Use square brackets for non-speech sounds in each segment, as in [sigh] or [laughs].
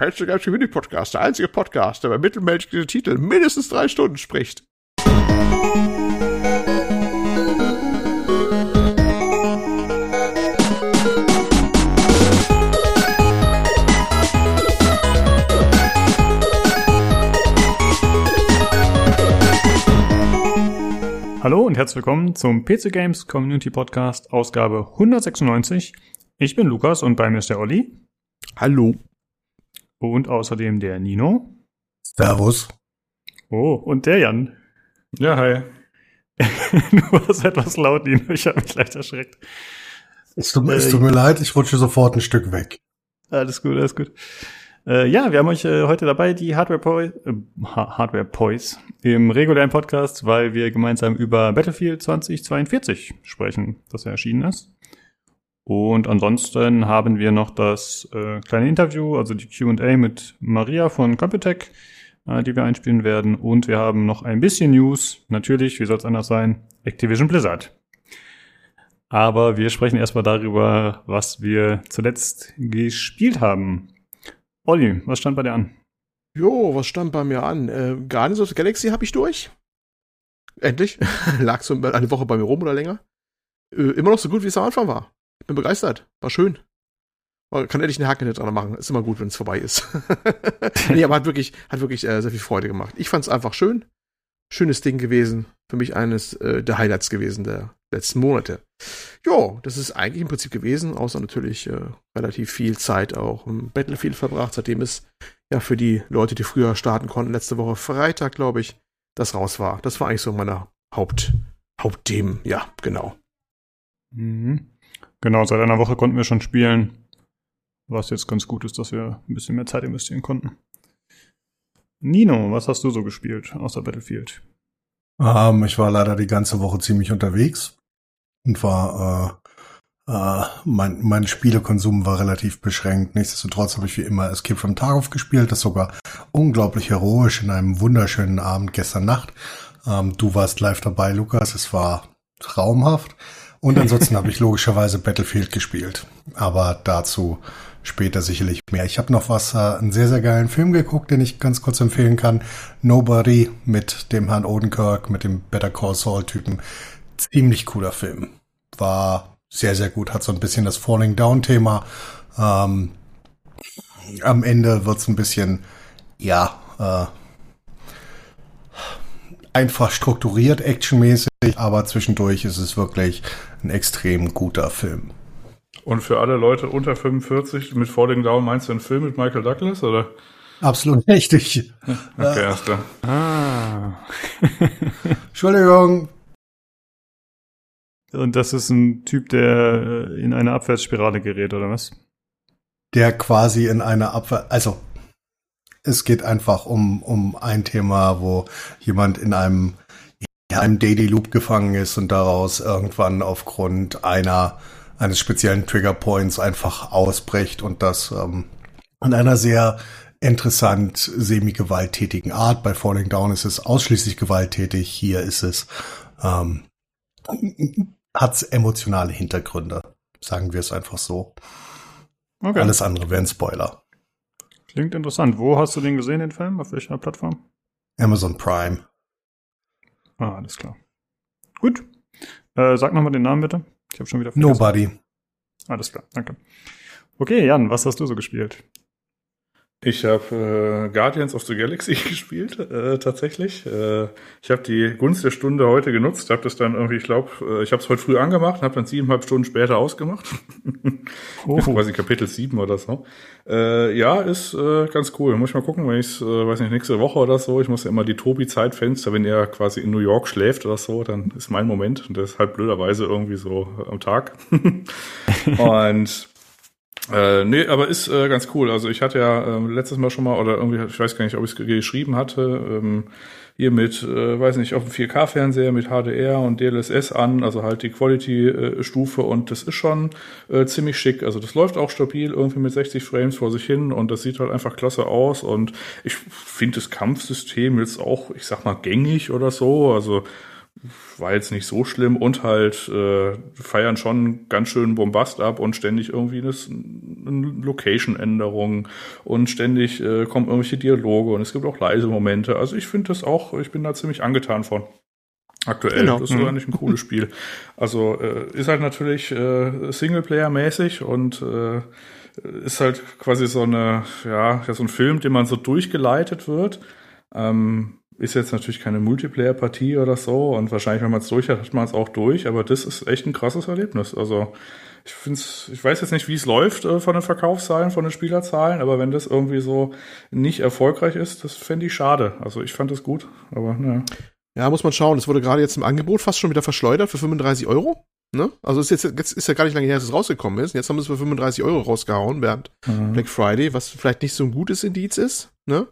Patch the Games Community Podcast, der einzige Podcast, der bei mittelmäßigen Titeln mindestens drei Stunden spricht. Hallo und herzlich willkommen zum PC Games Community Podcast, Ausgabe 196. Ich bin Lukas und bei mir ist der Olli. Hallo. Und außerdem der Nino. Servus. Oh, und der Jan. Ja, hi. [laughs] du warst etwas laut, Nino. Ich habe mich leicht erschreckt. Es tut, es tut mir leid, ich rutsche sofort ein Stück weg. Alles gut, alles gut. Äh, ja, wir haben euch äh, heute dabei, die Hardware, Poi äh, Hardware Poys im regulären Podcast, weil wir gemeinsam über Battlefield 2042 sprechen, das ja erschienen ist. Und ansonsten haben wir noch das äh, kleine Interview, also die Q&A mit Maria von Computech, äh, die wir einspielen werden. Und wir haben noch ein bisschen News, natürlich, wie soll es anders sein, Activision Blizzard. Aber wir sprechen erstmal darüber, was wir zuletzt gespielt haben. Olli, was stand bei dir an? Jo, was stand bei mir an? Äh, Guardians of the Galaxy habe ich durch. Endlich. [laughs] Lag so eine Woche bei mir rum oder länger. Äh, immer noch so gut, wie es am Anfang war. Bin begeistert. War schön. Kann endlich einen Haken dran machen. Ist immer gut, wenn es vorbei ist. [laughs] nee, aber hat wirklich, hat wirklich äh, sehr viel Freude gemacht. Ich fand es einfach schön. Schönes Ding gewesen. Für mich eines äh, der Highlights gewesen der letzten Monate. Jo, das ist eigentlich im Prinzip gewesen, außer natürlich äh, relativ viel Zeit auch im Battlefield verbracht, seitdem es ja für die Leute, die früher starten konnten, letzte Woche Freitag, glaube ich, das raus war. Das war eigentlich so meine Haupt, Hauptthemen. Ja, genau. Mhm. Genau, seit einer Woche konnten wir schon spielen, was jetzt ganz gut ist, dass wir ein bisschen mehr Zeit investieren konnten. Nino, was hast du so gespielt außer Battlefield? Ähm, ich war leider die ganze Woche ziemlich unterwegs und war äh, äh, mein, mein Spielekonsum war relativ beschränkt. Nichtsdestotrotz habe ich wie immer Escape from Tarkov gespielt, das sogar unglaublich heroisch in einem wunderschönen Abend gestern Nacht. Ähm, du warst live dabei, Lukas. Es war traumhaft. Und ansonsten habe ich logischerweise Battlefield gespielt. Aber dazu später sicherlich mehr. Ich habe noch was, äh, einen sehr, sehr geilen Film geguckt, den ich ganz kurz empfehlen kann. Nobody mit dem Herrn Odenkirk, mit dem Better Call Saul Typen. Ziemlich cooler Film. War sehr, sehr gut. Hat so ein bisschen das Falling Down Thema. Ähm, am Ende wird's ein bisschen, ja, äh, einfach strukturiert, actionmäßig, aber zwischendurch ist es wirklich ein extrem guter Film. Und für alle Leute unter 45 mit Falling Down meinst du einen Film mit Michael Douglas, oder? Absolut richtig. [laughs] Okay, erst klar. Ah. [laughs] Entschuldigung. Und das ist ein Typ, der äh, in eine Abwärtsspirale gerät, oder was? Der quasi in eine Abwehr, also es geht einfach um, um ein Thema, wo jemand in einem, in einem Daily Loop gefangen ist und daraus irgendwann aufgrund einer, eines speziellen Trigger Points einfach ausbricht und das ähm, in einer sehr interessant semi-gewalttätigen Art. Bei Falling Down ist es ausschließlich gewalttätig, hier ist es, ähm, hat emotionale Hintergründe, sagen wir es einfach so. Okay. Alles andere wären Spoiler. Klingt interessant. Wo hast du den gesehen, den Film? Auf welcher Plattform? Amazon Prime. Ah, alles klar. Gut. Äh, sag nochmal den Namen bitte. Ich habe schon wieder vergessen. Nobody. Alles klar, danke. Okay, Jan, was hast du so gespielt? Ich habe äh, Guardians of the Galaxy [laughs] gespielt, äh, tatsächlich. Äh, ich habe die Gunst der Stunde heute genutzt, habe das dann irgendwie, ich glaube, äh, ich habe es heute früh angemacht und habe dann siebeneinhalb Stunden später ausgemacht. [laughs] Oh. [laughs] Quasi Kapitel 7 oder so. Äh, ja, ist äh, ganz cool. Muss ich mal gucken, wenn ich äh, weiß nicht, nächste Woche oder so, ich muss ja immer die Tobi-Zeitfenster, wenn er quasi in New York schläft oder so, dann ist mein Moment und das ist halt blöderweise irgendwie so am Tag. und äh, nee, aber ist äh, ganz cool. Also ich hatte ja äh, letztes Mal schon mal, oder irgendwie, ich weiß gar nicht, ob ich es geschrieben hatte, ähm, hier mit, äh, weiß nicht, auf dem 4K-Fernseher mit HDR und DLSS an, also halt die Quality-Stufe und das ist schon äh, ziemlich schick. Also das läuft auch stabil irgendwie mit 60 Frames vor sich hin und das sieht halt einfach klasse aus und ich finde das Kampfsystem jetzt auch, ich sag mal, gängig oder so. Also war jetzt nicht so schlimm und halt äh, feiern schon ganz schön Bombast ab und ständig irgendwie eine, eine Location-Änderung und ständig äh, kommen irgendwelche Dialoge und es gibt auch leise Momente. Also ich finde das auch, ich bin da ziemlich angetan von. Aktuell. Genau. Das ist mhm. eigentlich ein cooles Spiel. Also äh, ist halt natürlich äh, Singleplayer-mäßig und äh, ist halt quasi so eine, ja, so ein Film, den man so durchgeleitet wird. Ähm, ist jetzt natürlich keine Multiplayer-Partie oder so und wahrscheinlich, wenn man es durch hat, hat man es auch durch, aber das ist echt ein krasses Erlebnis. Also ich finde ich weiß jetzt nicht, wie es läuft äh, von den Verkaufszahlen, von den Spielerzahlen, aber wenn das irgendwie so nicht erfolgreich ist, das fände ich schade. Also ich fand das gut, aber naja. Ja, muss man schauen. Es wurde gerade jetzt im Angebot fast schon wieder verschleudert für 35 Euro. Ne? Also ist jetzt, jetzt ist ja gar nicht lange her, dass es rausgekommen ist. Jetzt haben sie es für 35 Euro rausgehauen während mhm. Black Friday, was vielleicht nicht so ein gutes Indiz ist. Ne?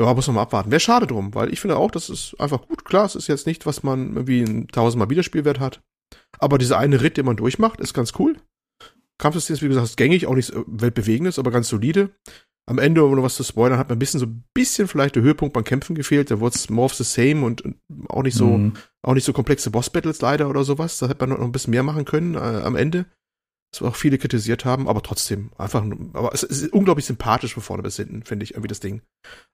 Ja, muss man mal abwarten. Wäre schade drum, weil ich finde auch, das ist einfach gut. Klar, es ist jetzt nicht, was man irgendwie ein tausendmal Wiederspielwert hat. Aber dieser eine Ritt, den man durchmacht, ist ganz cool. Kampfsystem ist, wie gesagt, ist gängig, auch nicht weltbewegendes, aber ganz solide. Am Ende, um noch was zu spoilern, hat man ein bisschen so ein bisschen vielleicht der Höhepunkt beim Kämpfen gefehlt. Da wurde es more of the same und, auch nicht so, mhm. auch nicht so komplexe Boss-Battles leider oder sowas. Da hätte man noch ein bisschen mehr machen können äh, am Ende was auch viele kritisiert haben, aber trotzdem einfach, aber es ist unglaublich sympathisch von vorne bis hinten, finde ich irgendwie das Ding.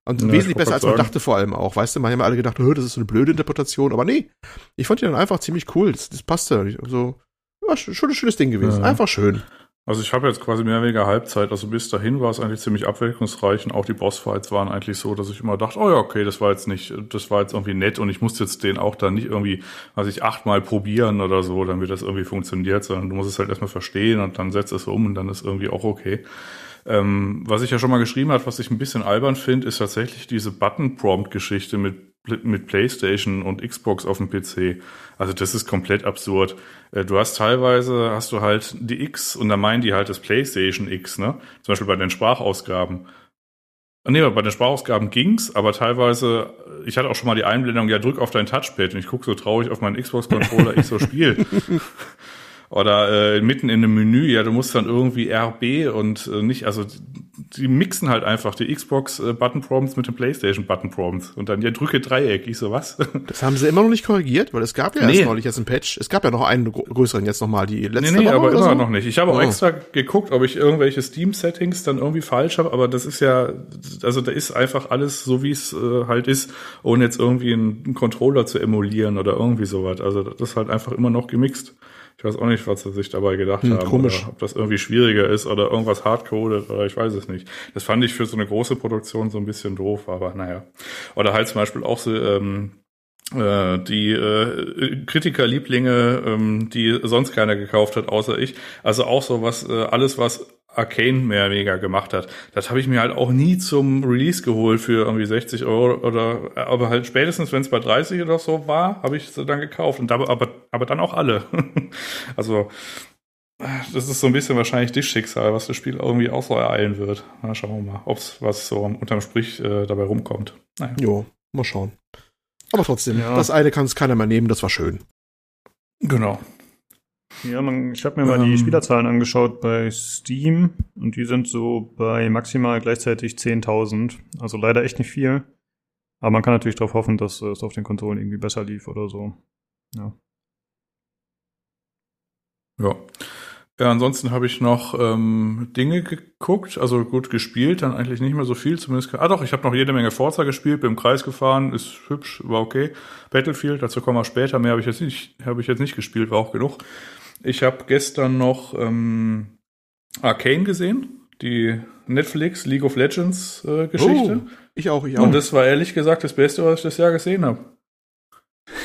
Und ja, wesentlich besser als man sagen. dachte vor allem auch, weißt du, man hat ja alle gedacht, das ist so eine blöde Interpretation, aber nee, ich fand die dann einfach ziemlich cool, das, das passte, also, ja, schon ein schönes Ding gewesen, ja. einfach schön. Also ich habe jetzt quasi mehr oder weniger Halbzeit. Also bis dahin war es eigentlich ziemlich abwechslungsreich und auch die Bossfights waren eigentlich so, dass ich immer dachte, oh ja, okay, das war jetzt nicht, das war jetzt irgendwie nett und ich musste jetzt den auch dann nicht irgendwie, was ich achtmal probieren oder so, damit das irgendwie funktioniert, sondern du musst es halt erstmal verstehen und dann setzt es um und dann ist irgendwie auch okay. Ähm, was ich ja schon mal geschrieben habe, was ich ein bisschen albern finde, ist tatsächlich diese Button-Prompt-Geschichte mit mit PlayStation und Xbox auf dem PC. Also das ist komplett absurd. Äh, du hast teilweise, hast du halt die X und dann meinen die halt das PlayStation X, ne? Zum Beispiel bei den Sprachausgaben. Nee, bei den Sprachausgaben ging's, aber teilweise, ich hatte auch schon mal die Einblendung, ja, drück auf dein Touchpad und ich gucke so traurig auf meinen Xbox-Controller, ich so [laughs] spiel. Oder äh, mitten in einem Menü, ja, du musst dann irgendwie RB und äh, nicht, also die mixen halt einfach die Xbox äh, Button Prompts mit den PlayStation Button Prompts und dann ja drücke Dreieck, ich so was. [laughs] Das haben sie immer noch nicht korrigiert, weil es gab ja nee. erst neulich jetzt ein Patch. Es gab ja noch einen größeren jetzt nochmal die letzte Nee, nee, Woche aber immer so? noch nicht. Ich habe auch oh. extra geguckt, ob ich irgendwelche Steam Settings dann irgendwie falsch habe, aber das ist ja also da ist einfach alles so wie es äh, halt ist, ohne jetzt irgendwie einen Controller zu emulieren oder irgendwie sowas. Also das ist halt einfach immer noch gemixt. Ich weiß auch nicht, was sie sich dabei gedacht hm, haben. Komisch. ob das irgendwie schwieriger ist oder irgendwas hardcoded oder ich weiß es nicht. Das fand ich für so eine große Produktion so ein bisschen doof, aber naja. Oder halt zum Beispiel auch so, ähm, äh, die äh, Kritikerlieblinge, ähm, die sonst keiner gekauft hat, außer ich. Also auch so was, äh, alles was Arcane mehr mega gemacht hat. Das habe ich mir halt auch nie zum Release geholt für irgendwie 60 Euro oder aber halt spätestens, wenn es bei 30 oder so war, habe ich sie dann gekauft und da, aber aber dann auch alle. [laughs] also das ist so ein bisschen wahrscheinlich das Schicksal, was das Spiel irgendwie auch so ereilen wird. Na, schauen wir mal, ob es was so unterm Strich äh, dabei rumkommt. Naja. Jo, mal schauen. Aber trotzdem, ja. das eine kann es keiner mehr nehmen, das war schön. Genau. Ja, man, ich habe mir mal ähm, die Spielerzahlen angeschaut bei Steam und die sind so bei maximal gleichzeitig 10.000. Also leider echt nicht viel. Aber man kann natürlich darauf hoffen, dass es auf den Konsolen irgendwie besser lief oder so. Ja. Ja. Ja, ansonsten habe ich noch ähm, Dinge geguckt, also gut gespielt, dann eigentlich nicht mehr so viel, zumindest. Ah doch, ich habe noch jede Menge Forza gespielt, bin im Kreis gefahren, ist hübsch, war okay. Battlefield, dazu kommen wir später, mehr habe ich jetzt nicht, habe ich jetzt nicht gespielt, war auch genug. Ich habe gestern noch ähm, Arcane gesehen, die Netflix League of Legends äh, Geschichte. Oh, ich auch, ich auch. Und das war ehrlich gesagt das Beste, was ich das Jahr gesehen habe.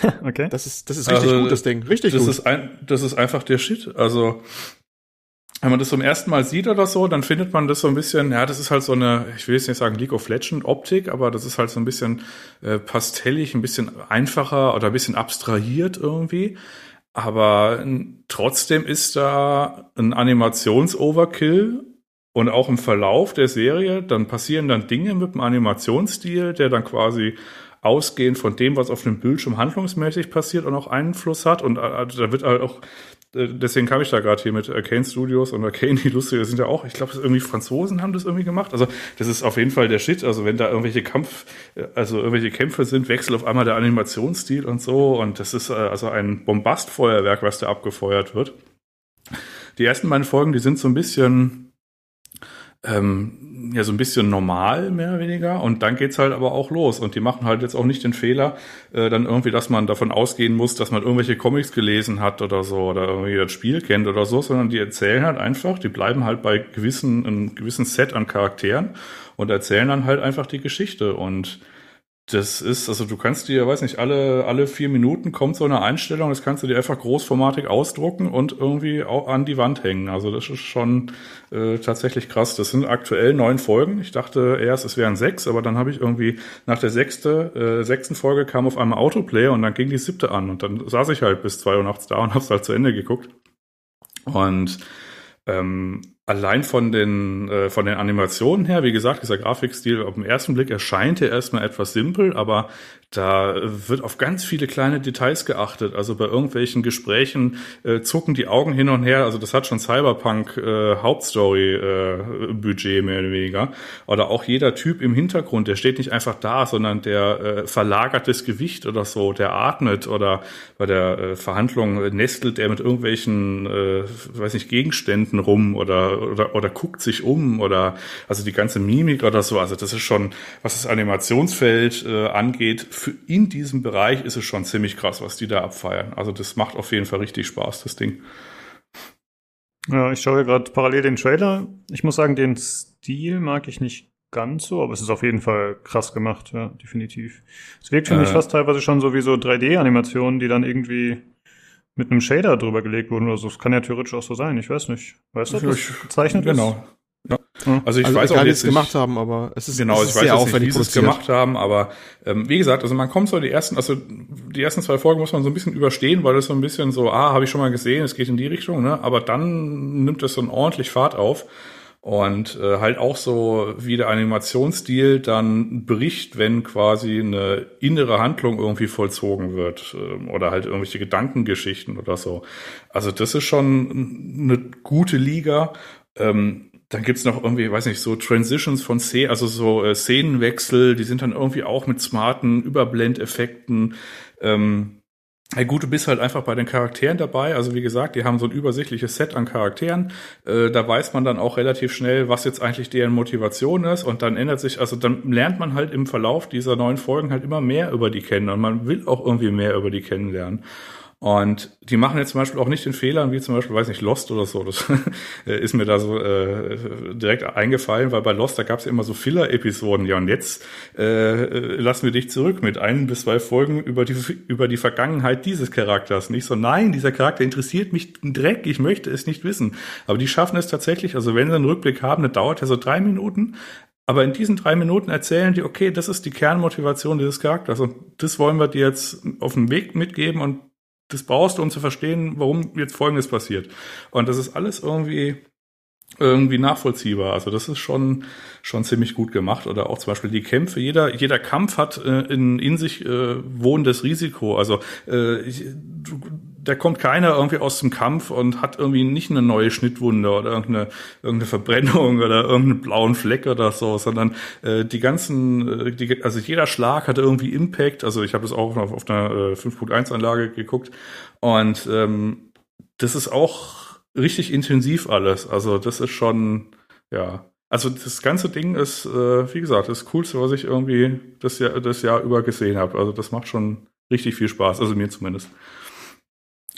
[laughs] okay. Das ist, das ist richtig also, gut, das Ding. Richtig das gut. Ist ein, das ist einfach der Shit. Also, wenn man das zum ersten Mal sieht oder so, dann findet man das so ein bisschen, ja, das ist halt so eine, ich will jetzt nicht sagen League of Legends Optik, aber das ist halt so ein bisschen äh, pastellig, ein bisschen einfacher oder ein bisschen abstrahiert irgendwie. Aber trotzdem ist da ein Animations-Overkill und auch im Verlauf der Serie, dann passieren dann Dinge mit dem Animationsstil, der dann quasi ausgehend von dem, was auf dem Bildschirm handlungsmäßig passiert und auch Einfluss hat. Und äh, da wird halt auch deswegen kam ich da gerade hier mit Arcane Studios und Arcane, die lustige sind ja auch, ich glaube, irgendwie Franzosen haben das irgendwie gemacht. Also das ist auf jeden Fall der Shit. Also wenn da irgendwelche Kampf, äh, also irgendwelche Kämpfe sind, wechselt auf einmal der Animationsstil und so. Und das ist äh, also ein Bombastfeuerwerk, was da abgefeuert wird. Die ersten beiden Folgen, die sind so ein bisschen ähm, ja so ein bisschen normal, mehr oder weniger. Und dann geht's halt aber auch los. Und die machen halt jetzt auch nicht den Fehler, äh, dann irgendwie, dass man davon ausgehen muss, dass man irgendwelche Comics gelesen hat oder so oder irgendwie das Spiel kennt oder so, sondern die erzählen halt einfach, die bleiben halt bei gewissen, einem gewissen Set an Charakteren und erzählen dann halt einfach die Geschichte. Und das ist, also du kannst dir, weiß nicht, alle, alle vier Minuten kommt so eine Einstellung, das kannst du dir einfach großformatig ausdrucken und irgendwie auch an die Wand hängen. Also das ist schon äh, tatsächlich krass. Das sind aktuell neun Folgen. Ich dachte erst, es wären sechs, aber dann habe ich irgendwie nach der sechste, äh, sechsten Folge kam auf einmal Autoplay und dann ging die siebte an und dann saß ich halt bis zwei Uhr nachts da und hab's halt zu Ende geguckt. Und ähm, allein von den, äh, von den Animationen her, wie gesagt, dieser Grafikstil auf den ersten Blick erscheint ja erstmal etwas simpel, aber da wird auf ganz viele kleine Details geachtet. Also bei irgendwelchen Gesprächen äh, zucken die Augen hin und her. Also das hat schon Cyberpunk äh, Hauptstory äh, Budget mehr oder weniger. Oder auch jeder Typ im Hintergrund, der steht nicht einfach da, sondern der äh, verlagert das Gewicht oder so, der atmet oder bei der äh, Verhandlung nestelt er mit irgendwelchen, äh, weiß nicht, Gegenständen rum oder, oder oder guckt sich um oder also die ganze Mimik oder so. Also das ist schon, was das Animationsfeld äh, angeht für in diesem Bereich ist es schon ziemlich krass, was die da abfeiern. Also das macht auf jeden Fall richtig Spaß, das Ding. Ja, ich schaue gerade parallel den Trailer. Ich muss sagen, den Stil mag ich nicht ganz so, aber es ist auf jeden Fall krass gemacht, ja, definitiv. Es wirkt für äh, mich fast teilweise schon so wie so 3D-Animationen, die dann irgendwie mit einem Shader drüber gelegt wurden oder so. Das kann ja theoretisch auch so sein, ich weiß nicht. Weißt du, das gezeichnet genau. ist? Ja. Also ich also weiß egal, auch jetzt es gemacht haben, aber es ist genau, es ich ist weiß sehr jetzt aufwendig nicht, wie sie es gemacht haben, aber ähm, wie gesagt, also man kommt so die ersten, also die ersten zwei Folgen muss man so ein bisschen überstehen, weil das so ein bisschen so, ah, habe ich schon mal gesehen, es geht in die Richtung, ne? Aber dann nimmt es so einen ordentlich Fahrt auf. Und äh, halt auch so, wie der Animationsstil dann bricht, wenn quasi eine innere Handlung irgendwie vollzogen wird äh, oder halt irgendwelche Gedankengeschichten oder so. Also das ist schon eine gute Liga. Ähm, dann gibt's noch irgendwie, weiß nicht, so Transitions von Szenen, also so äh, Szenenwechsel, die sind dann irgendwie auch mit smarten Überblendeffekten. Ähm, Hey, gut, du bist halt einfach bei den Charakteren dabei. Also wie gesagt, die haben so ein übersichtliches Set an Charakteren. Äh, da weiß man dann auch relativ schnell, was jetzt eigentlich deren Motivation ist. Und dann ändert sich, also dann lernt man halt im Verlauf dieser neuen Folgen halt immer mehr über die kennen. Und man will auch irgendwie mehr über die kennenlernen. Und die machen jetzt zum Beispiel auch nicht den Fehler, wie zum Beispiel, weiß nicht, Lost oder so. Das [laughs] ist mir da so äh, direkt eingefallen, weil bei Lost, da gab es ja immer so Filler-Episoden. Ja, und jetzt äh, lassen wir dich zurück mit ein bis zwei Folgen über die, über die Vergangenheit dieses Charakters. Nicht so, nein, dieser Charakter interessiert mich Dreck, ich möchte es nicht wissen. Aber die schaffen es tatsächlich, also wenn sie einen Rückblick haben, das dauert ja so drei Minuten, aber in diesen drei Minuten erzählen die, okay, das ist die Kernmotivation dieses Charakters und das wollen wir dir jetzt auf den Weg mitgeben und das brauchst du, um zu verstehen, warum jetzt Folgendes passiert. Und das ist alles irgendwie irgendwie nachvollziehbar. Also das ist schon schon ziemlich gut gemacht. Oder auch zum Beispiel die Kämpfe. Jeder jeder Kampf hat äh, in in sich äh, wohnendes Risiko. Also äh, ich, du, da kommt keiner irgendwie aus dem Kampf und hat irgendwie nicht eine neue Schnittwunde oder irgendeine, irgendeine Verbrennung oder irgendeinen blauen Fleck oder so, sondern äh, die ganzen, äh, die, also jeder Schlag hatte irgendwie Impact. Also ich habe das auch auf, auf einer äh, 5.1 Anlage geguckt und ähm, das ist auch richtig intensiv alles. Also das ist schon, ja, also das ganze Ding ist, äh, wie gesagt, das Coolste, was ich irgendwie das Jahr, das Jahr über gesehen habe. Also das macht schon richtig viel Spaß, also mir zumindest.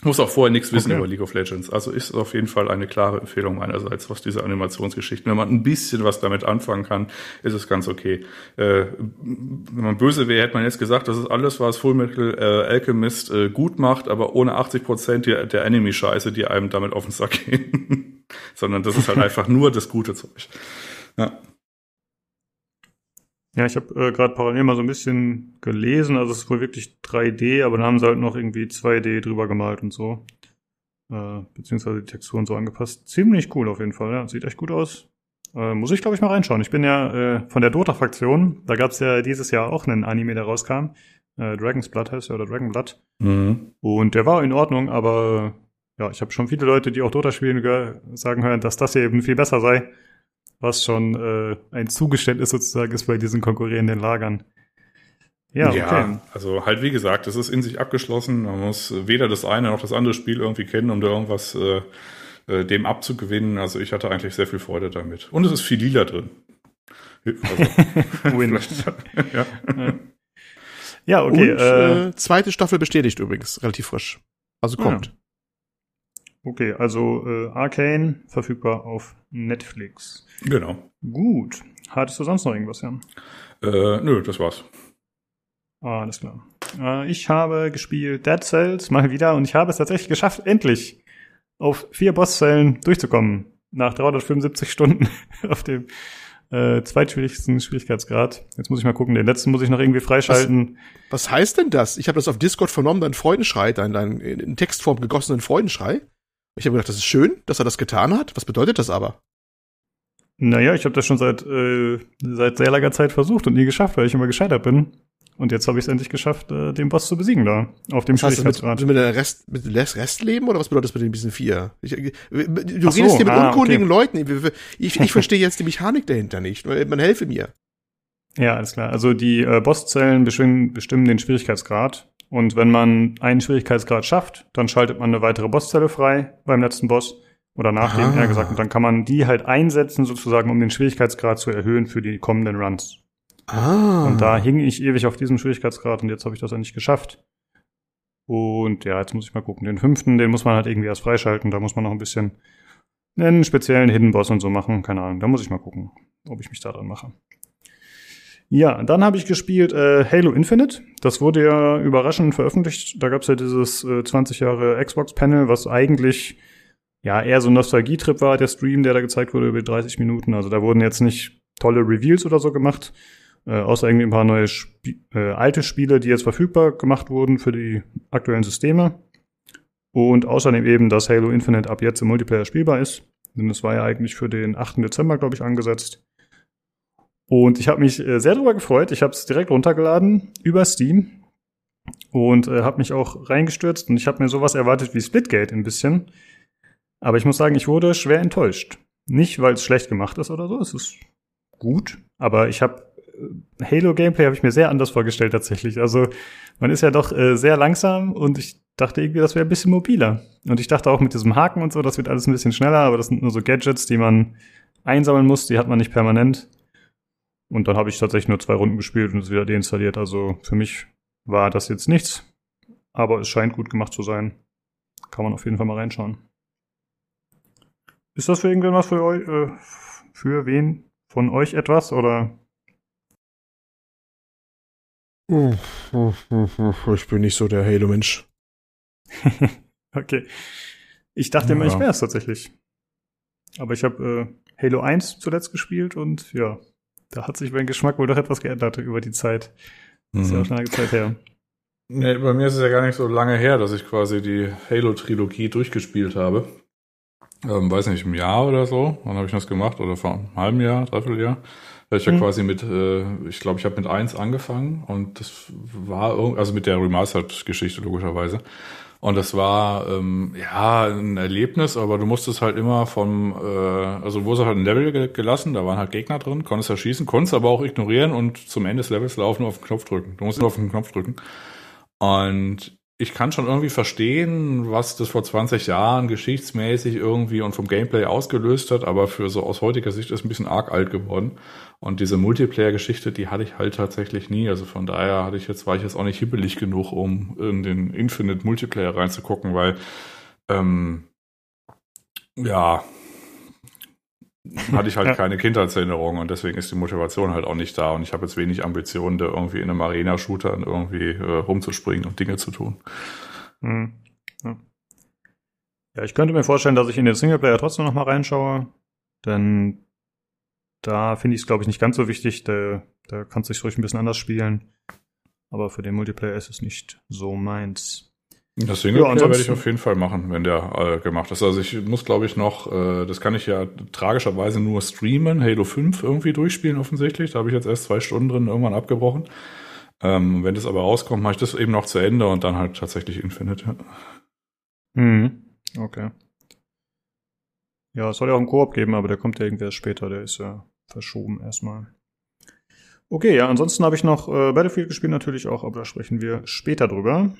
Muss auch vorher nichts wissen okay. über League of Legends. Also ist auf jeden Fall eine klare Empfehlung meinerseits, was diese Animationsgeschichten. Wenn man ein bisschen was damit anfangen kann, ist es ganz okay. Äh, wenn man böse wäre, hätte man jetzt gesagt, das ist alles, was Fullmetal äh, Alchemist äh, gut macht, aber ohne 80 Prozent der, der Enemy-Scheiße, die einem damit auf den Sack gehen. [laughs] Sondern das ist halt [laughs] einfach nur das gute Zeug. Ja. Ja, ich habe äh, gerade parallel mal so ein bisschen gelesen, also es ist wohl wirklich 3D, aber dann haben sie halt noch irgendwie 2D drüber gemalt und so. Äh, beziehungsweise die Texturen so angepasst. Ziemlich cool auf jeden Fall, ja. Sieht echt gut aus. Äh, muss ich, glaube ich, mal reinschauen. Ich bin ja äh, von der Dota-Fraktion. Da gab es ja dieses Jahr auch einen Anime, der rauskam. Äh, Dragon's Blood heißt er oder Dragon Blood. Mhm. Und der war in Ordnung, aber ja, ich habe schon viele Leute, die auch Dota spielen, sagen hören, dass das hier eben viel besser sei. Was schon äh, ein Zugeständnis sozusagen ist bei diesen konkurrierenden Lagern. Ja, ja okay. also halt wie gesagt, es ist in sich abgeschlossen. Man muss weder das eine noch das andere Spiel irgendwie kennen, um da irgendwas äh, äh dem abzugewinnen. Also ich hatte eigentlich sehr viel Freude damit. Und es ist viel lila drin. Also, [laughs] Win. ja. ja, okay. Und, äh, äh, zweite Staffel bestätigt übrigens, relativ frisch. Also kommt. Ja. Okay, also äh, Arcane verfügbar auf Netflix. Genau. Gut. Hattest du sonst noch irgendwas, Jan? Äh, nö, das war's. Ah, alles klar. Äh, ich habe gespielt Dead Cells mal wieder und ich habe es tatsächlich geschafft, endlich auf vier Bosszellen durchzukommen. Nach 375 Stunden [laughs] auf dem äh, zweitschwierigsten Schwierigkeitsgrad. Jetzt muss ich mal gucken, den letzten muss ich noch irgendwie freischalten. Was, was heißt denn das? Ich habe das auf Discord vernommen, dein Freudenschrei, dein, dein in Textform gegossenen Freudenschrei. Ich habe gedacht, das ist schön, dass er das getan hat. Was bedeutet das aber? Naja, ich habe das schon seit, äh, seit sehr langer Zeit versucht und nie geschafft, weil ich immer gescheitert bin. Und jetzt habe ich es endlich geschafft, äh, den Boss zu besiegen da, auf dem Schwierigkeitsgrad. Mit, mit der Rest, mit Restleben oder was bedeutet das mit den bisschen vier? Ich, äh, du Ach redest hier mit ah, unkundigen okay. Leuten. Ich, ich [laughs] verstehe jetzt die Mechanik dahinter nicht. Man helfe mir. Ja, alles klar. Also die äh, Bosszellen bestimmen, bestimmen den Schwierigkeitsgrad. Und wenn man einen Schwierigkeitsgrad schafft, dann schaltet man eine weitere Bosszelle frei beim letzten Boss. Oder nach dem, eher gesagt. Und dann kann man die halt einsetzen, sozusagen, um den Schwierigkeitsgrad zu erhöhen für die kommenden Runs. Ah. Und da hing ich ewig auf diesem Schwierigkeitsgrad und jetzt habe ich das endlich geschafft. Und ja, jetzt muss ich mal gucken. Den fünften, den muss man halt irgendwie erst freischalten. Da muss man noch ein bisschen einen speziellen Hidden Boss und so machen. Keine Ahnung. Da muss ich mal gucken, ob ich mich da dran mache. Ja, dann habe ich gespielt äh, Halo Infinite. Das wurde ja überraschend veröffentlicht. Da gab es ja dieses äh, 20 Jahre Xbox-Panel, was eigentlich ja eher so ein Nostalgietrip war, der Stream, der da gezeigt wurde über 30 Minuten. Also da wurden jetzt nicht tolle Reveals oder so gemacht, äh, außer irgendwie ein paar neue Sp äh, alte Spiele, die jetzt verfügbar gemacht wurden für die aktuellen Systeme. Und außerdem eben, dass Halo Infinite ab jetzt im Multiplayer spielbar ist. Denn es war ja eigentlich für den 8. Dezember, glaube ich, angesetzt. Und ich habe mich äh, sehr darüber gefreut. Ich habe es direkt runtergeladen über Steam und äh, habe mich auch reingestürzt. Und ich habe mir sowas erwartet wie Splitgate ein bisschen. Aber ich muss sagen, ich wurde schwer enttäuscht. Nicht, weil es schlecht gemacht ist oder so. Es ist gut. Aber ich habe Halo-Gameplay habe ich mir sehr anders vorgestellt tatsächlich. Also man ist ja doch äh, sehr langsam und ich dachte irgendwie, das wäre ein bisschen mobiler. Und ich dachte auch mit diesem Haken und so, das wird alles ein bisschen schneller, aber das sind nur so Gadgets, die man einsammeln muss, die hat man nicht permanent. Und dann habe ich tatsächlich nur zwei Runden gespielt und es wieder deinstalliert. Also für mich war das jetzt nichts, aber es scheint gut gemacht zu sein. Kann man auf jeden Fall mal reinschauen. Ist das für irgendwen was für euch, äh, für wen von euch etwas oder ich bin nicht so der Halo-Mensch. [laughs] okay. Ich dachte immer, ja. ich wäre es tatsächlich. Aber ich habe äh, Halo 1 zuletzt gespielt und ja, da hat sich mein Geschmack wohl doch etwas geändert über die Zeit. Das ist ja auch mhm. schon eine Zeit her. Nee, bei mir ist es ja gar nicht so lange her, dass ich quasi die Halo-Trilogie durchgespielt habe. Ähm, weiß nicht, im Jahr oder so. Wann habe ich das gemacht? Oder vor einem halben Jahr, dreiviertel Jahr? Da ich ja mhm. quasi mit, äh, ich glaube, ich habe mit eins angefangen und das war irgendwie, also mit der Remastered-Geschichte logischerweise. Und das war ähm, ja ein Erlebnis, aber du musstest halt immer vom, äh, also es halt ein Level ge gelassen, da waren halt Gegner drin, konntest ja schießen, konntest aber auch ignorieren und zum Ende des Levels laufen auf den Knopf drücken. Du musst nur auf den Knopf drücken. Und ich kann schon irgendwie verstehen, was das vor 20 Jahren geschichtsmäßig irgendwie und vom Gameplay ausgelöst hat, aber für so aus heutiger Sicht ist ein bisschen arg alt geworden. Und diese Multiplayer-Geschichte, die hatte ich halt tatsächlich nie. Also von daher hatte ich jetzt, war ich jetzt auch nicht hibbelig genug, um in den Infinite Multiplayer reinzugucken, weil ähm, ja, hatte ich halt [laughs] ja. keine Kindheitserinnerung und deswegen ist die Motivation halt auch nicht da und ich habe jetzt wenig Ambitionen, da irgendwie in einem Arena-Shooter irgendwie äh, rumzuspringen und Dinge zu tun. Hm. Ja. ja. ich könnte mir vorstellen, dass ich in den Singleplayer trotzdem noch mal reinschaue, denn da finde ich es, glaube ich, nicht ganz so wichtig. Da, da kannst du dich ruhig ein bisschen anders spielen. Aber für den Multiplayer ist es nicht so meins. Das Singleplayer ja, werde ich auf jeden Fall machen, wenn der äh, gemacht ist. Also ich muss, glaube ich, noch, äh, das kann ich ja tragischerweise nur streamen, Halo 5 irgendwie durchspielen offensichtlich. Da habe ich jetzt erst zwei Stunden drin irgendwann abgebrochen. Ähm, wenn das aber rauskommt, mache ich das eben noch zu Ende und dann halt tatsächlich Infinite. Mhm. Okay. Ja, es soll ja auch einen Koop geben, aber der kommt ja irgendwie erst später, der ist ja verschoben erstmal. Okay, ja, ansonsten habe ich noch äh, Battlefield gespielt natürlich auch, aber da sprechen wir später drüber.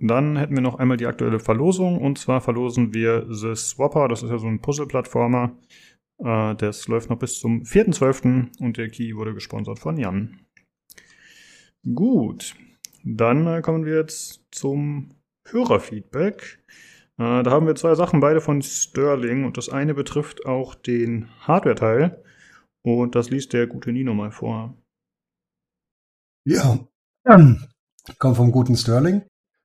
Dann hätten wir noch einmal die aktuelle Verlosung und zwar verlosen wir The Swapper, das ist ja so ein Puzzle-Plattformer. Äh, das läuft noch bis zum 4.12. und der Key wurde gesponsert von Jan. Gut, dann äh, kommen wir jetzt zum Hörerfeedback. Äh, da haben wir zwei Sachen, beide von Sterling und das eine betrifft auch den Hardware-Teil und das liest der gute Nino mal vor. Ja, kommt vom guten Sterling.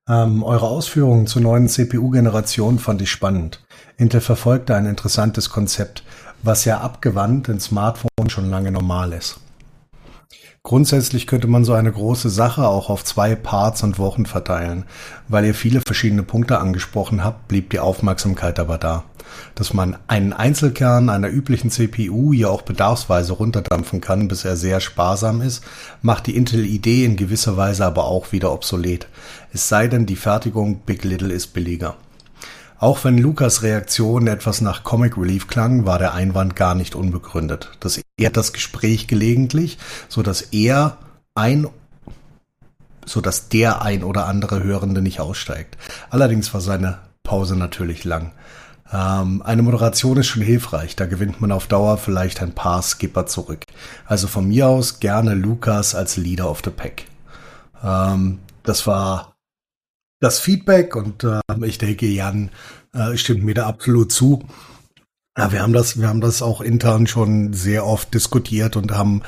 Ähm, eure Ausführungen zur neuen CPU-Generation fand ich spannend. Intel verfolgte ein interessantes Konzept, was ja abgewandt in Smartphones schon lange normal ist. Grundsätzlich könnte man so eine große Sache auch auf zwei Parts und Wochen verteilen. Weil ihr viele verschiedene Punkte angesprochen habt, blieb die Aufmerksamkeit aber da. Dass man einen Einzelkern einer üblichen CPU hier auch bedarfsweise runterdampfen kann, bis er sehr sparsam ist, macht die Intel-Idee in gewisser Weise aber auch wieder obsolet. Es sei denn, die Fertigung Big Little ist billiger. Auch wenn Lukas Reaktion etwas nach Comic Relief klang, war der Einwand gar nicht unbegründet. Das ehrt das Gespräch gelegentlich, so dass er ein so dass der ein oder andere Hörende nicht aussteigt. Allerdings war seine Pause natürlich lang. Ähm, eine Moderation ist schon hilfreich, da gewinnt man auf Dauer vielleicht ein paar Skipper zurück. Also von mir aus gerne Lukas als Leader of the Pack. Ähm, das war das Feedback und äh, ich denke, Jan äh, stimmt mir da absolut zu. Ja, wir haben das, wir haben das auch intern schon sehr oft diskutiert und haben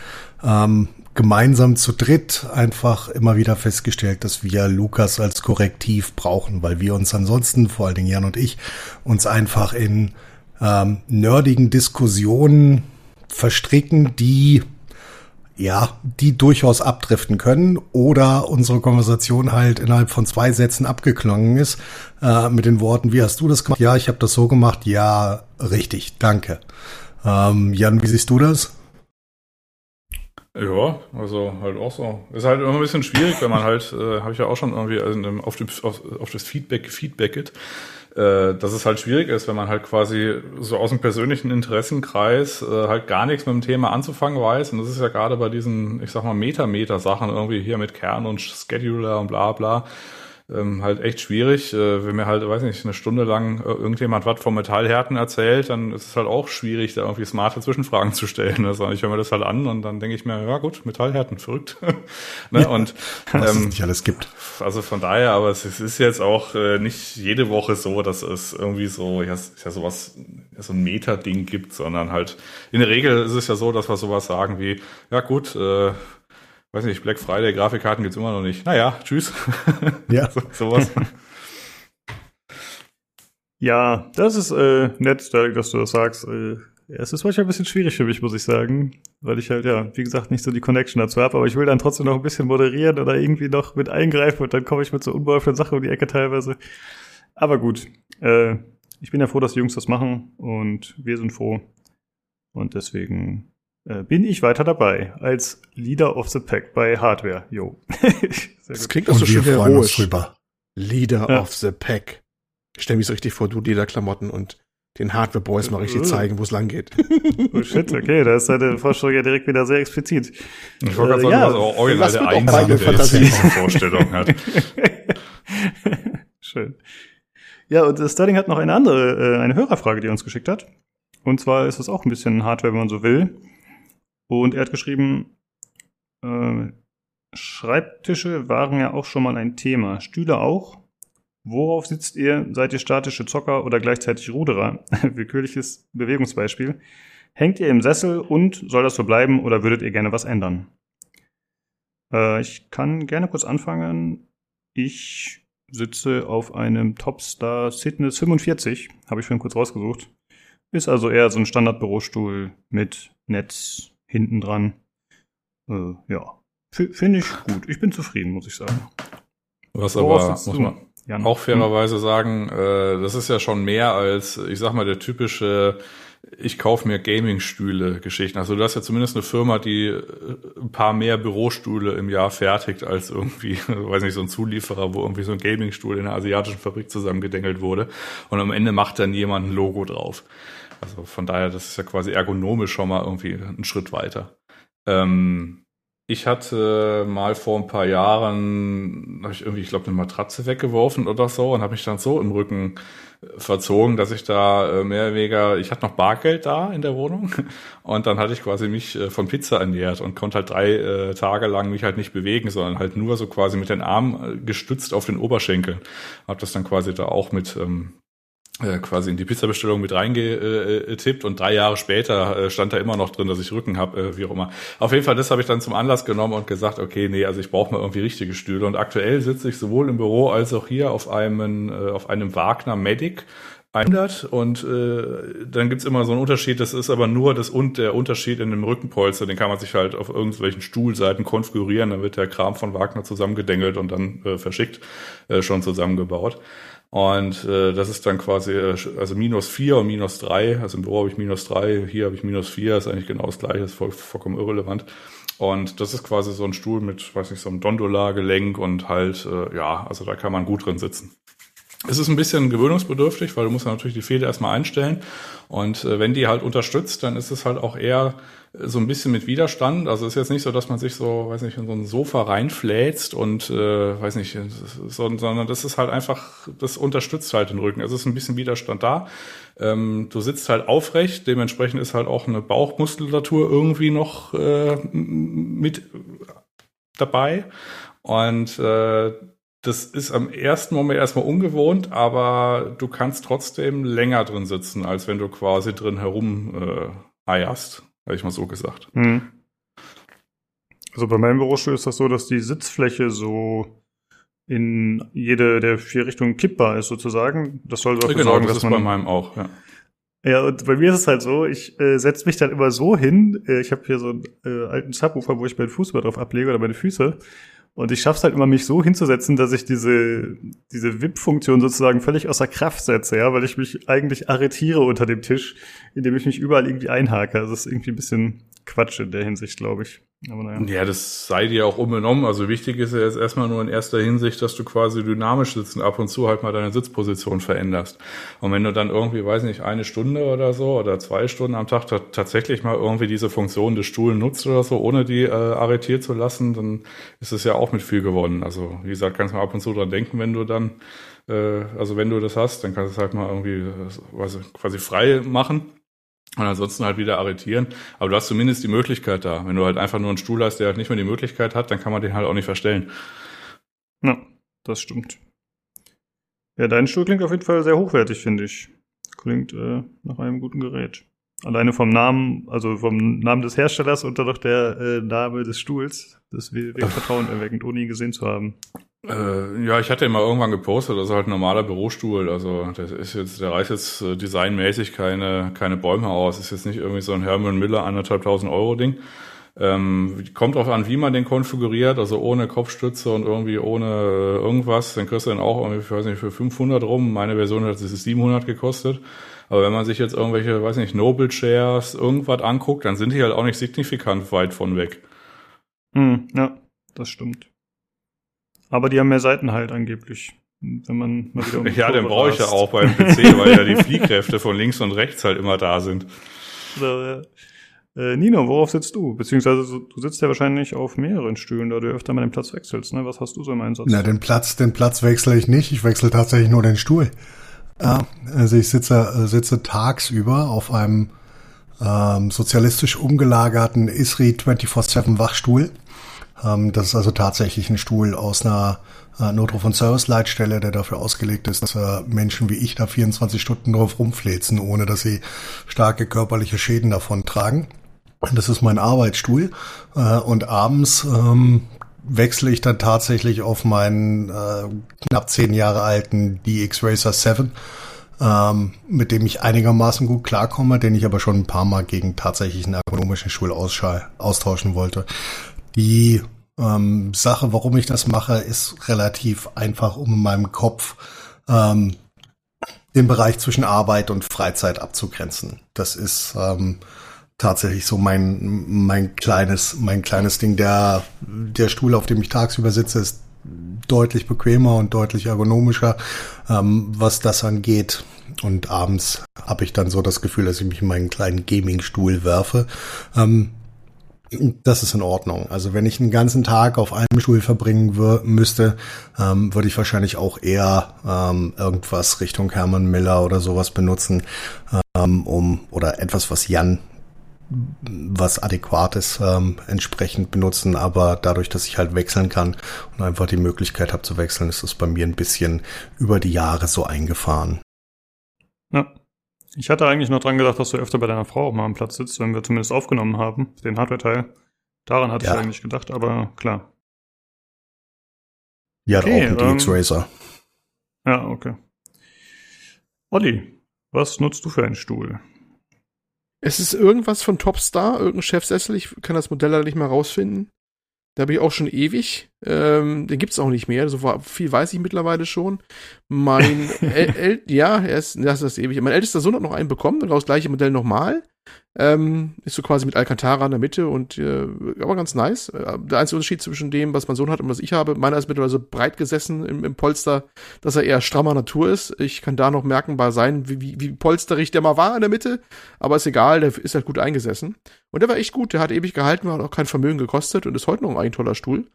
ähm, gemeinsam zu dritt einfach immer wieder festgestellt, dass wir Lukas als Korrektiv brauchen, weil wir uns ansonsten, vor allen Dingen Jan und ich, uns einfach in ähm, nerdigen Diskussionen verstricken, die ja, die durchaus abdriften können oder unsere Konversation halt innerhalb von zwei Sätzen abgeklungen ist äh, mit den Worten, wie hast du das gemacht? Ja, ich habe das so gemacht. Ja, richtig, danke. Ähm, Jan, wie siehst du das? Ja, also halt auch so. Ist halt immer ein bisschen schwierig, wenn man halt, äh, habe ich ja auch schon irgendwie auf, dem, auf, auf das Feedback gefeedbacket, äh, dass es halt schwierig ist, wenn man halt quasi so aus dem persönlichen Interessenkreis äh, halt gar nichts mit dem Thema anzufangen weiß. Und das ist ja gerade bei diesen, ich sag mal, Meta-Meta-Sachen irgendwie hier mit Kern und Scheduler und bla bla ähm, halt echt schwierig. Äh, wenn mir halt, weiß nicht, eine Stunde lang äh, irgendjemand was vom Metallhärten erzählt, dann ist es halt auch schwierig, da irgendwie smarte Zwischenfragen zu stellen. [laughs] Also ich höre mir das halt an und dann denke ich mir, ja gut, Metallhärten, verrückt. [laughs] ne? Ja, und [laughs] was ähm, es nicht alles gibt. Also von daher, aber es, es ist jetzt auch äh, nicht jede Woche so, dass es irgendwie so, ja, ja sowas, ja, so ein Meta-Ding gibt, sondern halt in der Regel ist es ja so, dass wir sowas sagen wie, ja gut, äh, weiß nicht, Black Friday, Grafikkarten gibt's immer noch nicht. Naja, tschüss. Ja. [laughs] so, sowas. Ja, das ist äh, nett, dass du das sagst. Äh, es ist manchmal ein bisschen schwierig für mich, muss ich sagen, weil ich halt, ja, wie gesagt, nicht so die Connection dazu habe, aber ich will dann trotzdem noch ein bisschen moderieren oder irgendwie noch mit eingreifen und dann komme ich mit so unbeholfenen Sachen um die Ecke teilweise. Aber gut, äh, ich bin ja froh, dass die Jungs das machen und wir sind froh. Und deswegen äh, bin ich weiter dabei als Leader of the Pack bei Hardware. Jo. [laughs] das klingt auch so schön heroisch. Drüber. Leader ja. of the Pack. Ich stell mich so richtig vor, du Lederklamotten und den Hardware Boys mal richtig äh. zeigen, wo es lang geht. Oh shit, okay, da ist deine Vorstellung ja direkt wieder sehr explizit. Ich wollte gerade äh, sagen, ja, dass auch jetzt diese Vorstellung hat. [laughs] Schön. Ja, und Sterling hat noch eine andere, äh, eine Hörerfrage, die er uns geschickt hat. Und zwar ist es auch ein bisschen Hardware, wenn man so will. Und er hat geschrieben, äh, Schreibtische waren ja auch schon mal ein Thema. Stühle auch. Worauf sitzt ihr? Seid ihr statische Zocker oder gleichzeitig Ruderer? [laughs] Willkürliches Bewegungsbeispiel. Hängt ihr im Sessel und soll das so bleiben oder würdet ihr gerne was ändern? Äh, ich kann gerne kurz anfangen. Ich sitze auf einem Topstar Sidness 45, habe ich vorhin kurz rausgesucht. Ist also eher so ein Standardbürostuhl mit Netz, hinten dran. Äh, ja, finde ich gut. Ich bin zufrieden, muss ich sagen. Was aber, muss man, Jan. auch fairerweise sagen, äh, das ist ja schon mehr als, ich sag mal, der typische ich kaufe mir Gaming-Stühle Geschichten. Also du hast ja zumindest eine Firma, die äh, ein paar mehr Bürostühle im Jahr fertigt als irgendwie, [laughs] weiß nicht, so ein Zulieferer, wo irgendwie so ein Gaming-Stuhl in einer asiatischen Fabrik zusammengedengelt wurde. Und am Ende macht dann jemand ein Logo drauf. Also von daher, das ist ja quasi ergonomisch schon mal irgendwie ein Schritt weiter. Ähm, ich hatte mal vor ein paar Jahren, habe ich irgendwie, ich glaube, eine Matratze weggeworfen oder so und habe mich dann so im Rücken verzogen, dass ich da äh, mehr oder weniger, ich hatte noch Bargeld da in der Wohnung [laughs] und dann hatte ich quasi mich äh, von Pizza ernährt und konnte halt drei äh, Tage lang mich halt nicht bewegen, sondern halt nur so quasi mit den Armen gestützt auf den Oberschenkeln. Hab das dann quasi da auch mit ähm, äh, quasi in die Pizzabestellung mit reingetippt und drei Jahre später äh, stand da immer noch drin, dass ich Rücken habe, äh, wie auch immer. Auf jeden Fall, das habe ich dann zum Anlass genommen und gesagt, okay, nee, also ich brauche mal irgendwie richtige Stühle. Und aktuell sitze ich sowohl im Büro als auch hier auf einem, äh, auf einem Wagner Medic 100 und äh, dann gibt's immer so einen Unterschied, das ist aber nur das und der Unterschied in dem Rückenpolster, den kann man sich halt auf irgendwelchen Stuhlseiten konfigurieren, dann wird der Kram von Wagner zusammengedengelt und dann äh, verschickt äh, schon zusammengebaut. Und äh, das ist dann quasi, äh, also minus vier und minus drei. Also im Büro habe ich minus drei, hier habe ich minus vier, ist eigentlich genau das gleiche, ist voll, vollkommen irrelevant. Und das ist quasi so ein Stuhl mit, weiß nicht, so einem Dondola-Gelenk und halt, äh, ja, also da kann man gut drin sitzen. Es ist ein bisschen gewöhnungsbedürftig, weil du musst natürlich die Fehler erstmal einstellen. Und äh, wenn die halt unterstützt, dann ist es halt auch eher so ein bisschen mit Widerstand. Also ist jetzt nicht so, dass man sich so, weiß nicht, in so ein Sofa reinfläzt und äh, weiß nicht, so, sondern das ist halt einfach, das unterstützt halt den Rücken. Also es ist ein bisschen Widerstand da. Ähm, du sitzt halt aufrecht, dementsprechend ist halt auch eine Bauchmuskulatur irgendwie noch äh, mit dabei. Und äh, das ist am ersten Moment erstmal ungewohnt, aber du kannst trotzdem länger drin sitzen, als wenn du quasi drin herum äh, eierst, habe ich mal so gesagt. Hm. Also bei meinem Bürostuhl ist das so, dass die Sitzfläche so in jede der vier Richtungen kippbar ist sozusagen. Das soll dafür genau, sorgen, das dass ist man bei meinem auch, ja. Ja, und bei mir ist es halt so, ich äh, setze mich dann immer so hin, äh, ich habe hier so einen äh, alten Subwoofer, wo ich meinen Fuß mal drauf ablege oder meine Füße. Und ich schaffe es halt immer, mich so hinzusetzen, dass ich diese, diese WIP-Funktion sozusagen völlig außer Kraft setze, ja, weil ich mich eigentlich arretiere unter dem Tisch, indem ich mich überall irgendwie einhake. Also das ist irgendwie ein bisschen Quatsch in der Hinsicht, glaube ich. Aber naja. Ja, das sei dir auch unbenommen. Also wichtig ist ja jetzt erstmal nur in erster Hinsicht, dass du quasi dynamisch sitzen, ab und zu halt mal deine Sitzposition veränderst. Und wenn du dann irgendwie, weiß nicht, eine Stunde oder so oder zwei Stunden am Tag ta- tatsächlich mal irgendwie diese Funktion des Stuhls nutzt oder so, ohne die äh, arretiert zu lassen, dann ist es ja auch mit viel gewonnen. Also wie gesagt, kannst du mal ab und zu dran denken, wenn du dann, äh, also wenn du das hast, dann kannst du es halt mal irgendwie äh, quasi frei machen. Und ansonsten halt wieder arretieren. Aber du hast zumindest die Möglichkeit da. Wenn du halt einfach nur einen Stuhl hast, der halt nicht mehr die Möglichkeit hat, dann kann man den halt auch nicht verstellen. Ja, das stimmt. Ja, dein Stuhl klingt auf jeden Fall sehr hochwertig, finde ich. Klingt äh, nach einem guten Gerät. Alleine vom Namen, also vom Namen des Herstellers und dann noch der äh, Name des Stuhls. Das wäre [laughs] Vertrauen erweckend, ohne ihn gesehen zu haben. Äh, ja, ich hatte mal irgendwann gepostet, das ist halt ein normaler Bürostuhl. Also das ist jetzt, der reißt jetzt äh, designmäßig keine, keine Bäume aus. Ist jetzt nicht irgendwie so ein Herman Miller anderthalbtausend Euro Ding. Ähm, kommt drauf an, wie man den konfiguriert, also ohne Kopfstütze und irgendwie ohne äh, irgendwas. Dann kriegst du den auch irgendwie, ich weiß nicht, für 500 rum. Meine Version hat es 700 gekostet. Aber wenn man sich jetzt irgendwelche, weiß nicht, Noble Chairs, irgendwas anguckt, dann sind die halt auch nicht signifikant weit von weg. Hm, ja, das stimmt. Aber die haben mehr Seiten halt angeblich. Wenn man mal wieder um [laughs] Ja, den brauche ich ja auch beim PC, weil ja die Fliehkräfte von links und rechts halt immer da sind. So, ja. Äh, Nino, worauf sitzt du? Beziehungsweise du sitzt ja wahrscheinlich auf mehreren Stühlen, da du öfter mal den Platz wechselst. Ne? Was hast du so im Einsatz? Na, den Platz, den Platz wechsle ich nicht. Ich wechsle tatsächlich nur den Stuhl. Ja, also ich sitze, sitze tagsüber auf einem ähm, sozialistisch umgelagerten ISRI 24-7 Wachstuhl. Ähm, das ist also tatsächlich ein Stuhl aus einer äh, Notruf- und Service-Leitstelle, der dafür ausgelegt ist, dass äh, Menschen wie ich da 24 Stunden drauf rumfläzen, ohne dass sie starke körperliche Schäden davon tragen. Das ist mein Arbeitsstuhl. Äh, und abends ähm, wechsle ich dann tatsächlich auf meinen knapp zehn Jahre alten DX Racer 7, ähm, mit dem ich einigermaßen gut klarkomme, den ich aber schon ein paar Mal gegen tatsächlich einen ergonomischen Stuhl austauschen wollte. Die ähm, Sache, warum ich das mache, ist relativ einfach, um in meinem Kopf ähm, den Bereich zwischen Arbeit und Freizeit abzugrenzen. Das ist ähm, tatsächlich so mein mein kleines mein kleines Ding. Der der Stuhl, auf dem ich tagsüber sitze, ist deutlich bequemer und deutlich ergonomischer, ähm, was das angeht. Und abends habe ich dann so das Gefühl, dass ich mich in meinen kleinen Gaming-Stuhl werfe. Ähm, das ist in Ordnung. Also wenn ich einen ganzen Tag auf einem Stuhl verbringen müsste, ähm, würde ich wahrscheinlich auch eher ähm, irgendwas Richtung Hermann Miller oder sowas benutzen, ähm, um oder etwas, was Jan was adäquates ähm, entsprechend benutzen, aber dadurch, dass ich halt wechseln kann und einfach die Möglichkeit habe zu wechseln, ist es bei mir ein bisschen über die Jahre so eingefahren. Ja. Ich hatte eigentlich noch dran gedacht, dass du öfter bei deiner Frau auch mal am Platz sitzt, wenn wir zumindest aufgenommen haben, den Hardware-Teil. Daran hatte ja. ich eigentlich gedacht, aber klar. Ja, okay, auch DX-Racer. Ähm, ja, okay. Olli, was nutzt du für einen Stuhl? Es ist irgendwas von Topstar, irgendein Chefsessel. Ich kann das Modell leider nicht mehr rausfinden. Da bin ich auch schon ewig. Ähm, den gibt's auch nicht mehr. So viel weiß ich mittlerweile schon. Mein [laughs] El, El ja, er ist, das ist ewig. Mein ältester Sohn hat noch einen bekommen, genau das gleiche Modell nochmal. Ähm, ist so quasi mit Alcantara in der Mitte und äh, aber ganz nice. Äh, der einzige Unterschied zwischen dem, was mein Sohn hat und was ich habe, meiner ist mittlerweile so breit gesessen im, im Polster, dass er eher strammer Natur ist. Ich kann da noch merken bei sein, wie, wie, wie polsterig der mal war in der Mitte, aber ist egal, der ist halt gut eingesessen. Und der war echt gut, der hat ewig gehalten, hat auch kein Vermögen gekostet und ist heute noch ein toller Stuhl.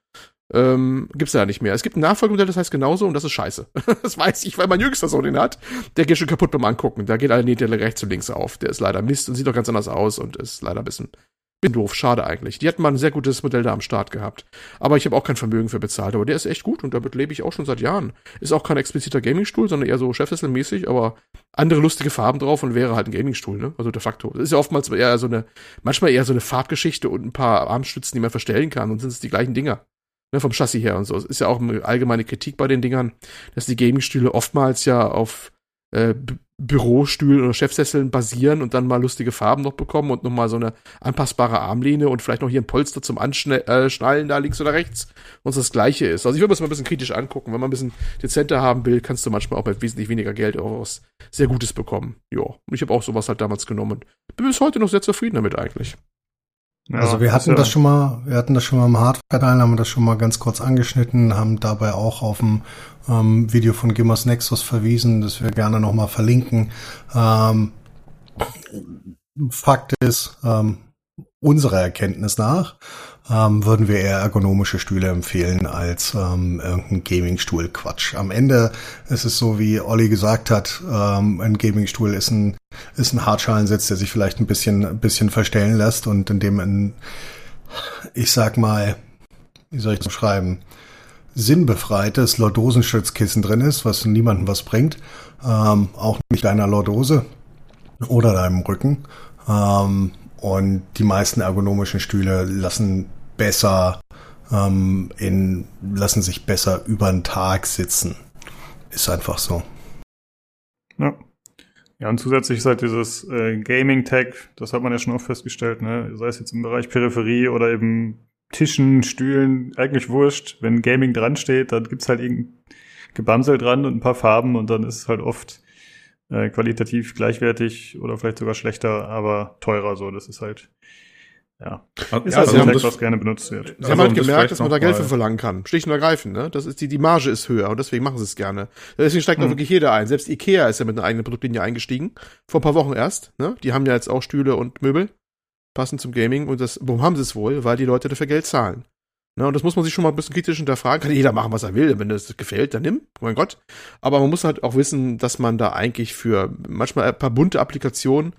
Ähm, gibt's ja nicht mehr. Es gibt ein Nachfolgemodell, das heißt genauso und das ist scheiße. [laughs] das weiß ich, weil mein jüngster Sohn den hat. Der geht schon kaputt beim Angucken. Da geht alle Nähte rechts und links auf. Der ist leider Mist und sieht doch ganz anders aus und ist leider ein bisschen, bisschen doof. Schade eigentlich. Die hatten mal ein sehr gutes Modell da am Start gehabt. Aber ich habe auch kein Vermögen für bezahlt. Aber der ist echt gut und damit lebe ich auch schon seit Jahren. Ist auch kein expliziter Gamingstuhl, sondern eher so Chefsesselmäßig, aber andere lustige Farben drauf und wäre halt ein Gamingstuhl, ne? Also de facto. Das ist ja oftmals eher so eine, manchmal eher so eine Farbgeschichte und ein paar Armstützen, die man verstellen kann und sind es die gleichen Dinger ne, vom Chassis her und so. Es ist ja auch eine allgemeine Kritik bei den Dingern, dass die Gaming-Stühle oftmals ja auf äh, Bürostühlen oder Chefsesseln basieren und dann mal lustige Farben noch bekommen und nochmal so eine anpassbare Armlehne und vielleicht noch hier ein Polster zum Anschnallen äh, da links oder rechts und das gleiche ist. Also ich würde es mal ein bisschen kritisch angucken. Wenn man ein bisschen dezenter haben will, kannst du manchmal auch mit wesentlich weniger Geld auch was sehr Gutes bekommen. Ja, und ich habe auch sowas halt damals genommen. Bin bis heute noch sehr zufrieden damit eigentlich. Ja, also wir hatten das schon mal, wir hatten das schon mal im Hardware-Teil, haben das schon mal ganz kurz angeschnitten, haben dabei auch auf dem ähm, Video von Gimmers Nexus verwiesen, das wir gerne nochmal verlinken. Ähm, Fakt ist, ähm, unserer Erkenntnis nach ähm, würden wir eher ergonomische Stühle empfehlen als ähm, irgendein Gaming-Stuhl. Quatsch. Am Ende ist es so, wie Olli gesagt hat, ähm, ein Gaming-Stuhl ist ein, ist ein Hartschalensitz, der sich vielleicht ein bisschen, ein bisschen verstellen lässt und in dem ein, ich sag mal, wie soll ich das schreiben, sinnbefreites Lordosenstützkissen drin ist, was niemandem was bringt. Ähm, auch nicht deiner Lordose oder deinem Rücken. Ähm, und die meisten ergonomischen Stühle lassen besser ähm, in, lassen sich besser über den Tag sitzen. Ist einfach so. Ja. Ja, und zusätzlich ist halt dieses äh, Gaming-Tag, das hat man ja schon oft festgestellt, ne? sei es jetzt im Bereich Peripherie oder eben Tischen, Stühlen, eigentlich wurscht. Wenn Gaming dran steht, dann gibt's halt irgendein Gebamsel dran und ein paar Farben und dann ist es halt oft äh, qualitativ gleichwertig oder vielleicht sogar schlechter, aber teurer so. Das ist halt ja, ist ja, halt also ein Tag, was gerne benutzt wird. Sie also haben halt gemerkt, dass man da Geld für verlangen kann. Schlicht und ergreifend, ne? Das ist die, die Marge ist höher und deswegen machen sie es gerne. Deswegen steigt da mhm. wirklich jeder ein. Selbst Ikea ist ja mit einer eigenen Produktlinie eingestiegen. Vor ein paar Wochen erst, ne? Die haben ja jetzt auch Stühle und Möbel. Passend zum Gaming. Und das, warum haben sie es wohl? Weil die Leute dafür Geld zahlen. Ne, und das muss man sich schon mal ein bisschen kritisch hinterfragen. Kann jeder machen, was er will. Wenn das gefällt, dann nimm. Oh mein Gott. Aber man muss halt auch wissen, dass man da eigentlich für manchmal ein paar bunte Applikationen,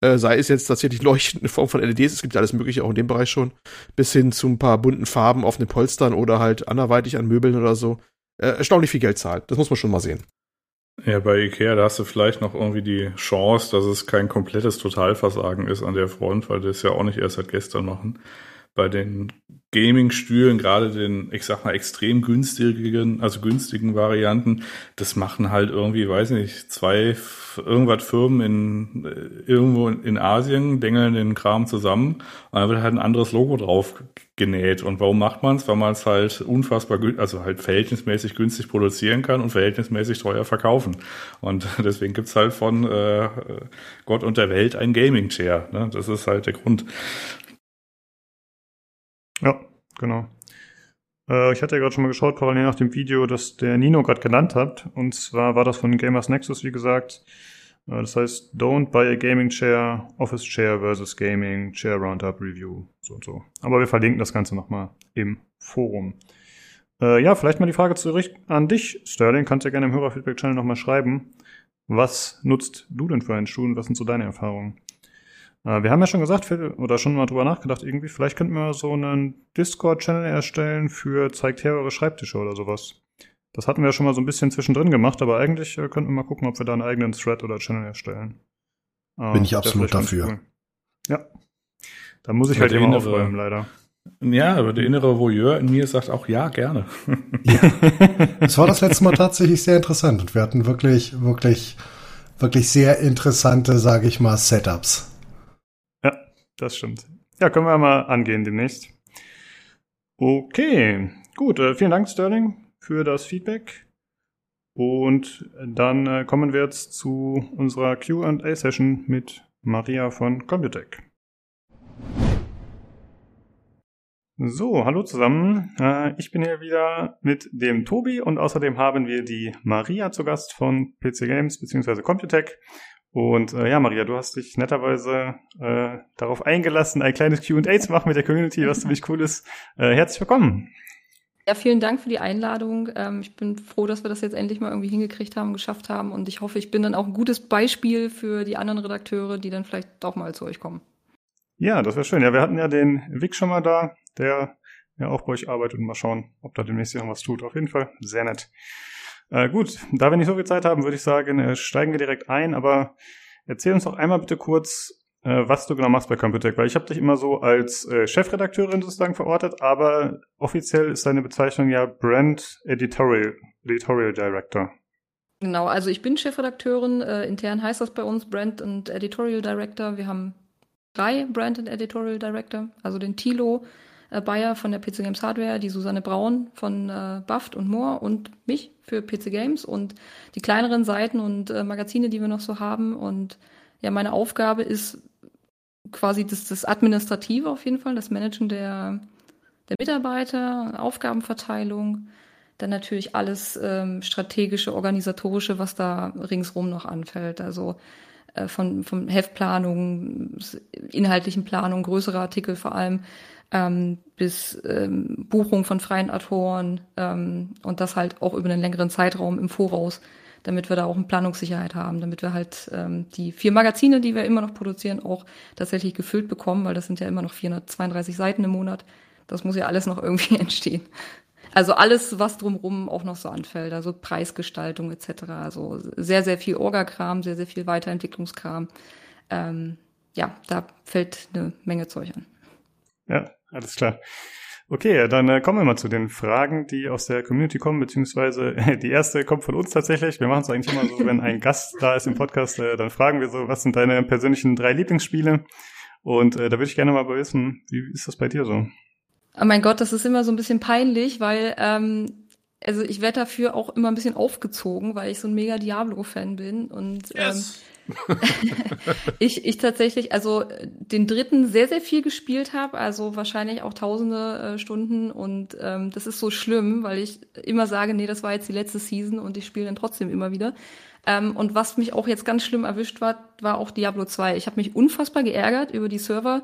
äh, sei es jetzt tatsächlich leuchtend in Form von LEDs, es gibt ja alles mögliche auch in dem Bereich schon, bis hin zu ein paar bunten Farben auf den Polstern oder halt anderweitig an Möbeln oder so, äh, erstaunlich viel Geld zahlt. Das muss man schon mal sehen. Ja, bei Ikea, da hast du vielleicht noch irgendwie die Chance, dass es kein komplettes Totalversagen ist an der Front, weil die es ja auch nicht erst seit gestern machen. Bei den Gaming-Stühlen, gerade den, ich sag mal, extrem günstigen, also günstigen Varianten, das machen halt irgendwie, weiß nicht, zwei irgendwas Firmen in irgendwo in Asien, dengeln den Kram zusammen und dann wird halt ein anderes Logo drauf genäht. Und warum macht man es? Weil man es halt unfassbar, also halt verhältnismäßig günstig produzieren kann und verhältnismäßig teuer verkaufen. Und [laughs] deswegen gibt's halt von äh, Gott und der Welt ein Gaming-Chair. Ne? Das ist halt der Grund. Ja, genau. Äh, ich hatte ja gerade schon mal geschaut, parallel nach dem Video, das der Nino gerade genannt hat. Und zwar war das von Gamers Nexus, wie gesagt. Äh, das heißt, don't buy a gaming chair, Office Chair versus Gaming, Chair Roundup Review, so und so. Aber wir verlinken das Ganze nochmal im Forum. Äh, ja, vielleicht mal die Frage zurück an dich, Sterling. Kannst ja gerne im Hörerfeedback-Channel nochmal schreiben. Was nutzt du denn für einen Stuhl und was sind so deine Erfahrungen? Äh, wir haben ja schon gesagt, oder schon mal drüber nachgedacht, irgendwie, vielleicht könnten wir so einen Discord-Channel erstellen für zeigt her eure Schreibtische oder sowas. Das hatten wir ja schon mal so ein bisschen zwischendrin gemacht, aber eigentlich äh, könnten wir mal gucken, ob wir da einen eigenen Thread oder Channel erstellen. Äh, Bin ich absolut dafür. Cool. Ja. Da muss ich halt immer innere, aufräumen, leider. Ja, aber der innere Voyeur in mir sagt auch ja, gerne. ja. Das war das letzte Mal tatsächlich sehr interessant und wir hatten wirklich, wirklich, wirklich sehr interessante, sage ich mal, Setups. Das stimmt. Ja, können wir mal angehen demnächst. Okay, gut. Äh, vielen Dank, Sterling, für das Feedback. Und dann äh, kommen wir jetzt zu unserer QA-Session mit Maria von Computec. So, hallo zusammen. Äh, ich bin hier wieder mit dem Tobi und außerdem haben wir die Maria zu Gast von PC Games bzw. Computec. Und äh, ja, Maria, du hast dich netterweise äh, darauf eingelassen, ein kleines QA zu machen mit der Community, was ziemlich cool ist. Äh, herzlich willkommen. Ja, vielen Dank für die Einladung. Ähm, ich bin froh, dass wir das jetzt endlich mal irgendwie hingekriegt haben, geschafft haben. Und ich hoffe, ich bin dann auch ein gutes Beispiel für die anderen Redakteure, die dann vielleicht auch mal zu euch kommen. Ja, das wäre schön. Ja, wir hatten ja den Vic schon mal da, der ja auch bei euch arbeitet und mal schauen, ob da demnächst noch was tut. Auf jeden Fall sehr nett. Äh, gut, da wir nicht so viel Zeit haben, würde ich sagen, äh, steigen wir direkt ein, aber erzähl uns doch einmal bitte kurz, äh, was du genau machst bei Computec, weil ich habe dich immer so als äh, Chefredakteurin sozusagen verortet, aber offiziell ist deine Bezeichnung ja Brand Editorial, Editorial Director. Genau, also ich bin Chefredakteurin, äh, intern heißt das bei uns Brand und Editorial Director. Wir haben drei Brand und Editorial Director, also den Tilo, äh, Bayer von der PC Games Hardware, die Susanne Braun von äh, Buffed und Moore und mich für PC Games und die kleineren Seiten und äh, Magazine, die wir noch so haben. Und ja, meine Aufgabe ist quasi das, das Administrative auf jeden Fall, das Managen der, der Mitarbeiter, Aufgabenverteilung, dann natürlich alles ähm, strategische, organisatorische, was da ringsrum noch anfällt. Also äh, von, von Heftplanung, inhaltlichen Planung, größere Artikel vor allem, ähm, bis ähm, Buchung von freien Autoren ähm, und das halt auch über einen längeren Zeitraum im Voraus, damit wir da auch eine Planungssicherheit haben, damit wir halt ähm, die vier Magazine, die wir immer noch produzieren, auch tatsächlich gefüllt bekommen, weil das sind ja immer noch 432 Seiten im Monat. Das muss ja alles noch [laughs] irgendwie entstehen. Also alles, was drumrum auch noch so anfällt, also Preisgestaltung etc. Also sehr, sehr viel Orgakram, sehr, sehr viel Weiterentwicklungskram. Ähm, ja, da fällt eine Menge Zeug an. Ja, alles klar. Okay, dann äh, kommen wir mal zu den Fragen, die aus der Community kommen, beziehungsweise äh, die erste kommt von uns tatsächlich. Wir machen es eigentlich immer so, wenn ein Gast da ist im Podcast, äh, dann fragen wir so, was sind deine persönlichen drei Lieblingsspiele? Und äh, da würde ich gerne mal wissen, wie ist das bei dir so? Oh mein Gott, das ist immer so ein bisschen peinlich, weil ähm, also ich werde dafür auch immer ein bisschen aufgezogen, weil ich so ein mega Diablo-Fan bin und ähm, yes. ähm, [laughs] ich, ich tatsächlich, also den dritten sehr, sehr viel gespielt habe, also wahrscheinlich auch tausende äh, Stunden und ähm, das ist so schlimm, weil ich immer sage, nee, das war jetzt die letzte Season und ich spiele dann trotzdem immer wieder. Ähm, und was mich auch jetzt ganz schlimm erwischt war, war auch Diablo 2. Ich habe mich unfassbar geärgert über die Server,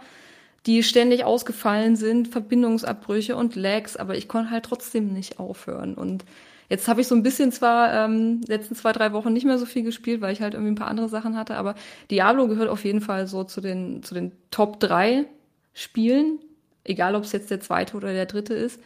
die ständig ausgefallen sind, Verbindungsabbrüche und Lags, aber ich konnte halt trotzdem nicht aufhören und Jetzt habe ich so ein bisschen zwar ähm, letzten zwei, drei Wochen nicht mehr so viel gespielt, weil ich halt irgendwie ein paar andere Sachen hatte, aber Diablo gehört auf jeden Fall so zu den, zu den Top drei Spielen, egal ob es jetzt der zweite oder der dritte ist.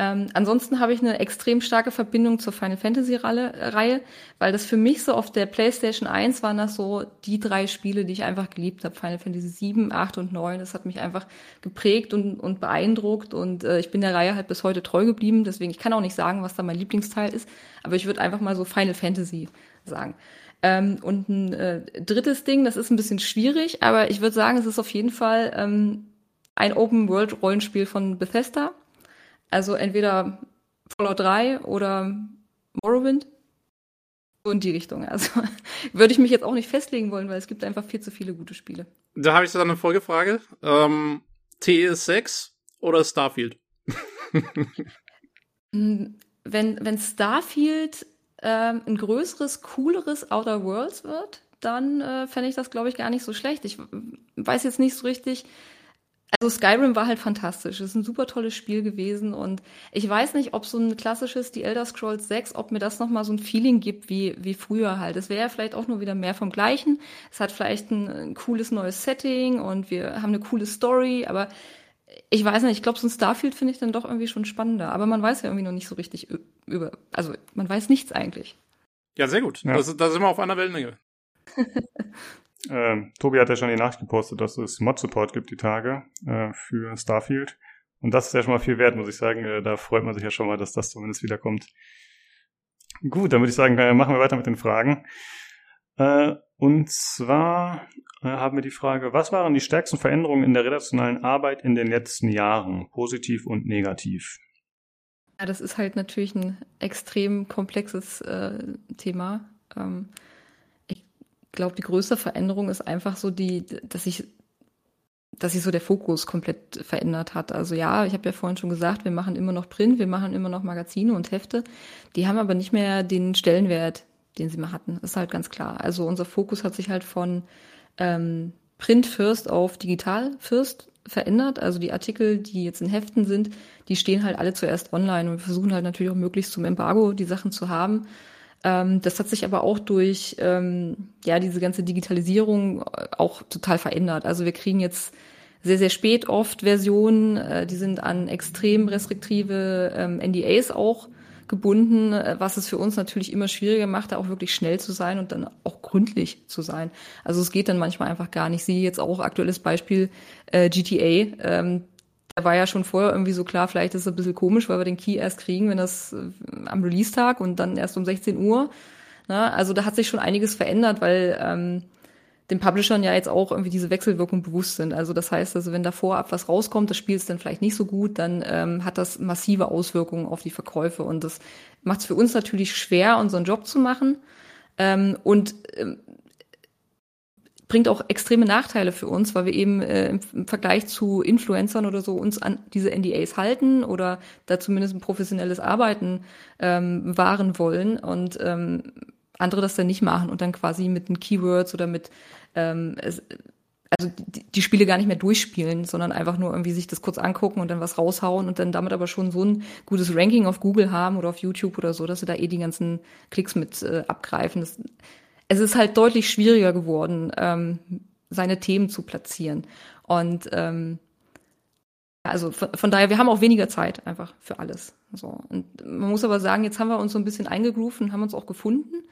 Ähm, ansonsten habe ich eine extrem starke Verbindung zur Final Fantasy Reihe, weil das für mich so auf der PlayStation 1 waren das so die drei Spiele, die ich einfach geliebt habe. Final Fantasy 7, 8 und 9. Das hat mich einfach geprägt und, und beeindruckt und äh, ich bin der Reihe halt bis heute treu geblieben. Deswegen, ich kann auch nicht sagen, was da mein Lieblingsteil ist, aber ich würde einfach mal so Final Fantasy sagen. Ähm, und ein äh, drittes Ding, das ist ein bisschen schwierig, aber ich würde sagen, es ist auf jeden Fall ähm, ein Open-World-Rollenspiel von Bethesda. Also entweder Fallout 3 oder Morrowind. So in die Richtung. Also [laughs] würde ich mich jetzt auch nicht festlegen wollen, weil es gibt einfach viel zu viele gute Spiele. Da habe ich dann eine Folgefrage. Ähm, TS6 oder Starfield? [laughs] Hm, wenn, wenn Starfield ähm, ein größeres, cooleres Outer Worlds wird, dann äh, fände ich das, glaube ich, gar nicht so schlecht. Ich weiß jetzt nicht so richtig, also Skyrim war halt fantastisch. Es ist ein super tolles Spiel gewesen und ich weiß nicht, ob so ein klassisches Die Elder Scrolls 6, ob mir das nochmal so ein Feeling gibt wie, wie früher halt. Es wäre ja vielleicht auch nur wieder mehr vom Gleichen. Es hat vielleicht ein, ein, cooles neues Setting und wir haben eine coole Story, aber ich weiß nicht, ich glaube, so ein Starfield finde ich dann doch irgendwie schon spannender. Aber man weiß ja irgendwie noch nicht so richtig über, also man weiß nichts eigentlich. Ja, sehr gut. Ja. Da sind wir auf einer Wellenlänge. [laughs] Ähm, Tobi hat ja schon die Nachricht gepostet, dass es Mod-Support gibt die Tage äh, für Starfield. Und das ist ja schon mal viel wert, muss ich sagen. Äh, da freut man sich ja schon mal, dass das zumindest wiederkommt. Gut, dann würde ich sagen, äh, machen wir weiter mit den Fragen. Äh, und zwar äh, haben wir die Frage, was waren die stärksten Veränderungen in der redaktionalen Arbeit in den letzten Jahren, positiv und negativ? Ja, das ist halt natürlich ein extrem komplexes äh, Thema. Ähm, glaube, die größte Veränderung ist einfach so die, dass ich dass sich so der Fokus komplett verändert hat. Also ja, ich habe ja vorhin schon gesagt, wir machen immer noch Print, wir machen immer noch Magazine und Hefte. Die haben aber nicht mehr den Stellenwert, den sie mal hatten. Das ist halt ganz klar. Also unser Fokus hat sich halt von ähm, Print First auf Digital First verändert. Also die Artikel, die jetzt in Heften sind, die stehen halt alle zuerst online und wir versuchen halt natürlich auch möglichst zum Embargo die Sachen zu haben. Ähm, das hat sich aber auch durch ähm, ja diese ganze Digitalisierung äh, auch total verändert. Also wir kriegen jetzt sehr, sehr spät oft Versionen, äh, die sind an extrem restriktive ähm, NDAs auch gebunden, äh, was es für uns natürlich immer schwieriger macht, da auch wirklich schnell zu sein und dann auch gründlich zu sein. Also es geht dann manchmal einfach gar nicht. Sie jetzt auch aktuelles Beispiel äh, GTA. Ähm, war ja schon vorher irgendwie so klar, vielleicht ist es ein bisschen komisch, weil wir den Key erst kriegen, wenn das äh, am Release-Tag und dann erst um 16 Uhr. Na, also da hat sich schon einiges verändert, weil ähm, den Publishern ja jetzt auch irgendwie diese Wechselwirkung bewusst sind. Also das heißt, also wenn da vorab was rauskommt, das Spiel ist dann vielleicht nicht so gut, dann ähm, hat das massive Auswirkungen auf die Verkäufe und das macht es für uns natürlich schwer, unseren Job zu machen. Ähm, und ähm, bringt auch extreme Nachteile für uns, weil wir eben äh, im, Vergleich zu Influencern oder so uns an diese NDAs halten oder da zumindest ein professionelles Arbeiten ähm, wahren wollen und ähm, andere das dann nicht machen und dann quasi mit den Keywords oder mit ähm, es, also die, die Spiele gar nicht mehr durchspielen, sondern einfach nur irgendwie sich das kurz angucken und dann was raushauen und dann damit aber schon so ein gutes Ranking auf Google haben oder auf YouTube oder so, dass sie da eh die ganzen Klicks mit äh, abgreifen. Das, es ist halt deutlich schwieriger geworden, ähm, seine Themen zu platzieren. Und ähm, also von, von, daher, wir haben auch weniger Zeit einfach für alles. So. Und man muss aber sagen, jetzt haben wir uns so ein bisschen eingegroovt und haben uns auch gefunden.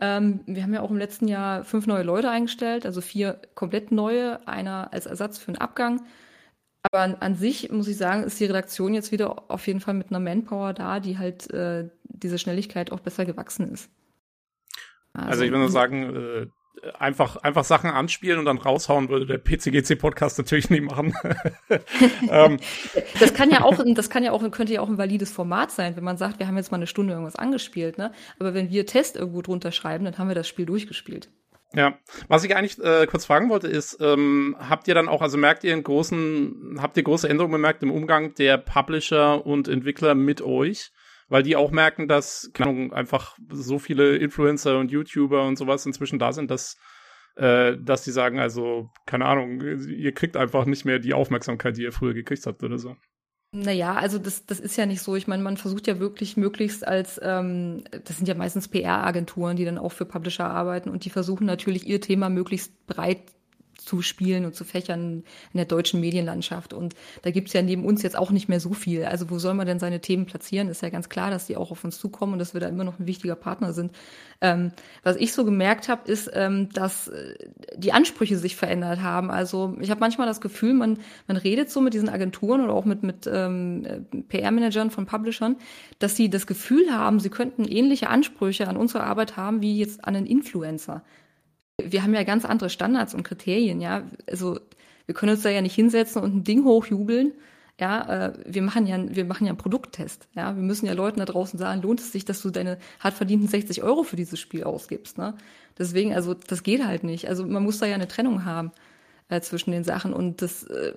Ähm, wir haben ja auch im letzten Jahr fünf neue Leute eingestellt, also vier komplett neue, einer als Ersatz für einen Abgang. Aber an, an, sich muss ich sagen, ist die Redaktion jetzt wieder auf jeden Fall mit einer Manpower da, die halt äh, diese Schnelligkeit auch besser gewachsen ist. Also, also ich würde nur sagen, äh, einfach, einfach Sachen anspielen und dann raushauen würde der PCGC-Podcast natürlich nie machen. [laughs] ähm. Das kann ja auch, das kann ja auch, könnte ja auch ein valides Format sein, wenn man sagt, wir haben jetzt mal eine Stunde irgendwas angespielt, ne? Aber wenn wir Test irgendwo drunter schreiben, dann haben wir das Spiel durchgespielt. Ja, was ich eigentlich äh, kurz fragen wollte, ist, ähm, habt ihr dann auch, also merkt ihr einen großen, habt ihr große Änderungen bemerkt im Umgang der Publisher und Entwickler mit euch? Weil die auch merken, dass keine Ahnung, einfach so viele Influencer und YouTuber und sowas inzwischen da sind, dass äh, dass die sagen, also keine Ahnung, ihr kriegt einfach nicht mehr die Aufmerksamkeit, die ihr früher gekriegt habt oder so. Naja, also das, das ist ja nicht so. Ich meine, man versucht ja wirklich möglichst als, ähm, das sind ja meistens PR-Agenturen, die dann auch für Publisher arbeiten und die versuchen natürlich ihr Thema möglichst breit zuzuspielen und zu fächern in der deutschen Medienlandschaft. Und da gibt's ja neben uns jetzt auch nicht mehr so viel. Also wo soll man denn seine Themen platzieren? Ist ja ganz klar, dass die auch auf uns zukommen und dass wir da immer noch ein wichtiger Partner sind. Ähm, was ich so gemerkt habe, ist, ähm, dass äh, die Ansprüche sich verändert haben. Also ich habe manchmal das Gefühl, man, man redet so mit diesen Agenturen oder auch mit, mit ähm, PR-Managern von Publishern, dass sie das Gefühl haben, sie könnten ähnliche Ansprüche an unsere Arbeit haben wie jetzt an einen Influencer. Wir haben ja ganz andere Standards und Kriterien, ja. Also wir können uns da ja nicht hinsetzen und ein Ding hochjubeln ja, äh, wir machen ja, wir machen ja einen Produkttest. Ja, wir müssen ja Leuten da draußen sagen, lohnt es sich, dass du deine hart verdienten 60 Euro für dieses Spiel ausgibst. Ne? Deswegen, also das geht halt nicht. Also man muss da ja eine Trennung haben äh, zwischen den Sachen und das. Äh,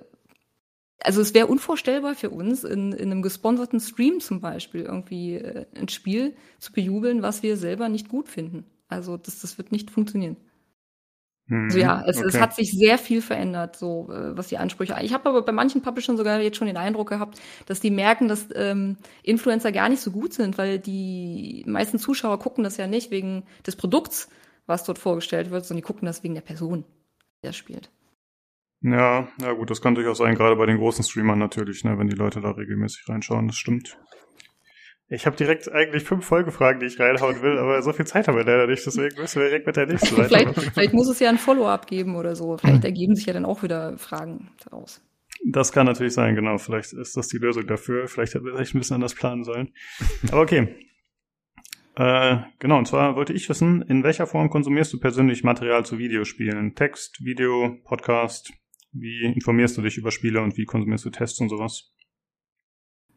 also es wäre unvorstellbar für uns, in, in einem gesponserten Stream zum Beispiel irgendwie äh, ein Spiel zu bejubeln, was wir selber nicht gut finden. Also das, das wird nicht funktionieren. Also ja, es, okay. es hat sich sehr viel verändert, so äh, was die Ansprüche. Ich habe aber bei manchen Publishern sogar jetzt schon den Eindruck gehabt, dass die merken, dass ähm, Influencer gar nicht so gut sind, weil die meisten Zuschauer gucken das ja nicht wegen des Produkts, was dort vorgestellt wird, sondern die gucken das wegen der Person, die das spielt. Ja, ja gut, das kann durchaus sein, gerade bei den großen Streamern natürlich, ne, wenn die Leute da regelmäßig reinschauen, das stimmt. Ich habe direkt eigentlich fünf Folgefragen, die ich reinhauen will, aber so viel Zeit haben wir leider nicht, deswegen müssen wir direkt mit der nächsten weitermachen. vielleicht, vielleicht muss es ja ein Follow-up geben oder so. Vielleicht ergeben sich ja dann auch wieder Fragen daraus. Das kann natürlich sein, genau. Vielleicht ist das die Lösung dafür. Vielleicht hätten wir echt ein bisschen anders planen sollen. Aber okay. Äh, genau, und zwar wollte ich wissen, in welcher Form konsumierst du persönlich Material zu Videospielen? Text, Video, Podcast? Wie informierst du dich über Spiele und wie konsumierst du Tests und sowas?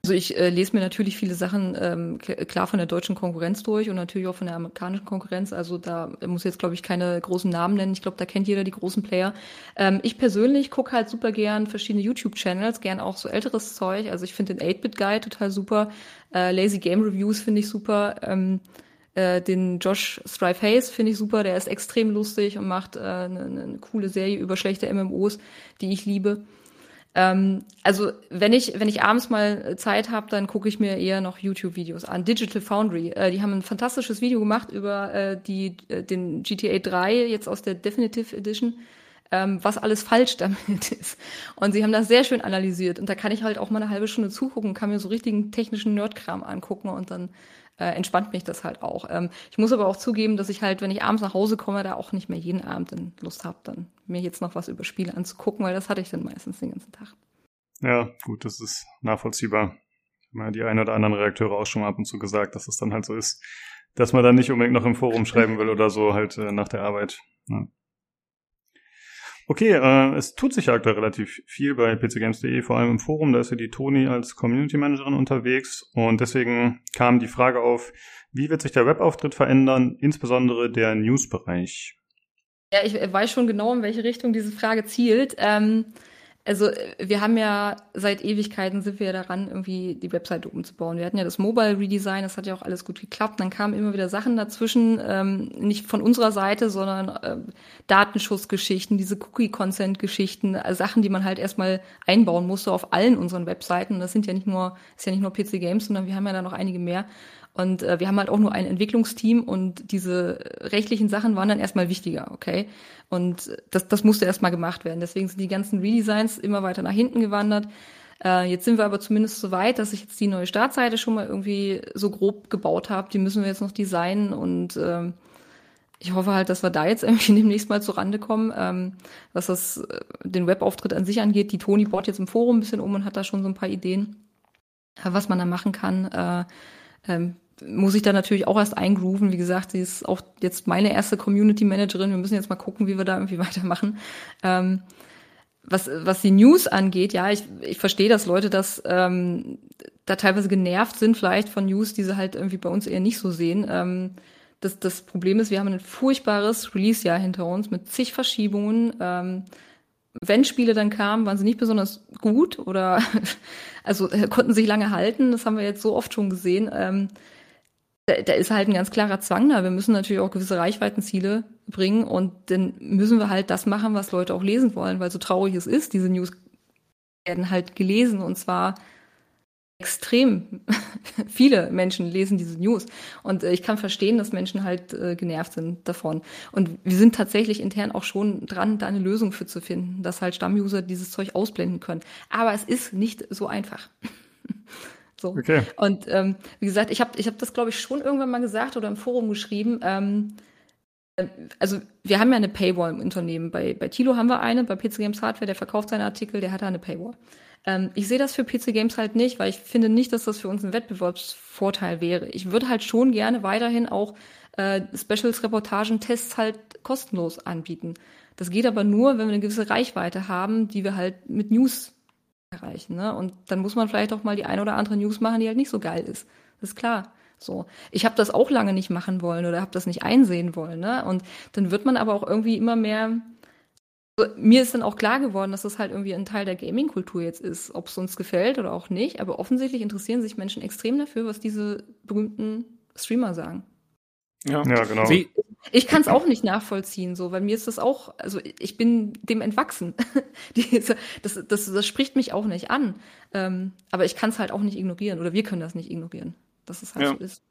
Also ich äh, lese mir natürlich viele Sachen ähm, klar von der deutschen Konkurrenz durch und natürlich auch von der amerikanischen Konkurrenz. Also da muss jetzt, glaube ich, keine großen Namen nennen. Ich glaube, da kennt jeder die großen Player. Ähm, ich persönlich gucke halt super gern verschiedene YouTube-Channels, gern auch so älteres Zeug. Also ich finde den 8-Bit-Guy total super. Äh, Lazy Game Reviews finde ich super. Ähm, äh, den Josh Strife Hayes finde ich super. Der ist extrem lustig und macht äh, eine, eine coole Serie über schlechte MMOs, die ich liebe. Ähm, also wenn ich wenn ich abends mal Zeit habe, dann gucke ich mir eher noch YouTube-Videos an. Digital Foundry, äh, die haben ein fantastisches Video gemacht über äh, die äh, den GTA 3 jetzt aus der Definitive Edition, ähm, was alles falsch [laughs] damit ist. Und sie haben das sehr schön analysiert und da kann ich halt auch mal eine halbe Stunde zugucken, kann mir so richtigen technischen Nerdkram angucken und dann äh, entspannt mich das halt auch. Ähm, ich muss aber auch zugeben, dass ich halt, wenn ich abends nach Hause komme, da auch nicht mehr jeden Abend dann Lust habe, dann mir jetzt noch was über Spiele anzugucken, weil das hatte ich dann meistens den ganzen Tag. Ja, gut, das ist nachvollziehbar. Mal die ein oder anderen Reakteure auch schon mal ab und zu gesagt, dass es dann halt so ist, dass man dann nicht unbedingt noch im Forum schreiben will oder so halt äh, nach der Arbeit. Ja. Okay, äh, es tut sich ja aktuell relativ viel bei pcgames.de, vor allem im Forum. Da ist ja die Toni als Community Managerin unterwegs und deswegen kam die Frage auf, wie wird sich der Webauftritt verändern, insbesondere der News-Bereich? Ja, ich weiß schon genau, in welche Richtung diese Frage zielt. Ähm, also wir haben ja seit Ewigkeiten sind wir ja daran, irgendwie die Webseite umzubauen. Wir hatten ja das Mobile Redesign, das hat ja auch alles gut geklappt. Dann kamen immer wieder Sachen dazwischen, ähm, nicht von unserer Seite, sondern ähm, Datenschutzgeschichten, diese Cookie-Consent-Geschichten, äh, Sachen, die man halt erstmal einbauen musste auf allen unseren Webseiten. Und das sind ja nicht nur, ist ja nicht nur PC Games, sondern wir haben ja da noch einige mehr. Und äh, wir haben halt auch nur ein Entwicklungsteam und diese rechtlichen Sachen waren dann erstmal wichtiger, okay? Und das, das musste erstmal gemacht werden. Deswegen sind die ganzen Redesigns immer weiter nach hinten gewandert. Äh, jetzt sind wir aber zumindest so weit, dass ich jetzt die neue Startseite schon mal irgendwie so grob gebaut habe. Die müssen wir jetzt noch designen und äh, ich hoffe halt, dass wir da jetzt [laughs] irgendwie demnächst mal zur Rande kommen, ähm, was das äh, den Webauftritt an sich angeht. Die Toni baut jetzt im Forum ein bisschen um und hat da schon so ein paar Ideen, äh, was man da machen kann. Äh, ähm, muss ich da natürlich auch erst eingrooven. Wie gesagt, sie ist auch jetzt meine erste Community Managerin. Wir müssen jetzt mal gucken, wie wir da irgendwie [laughs] weitermachen. Ähm, was, was die News angeht, ja, ich, ich verstehe, dass Leute das ähm, da teilweise genervt sind, vielleicht von News, die sie halt irgendwie bei uns eher nicht so sehen. Ähm, das, das Problem ist, wir haben ein furchtbares Release-Jahr hinter uns mit zig Verschiebungen. Ähm, wenn Spiele dann kamen, waren sie nicht besonders gut oder [laughs] also äh, konnten sich lange halten. Das haben wir jetzt so oft schon gesehen. Ähm, da, da ist halt ein ganz klarer Zwang da. Wir müssen natürlich auch gewisse Reichweitenziele bringen und dann müssen wir halt das machen, was Leute auch lesen wollen, weil so traurig es ist, diese News werden halt gelesen und zwar extrem [laughs] viele Menschen lesen diese News. Und äh, ich kann verstehen, dass Menschen halt äh, genervt sind davon. Und wir sind tatsächlich intern auch schon dran, da eine Lösung für zu finden, dass halt Stammuser dieses Zeug ausblenden können. Aber es ist nicht so einfach. [laughs] so. Okay. Und ähm, wie gesagt, ich habe ich hab das, glaube ich, schon irgendwann mal gesagt oder im Forum geschrieben. Ähm, äh, also wir haben ja eine Paywall im Unternehmen. Bei, bei Tilo haben wir eine, bei PC Games Hardware, der verkauft seine Artikel, der hat da eine Paywall. Ähm, ich sehe das für PC Games halt nicht, weil ich finde nicht, dass das für uns ein Wettbewerbsvorteil wäre. Ich würde halt schon gerne weiterhin auch äh, Specials, Reportagen, Tests halt kostenlos anbieten. Das geht aber nur, wenn wir eine gewisse Reichweite haben, die wir halt mit News erreichen. Ne? Und dann muss man vielleicht auch mal die eine oder andere News machen, die halt nicht so geil ist. Das ist klar. So, ich habe das auch lange nicht machen wollen oder habe das nicht einsehen wollen, ne? Und dann wird man aber auch irgendwie immer mehr mir ist dann auch klar geworden, dass das halt irgendwie ein Teil der Gaming-Kultur jetzt ist, ob es uns gefällt oder auch nicht. Aber offensichtlich interessieren sich Menschen extrem dafür, was diese berühmten Streamer sagen. Ja, ja genau. Wie? Ich kann es auch nicht nachvollziehen, so, weil mir ist das auch, also ich bin dem entwachsen. [laughs] das, das, das spricht mich auch nicht an. Ähm, aber ich kann es halt auch nicht ignorieren oder wir können das nicht ignorieren, dass es halt ja. so ist.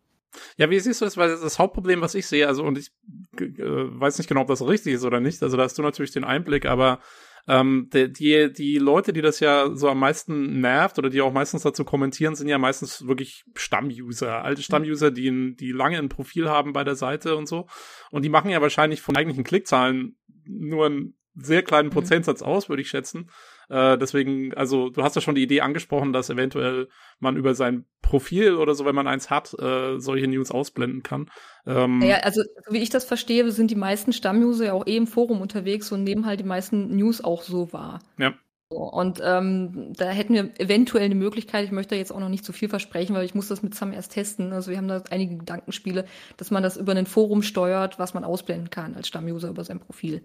Ja, wie siehst du das? Weil das Hauptproblem, was ich sehe, also und ich äh, weiß nicht genau, ob das richtig ist oder nicht, also da hast du natürlich den Einblick, aber ähm, die, die, Leute, die das ja so am meisten nervt oder die auch meistens dazu kommentieren, sind ja meistens wirklich Stammuser, alte Stammuser, die, die lange ein Profil haben bei der Seite und so. Und die machen ja wahrscheinlich von eigentlichen Klickzahlen nur einen sehr kleinen mhm. Prozentsatz aus, würde ich schätzen. Äh, deswegen, also du hast ja schon die Idee angesprochen, dass eventuell man über sein Profil oder so, wenn man eins hat, äh, solche News ausblenden kann. Ähm, ja, also wie ich das verstehe, sind die meisten Stammuser ja auch eh im Forum unterwegs und nehmen halt die meisten News auch so wahr. Ja. Und ähm, da hätten wir eventuell eine Möglichkeit, ich möchte jetzt auch noch nicht zu viel versprechen, weil ich muss das mit Sam erst testen. Also wir haben da einige Gedankenspiele, dass man das über ein Forum steuert, was man ausblenden kann als Stammuser über sein Profil.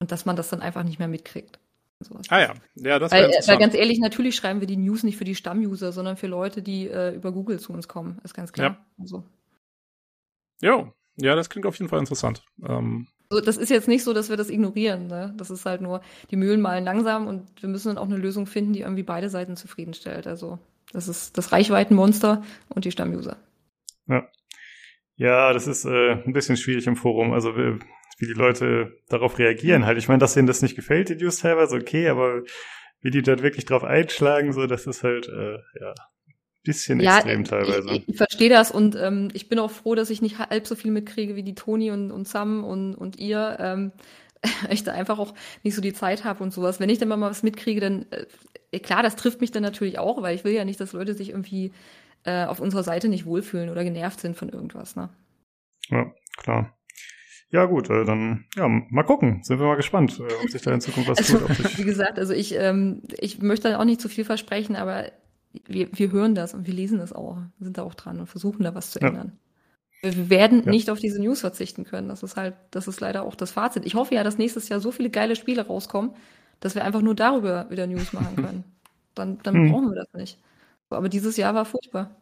Und dass man das dann einfach nicht mehr mitkriegt. Sowas. Ah ja, ja, das weil, weil ganz ehrlich, natürlich schreiben wir die News nicht für die Stammuser, sondern für Leute, die äh, über Google zu uns kommen, ist ganz klar. Ja. Also. Jo, ja, das klingt auf jeden Fall interessant. Ähm. Also das ist jetzt nicht so, dass wir das ignorieren. Ne? Das ist halt nur, die Mühlen malen langsam und wir müssen dann auch eine Lösung finden, die irgendwie beide Seiten zufriedenstellt. Also das ist das Reichweitenmonster und die Stammuser. Ja. Ja, das ist äh, ein bisschen schwierig im Forum. Also wir, wie die Leute darauf reagieren halt. Ich meine, dass denen das nicht gefällt, die News teilweise, okay, aber wie die dort wirklich drauf einschlagen, so, das ist halt, äh, ja, bisschen ja, extrem teilweise. Ich, ich verstehe das und ähm, ich bin auch froh, dass ich nicht halb so viel mitkriege wie die Toni und, und Sam und, und ihr. Ähm, [laughs] ich da einfach auch nicht so die Zeit habe und sowas. Wenn ich dann mal was mitkriege, dann äh, klar, das trifft mich dann natürlich auch, weil ich will ja nicht, dass Leute sich irgendwie äh, auf unserer Seite nicht wohlfühlen oder genervt sind von irgendwas. Ne? Ja, klar. Ja, gut, äh, dann ja, mal gucken. Sind wir mal gespannt, äh, ob sich da in Zukunft was also, tut. [laughs] Wie gesagt, also ich, ähm, ich möchte da auch nicht zu viel versprechen, aber wir, wir hören das und wir lesen das auch, sind da auch dran und versuchen da was zu ändern. Ja. Wir werden ja. nicht auf diese News verzichten können. Das ist halt, das ist leider auch das Fazit. Ich hoffe ja, dass nächstes Jahr so viele geile Spiele rauskommen, dass wir einfach nur darüber wieder News machen [laughs] können. Dann, dann hm. brauchen wir das nicht. Aber dieses Jahr war furchtbar.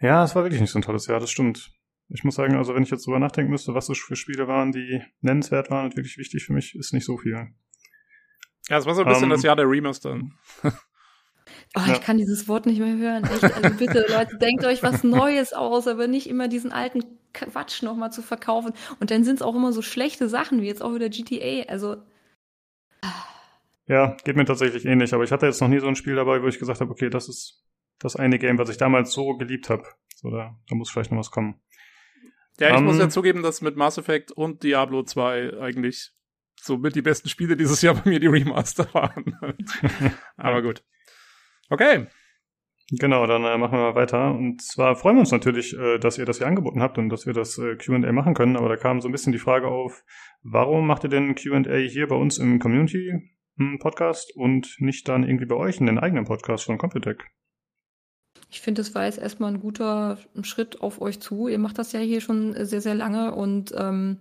Ja, es war wirklich nicht so ein tolles Jahr, das stimmt. Ich muss sagen, also wenn ich jetzt drüber nachdenken müsste, was es für Spiele waren, die nennenswert waren und wirklich wichtig für mich, ist nicht so viel. Ja, es war so ein bisschen um, ähm, das Jahr der Remaster. [laughs] Oh, ja. ich kann dieses Wort nicht mehr hören. Echt, also bitte, [laughs] Leute, denkt euch was Neues aus, aber nicht immer diesen alten Quatsch nochmal zu verkaufen. Und dann sind es auch immer so schlechte Sachen, wie jetzt auch wieder GTA. Also. Ja, geht mir tatsächlich ähnlich, aber ich hatte jetzt noch nie so ein Spiel dabei, wo ich gesagt habe, okay, das ist das eine Game, was ich damals so geliebt habe. So, da, da muss vielleicht noch was kommen. Ja, ich um, muss ja ähm, zugeben, dass mit Mass Effect und Diablo 2 eigentlich so mit die besten Spiele dieses Jahr bei mir die Remaster waren. [laughs] Aber gut. Okay. Genau, dann äh, machen wir mal weiter. Und zwar freuen wir uns natürlich, äh, dass ihr das hier angeboten habt und dass wir das äh, QA machen können. Aber da kam so ein bisschen die Frage auf, warum macht ihr denn QA hier bei uns im Community-Podcast und nicht dann irgendwie bei euch in den eigenen Podcast von Computec? Ich finde, es war jetzt erstmal ein guter Schritt auf euch zu. Ihr macht das ja hier schon sehr, sehr lange und ähm,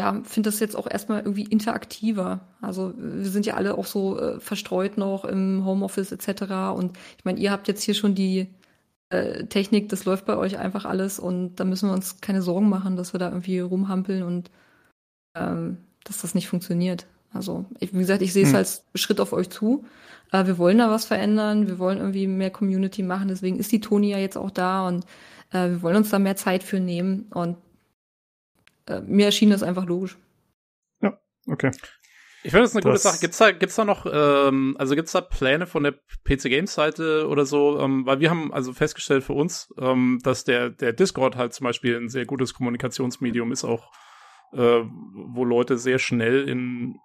ja, finde das jetzt auch erstmal irgendwie interaktiver. Also wir sind ja alle auch so äh, verstreut noch im Homeoffice etc. Und ich meine, ihr habt jetzt hier schon die äh, Technik, das läuft bei euch einfach alles und da müssen wir uns keine Sorgen machen, dass wir da irgendwie rumhampeln und ähm, dass das nicht funktioniert. Also, ich, wie gesagt, ich sehe es hm. als Schritt auf euch zu. Äh, wir wollen da was verändern, wir wollen irgendwie mehr Community machen, deswegen ist die Toni ja jetzt auch da und äh, wir wollen uns da mehr Zeit für nehmen und äh, mir erschien das einfach logisch. Ja, okay. Ich finde das eine Das- gute Sache. Gibt's da, gibt's da noch, ähm, also gibt's da Pläne von der PC Games Seite oder so? Ähm, weil wir haben also festgestellt für uns, ähm, dass der, der Discord halt zum Beispiel ein sehr gutes Kommunikationsmedium ist, auch äh, wo Leute sehr schnell in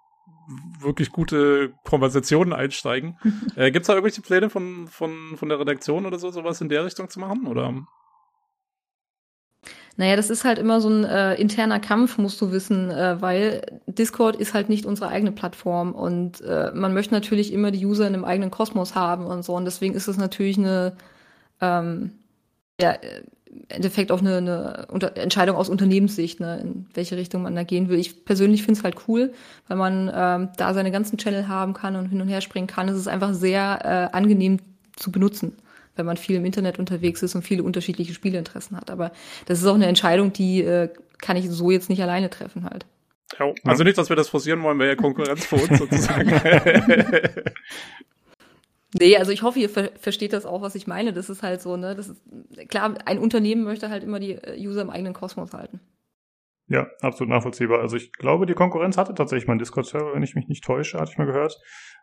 wirklich gute Konversationen einsteigen. [laughs] äh, gibt's da irgendwelche Pläne von, von, von der Redaktion oder so, sowas in der Richtung zu machen? Oder? Naja, das ist halt immer so ein äh, interner Kampf, musst du wissen, äh, weil Discord ist halt nicht unsere eigene Plattform und äh, man möchte natürlich immer die User in einem eigenen Kosmos haben und so und deswegen ist es natürlich eine, ähm, ja, äh, Endeffekt auch eine, eine Unter Entscheidung aus Unternehmenssicht, ne, in welche Richtung man da gehen will. Ich persönlich finde es halt cool, weil man ähm, da seine ganzen Channel haben kann und hin und her springen kann. Es ist einfach sehr äh, angenehm zu benutzen wenn man viel im Internet unterwegs ist und viele unterschiedliche Spieleinteressen hat. Aber das ist auch eine Entscheidung, die äh, kann ich so jetzt nicht alleine treffen halt. Ja, also nicht, dass wir das forcieren wollen, wäre ja Konkurrenz für uns sozusagen. [laughs] [laughs] Nee, also ich hoffe, ihr ver versteht das auch, was ich meine. Das ist halt so, ne? Das ist, klar, ein Unternehmen möchte halt immer die äh, User im eigenen Kosmos halten. Ja, absolut nachvollziehbar. Also ich glaube, die Konkurrenz hatte tatsächlich meinen Discord-Server, wenn ich mich nicht täusche, hatte ich mal gehört.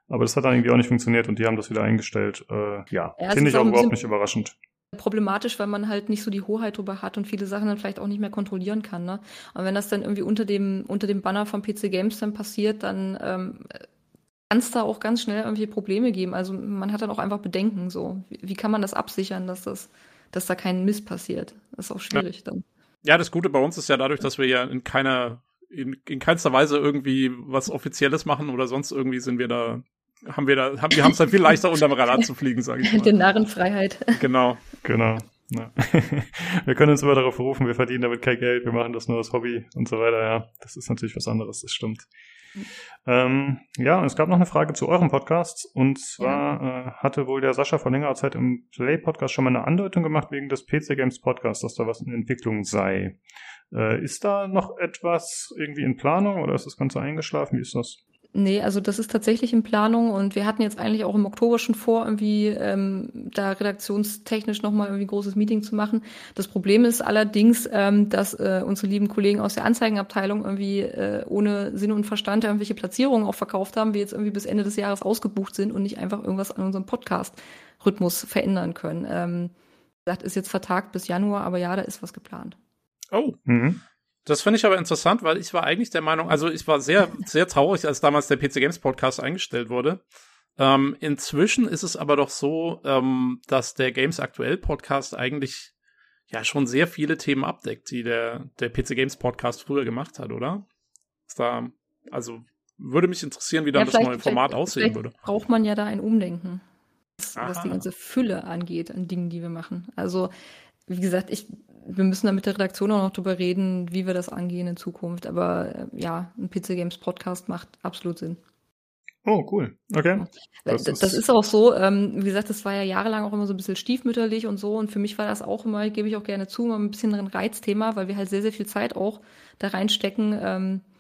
Aber das hat dann irgendwie auch nicht funktioniert und die haben das wieder eingestellt. Äh, ja, Ja, finde ich auch überhaupt nicht überraschend. Problematisch, weil man halt nicht so die Hoheit drüber hat und viele Sachen dann vielleicht auch nicht mehr kontrollieren kann. Ne? Und wenn das dann irgendwie unter dem, unter dem Banner von PC Games dann passiert, dann ähm, kann es da auch ganz schnell irgendwie Probleme geben. Also man hat dann auch einfach Bedenken so. Wie, wie kann man das absichern, dass das, dass da kein Mist passiert? Das ist auch schwierig dann. Ja, das Gute bei uns ist ja dadurch, dass wir ja in keiner, in, in keinster Weise irgendwie was Offizielles machen oder sonst irgendwie sind wir da, haben wir da, haben, wir haben es halt viel leichter unterm Radar zu fliegen, sage ich Der [laughs] mal. Narrenfreiheit. Genau. Genau. Ja. [laughs] wir können uns immer darauf berufen, wir verdienen damit kein Geld, wir machen das nur als Hobby und so weiter. Ja, das ist natürlich was anderes, das stimmt. Ähm, ja, und es gab noch eine Frage zu eurem Podcast. Und zwar äh, hatte wohl der Sascha vor längerer Zeit im Play-Podcast schon mal eine Andeutung gemacht wegen des PC Games Podcasts, dass da was in Entwicklung sei. Äh, ist da noch etwas irgendwie in Planung oder ist das Ganze eingeschlafen? Wie ist das? Nee, also das ist tatsächlich in Planung und wir hatten jetzt eigentlich auch im Oktober schon vor, irgendwie ähm, da redaktionstechnisch nochmal irgendwie ein großes Meeting zu machen. Das Problem ist allerdings, ähm, dass äh, unsere lieben Kollegen aus der Anzeigenabteilung irgendwie äh, ohne Sinn und Verstand irgendwelche Platzierungen auch verkauft haben, wir jetzt irgendwie bis Ende des Jahres ausgebucht sind und nicht einfach irgendwas an unserem Podcast-Rhythmus verändern können. Ähm, gesagt, ist jetzt vertagt bis Januar, aber ja, da ist was geplant. Oh, Mhm. Das finde ich aber interessant, weil ich war eigentlich der Meinung, also ich war sehr, [laughs] sehr traurig, als damals der PC Games Podcast eingestellt wurde. Ähm, inzwischen ist es aber doch so, ähm, dass der Games Aktuell Podcast eigentlich ja schon sehr viele Themen abdeckt, die der, der PC Games Podcast früher gemacht hat, oder? Ist da, also würde mich interessieren, wie dann Ja, das neue Format aussehen würde. Braucht man ja da ein Umdenken, was, was Aha. die ganze Fülle angeht an Dingen, die wir machen. Also, wie gesagt, ich, wir müssen da mit der Redaktion auch noch drüber reden, wie wir das angehen in Zukunft. Aber äh, ja, ein PC Games Podcast macht absolut Sinn. Oh, cool. Okay. Das, Das das, ist- ist, auch so, ähm, wie gesagt, das war ja jahrelang auch immer so ein bisschen stiefmütterlich und so. Und für mich war das auch immer, gebe ich auch gerne zu, immer ein bisschen ein Reizthema, weil wir halt sehr, sehr viel Zeit auch da reinstecken ähm, äh,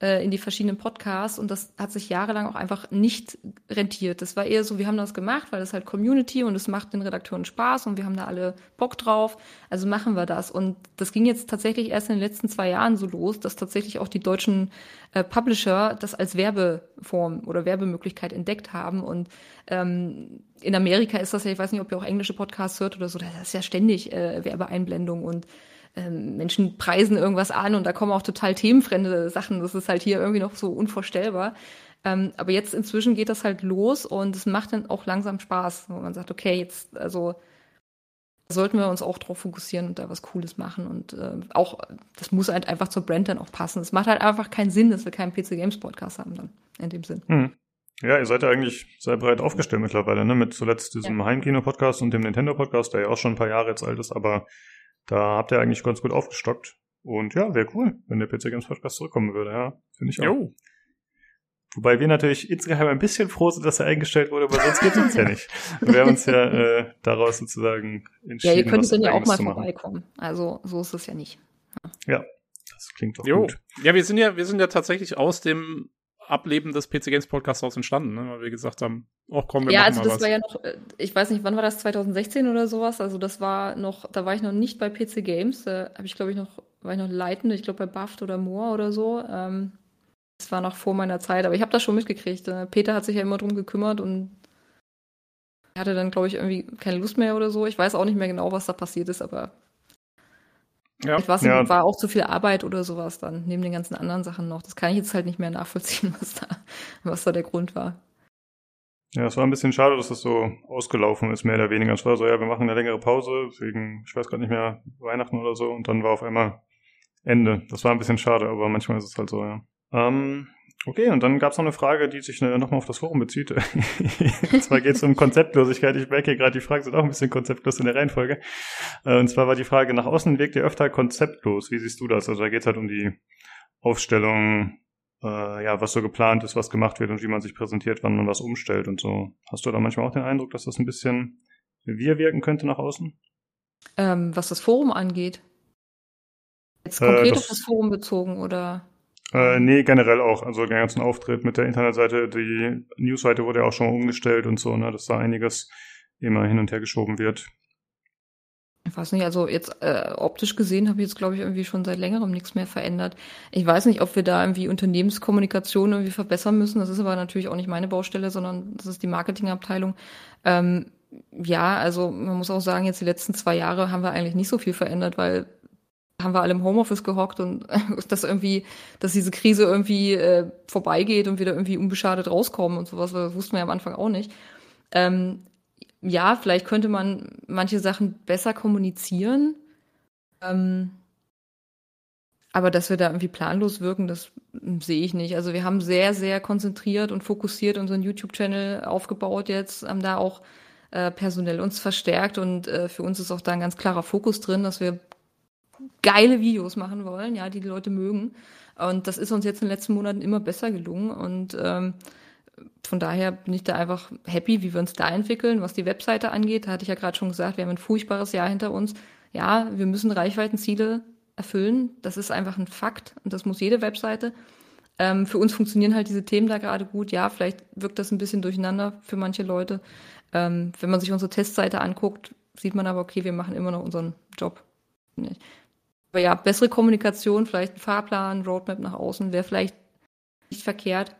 in die verschiedenen Podcasts. Und das hat sich jahrelang auch einfach nicht rentiert. Das war eher so, wir haben das gemacht, weil das halt Community und es macht den Redakteuren Spaß und wir haben da alle Bock drauf. Also machen wir das. Und das ging jetzt tatsächlich erst in den letzten zwei Jahren so los, dass tatsächlich auch die deutschen äh, Publisher das als Werbeform oder Werbemöglichkeit entdeckt haben. Und ähm, in Amerika ist das ja, ich weiß nicht, ob ihr auch englische Podcasts hört oder so, da ist ja ständig äh, Werbeeinblendung und ähm, Menschen preisen irgendwas an und da kommen auch total themenfremde Sachen. Das ist halt hier irgendwie noch so unvorstellbar. Ähm, aber jetzt inzwischen geht das halt los und es macht dann auch langsam Spaß. Wo man sagt, okay, jetzt, also sollten wir uns auch drauf fokussieren und da was Cooles machen. Und äh, auch, das muss halt einfach zur Brand dann auch passen. Es macht halt einfach keinen Sinn, dass wir keinen PC Games Podcast haben dann, in dem Sinn. Hm. Ja, ihr seid ja eigentlich sehr breit aufgestellt mittlerweile, ne? Mit zuletzt diesem Heimkino-Podcast und dem Nintendo-Podcast, der ja auch schon ein paar Jahre jetzt alt ist, aber da habt ihr eigentlich ganz gut aufgestockt. Und ja, wäre cool, wenn der PC Games Podcast zurückkommen würde, ja. Finde ich auch. Jo. Wobei wir natürlich insgeheim ein bisschen froh sind, dass er eingestellt wurde, weil sonst geht's uns ja nicht. Wir haben uns ja äh, daraus sozusagen Ja, entschieden, ihr könnt was dann ja auch mal vorbeikommen. Also so ist es ja nicht. Das klingt doch Jo. gut. Ja, wir sind ja, wir sind ja tatsächlich aus dem Ableben des PC Games Podcasts aus entstanden, ne? weil wir gesagt haben, oh komm, wir ja, machen also mal das was. war ja noch, äh, ich weiß nicht, wann war das, 2016 oder sowas? Also das war noch, da war ich noch nicht bei PC Games, da habe ich glaube ich noch, war ich noch leitende, ich glaube bei Buffed oder Moore oder so. Ähm, das war noch vor meiner Zeit, aber ich habe das schon mitgekriegt. Äh, Peter hat sich ja immer drum gekümmert und er hatte dann glaube ich irgendwie keine Lust mehr oder so. Ich weiß auch nicht mehr genau, was da passiert ist, aber Ja. Vielleicht Ja. war auch zu viel Arbeit oder sowas dann, neben den ganzen anderen Sachen noch. Das kann ich jetzt halt nicht mehr nachvollziehen, [laughs] was da, was da der Grund war. Ja, es war ein bisschen schade, dass das so ausgelaufen ist, mehr oder weniger. Es war so, ja, wir machen eine längere Pause, wegen, ich weiß gerade nicht mehr, Weihnachten oder so, und dann war auf einmal Ende. Das war ein bisschen schade, aber manchmal ist es halt so, ja. Ähm, okay, und dann gab es noch eine Frage, die sich äh, nochmal auf das Forum bezieht. [laughs] und zwar geht es um Konzeptlosigkeit. Ich merke hier gerade, die Fragen sind auch ein bisschen konzeptlos in der Reihenfolge. Äh, und zwar war die Frage, nach außen wirkt ihr öfter konzeptlos. Wie siehst du das? Also da geht es halt um die Aufstellung, äh, ja, was so geplant ist, was gemacht wird und wie man sich präsentiert, wann man was umstellt und so. Hast du da manchmal auch den Eindruck, dass das ein bisschen wir wirken könnte nach außen? Ähm, was das Forum angeht. Jetzt Äh, konkret das- auf das Forum bezogen oder? Äh, nee, generell auch. Also den ganzen Auftritt mit der Internetseite, die Newsseite wurde ja auch schon umgestellt und so, ne, dass da einiges immer hin und her geschoben wird. Ich weiß nicht, also jetzt äh, optisch gesehen habe ich jetzt, glaube ich, irgendwie schon seit längerem nichts mehr verändert. Ich weiß nicht, ob wir da irgendwie Unternehmenskommunikation irgendwie verbessern müssen. Das ist aber natürlich auch nicht meine Baustelle, sondern das ist die Marketingabteilung. Ähm, ja, also man muss auch sagen, jetzt die letzten zwei Jahre haben wir eigentlich nicht so viel verändert, weil haben wir alle im Homeoffice gehockt und [laughs] dass irgendwie, dass diese Krise irgendwie äh, vorbeigeht und wieder irgendwie unbeschadet rauskommen und sowas, das wussten wir ja am Anfang auch nicht. Ähm, ja, vielleicht könnte man manche Sachen besser kommunizieren. Ähm, aber dass wir da irgendwie planlos wirken, das sehe ich nicht. Also wir haben sehr, sehr konzentriert und fokussiert unseren YouTube-Channel aufgebaut jetzt, haben da auch äh, personell uns verstärkt und äh, für uns ist auch da ein ganz klarer Fokus drin, dass wir geile Videos machen wollen, ja, die die Leute mögen. Und das ist uns jetzt in den letzten Monaten immer besser gelungen und ähm, von daher bin ich da einfach happy, wie wir uns da entwickeln. Was die Webseite angeht, da hatte ich ja gerade schon gesagt, wir haben ein furchtbares Jahr hinter uns. Ja, wir müssen Reichweitenziele erfüllen. Das ist einfach ein Fakt und das muss jede Webseite. Ähm, für uns funktionieren halt diese Themen da gerade gut. Ja, vielleicht wirkt das ein bisschen durcheinander für manche Leute. Ähm, wenn man sich unsere Testseite anguckt, sieht man aber, okay, wir machen immer noch unseren Job. Aber ja, bessere Kommunikation, vielleicht ein Fahrplan, Roadmap nach außen wäre vielleicht nicht verkehrt.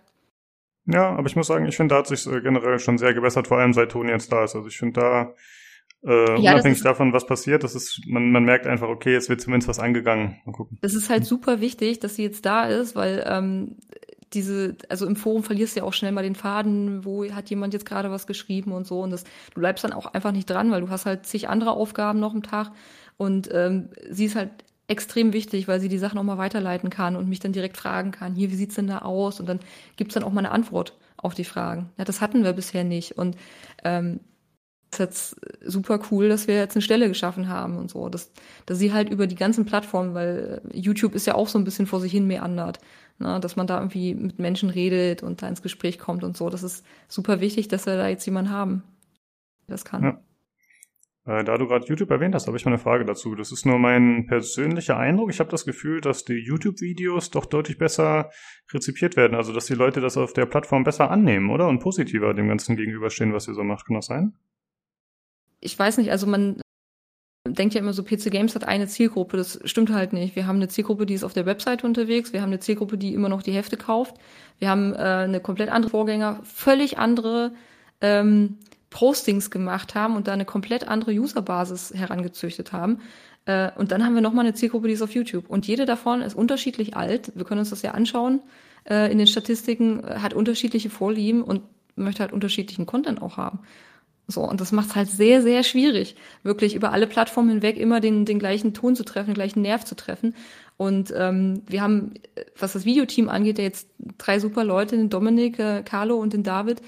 Ja, aber ich muss sagen, ich finde, da hat sich äh, generell schon sehr gebessert, vor allem seit Toni jetzt da ist. Also ich finde da, äh, das unabhängig davon, was passiert, das ist, man, man merkt einfach, okay, jetzt wird zumindest was angegangen. Mal gucken. Das ist halt super wichtig, dass sie jetzt da ist, weil ähm, diese, also im Forum verlierst du ja auch schnell mal den Faden, wo hat jemand jetzt gerade was geschrieben und so. Und das, du bleibst dann auch einfach nicht dran, weil du hast halt zig andere Aufgaben noch im Tag. Und ähm, sie ist halt extrem wichtig, weil sie die Sachen auch mal weiterleiten kann und mich dann direkt fragen kann, hier, wie sieht's denn da aus? Und dann gibt's dann auch mal eine Antwort auf die Fragen. Ja, das hatten wir bisher nicht. Und ähm, ist jetzt super cool, dass wir jetzt eine Stelle geschaffen haben und so. Dass, dass sie halt über die ganzen Plattformen, weil YouTube ist ja auch so ein bisschen vor sich hin meandert, ne? dass man da irgendwie mit Menschen redet und da ins Gespräch kommt und so. Das ist super wichtig, dass wir da jetzt jemanden haben, der das kann. Ja. Äh, da du gerade YouTube erwähnt hast, habe ich mal eine Frage dazu. Das ist nur mein persönlicher Eindruck. Ich habe das Gefühl, dass die YouTube-Videos doch deutlich besser rezipiert werden. Also, dass die Leute das auf der Plattform besser annehmen, oder? Und positiver dem Ganzen gegenüberstehen, was ihr so macht. Kann das sein? ich weiß nicht, also man denkt ja immer so, PC Games hat eine Zielgruppe. Das stimmt halt nicht. Wir haben eine Zielgruppe, die ist auf der Webseite unterwegs. Wir haben eine Zielgruppe, die immer noch die Hefte kauft. Wir haben äh, eine komplett andere Vorgänger, völlig andere ähm, Postings gemacht haben und da eine komplett andere Userbasis herangezüchtet haben. Äh, und dann haben wir nochmal eine Zielgruppe, die ist auf YouTube. Und jede davon ist unterschiedlich alt. Wir können uns das ja anschauen. Äh, in den Statistiken äh, hat unterschiedliche Vorlieben und möchte halt unterschiedlichen Content auch haben. So, und das macht es halt sehr, sehr schwierig, wirklich über alle Plattformen hinweg immer den, den gleichen Ton zu treffen, den gleichen Nerv zu treffen. Und ähm, wir haben, äh, was das Videoteam angeht, ja jetzt drei super Leute, den Dominik, äh, Carlo und den David,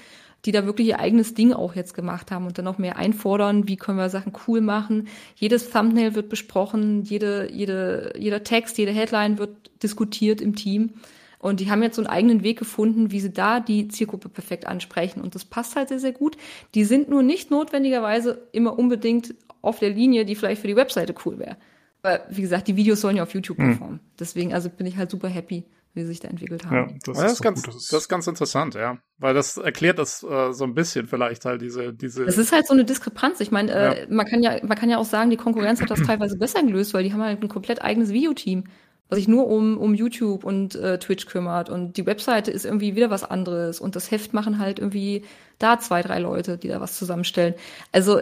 die da wirklich ihr eigenes Ding auch jetzt gemacht haben und dann noch mehr einfordern, wie können wir Sachen cool machen. Jedes Thumbnail wird besprochen, jede, jede, jeder Text, jede Headline wird diskutiert im Team. Und die haben jetzt so einen eigenen Weg gefunden, wie sie da die Zielgruppe perfekt ansprechen. Und das passt halt sehr, sehr gut. Die sind nur nicht notwendigerweise immer unbedingt auf der Linie, die vielleicht für die Webseite cool wäre. Weil, wie gesagt, die Videos sollen ja auf YouTube Hm. performen. Deswegen, also bin ich halt super happy, die sich da entwickelt Ja, haben. das, ist, ganz, das ist ganz interessant, ja. Weil das erklärt das äh, so ein bisschen vielleicht halt diese, diese. Es ist halt so eine Diskrepanz. Ich meine, äh, Ja. man kann ja, man kann ja auch sagen, die Konkurrenz hat das [clears throat] teilweise besser gelöst, weil die haben halt ein komplett eigenes Videoteam, was sich nur um, um YouTube und äh, Twitch kümmert. Und die Webseite ist irgendwie wieder was anderes. Und das Heft machen halt irgendwie da zwei, drei Leute, die da was zusammenstellen. Also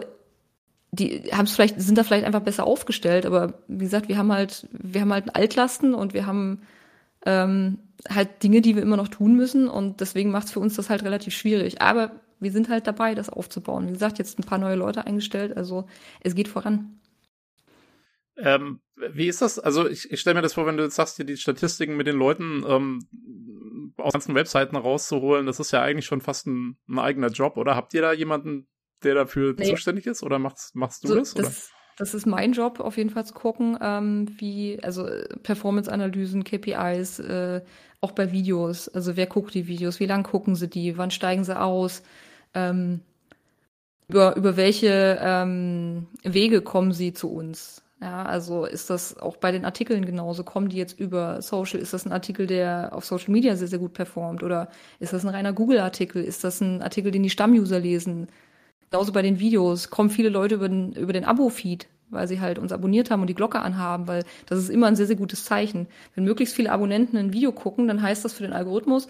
die haben es vielleicht, sind da vielleicht einfach besser aufgestellt, aber wie gesagt, wir haben halt, wir haben halt Altlasten und wir haben ähm, halt Dinge, die wir immer noch tun müssen und deswegen macht es für uns das halt relativ schwierig. Aber wir sind halt dabei, das aufzubauen. Wie gesagt, jetzt ein paar neue Leute eingestellt, also es geht voran. Ähm, wie ist das? Also ich, ich stelle mir das vor, wenn du jetzt sagst, dir die Statistiken mit den Leuten ähm, aus ganzen Webseiten rauszuholen, das ist ja eigentlich schon fast ein, ein eigener Job, oder? Habt ihr da jemanden, der dafür Nee. zuständig ist? Oder machst, machst du So, das? Das, das ist mein Job, auf jeden Fall zu gucken, ähm, wie, also äh, Performance-Analysen, KPIs, äh, auch bei Videos. Also wer guckt die Videos, wie lang gucken sie die, wann steigen sie aus, ähm, über, über welche ähm, Wege kommen sie zu uns. Ja, also ist das auch bei den Artikeln genauso? Kommen die jetzt über Social? Ist das ein Artikel, der auf Social Media sehr, sehr gut performt? Oder ist das ein reiner Google-Artikel? Ist das ein Artikel, den die Stammuser lesen? Genauso bei den Videos kommen viele Leute über den, über den Abo-Feed, weil sie halt uns abonniert haben und die Glocke anhaben, weil das ist immer ein sehr, sehr gutes Zeichen. Wenn möglichst viele Abonnenten ein Video gucken, dann heißt das für den Algorithmus,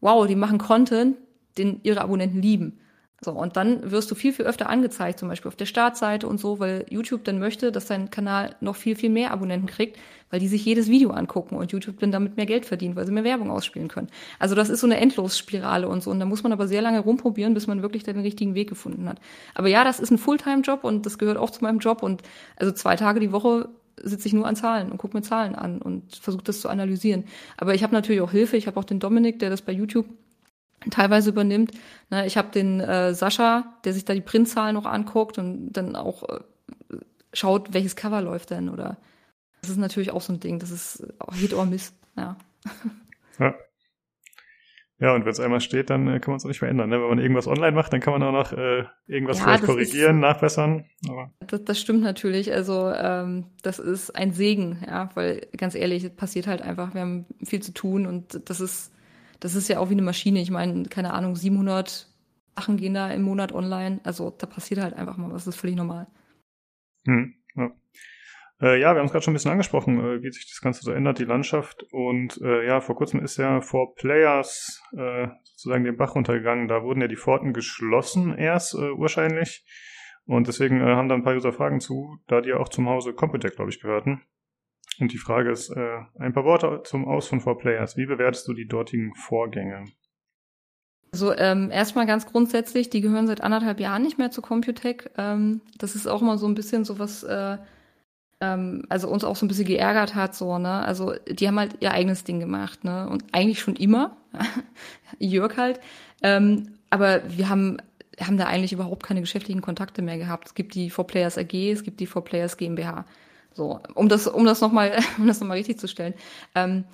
wow, die machen Content, den ihre Abonnenten lieben. So, und dann wirst du viel, viel öfter angezeigt, zum Beispiel auf der Startseite und so, weil YouTube dann möchte, dass dein Kanal noch viel, viel mehr Abonnenten kriegt, weil die sich jedes Video angucken und YouTube dann damit mehr Geld verdient, weil sie mehr Werbung ausspielen können. Also das ist so eine Endlosspirale und so. Und da muss man aber sehr lange rumprobieren, bis man wirklich den richtigen Weg gefunden hat. Aber ja, das ist ein Fulltime-Job und das gehört auch zu meinem Job. Und also zwei Tage die Woche sitze ich nur an Zahlen und gucke mir Zahlen an und versuche das zu analysieren. Aber ich habe natürlich auch Hilfe. Ich habe auch den Dominik, der das bei YouTube teilweise übernimmt. Ne, ich habe den äh, Sascha, der sich da die Printzahlen noch anguckt und dann auch äh, schaut, welches Cover läuft denn oder das ist natürlich auch so ein Ding, das ist auch Hit or Miss, ja. [laughs] Ja. Ja, und wenn es einmal steht, dann äh, kann man es auch nicht mehr ändern. Ne? Wenn man irgendwas online macht, dann kann man auch noch äh, irgendwas Ja, vielleicht das korrigieren, nachbessern. Aber Das, das stimmt natürlich. Also ähm, das ist ein Segen, ja, weil ganz ehrlich, es passiert halt einfach. Wir haben viel zu tun und das ist, das ist ja auch wie eine Maschine. Ich meine, keine Ahnung, 700 Sachen gehen da im Monat online. Also da passiert halt einfach mal was. Das ist völlig normal. Hm. Äh, ja, wir haben es gerade schon ein bisschen angesprochen, äh, wie sich das Ganze so ändert, die Landschaft. Und äh, ja, vor kurzem ist ja For Players äh, sozusagen den Bach runtergegangen. Da wurden ja die Pforten geschlossen erst äh, wahrscheinlich. Und deswegen äh, haben da ein paar User Fragen zu, da die ja auch zum Hause Computec, glaube ich, gehörten. Und die Frage ist, äh, ein paar Worte zum Aus von For Players. Wie bewertest du die dortigen Vorgänge? Also ähm, erstmal ganz grundsätzlich, die gehören seit anderthalb Jahren nicht mehr zu Computec. Ähm, das ist auch mal so ein bisschen so was, äh, ähm, also uns auch so ein bisschen geärgert hat, so, ne? Also die haben halt ihr eigenes Ding gemacht, ne? Und eigentlich schon immer, [laughs] Jörg halt. Ähm, aber wir haben, haben da eigentlich überhaupt keine geschäftlichen Kontakte mehr gehabt. Es gibt die 4Players AG, es gibt die 4Players GmbH. So, um das, um das nochmal, [laughs] um das nochmal richtig zu stellen. Ähm,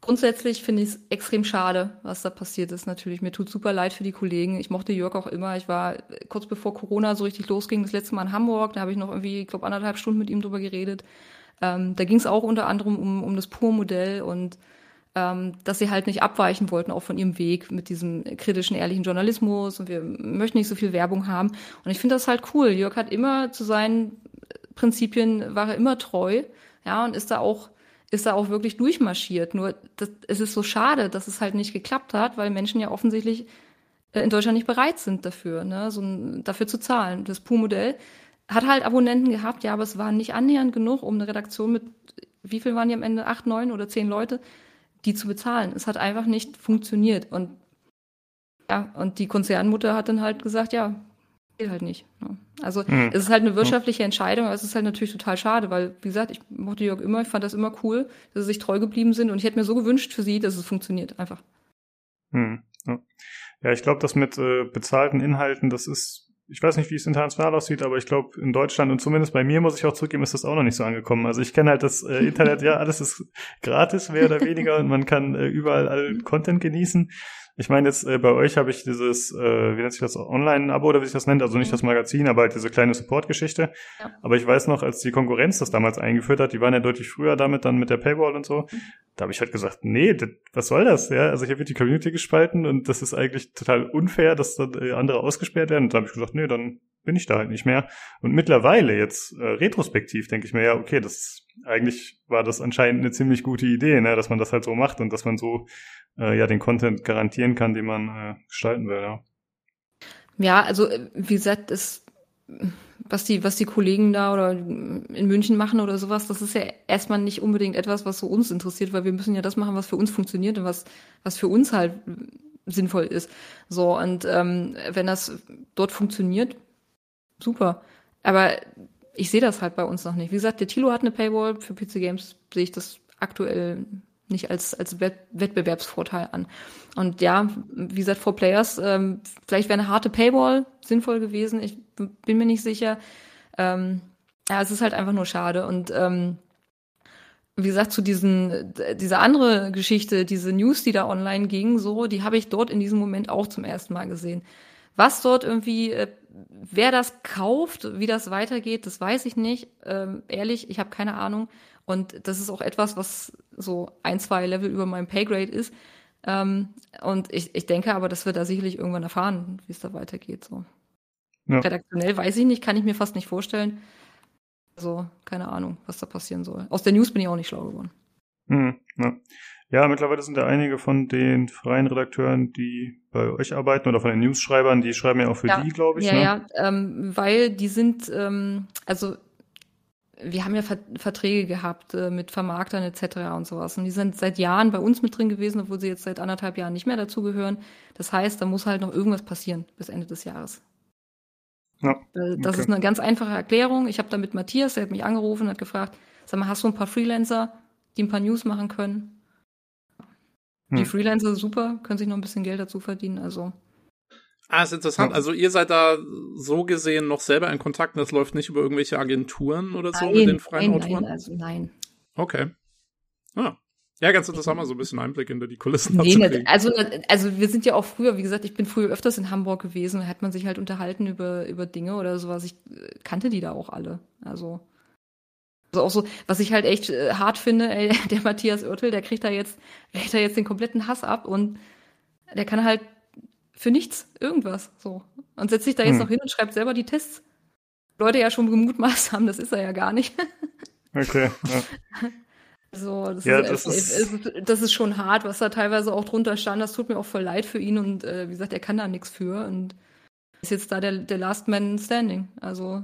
Grundsätzlich finde ich es extrem schade, was da passiert ist. Natürlich, mir tut super leid für die Kollegen. Ich mochte Jörg auch immer. Ich war äh, kurz bevor Corona so richtig losging, das letzte Mal in Hamburg. Da habe ich noch irgendwie, ich glaube, anderthalb Stunden mit ihm drüber geredet. Ähm, da ging es auch unter anderem um, um das Pur-Modell und ähm, dass sie halt nicht abweichen wollten, auch von ihrem Weg mit diesem kritischen, ehrlichen Journalismus und wir möchten nicht so viel Werbung haben. Und ich finde das halt cool. Jörg hat immer zu seinen Prinzipien, war er immer treu, ja, und ist da auch ist da auch wirklich durchmarschiert. Nur das, es ist so schade, dass es halt nicht geklappt hat, weil Menschen ja offensichtlich äh, in Deutschland nicht bereit sind dafür, ne, so ein, dafür zu zahlen. Das PU-Modell hat halt Abonnenten gehabt, ja, aber es war nicht annähernd genug, um eine Redaktion mit, wie viel waren die am Ende? Acht, neun oder zehn Leute, die zu bezahlen. Es hat einfach nicht funktioniert. Und ja, und die Konzernmutter hat dann halt gesagt, ja, geht halt nicht. Ne? Also Mhm. es ist halt eine wirtschaftliche Entscheidung, aber es ist halt natürlich total schade, weil, wie gesagt, ich mochte Jörg immer, ich fand das immer cool, dass sie sich treu geblieben sind und ich hätte mir so gewünscht für sie, dass es funktioniert, einfach. Hm, ja. ja, ich glaube, das mit äh, bezahlten Inhalten, das ist, ich weiß nicht, wie es international aussieht, aber ich glaube, in Deutschland und zumindest bei mir, muss ich auch zugeben, ist das auch noch nicht so angekommen. Also ich kenne halt das äh, Internet, ja, alles ist gratis, mehr oder weniger, und man kann äh, überall allen Content genießen. Ich meine jetzt äh, bei euch habe ich dieses, äh, wie nennt sich das, Online-Abo oder wie sich das nennt, also nicht das Magazin, aber halt diese kleine Support-Geschichte. Ja. Aber ich weiß noch, als die Konkurrenz das damals eingeführt hat, die waren ja deutlich früher damit, dann mit der Paywall und so, da habe ich halt gesagt, nee, das, was soll das? Ja, also hier wird die Community gespalten und das ist eigentlich total unfair, dass dann äh, andere ausgesperrt werden. Und da habe ich gesagt, nee, dann bin ich da halt nicht mehr. Und mittlerweile jetzt äh, retrospektiv denke ich mir ja, okay, das eigentlich war das anscheinend eine ziemlich gute Idee, ne, dass man das halt so macht und dass man so äh, ja den Content garantieren kann, den man äh, gestalten will. Ja. Ja, also äh, wie gesagt, ist, was die, was die Kollegen da oder in München machen oder sowas, das ist ja erstmal nicht unbedingt etwas, was so uns interessiert, weil wir müssen ja das machen, was für uns funktioniert und was, was für uns halt sinnvoll ist. So, und ähm, wenn das dort funktioniert, super. Aber ich sehe das halt bei uns noch nicht. Wie gesagt, der Tilo hat eine Paywall, für PC Games sehe ich das aktuell nicht als, als Wett Wettbewerbsvorteil an. Und ja, wie gesagt, for Players, ähm, vielleicht wäre eine harte Paywall sinnvoll gewesen. Ich bin mir nicht sicher. Ähm, ja, es ist halt einfach nur schade. Und ähm, wie gesagt, zu diesen, dieser andere Geschichte, diese News, die da online ging, so, die habe ich dort in diesem Moment auch zum ersten Mal gesehen. Was dort irgendwie, äh, wer das kauft, wie das weitergeht, das weiß ich nicht. Ähm, ehrlich, ich habe keine Ahnung. Und das ist auch etwas, was so ein, zwei Level über meinem Paygrade ist. Ähm, und ich, ich denke aber, dass wir da sicherlich irgendwann erfahren, wie es da weitergeht. So. Ja. Redaktionell weiß ich nicht, kann ich mir fast nicht vorstellen. Also, keine Ahnung, was da passieren soll. Aus der News bin ich auch nicht schlau geworden. Hm, ja. ja, mittlerweile sind ja einige von den freien Redakteuren, die bei euch arbeiten oder von den Newsschreibern, die schreiben ja auch für Ja. die, glaube ich. Ja, ne? ja, ähm, weil die sind, ähm, also wir haben ja Ver Verträge gehabt äh, mit Vermarktern etc. und sowas. Und die sind seit Jahren bei uns mit drin gewesen, obwohl sie jetzt seit anderthalb Jahren nicht mehr dazugehören. Das heißt, da muss halt noch irgendwas passieren bis Ende des Jahres. Ja, Äh, Das okay. ist eine ganz einfache Erklärung. Ich habe da mit Matthias, der hat mich angerufen und hat gefragt, sag mal, hast du ein paar Freelancer, die ein paar News machen können? Die Hm. Freelancer super, können sich noch ein bisschen Geld dazu verdienen. Also Ah, ist interessant. Ja. Also ihr seid da so gesehen noch selber in Kontakt und das läuft nicht über irgendwelche Agenturen oder so nein, mit den freien nein, Autoren? nein, also nein. Okay. Ah. Ja, ganz interessant, mal so ein bisschen Einblick hinter die Kulissen Nee, nicht. kriegen. also, also wir sind ja auch früher, wie gesagt, ich bin früher öfters in Hamburg gewesen, da hat man sich halt unterhalten über, über Dinge oder sowas. Ich äh, kannte die da auch alle. Also, also auch so, was ich halt echt äh, hart finde, ey, [laughs] der Matthias Oertel, der kriegt da jetzt, der kriegt da jetzt den kompletten Hass ab und der kann halt für nichts irgendwas so. Und setzt sich da jetzt Hm. noch hin und schreibt selber die Tests. Leute ja schon gemutmaßt haben, das ist er ja gar nicht. [laughs] Okay. Ja. So, das, Ja, ist, das ist- es, das ist schon hart, was da teilweise auch drunter stand. Das tut mir auch voll leid für ihn und äh, wie gesagt, er kann da nichts für und ist jetzt da der, der Last Man Standing. Also,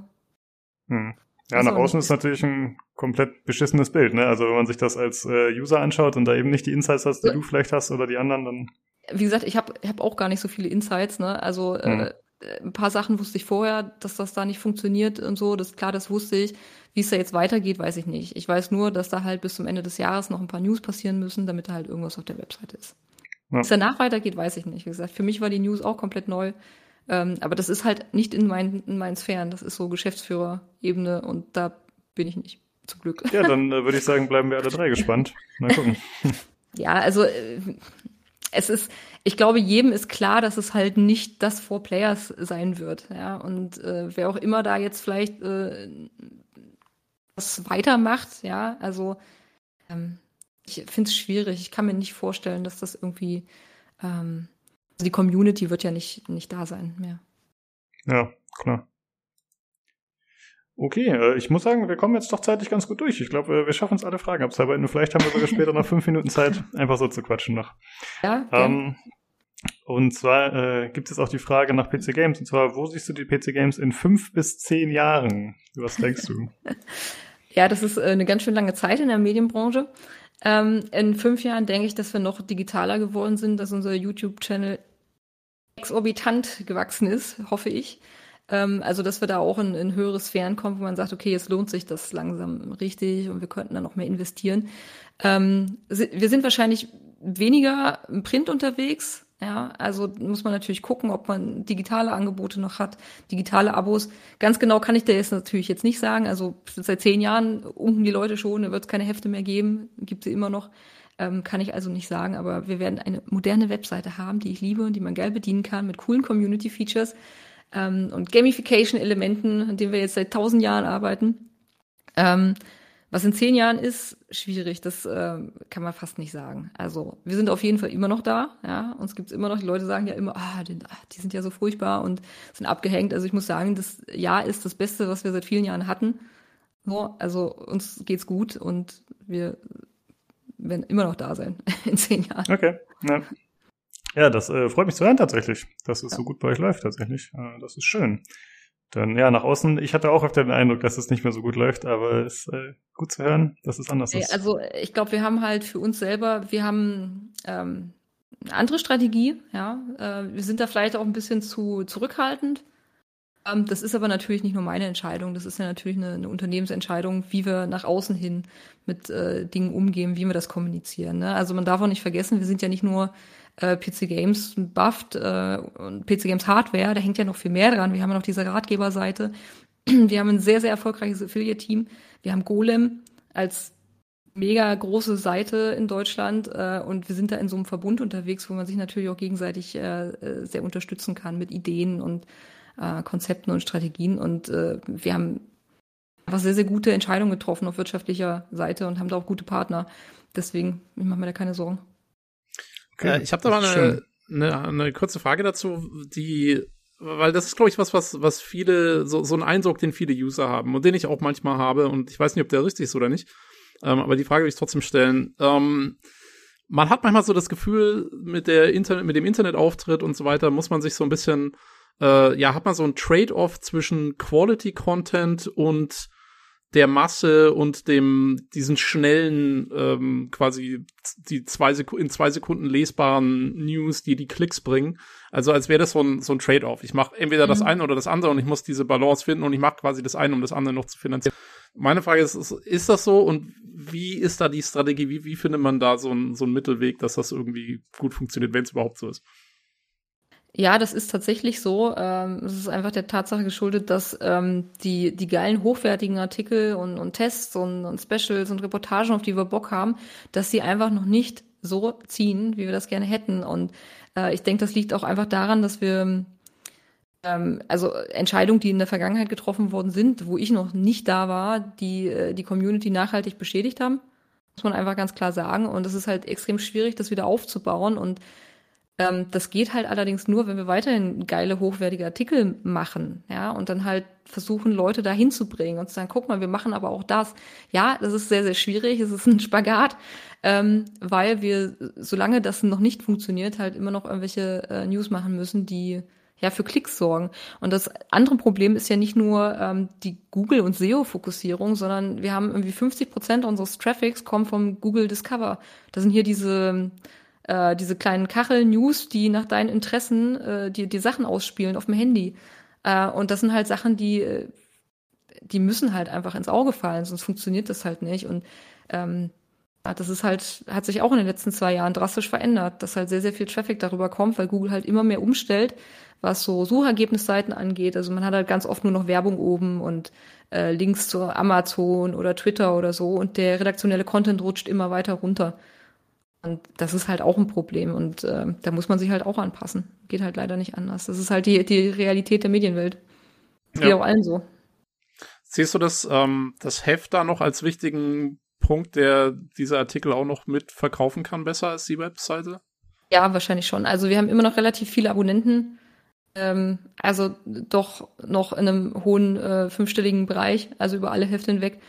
Hm. Ja, Ist nach auch außen ist natürlich ein komplett beschissenes Bild, ne? Also wenn man sich das als äh, User anschaut und da eben nicht die Insights hast, die Ja. du vielleicht hast oder die anderen, dann wie gesagt, ich habe ich hab auch gar nicht so viele Insights, ne? Also Mhm. äh, ein paar Sachen wusste ich vorher, dass das da nicht funktioniert und so. Das klar, das wusste ich. Wie es da jetzt weitergeht, weiß ich nicht. Ich weiß nur, dass da halt bis zum Ende des Jahres noch ein paar News passieren müssen, damit da halt irgendwas auf der Webseite ist. Ja. Wie es danach weitergeht, weiß ich nicht. Wie gesagt, für mich war die News auch komplett neu. Ähm, aber das ist halt nicht in, mein, in meinen Sphären. Das ist so Geschäftsführerebene und da bin ich nicht. Zum Glück. ja, dann äh, würde ich sagen, bleiben wir alle drei gespannt. Mal gucken. [laughs] Ja, also äh, es ist, ich glaube, jedem ist klar, dass es halt nicht das Four Players sein wird. Ja, und äh, wer auch immer da jetzt vielleicht äh, was weitermacht, ja, also ähm, ich finde es schwierig. Ich kann mir nicht vorstellen, dass das irgendwie ähm, also die Community wird ja nicht nicht da sein mehr. Ja, klar. Okay, äh, ich muss sagen, wir kommen jetzt doch zeitlich ganz gut durch. Ich glaube, wir schaffen uns alle Fragen abzuarbeiten. Vielleicht haben wir sogar später noch fünf Minuten Zeit, [laughs] einfach so zu quatschen noch. Ja. Ähm, und zwar äh, gibt es auch die Frage nach PC Games. Und zwar, wo siehst du die PC Games in fünf bis zehn Jahren? Was denkst du? [laughs] Ja, das ist äh, eine ganz schön lange Zeit in der Medienbranche. Ähm, in fünf Jahren denke ich, dass wir noch digitaler geworden sind, dass unser YouTube-Channel exorbitant gewachsen ist, hoffe ich. Ähm, also, dass wir da auch in, in höhere Sphären kommen, wo man sagt, okay, jetzt lohnt sich das langsam richtig und wir könnten da noch mehr investieren. Ähm, wir sind wahrscheinlich weniger im Print unterwegs. Ja, also muss man natürlich gucken, ob man digitale Angebote noch hat, digitale Abos. Ganz genau kann ich dir jetzt natürlich jetzt nicht sagen. Also seit zehn Jahren unken die Leute schon, da wird es keine Hefte mehr geben, gibt sie immer noch. Ähm, kann ich also nicht sagen, aber wir werden eine moderne Webseite haben, die ich liebe und die man geil bedienen kann mit coolen Community-Features ähm, und Gamification-Elementen, an denen wir jetzt seit tausend Jahren arbeiten. Ähm, was in zehn Jahren ist, schwierig, das äh, kann man fast nicht sagen. Also wir sind auf jeden Fall immer noch da, ja. Uns gibt's immer noch, die Leute sagen ja immer, ah, die, ah, die sind ja so furchtbar und sind abgehängt. Also ich muss sagen, das Jahr ist das Beste, was wir seit vielen Jahren hatten. So, also uns geht's gut und wir werden immer noch da sein [laughs] in zehn Jahren. Okay. Ja, ja das äh, freut mich zu hören tatsächlich, dass es so gut bei euch läuft tatsächlich. Äh, das ist schön. Dann ja, nach außen, ich hatte auch öfter den Eindruck, dass es nicht mehr so gut läuft, aber es ist äh, gut zu hören, dass es anders ist. Also ich glaube, wir haben halt für uns selber, wir haben ähm, eine andere Strategie, ja. Äh, wir sind da vielleicht auch ein bisschen zu zurückhaltend. Ähm, das ist aber natürlich nicht nur meine Entscheidung, das ist ja natürlich eine, eine Unternehmensentscheidung, wie wir nach außen hin mit äh, Dingen umgehen, wie wir das kommunizieren. Ne? Also man darf auch nicht vergessen, wir sind ja nicht nur äh, PC Games bufft äh, und PC Games Hardware, da hängt ja noch viel mehr dran. Wir haben ja noch diese Ratgeberseite. [clears throat] Wir haben ein sehr, sehr erfolgreiches Affiliate-Team. Wir haben Golem als mega große Seite in Deutschland äh, und wir sind da in so einem Verbund unterwegs, wo man sich natürlich auch gegenseitig äh, äh sehr unterstützen kann mit Ideen und äh, Konzepten und Strategien. Und äh, wir haben einfach sehr, sehr gute Entscheidungen getroffen auf wirtschaftlicher Seite und haben da auch gute Partner. Deswegen, ich mache mir da keine Sorgen. Okay, äh, ich habe da mal eine, eine, eine kurze Frage dazu, die weil das ist, glaube ich, was, was, was viele, so, so ein Eindruck, den viele User haben und den ich auch manchmal habe und ich weiß nicht, ob der richtig ist oder nicht, ähm, aber die Frage will ich trotzdem stellen. Ähm, man hat manchmal so das Gefühl, mit der Internet, mit dem Internetauftritt und so weiter, muss man sich so ein bisschen, äh, ja, hat man so ein Trade-off zwischen Quality Content und der Masse und dem diesen schnellen ähm, quasi die zwei Sek in zwei Sekunden lesbaren News, die die Klicks bringen. Also als wäre das so ein so ein Trade-off. Ich mache entweder mhm. das eine oder das andere und ich muss diese Balance finden und ich mache quasi das eine, um das andere noch zu finanzieren. Meine Frage ist, ist, ist das so und wie ist da die Strategie? Wie, wie findet man da so ein so ein Mittelweg, dass das irgendwie gut funktioniert, wenn es überhaupt so ist? Ja, das ist tatsächlich so. Ähm, es ist einfach der Tatsache geschuldet, dass ähm, die, die geilen, hochwertigen Artikel und, und Tests und, und Specials und Reportagen, auf die wir Bock haben, dass sie einfach noch nicht so ziehen, wie wir das gerne hätten. Und äh, ich denke, das liegt auch einfach daran, dass wir ähm, also Entscheidungen, die in der Vergangenheit getroffen worden sind, wo ich noch nicht da war, die äh, die Community nachhaltig beschädigt haben. Muss man einfach ganz klar sagen. Und es ist halt extrem schwierig, das wieder aufzubauen. Und ähm, das geht halt allerdings nur, wenn wir weiterhin geile, hochwertige Artikel machen, ja, und dann halt versuchen, Leute da hinzubringen und zu sagen, guck mal, wir machen aber auch das. Ja, das ist sehr, sehr schwierig, es ist ein [laughs] Spagat, ähm, weil wir, solange das noch nicht funktioniert, halt immer noch irgendwelche äh, News machen müssen, die ja für Klicks sorgen. Und das andere Problem ist ja nicht nur ähm, die Google- und SEO-Fokussierung, sondern wir haben irgendwie 50 Prozent unseres Traffics kommen vom Google Discover. Das sind hier diese äh, diese kleinen Kachel-News, die nach deinen Interessen äh, die, die Sachen ausspielen auf dem Handy. Äh, und das sind halt Sachen, die, äh, die müssen halt einfach ins Auge fallen, sonst funktioniert das halt nicht. Und ähm, das ist halt, hat sich auch in den letzten zwei Jahren drastisch verändert, dass halt sehr, sehr viel Traffic darüber kommt, weil Google halt immer mehr umstellt, was so Suchergebnisseiten angeht. Also man hat halt ganz oft nur noch Werbung oben und äh, Links zu Amazon oder Twitter oder so und der redaktionelle Content rutscht immer weiter runter. Und das ist halt auch ein Problem und äh, da muss man sich halt auch anpassen. Geht halt leider nicht anders. Das ist halt die, die Realität der Medienwelt. Das ja. geht auch allen so. Siehst du das, ähm, das Heft da noch als wichtigen Punkt, der diese Artikel auch noch mit verkaufen kann, besser als die Webseite? Ja, wahrscheinlich schon. Also wir haben immer noch relativ viele Abonnenten. Ähm, also doch noch in einem hohen äh, fünfstelligen Bereich, also über alle Hefte hinweg.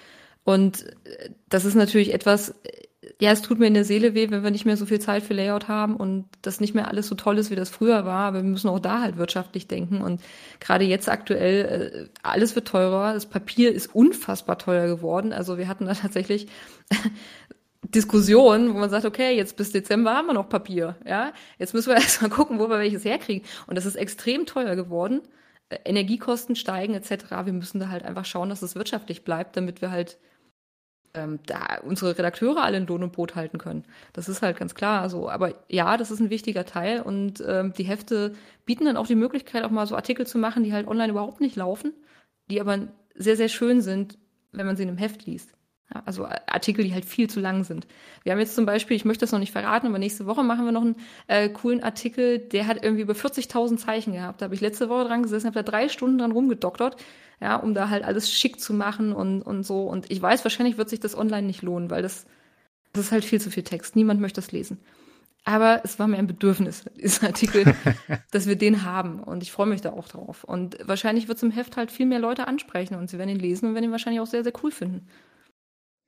Und äh, das ist natürlich etwas, ja, es tut mir in der Seele weh, wenn wir nicht mehr so viel Zeit für Layout haben und das nicht mehr alles so toll ist, wie das früher war. Aber wir müssen auch da halt wirtschaftlich denken. Und gerade jetzt aktuell, äh, alles wird teurer. Das Papier ist unfassbar teuer geworden. Also wir hatten da tatsächlich [laughs] Diskussionen, wo man sagt, okay, jetzt bis Dezember haben wir noch Papier. Ja, jetzt müssen wir [laughs] erstmal gucken, wo wir welches herkriegen. Und das ist extrem teuer geworden. Äh, Energiekosten steigen etc. Wir müssen da halt einfach schauen, dass es wirtschaftlich bleibt, damit wir halt ähm, da unsere Redakteure alle in Lohn und Brot halten können. Das ist halt ganz klar so. Aber ja, das ist ein wichtiger Teil und ähm, die Hefte bieten dann auch die Möglichkeit, auch mal so Artikel zu machen, die halt online überhaupt nicht laufen, die aber sehr, sehr schön sind, wenn man sie in einem Heft liest. Also Artikel, die halt viel zu lang sind. Wir haben jetzt zum Beispiel, ich möchte das noch nicht verraten, aber nächste Woche machen wir noch einen äh, coolen Artikel, der hat irgendwie über 40.000 Zeichen gehabt. Da habe ich letzte Woche dran gesessen, habe da drei Stunden dran rumgedoktert, ja, um da halt alles schick zu machen und, und so. Und ich weiß, wahrscheinlich wird sich das online nicht lohnen, weil das, das ist halt viel zu viel Text. Niemand möchte das lesen. Aber es war mir ein Bedürfnis, [laughs] dieser Artikel, [laughs] dass wir den haben. Und ich freue mich da auch drauf. Und wahrscheinlich wird es im Heft halt viel mehr Leute ansprechen und sie werden ihn lesen und werden ihn wahrscheinlich auch sehr, sehr cool finden.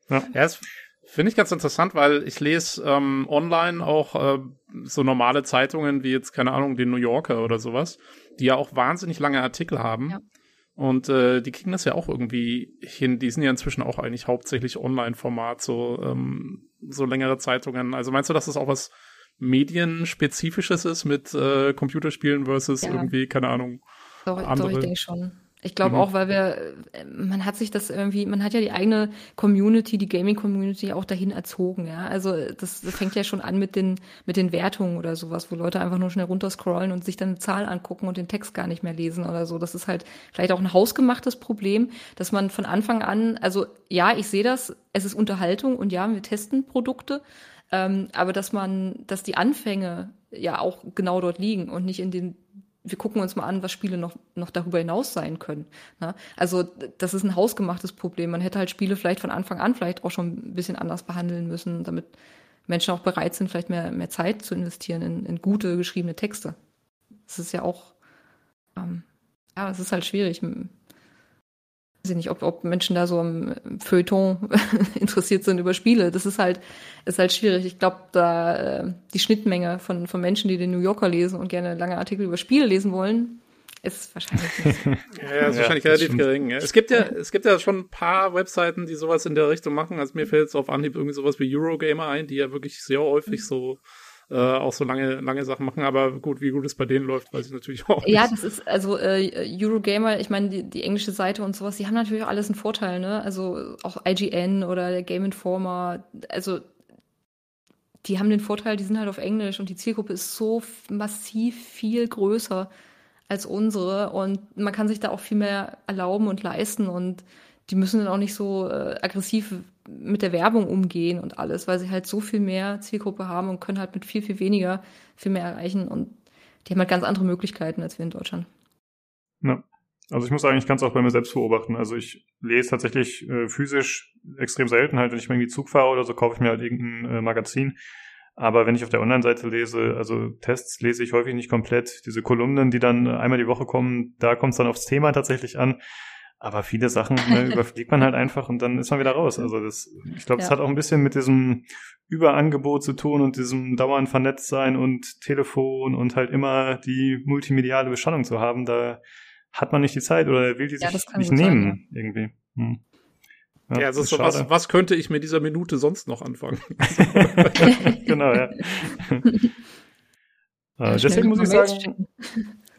Ja, ja das finde ich ganz interessant, weil ich lese ähm, online auch äh, so normale Zeitungen wie jetzt, keine Ahnung, den New Yorker oder sowas, die ja auch wahnsinnig lange Artikel haben. Ja. Und äh, die kriegen das ja auch irgendwie hin. Die sind ja inzwischen auch eigentlich hauptsächlich Online-Format, so, ähm, so längere Zeitungen. Also meinst du, dass das auch was Medienspezifisches ist mit äh, Computerspielen versus ja. irgendwie, keine Ahnung. Doch, andere? doch ich denke schon. Ich glaube mhm. auch, weil wir, äh, man hat sich das irgendwie, man hat ja die eigene Community, die Gaming-Community auch dahin erzogen, ja. Also das, das fängt ja schon an mit den, mit den Wertungen oder sowas, wo Leute einfach nur schnell runterscrollen und sich dann eine Zahl angucken und den Text gar nicht mehr lesen oder so. Das ist halt vielleicht auch ein hausgemachtes Problem, dass man von Anfang an, also ja, ich sehe das, es ist Unterhaltung und ja, wir testen Produkte, ähm, aber dass man, dass die Anfänge ja auch genau dort liegen und nicht in den wir gucken uns mal an, was Spiele noch, noch darüber hinaus sein können. Ne? Also das ist ein hausgemachtes Problem. Man hätte halt Spiele vielleicht von Anfang an vielleicht auch schon ein bisschen anders behandeln müssen, damit Menschen auch bereit sind, vielleicht mehr, mehr Zeit zu investieren in, in gute geschriebene Texte. Das ist ja auch, ähm, ja, es ist halt schwierig weiß ich nicht, ob, ob Menschen da so im Feuilleton [laughs] interessiert sind über Spiele. Das ist halt, ist halt schwierig. Ich glaube, da äh, die Schnittmenge von, von Menschen, die den New Yorker lesen und gerne lange Artikel über Spiele lesen wollen, ist wahrscheinlich nicht. [laughs] ja, ist wahrscheinlich ja, relativ gering. Ja. Es gibt ja, es gibt ja schon ein paar Webseiten, die sowas in der Richtung machen. Also mir fällt jetzt auf Anhieb irgendwie sowas wie Eurogamer ein, die ja wirklich sehr häufig so äh, auch so lange, lange Sachen machen. Aber gut, wie gut es bei denen läuft, weiß ich natürlich auch nicht. Ja, das ist, also äh, Eurogamer, ich meine, die, die englische Seite und sowas, die haben natürlich auch alles einen Vorteil, ne? Also auch IGN oder der Game Informer, also die haben den Vorteil, die sind halt auf Englisch und die Zielgruppe ist so massiv viel größer als unsere und man kann sich da auch viel mehr erlauben und leisten und die müssen dann auch nicht so äh, aggressiv mit der Werbung umgehen und alles, weil sie halt so viel mehr Zielgruppe haben und können halt mit viel, viel weniger viel mehr erreichen und die haben halt ganz andere Möglichkeiten als wir in Deutschland. Ja. Also ich muss eigentlich ganz auch bei mir selbst beobachten. Also ich lese tatsächlich äh, physisch extrem selten halt, wenn ich irgendwie Zug fahre oder so, kaufe ich mir halt irgendein äh, Magazin. Aber wenn ich auf der Online-Seite lese, also Tests lese ich häufig nicht komplett. Diese Kolumnen, die dann einmal die Woche kommen, da kommt es dann aufs Thema tatsächlich an. Aber viele Sachen ne, [laughs] überfliegt man halt einfach und dann ist man wieder raus. Also das, ich glaube, ja. das hat auch ein bisschen mit diesem Überangebot zu tun und diesem dauernd vernetzt sein und Telefon und halt immer die multimediale Beschallung zu haben. Da hat man nicht die Zeit oder will die ja, sich nicht nehmen sein, ja. irgendwie. Hm. Ja, ja also so was, was könnte ich mit dieser Minute sonst noch anfangen? [laughs] genau, ja. [laughs] äh, deswegen muss ich sagen,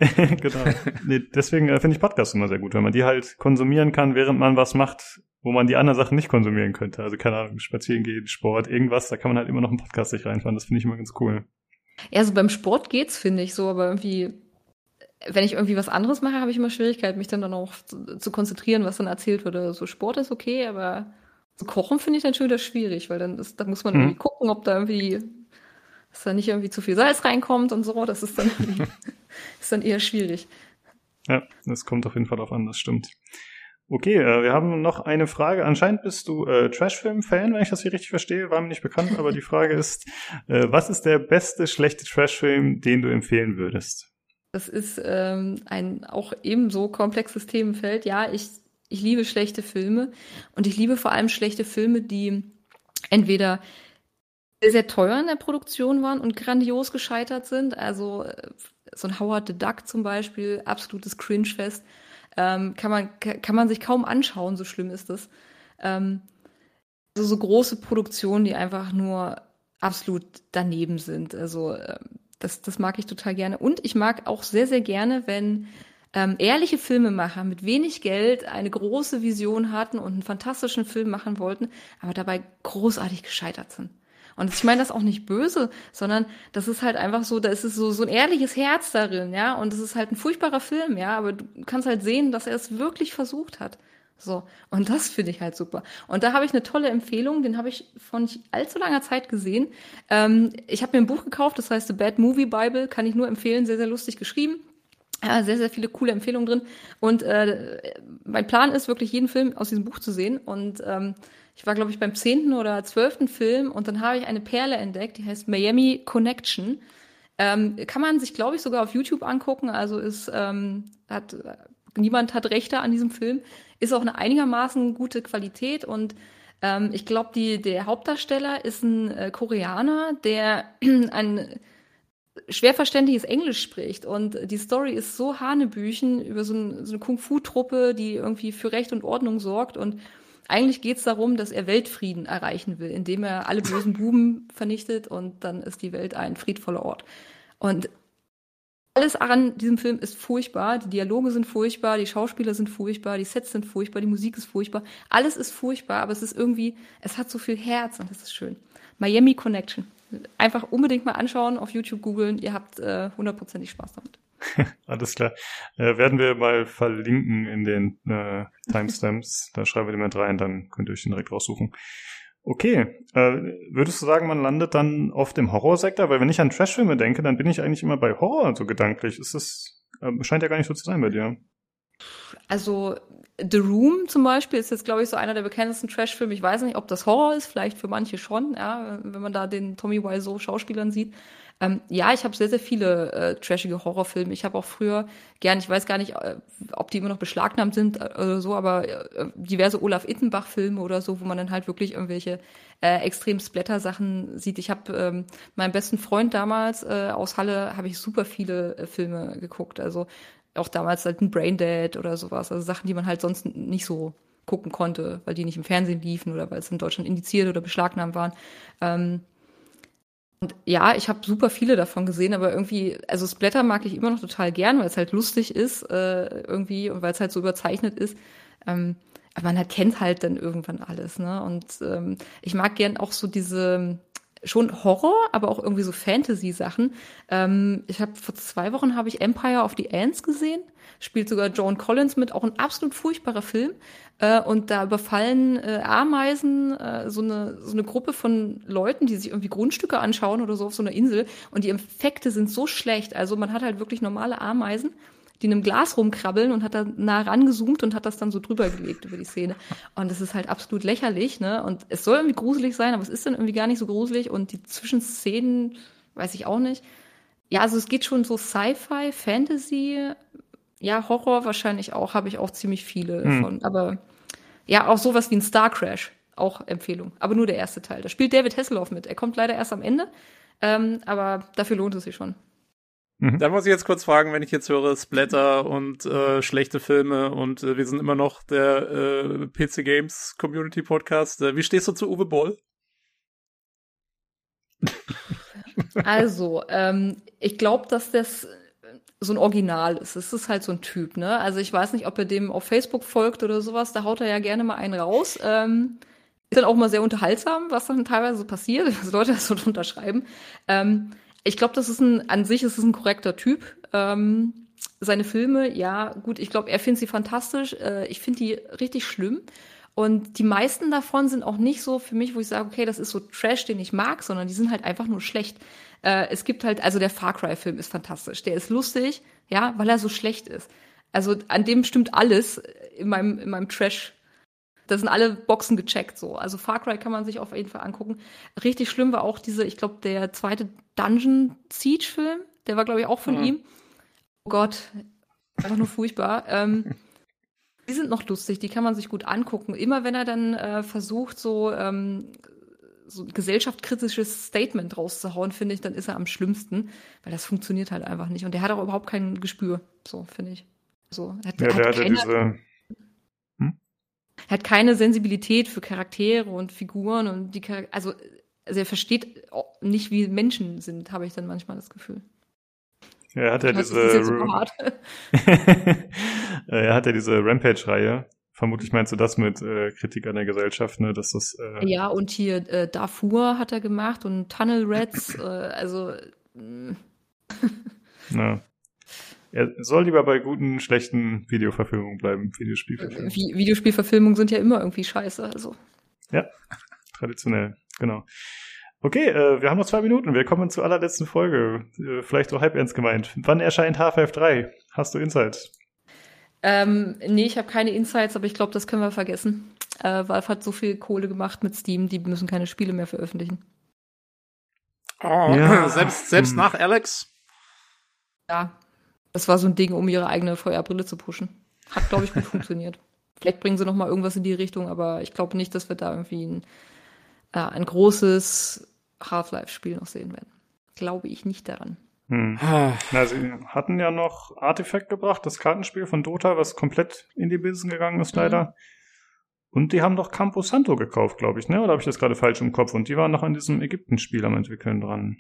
[laughs] genau. Nee, deswegen äh, finde ich Podcasts immer sehr gut, wenn man die halt konsumieren kann, während man was macht, wo man die anderen Sachen nicht konsumieren könnte. Also keine Ahnung, spazieren gehen, Sport, irgendwas, da kann man halt immer noch einen Podcast sich reinfahren. Das finde ich immer ganz cool. Ja, also beim Sport geht's, finde ich so, aber irgendwie, wenn ich irgendwie was anderes mache, habe ich immer Schwierigkeit, mich dann, dann auch zu, zu konzentrieren, was dann erzählt wird. Also Sport ist okay, aber so Kochen finde ich dann schon wieder schwierig, weil dann ist, da muss man mhm. irgendwie gucken, ob da irgendwie dass da nicht irgendwie zu viel Salz reinkommt und so. Das ist dann, [laughs] ist dann eher schwierig. Ja, das kommt auf jeden Fall auf an, das stimmt. Okay, äh, wir haben noch eine Frage. Anscheinend bist du äh, Trashfilm-Fan, wenn ich das hier richtig verstehe. War mir nicht bekannt, aber die Frage [laughs] ist, äh, was ist der beste schlechte Trashfilm, den du empfehlen würdest? Das ist ähm, ein auch ebenso komplexes Themenfeld. Ja, ich, ich liebe schlechte Filme und ich liebe vor allem schlechte Filme, die entweder sehr, sehr teuer in der Produktion waren und grandios gescheitert sind. Also äh, so ein Howard the Duck zum Beispiel, absolutes Cringe-Fest. Ähm, kann, man, kann man sich kaum anschauen, so schlimm ist das. Ähm, also so große Produktionen, die einfach nur absolut daneben sind. Also äh, das, das mag ich total gerne. Und ich mag auch sehr, sehr gerne, wenn ähm, ehrliche Filmemacher mit wenig Geld eine große Vision hatten und einen fantastischen Film machen wollten, aber dabei großartig gescheitert sind. Und ich meine das auch nicht böse, sondern das ist halt einfach so, da ist es so, so ein ehrliches Herz darin, ja. Und es ist halt ein furchtbarer Film, ja. Aber du kannst halt sehen, dass er es wirklich versucht hat. So, und das finde ich halt super. Und da habe ich eine tolle Empfehlung, den habe ich vor nicht allzu langer Zeit gesehen. Ähm, ich habe mir ein Buch gekauft, das heißt The Bad Movie Bible, kann ich nur empfehlen, sehr, sehr lustig geschrieben. Ja, sehr, sehr viele coole Empfehlungen drin. Und äh, mein Plan ist wirklich, jeden Film aus diesem Buch zu sehen. Und ähm, ich war, glaube ich, beim zehnten oder zwölften Film und dann habe ich eine Perle entdeckt, die heißt Miami Connection. Ähm, kann man sich, glaube ich, sogar auf YouTube angucken. Also ist, ähm, hat, niemand hat Rechte an diesem Film. Ist auch eine einigermaßen gute Qualität und ähm, ich glaube, der Hauptdarsteller ist ein äh, Koreaner, der [clears throat] ein schwer verständliches Englisch spricht. Und die Story ist so hanebüchen über so, ein, so eine Kung-Fu-Truppe, die irgendwie für Recht und Ordnung sorgt. Und eigentlich geht es darum, dass er Weltfrieden erreichen will, indem er alle bösen Buben [laughs] vernichtet und dann ist die Welt ein friedvoller Ort. Und alles an diesem Film ist furchtbar. Die Dialoge sind furchtbar, die Schauspieler sind furchtbar, die Sets sind furchtbar, die Musik ist furchtbar. Alles ist furchtbar, aber es ist irgendwie, es hat so viel Herz und das ist schön. Miami Connection. Einfach unbedingt mal anschauen, auf YouTube googeln. Ihr habt äh, hundertprozentig äh, Spaß damit. [laughs] Alles klar. Äh, werden wir mal verlinken in den äh, Timestamps. [laughs] da schreiben wir den mit rein, dann könnt ihr euch den direkt raussuchen. Okay, äh, würdest du sagen, man landet dann oft im Horrorsektor? Weil wenn ich an Trashfilme denke, dann bin ich eigentlich immer bei Horror so gedanklich. Ist das, äh, scheint ja gar nicht so zu sein bei dir. Also The Room zum Beispiel ist jetzt, glaube ich, so einer der bekanntesten Trashfilme. Ich weiß nicht, ob das Horror ist, vielleicht für manche schon, ja, wenn man da den Tommy Wiseau Schauspielern sieht. Ähm, ja, ich habe sehr, sehr viele äh, trashige Horrorfilme. Ich habe auch früher gern, ich weiß gar nicht, äh, ob die immer noch beschlagnahmt sind äh, oder so, aber äh, diverse Olaf Ittenbach-Filme oder so, wo man dann halt wirklich irgendwelche äh, extrem Splatter-Sachen sieht. Ich habe ähm, meinen besten Freund damals äh, aus Halle, habe ich super viele äh, Filme geguckt. Also auch damals halt ein Braindead oder sowas. Also Sachen, die man halt sonst nicht so gucken konnte, weil die nicht im Fernsehen liefen oder weil es in Deutschland indiziert oder beschlagnahmt waren. Ähm, und ja, ich habe super viele davon gesehen, aber irgendwie, also Splatter mag ich immer noch total gern, weil es halt lustig ist äh, irgendwie und weil es halt so überzeichnet ist. Ähm, aber man halt kennt halt dann irgendwann alles, ne? Und ähm, ich mag gern auch so diese schon Horror, aber auch irgendwie so Fantasy-Sachen. Ähm, ich habe vor zwei Wochen habe ich Empire of the Ants gesehen. Spielt sogar Joan Collins mit, auch ein absolut furchtbarer Film. Äh, und da überfallen äh, Ameisen äh, so, eine, so eine Gruppe von Leuten, die sich irgendwie Grundstücke anschauen oder so auf so einer Insel. Und die Effekte sind so schlecht. Also man hat halt wirklich normale Ameisen die in einem Glas rumkrabbeln und hat da nah rangezoomt und hat das dann so drüber gelegt über die Szene. Und das ist halt absolut lächerlich, ne? Und es soll irgendwie gruselig sein, aber es ist dann irgendwie gar nicht so gruselig und die Zwischenszenen weiß ich auch nicht. Ja, also es geht schon so Sci-Fi, Fantasy, ja, Horror wahrscheinlich auch, habe ich auch ziemlich viele hm. von. Aber ja, auch sowas wie ein Star Crash, auch Empfehlung. Aber nur der erste Teil. Da spielt David Hasselhoff mit. Er kommt leider erst am Ende, ähm, aber dafür lohnt es sich schon. Mhm. Da muss ich jetzt kurz fragen, wenn ich jetzt höre Splatter und äh, schlechte Filme und äh, wir sind immer noch der äh, PC Games Community Podcast. Äh, wie stehst du zu Uwe Boll? Also, ähm, ich glaube, dass das so ein Original ist. Es ist halt so ein Typ, ne? Also ich weiß nicht, ob er dem auf Facebook folgt oder sowas, da haut er ja gerne mal einen raus. Ähm, ist dann auch mal sehr unterhaltsam, was dann teilweise so passiert, dass [laughs] Leute das so drunter schreiben. Ähm, ich glaube, das ist ein, an sich ist es ein korrekter Typ. Ähm, seine Filme, ja, gut, ich glaube, er findet sie fantastisch. Äh, ich finde die richtig schlimm. Und die meisten davon sind auch nicht so für mich, wo ich sage, okay, das ist so Trash, den ich mag, sondern die sind halt einfach nur schlecht. Äh, es gibt halt, also der Far Cry-Film ist fantastisch. Der ist lustig, ja, weil er so schlecht ist. Also an dem stimmt alles in meinem, in meinem Trash da sind alle Boxen gecheckt so. Also Far Cry kann man sich auf jeden Fall angucken. Richtig schlimm war auch diese, ich glaube, der zweite Dungeon Siege Film, der war glaube ich auch von mhm. ihm. Oh Gott, einfach nur furchtbar. [laughs] ähm, die sind noch lustig, die kann man sich gut angucken. Immer wenn er dann äh, versucht, so, ähm, so ein gesellschaftskritisches Statement rauszuhauen, finde ich, dann ist er am schlimmsten, weil das funktioniert halt einfach nicht. Und der hat auch überhaupt kein Gespür, so finde ich. So, hat, ja, hat, hat diese er hat keine Sensibilität für Charaktere und Figuren und die Charaktere, also, also er versteht nicht, wie Menschen sind, habe ich dann manchmal das Gefühl. Er hat ja diese, [laughs] er hat ja diese Rampage-Reihe. Vermutlich meinst du das mit äh, Kritik an der Gesellschaft, ne? Dass das. Äh ja, und hier äh, Darfur hat er gemacht und Tunnel Rats, äh, also. [laughs] ja. Er soll lieber bei guten, schlechten Videoverfilmungen bleiben, Videospielverfilmungen. Vi Videospielverfilmungen sind ja immer irgendwie scheiße, also. Ja, traditionell, genau. Okay, äh, wir haben noch zwei Minuten. Wir kommen zur allerletzten Folge. Äh, vielleicht so halb ernst gemeint. Wann erscheint Half-Life 3? Hast du Insights? Ähm, nee, ich habe keine Insights, aber ich glaube, das können wir vergessen. Äh, Valve hat so viel Kohle gemacht mit Steam, die müssen keine Spiele mehr veröffentlichen. Oh, ja. [laughs] selbst selbst hm. nach Alex? Ja, das war so ein Ding, um ihre eigene VR-Brille zu pushen. Hat, glaube ich, gut [laughs] funktioniert. Vielleicht bringen sie noch mal irgendwas in die Richtung, aber ich glaube nicht, dass wir da irgendwie ein, äh, ein großes Half-Life-Spiel noch sehen werden. Glaube ich nicht daran. Hm. Na, sie hatten ja noch Artifact gebracht, das Kartenspiel von Dota, was komplett in die Business gegangen ist, leider. Mhm. Und die haben doch Campo Santo gekauft, glaube ich, ne? Oder habe ich das gerade falsch im Kopf? Und die waren noch an diesem Ägypten-Spiel am entwickeln dran.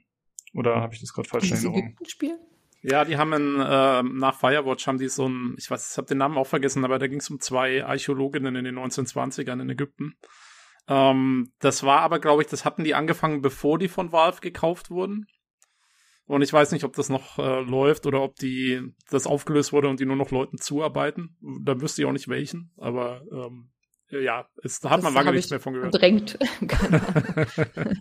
Oder habe ich das gerade falsch in Erinnerung? Ägypten-Spiel? Ja, die haben in, äh, nach Firewatch haben die so ein, ich weiß, ich habe den Namen auch vergessen, aber da ging es um zwei Archäologinnen in den 1920ern in Ägypten. Ähm, das war aber, glaube ich, das hatten die angefangen, bevor die von Valve gekauft wurden. Und ich weiß nicht, ob das noch äh, läuft oder ob die das aufgelöst wurde und die nur noch Leuten zuarbeiten. Da wüsste ich auch nicht welchen, aber ähm, ja, es, da hat das man lange nichts mehr von gehört. Drängt. [laughs]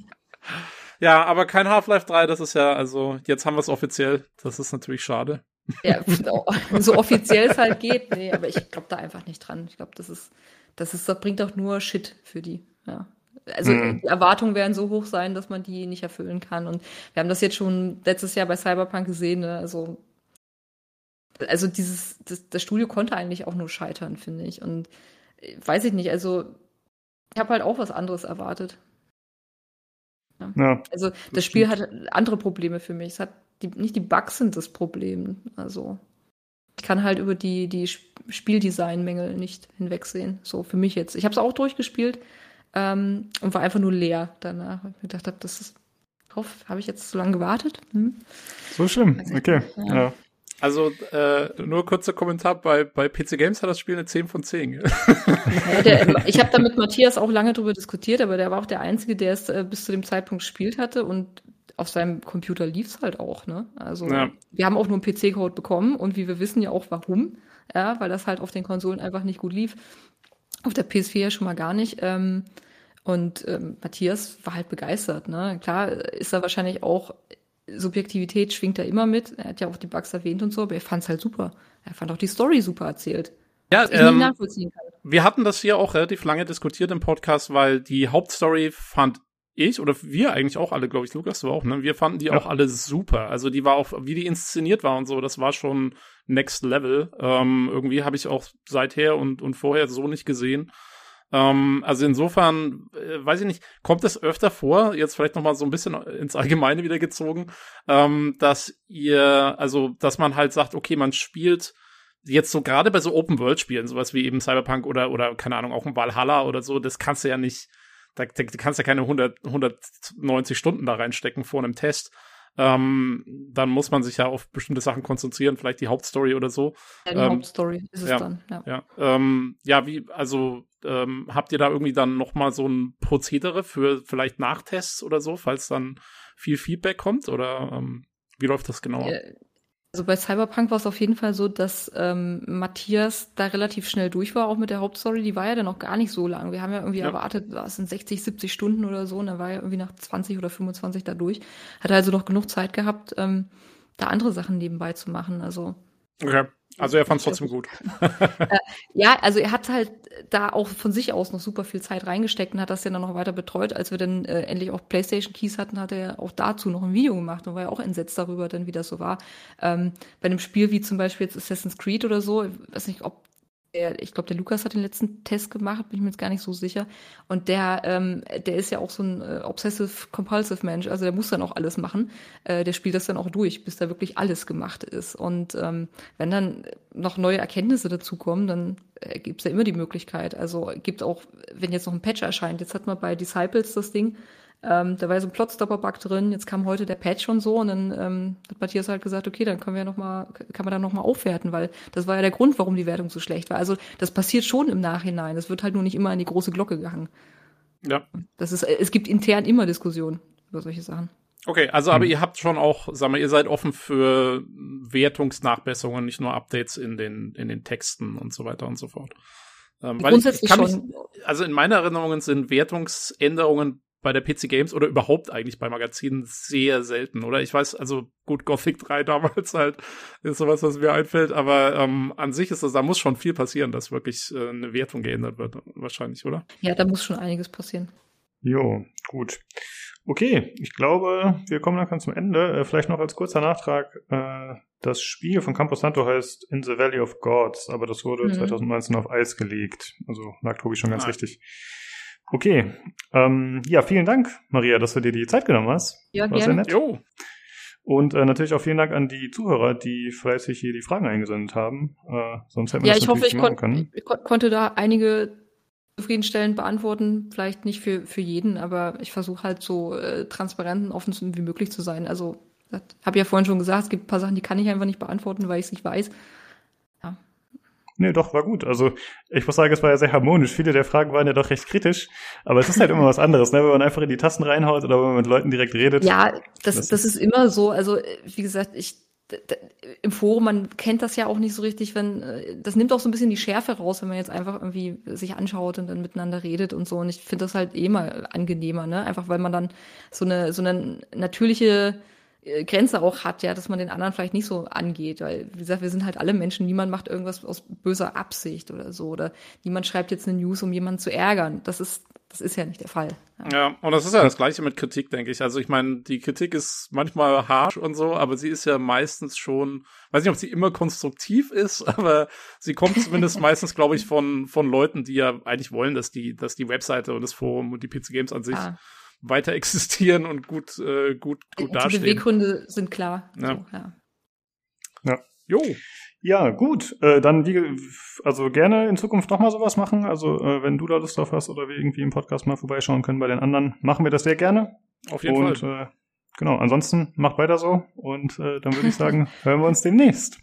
ja, aber kein Half-Life 3, das ist ja, also jetzt haben wir es offiziell. Das ist natürlich schade. Ja, [laughs] so offiziell es halt geht. Nee, aber ich glaube da einfach nicht dran. Ich glaube, das ist, das ist, das bringt auch nur Shit für die. Ja. Also mhm. die Erwartungen werden so hoch sein, dass man die nicht erfüllen kann. Und wir haben das jetzt schon letztes Jahr bei Cyberpunk gesehen. Ne? Also, also dieses, das, das Studio konnte eigentlich auch nur scheitern, finde ich. Und weiß ich nicht, also ich habe halt auch was anderes erwartet. Ja. ja also das, das Spiel hat andere Probleme für mich. Es hat die, nicht die Bugs sind das Problem. Also ich kann halt über die, die Spieldesign-Mängel nicht hinwegsehen. So für mich jetzt. Ich habe es auch durchgespielt ähm, und war einfach nur leer danach. Ich gedacht habe, das ist. Habe ich jetzt so lange gewartet? Hm? So schlimm. Okay. Ja. ja. Also äh, nur kurzer Kommentar, bei, bei PC Games hat das Spiel eine 10 von 10. Ja, der, ich habe da mit Matthias auch lange drüber diskutiert, aber der war auch der Einzige, der es äh, bis zu dem Zeitpunkt gespielt hatte und auf seinem Computer lief es halt auch. Ne? Also ja. wir haben auch nur einen PC-Code bekommen und wie wir wissen ja auch warum, ja, weil das halt auf den Konsolen einfach nicht gut lief. Auf der PS4 ja schon mal gar nicht. Ähm, und ähm, Matthias war halt begeistert. Ne? Klar ist er wahrscheinlich auch Subjektivität schwingt da immer mit. Er hat ja auch die Bugs erwähnt und so, aber er fand es halt super. Er fand auch die Story super erzählt. Ja, ähm, nachvollziehen kann. wir hatten das hier auch relativ lange diskutiert im Podcast, weil die Hauptstory fand ich oder wir eigentlich auch alle, glaube ich, Lukas, du auch, ne? Wir fanden die ja. auch alle super. Also die war auch, wie die inszeniert war und so, das war schon next level. Ähm, irgendwie habe ich auch seither und, und vorher so nicht gesehen. Ähm, also insofern, äh, weiß ich nicht, kommt es öfter vor, jetzt vielleicht noch mal so ein bisschen ins Allgemeine wieder gezogen, ähm, dass ihr, also, dass man halt sagt, okay, man spielt jetzt so gerade bei so Open-World-Spielen, sowas wie eben Cyberpunk oder, oder, keine Ahnung, auch ein Valhalla oder so, das kannst du ja nicht, da, da kannst du ja keine 100, 190 Stunden da reinstecken vor einem Test ähm, dann muss man sich ja auf bestimmte Sachen konzentrieren, vielleicht die Hauptstory oder so. Ja, die ähm, Hauptstory ist es ja, dann, ja. Ja, ähm, ja wie, also ähm, habt ihr da irgendwie dann nochmal so ein Prozedere für vielleicht Nachtests oder so, falls dann viel Feedback kommt? Oder ähm, wie läuft das genau? Also bei Cyberpunk war es auf jeden Fall so, dass ähm, Matthias da relativ schnell durch war, auch mit der Hauptstory. Die war ja dann noch gar nicht so lang. Wir haben ja irgendwie ja. erwartet, was sind 60, 70 Stunden oder so. Und dann war er irgendwie nach 20 oder 25 da durch. Hat also noch genug Zeit gehabt, ähm, da andere Sachen nebenbei zu machen. Also Okay. Also er fand es trotzdem gut. Äh, ja, also er hat halt da auch von sich aus noch super viel Zeit reingesteckt und hat das ja dann noch weiter betreut. Als wir dann äh, endlich auch PlayStation Keys hatten, hat er auch dazu noch ein Video gemacht und war ja auch entsetzt darüber, dann wie das so war. Ähm, bei einem Spiel wie zum Beispiel jetzt Assassin's Creed oder so, ich weiß nicht, ob der, ich glaube, der Lukas hat den letzten Test gemacht, bin ich mir jetzt gar nicht so sicher. Und der, ähm, der ist ja auch so ein äh, obsessive-compulsive Mensch, also der muss dann auch alles machen. Äh, der spielt das dann auch durch, bis da wirklich alles gemacht ist. Und ähm, wenn dann noch neue Erkenntnisse dazukommen, dann äh, es ja immer die Möglichkeit. Also gibt auch, wenn jetzt noch ein Patch erscheint, jetzt hat man bei Disciples das Ding, ähm, da war so ein Plotstopper-Bug drin, jetzt kam heute der Patch schon so und dann ähm, hat Matthias halt gesagt, okay, dann können wir ja noch mal, kann man dann noch mal aufwerten, weil das war ja der Grund, warum die Wertung so schlecht war. Also das passiert schon im Nachhinein. Das wird halt nur nicht immer in die große Glocke gehangen. Ja. Das ist, es gibt intern immer Diskussionen über solche Sachen. Okay, also aber Hm. ihr habt schon auch, sag mal, ihr seid offen für Wertungsnachbesserungen, nicht nur Updates in den, in den Texten und so weiter und so fort. Ähm, weil ich- ich Grundsätzlich kann mich- schon. also in meiner Erinnerung sind Wertungsänderungen bei der PC Games oder überhaupt eigentlich bei Magazinen sehr selten, oder? Ich weiß, also gut, Gothic 3 [laughs] damals halt ist sowas, was mir einfällt, aber ähm, an sich ist das, da muss schon viel passieren, dass wirklich äh, eine Wertung geändert wird, wahrscheinlich, oder? Ja, da muss schon einiges passieren. Jo, gut. Okay, ich glaube, wir kommen langsam zum Ende. Äh, vielleicht noch als kurzer Nachtrag. Äh, das Spiel von Campo Santo heißt In the Valley of Gods, aber das wurde Mhm. 2019 auf Eis gelegt. Also lag Tobi schon ganz Ah. richtig. Okay, ähm, ja, vielen Dank, Maria, dass du dir die Zeit genommen hast. Ja, War sehr gerne. nett. Jo, Und äh, natürlich auch vielen Dank an die Zuhörer, die fleißig hier die Fragen eingesendet haben. Äh, sonst hätten wir Ja, das ich hoffe, ich, kon können. ich kon konnte da einige zufriedenstellend beantworten. Vielleicht nicht für, für jeden, aber ich versuche halt so äh, transparent und offen wie möglich zu sein. Also, das habe ja vorhin schon gesagt, es gibt ein paar Sachen, die kann ich einfach nicht beantworten, weil ich es nicht weiß. Nee, doch, war gut. Also ich muss sagen, es war ja sehr harmonisch. Viele der Fragen waren ja doch recht kritisch, aber es ist halt immer was anderes, ne? wenn man einfach in die Tasten reinhaut oder wenn man mit Leuten direkt redet. Ja, das, Das das, ist- immer so. Also, wie gesagt, ich im Forum, man kennt das ja auch nicht so richtig, wenn äh, das nimmt auch so ein bisschen die Schärfe raus, wenn man jetzt einfach irgendwie sich anschaut und dann miteinander redet und so. Und ich finde das halt eh mal angenehmer, ne? Einfach weil man dann so eine so eine natürliche Grenze auch hat, ja, dass man den anderen vielleicht nicht so angeht, weil wie gesagt, wir sind halt alle Menschen, niemand macht irgendwas aus böser Absicht oder so oder niemand schreibt jetzt eine News, um jemanden zu ärgern. Das ist das ist ja nicht der Fall. Ja. Ja, und das ist ja das Gleiche mit Kritik, denke ich. Also ich meine, die Kritik ist manchmal harsh und so, aber sie ist ja meistens schon, weiß nicht, ob sie immer konstruktiv ist, [laughs] aber sie kommt zumindest [laughs] meistens, glaube ich, von von Leuten, die ja eigentlich wollen, dass die, dass die Webseite und das Forum und die PC Games an sich Ah. Weiter existieren und gut, äh, gut, gut die dastehen. Beweggründe sind klar. Ja. So, ja. Jo, Ja, gut. Äh, dann wie, also gerne in Zukunft noch mal sowas machen. Also äh, wenn du da Lust drauf hast oder wir irgendwie im Podcast mal vorbeischauen können bei den anderen, machen wir das sehr gerne. auf jeden und Fall. Äh, genau, ansonsten macht weiter so und äh, dann würde ich sagen, [laughs] hören wir uns demnächst.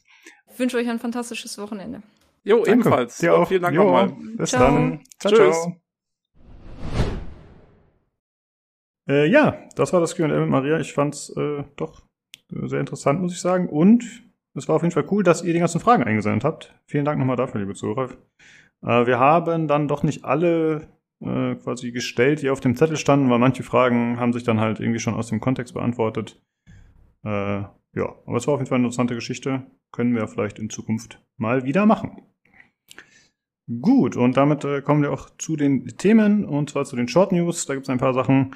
Ich wünsche euch ein fantastisches Wochenende. Jo, Danke. ebenfalls. Dir auch. Vielen Dank Jo, nochmal. Bis Ciao. dann. Ciao, Tschüss. ciao. Äh, ja, das war das Q&A mit Maria. Ich fand's äh, doch äh, sehr interessant, muss ich sagen. Und es war auf jeden Fall cool, dass ihr die ganzen Fragen eingesendet habt. Vielen Dank nochmal dafür, liebe Zuhörer. Äh, wir haben dann doch nicht alle äh, quasi gestellt, die auf dem Zettel standen, weil manche Fragen haben sich dann halt irgendwie schon aus dem Kontext beantwortet. Äh, ja, aber es war auf jeden Fall eine interessante Geschichte. Können wir vielleicht in Zukunft mal wieder machen. Gut, und damit äh, kommen wir auch zu den Themen, und zwar zu den Short News. Da gibt es ein paar Sachen.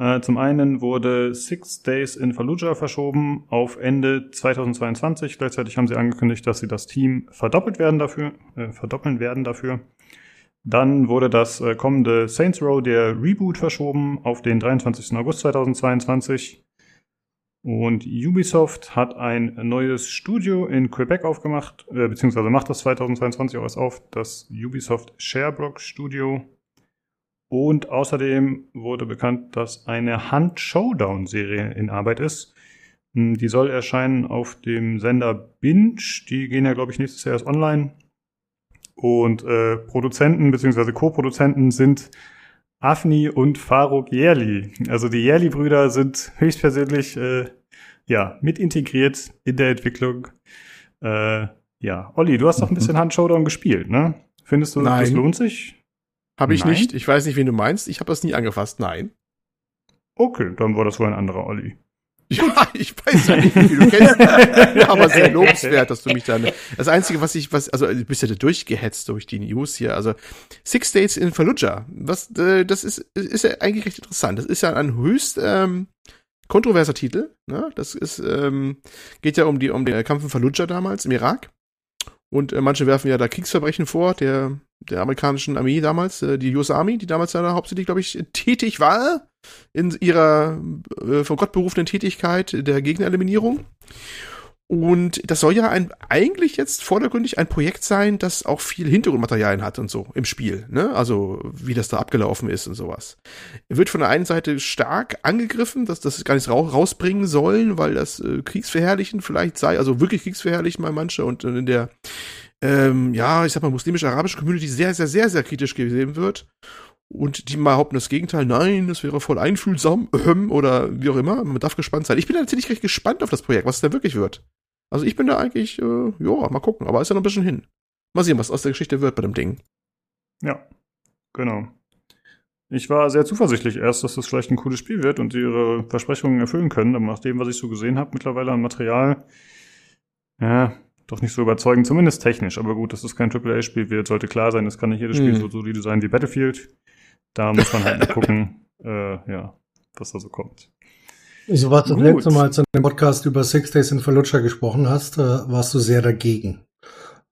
Äh, zum einen wurde Six Days in Fallujah verschoben auf Ende 2022. Gleichzeitig haben sie angekündigt, dass sie das Team verdoppelt werden dafür, äh, verdoppeln werden dafür. Dann wurde das äh, kommende Saints Row, der Reboot, verschoben auf den 23. August 2022. Und Ubisoft hat ein neues Studio in Quebec aufgemacht, äh, beziehungsweise macht das 2022 auch erst auf, das Ubisoft Sherbrooke Studio. Und außerdem wurde bekannt, dass eine Hunt Showdown-Serie in Arbeit ist. Hm, Die soll erscheinen auf dem Sender Binge. Die gehen ja, glaube ich, nächstes Jahr erst online. Und äh, Produzenten bzw. Co-Produzenten sind Afni und Faruk Yerli. Also die Yerli-Brüder sind höchstpersönlich äh, ja, mit integriert in der Entwicklung. Äh, ja, Olli, du hast doch ein bisschen Hand Showdown gespielt, ne? Findest du, das Nein. lohnt sich? Habe ich Nein? nicht. Ich weiß nicht, wen du meinst. Ich habe das nie angefasst. Nein. Okay, dann war das wohl ein anderer Olli. [laughs] Ja, ich weiß ja nicht, wie du kennst. [laughs] aber sehr lobenswert, dass du mich dann. Das Einzige, was ich, was, also du bist ja da durchgehetzt durch die News hier. Also Six Days in Fallujah. Was, äh, das ist, ist ja eigentlich recht interessant. Das ist ja ein höchst ähm, kontroverser Titel. Ne? Das ist, ähm, geht ja um die, um den Kampf in Fallujah damals im Irak. Und äh, manche werfen ja da Kriegsverbrechen vor, der, der amerikanischen Armee damals, äh, die US Army, die damals ja da hauptsächlich, glaube ich, tätig war in ihrer äh, von Gott berufenen Tätigkeit der Gegnereliminierung. Und das soll ja ein, eigentlich jetzt vordergründig ein Projekt sein, das auch viel Hintergrundmaterialien hat und so im Spiel, ne? Also, wie das da abgelaufen ist und sowas. Wird von der einen Seite stark angegriffen, dass das gar nicht rau rausbringen sollen, weil das äh, kriegsverherrlichen vielleicht sei, also wirklich kriegsverherrlichen bei manche und in der, ähm, ja, ich sag mal, muslimisch-arabischen Community sehr, sehr, sehr, sehr kritisch gesehen wird. Und die behaupten das Gegenteil, nein, das wäre voll einfühlsam, ähm, oder wie auch immer. Man darf gespannt sein. Ich bin tatsächlich recht gespannt auf das Projekt, was es da wirklich wird. Also ich bin da eigentlich, äh, ja, mal gucken, aber ist ja noch ein bisschen hin. Mal sehen, was aus der Geschichte wird bei dem Ding. Ja, genau. Ich war sehr zuversichtlich erst, dass das vielleicht ein cooles Spiel wird und ihre Versprechungen erfüllen können, aber nach dem, was ich so gesehen habe, mittlerweile an Material, ja, doch nicht so überzeugend, zumindest technisch. Aber gut, dass es kein AAA-Spiel wird, sollte klar sein, es kann nicht jedes Spiel Mhm. so solide sein wie Battlefield. Da muss man halt mal gucken, [laughs] äh, ja, was da so kommt. So was das Gut. letzte Mal, als du in dem Podcast über Six Days in Fallujah gesprochen hast, äh, warst du sehr dagegen.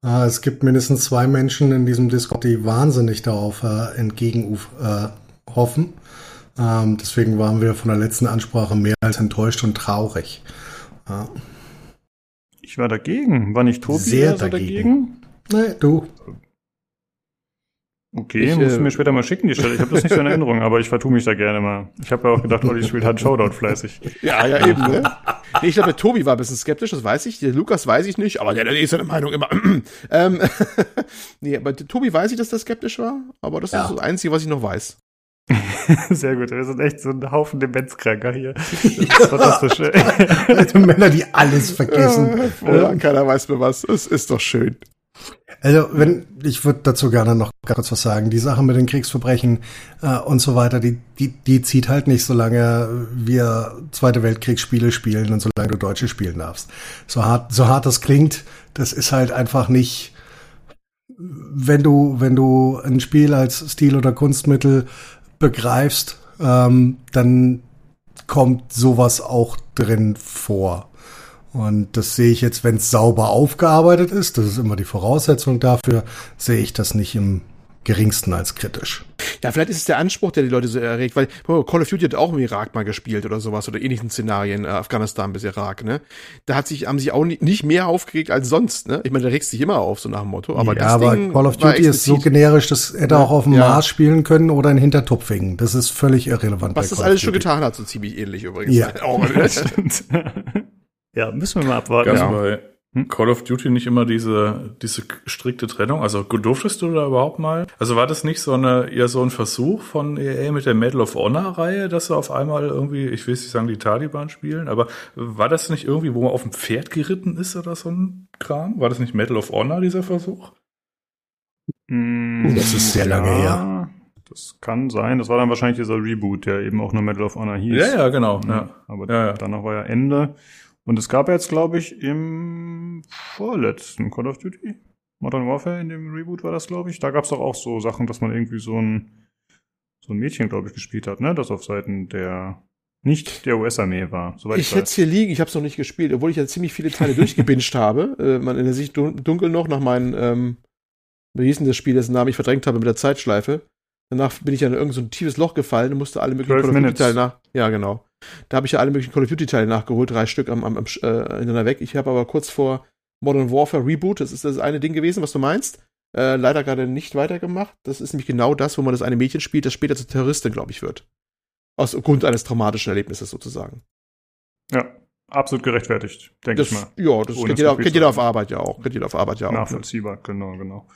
Äh, es gibt mindestens zwei Menschen in diesem Discord, die wahnsinnig darauf äh, entgegen äh, hoffen. Ähm, deswegen waren wir von der letzten Ansprache mehr als enttäuscht und traurig. Ja. Ich war dagegen. War nicht Tobi Sehr eher so dagegen. dagegen? Nee, du. Okay, Ich, musst äh, du mir später mal schicken, die Stelle. Ich habe das nicht so in Erinnerung, aber ich vertue mich da gerne mal. Ich habe ja auch gedacht, Olli spielt halt Showdown fleißig. [laughs] Ja, ja, eben, ne? Nee, ich glaube, der Tobi war ein bisschen skeptisch, das weiß ich. Der Lukas weiß ich nicht, aber der, der ist seine Meinung immer. [clears throat] ähm, [laughs] nee, aber der Tobi weiß ich, dass der skeptisch war, aber das Ja. ist das Einzige, was ich noch weiß. [laughs] Sehr gut, wir sind echt so ein Haufen Demenzkranker hier. Das ist fantastisch. Alte Männer, die alles vergessen. Oder keiner weiß mehr was. Es ist doch schön. Also, wenn, ich würde dazu gerne noch kurz was sagen. Die Sache mit den Kriegsverbrechen äh, und so weiter, die, die, die zieht halt nicht, solange wir Zweite Weltkriegsspiele spielen und solange du Deutsche spielen darfst. So hart, so hart das klingt, das ist halt einfach nicht, wenn du, wenn du ein Spiel als Stil- oder Kunstmittel begreifst, ähm, dann kommt sowas auch drin vor. Und das sehe ich jetzt, wenn es sauber aufgearbeitet ist, das ist immer die Voraussetzung dafür, sehe ich das nicht im geringsten als kritisch. Ja, vielleicht ist es der Anspruch, der die Leute so erregt, weil oh, Call of Duty hat auch im Irak mal gespielt oder sowas oder ähnlichen Szenarien, äh, Afghanistan bis Irak, ne? Da hat sich, haben sich auch nicht, nicht mehr aufgeregt als sonst, ne? Ich meine, da regst dich immer auf, so nach dem Motto. Aber ja, das aber Ding Call of Duty ist so generisch, das hätte Ja. auch auf dem Ja. Mars spielen können oder in Hintertupfingen. Das ist völlig irrelevant. Was bei das alles schon getan hat, so ziemlich ähnlich übrigens. Ja. [laughs] Auch, ne? [laughs] Stimmt. [laughs] ja, müssen wir mal abwarten. Gab Ja. bei Hm? Call of Duty nicht immer diese, diese strikte Trennung? Also durftest du da überhaupt mal? Also war das nicht so eine, eher so ein Versuch von EA mit der Medal of Honor Reihe, dass sie auf einmal irgendwie, ich will nicht sagen, die Taliban spielen, aber war das nicht irgendwie, wo man auf dem Pferd geritten ist oder so ein Kram? War das nicht Medal of Honor, dieser Versuch? Mm, Das ist sehr lange her. Das kann sein. Das war dann wahrscheinlich dieser Reboot, der eben auch nur Medal of Honor hieß. Ja, ja, genau. Ja, Ja. aber Ja, ja. danach war ja Ende. Und es gab jetzt, glaube ich, im vorletzten Call of Duty, Modern Warfare, in dem Reboot war das, glaube ich. Da gab es doch auch so Sachen, dass man irgendwie so ein, so ein Mädchen, glaube ich, gespielt hat, ne? Das auf Seiten der, nicht der US-Armee war. Soweit Ich hätte es hier liegen, ich habe es noch nicht gespielt, obwohl ich ja ziemlich viele Teile durchgebinged [laughs] habe. Äh, man in der Sicht dun dunkel noch nach meinen, ähm, wie hieß denn das Spiel, dessen Namen ich verdrängt habe mit der Zeitschleife. Danach bin ich ja in irgendein so ein tiefes Loch gefallen und musste alle möglichen 12 Call of Duty Minutes. Teile nach. Ja, genau. Da habe ich ja alle möglichen Call of Duty Teile nachgeholt, drei Stück am, am, am äh, hintereinander weg. Ich habe aber kurz vor Modern Warfare Reboot, das ist das eine Ding gewesen, was du meinst, äh, leider gerade nicht weitergemacht. Das ist nämlich genau das, wo man das eine Mädchen spielt, das später zur Terroristin, glaube ich, wird. Aus Grund eines traumatischen Erlebnisses sozusagen. Ja, absolut gerechtfertigt, denke ich mal. ja, das kennt jeder, kennt jeder auf. Arbeit ja auch. Kennt jeder auf Arbeit ja auch. Ne? Nachvollziehbar, genau, genau.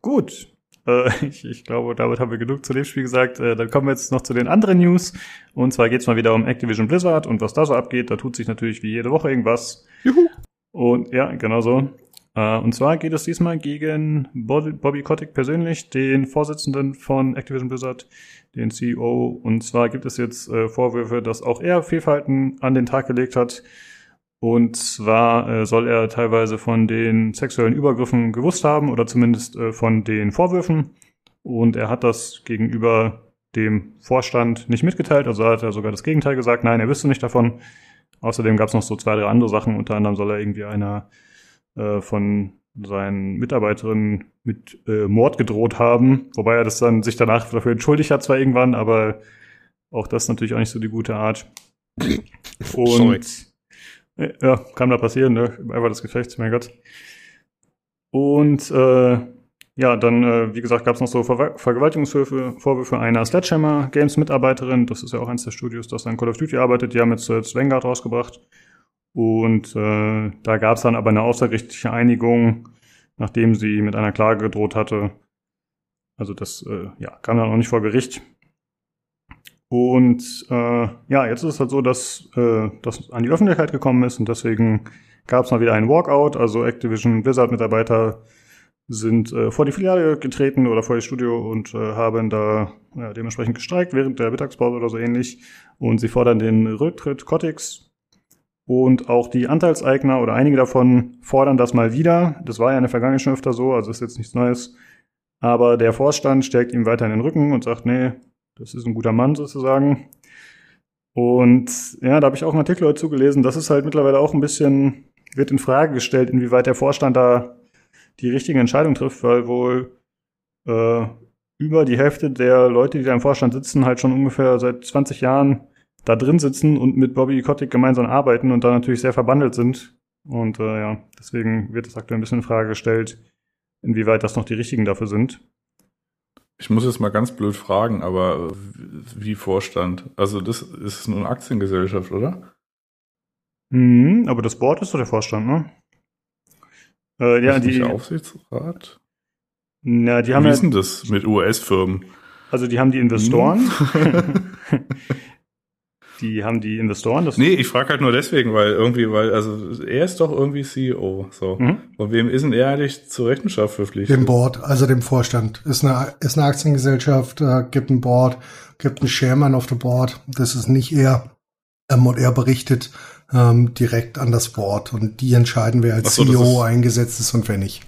Gut. Äh, ich, ich glaube, damit haben wir genug zu dem Spiel gesagt. Äh, dann kommen wir jetzt noch zu den anderen News. Und zwar geht's mal wieder um Activision Blizzard und was da so abgeht. Da tut sich natürlich wie jede Woche irgendwas. Juhu. Und ja, genau so. Äh, und zwar geht es diesmal gegen Bobby, Kotick persönlich, den Vorsitzenden von Activision Blizzard, den CEO. Und zwar gibt es jetzt Vorwürfe, dass auch er Fehlverhalten an den Tag gelegt hat. Und zwar äh, soll er teilweise von den sexuellen Übergriffen gewusst haben oder zumindest äh, von den Vorwürfen. Und er hat das gegenüber dem Vorstand nicht mitgeteilt. Also hat er sogar das Gegenteil gesagt. Nein, er wüsste nicht davon. Außerdem gab es noch so zwei, drei andere Sachen. Unter anderem soll er irgendwie einer äh, von seinen Mitarbeiterinnen mit äh, Mord gedroht haben. Wobei er das dann sich danach dafür entschuldigt hat zwar irgendwann, aber auch das natürlich auch nicht so die gute Art. Und Sorry. Ja, kann da passieren, ne? Einfach das Gefecht, mein Gott. Und äh, ja, dann, äh, wie gesagt, gab es noch so Ver Vergewaltigungsvorwürfe Vorwürfe einer Sledgehammer Games Mitarbeiterin. Das ist ja auch eines der Studios, das an Call of Duty arbeitet. Die haben jetzt, jetzt Vanguard rausgebracht. Und äh, da gab es dann aber eine außergerichtliche Einigung, nachdem sie mit einer Klage gedroht hatte. Also das äh, ja, kam dann auch nicht vor Gericht. Und äh, ja, jetzt ist es halt so, dass äh, das an die Öffentlichkeit gekommen ist und deswegen gab es mal wieder einen Walkout. Also Activision Blizzard-Mitarbeiter sind äh, vor die Filiale getreten oder vor das Studio und äh, haben da ja, dementsprechend gestreikt während der Mittagspause oder so ähnlich. Und sie fordern den Rücktritt Kotiks. Und auch die Anteilseigner oder einige davon fordern das mal wieder. Das war ja in der Vergangenheit schon öfter so, also ist jetzt nichts Neues. Aber der Vorstand stärkt ihm weiter in den Rücken und sagt, nee, das ist ein guter Mann sozusagen. Und ja, da habe ich auch einen Artikel dazu gelesen. Das ist halt mittlerweile auch ein bisschen, wird in Frage gestellt, inwieweit der Vorstand da die richtige Entscheidung trifft, weil wohl äh, über die Hälfte der Leute, die da im Vorstand sitzen, halt schon ungefähr seit 20 Jahren da drin sitzen und mit Bobby Kotick gemeinsam arbeiten und da natürlich sehr verbandelt sind. Und äh, ja, deswegen wird es aktuell ein bisschen in Frage gestellt, inwieweit das noch die richtigen dafür sind. Ich muss jetzt mal ganz blöd fragen, aber wie Vorstand? Also das ist nur eine Aktiengesellschaft, oder? Mhm, aber das Board ist doch der Vorstand, ne? Äh, ja, die Aufsichtsrat. Na, die haben wie ist denn das mit US-Firmen? Also die haben die Investoren. [laughs] [laughs] die haben die Investoren. Das nee, ich frage halt nur deswegen, weil irgendwie, weil, also er ist doch irgendwie CEO. So. Mhm. Und wem ist denn er eigentlich zur Rechenschaft verpflichtet? Dem Board, also dem Vorstand. Ist eine, ist eine Aktiengesellschaft, äh, gibt ein Board, gibt einen Chairman of the Board. Das ist nicht er. Ähm, und er berichtet ähm, direkt an das Board. Und die entscheiden, wer als so, CEO ist eingesetzt ist und wer nicht.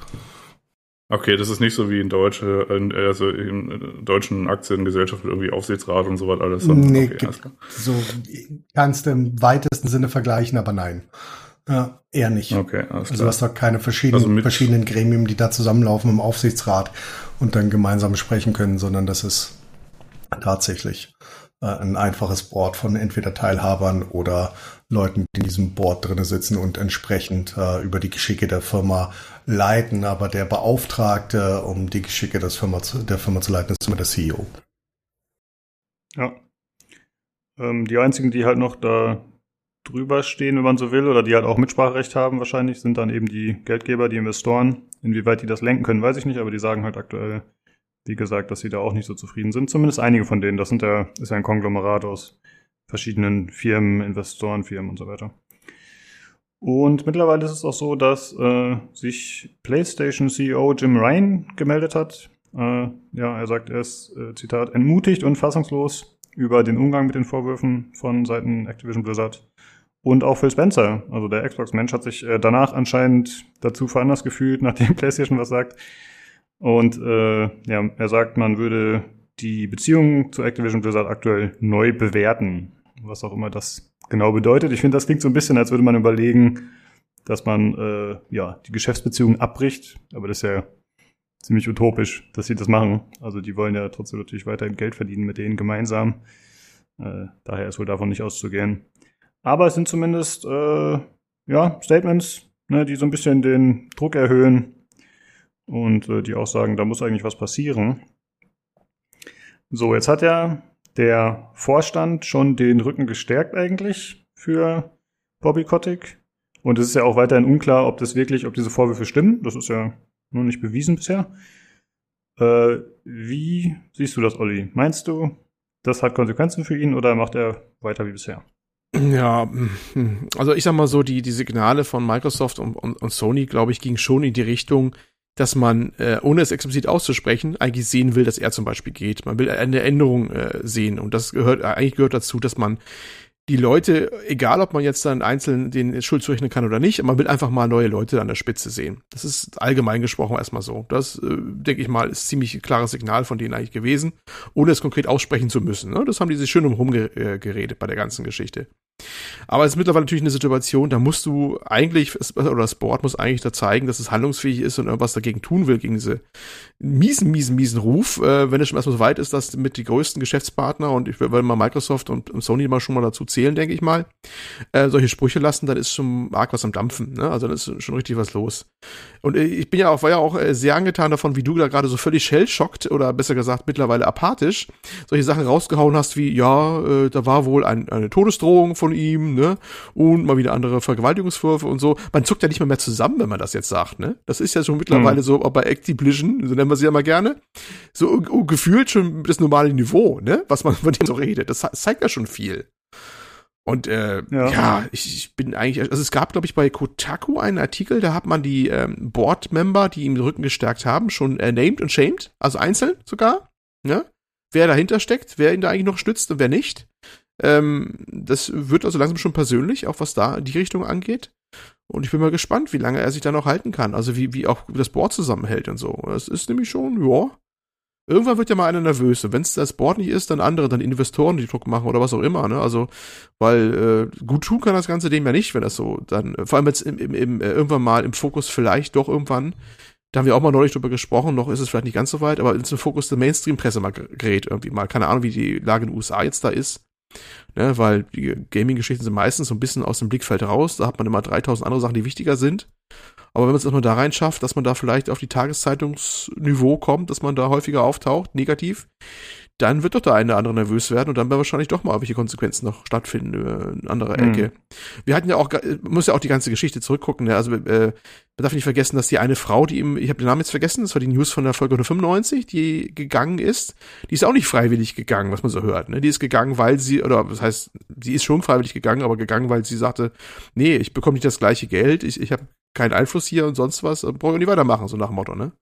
Okay, das ist nicht so wie in deutsche, also in deutschen Aktiengesellschaften irgendwie Aufsichtsrat und so was alles. Nee, okay, so kannst du im weitesten Sinne vergleichen, aber nein. Ja, eher nicht. Okay, alles Also du hast da keine verschiedenen, also verschiedenen Gremien, die da zusammenlaufen im Aufsichtsrat und dann gemeinsam sprechen können, sondern das ist tatsächlich äh, ein einfaches Board von entweder Teilhabern oder Leuten, die in diesem Board drinne sitzen und entsprechend äh, über die Geschicke der Firma leiten. Aber der Beauftragte, um die Geschicke des Firma zu, der Firma zu leiten, ist immer der CEO. Ja. Ähm, die einzigen, die halt noch da drüber stehen, wenn man so will, oder die halt auch Mitspracherecht haben wahrscheinlich, sind dann eben die Geldgeber, die Investoren. Inwieweit die das lenken können, weiß ich nicht, aber die sagen halt aktuell, wie gesagt, dass sie da auch nicht so zufrieden sind. Zumindest einige von denen. Das sind ja, ist ja ein Konglomerat aus verschiedenen Firmen, Investorenfirmen und so weiter. Und mittlerweile ist es auch so, dass äh, sich PlayStation CEO Jim Ryan gemeldet hat. Äh, ja, er sagt, er ist, äh, Zitat, entmutigt und fassungslos über den Umgang mit den Vorwürfen von Seiten Activision Blizzard. Und auch Phil Spencer, also der Xbox-Mensch, hat sich äh, danach anscheinend dazu veranlasst gefühlt, [laughs] nachdem PlayStation was sagt, und äh, ja, er sagt, man würde die Beziehung zu Activision Blizzard aktuell neu bewerten. Was auch immer das genau bedeutet. Ich finde, das klingt so ein bisschen, als würde man überlegen, dass man äh, ja die Geschäftsbeziehungen abbricht. Aber das ist ja ziemlich utopisch, dass sie das machen. Also die wollen ja trotzdem natürlich weiterhin Geld verdienen mit denen gemeinsam. Äh, daher ist wohl davon nicht auszugehen. Aber es sind zumindest äh, ja Statements, ne, die so ein bisschen den Druck erhöhen und äh, die auch sagen, da muss eigentlich was passieren. So, jetzt hat ja der Vorstand schon den Rücken gestärkt eigentlich für Bobby Kotick. Und es ist ja auch weiterhin unklar, ob das wirklich, ob diese Vorwürfe stimmen. Das ist ja nur nicht bewiesen bisher. Äh, wie siehst du das, Olli? Meinst du, das hat Konsequenzen für ihn oder macht er weiter wie bisher? Ja, also ich sag mal so, die, die Signale von Microsoft und, und, und Sony, glaube ich, gingen schon in die Richtung, dass man, äh, ohne es explizit auszusprechen, eigentlich sehen will, dass er zum Beispiel geht. Man will eine Änderung äh, sehen. Und das gehört, eigentlich gehört dazu, dass man die Leute, egal ob man jetzt dann einzeln den Schuld zurechnen kann oder nicht, man will einfach mal neue Leute an der Spitze sehen. Das ist allgemein gesprochen erstmal so. Das, äh, denke ich mal, ist ziemlich klares Signal von denen eigentlich gewesen, ohne es konkret aussprechen zu müssen. Ne? Das haben die sich schön umherum geredet bei der ganzen Geschichte. Aber es ist mittlerweile natürlich eine Situation, da musst du eigentlich, oder das Board muss eigentlich da zeigen, dass es handlungsfähig ist und irgendwas dagegen tun will, gegen diese miesen, miesen, miesen Ruf, äh, wenn es schon erstmal so weit ist, dass mit die größten Geschäftspartner, und ich will mal Microsoft und, Sony mal schon mal dazu zählen, denke ich mal, äh, solche Sprüche lassen, dann ist schon arg was am Dampfen, ne? Also dann ist schon richtig was los. Und äh, ich bin ja auch, war ja auch äh, sehr angetan davon, wie du da gerade so völlig shell-schockt oder besser gesagt mittlerweile apathisch solche Sachen rausgehauen hast, wie, ja, äh, da war wohl ein, eine Todesdrohung von von ihm, ne? Und mal wieder andere Vergewaltigungsvorwürfe und so. Man zuckt ja nicht mehr mehr zusammen, wenn man das jetzt sagt, ne? Das ist ja schon mittlerweile mhm. so, auch bei Activision, so nennen wir sie ja mal gerne, so uh, gefühlt schon das normale Niveau, ne? Was man von dem so redet. Das zeigt ja schon viel. Und äh, ja, ja ich, ich, bin eigentlich, also es gab, glaube ich, bei Kotaku einen Artikel, da hat man die ähm, Board-Member, die ihm den Rücken gestärkt haben, schon äh, named und shamed, also einzeln sogar, ne? Wer dahinter steckt, wer ihn da eigentlich noch stützt und wer nicht. Ähm, das wird also langsam schon persönlich, auch was da die Richtung angeht. Und ich bin mal gespannt, wie lange er sich da noch halten kann. Also wie, wie auch das Board zusammenhält und so. Das ist nämlich schon, ja, Irgendwann wird ja mal einer nervös. Und wenn es das Board nicht ist, dann andere, dann Investoren, die Druck machen oder was auch immer. Ne? Also, weil äh, gut tun kann das Ganze dem ja nicht, wenn das so dann, vor allem jetzt im, im, im, äh, irgendwann mal im Fokus vielleicht doch irgendwann, da haben wir auch mal neulich drüber gesprochen, noch ist es vielleicht nicht ganz so weit, aber ins Fokus der Mainstream-Presse mal gerät irgendwie mal. Keine Ahnung, wie die Lage in den USA jetzt da ist. Ne, weil die Gaming-Geschichten sind meistens so ein bisschen aus dem Blickfeld raus. Da hat man immer 3000 andere Sachen, die wichtiger sind. Aber wenn man es erstmal da rein schafft, dass man da vielleicht auf die Tageszeitungsniveau kommt, dass man da häufiger auftaucht, negativ, dann wird doch der eine oder andere nervös werden und dann wird wahrscheinlich doch mal welche Konsequenzen noch stattfinden äh, in anderer mhm. Ecke. Wir hatten ja auch, muss ja auch die ganze Geschichte zurückgucken, ne? also äh, man darf nicht vergessen, dass die eine Frau, die ihm, ich habe den Namen jetzt vergessen, das war die News von der Folge 195, die gegangen ist, die ist auch nicht freiwillig gegangen, was man so hört. Ne? Die ist gegangen, weil sie, oder das heißt, sie ist schon freiwillig gegangen, aber gegangen, weil sie sagte, nee, ich bekomme nicht das gleiche Geld, ich, ich habe keinen Einfluss hier und sonst was, brauche ich nicht weitermachen, so nach dem Motto, ne?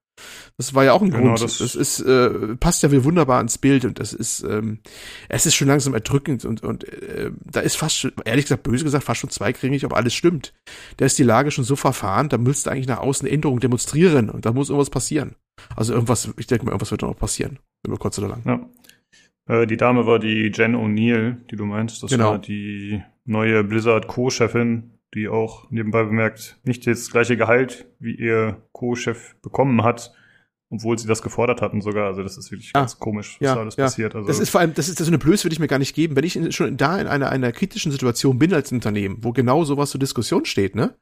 Das war ja auch ein genau, Grund. Das, das ist, äh, passt ja wieder wunderbar ins Bild und das ist, ähm, es ist schon langsam erdrückend und, und äh, da ist fast schon, ehrlich gesagt, böse gesagt, fast schon zweigringig, ob alles stimmt. Da ist die Lage schon so verfahren, da müsste eigentlich nach außen Änderungen demonstrieren und da muss irgendwas passieren. Also irgendwas, ich denke mal, irgendwas wird da noch passieren, über kurz oder lang. Ja. Äh, die Dame war die Jen O'Neill, die du meinst. Das genau. war die neue Blizzard Co-Chefin die auch nebenbei bemerkt nicht das gleiche Gehalt wie ihr Co-Chef bekommen hat, obwohl sie das gefordert hatten sogar. Also das ist wirklich ah, ganz komisch, was ja, da alles ja. passiert. Also das ist vor allem, das ist so eine Blöße würde ich mir gar nicht geben, wenn ich in, schon da in einer, einer kritischen Situation bin als Unternehmen, wo genau sowas zur Diskussion steht, ne?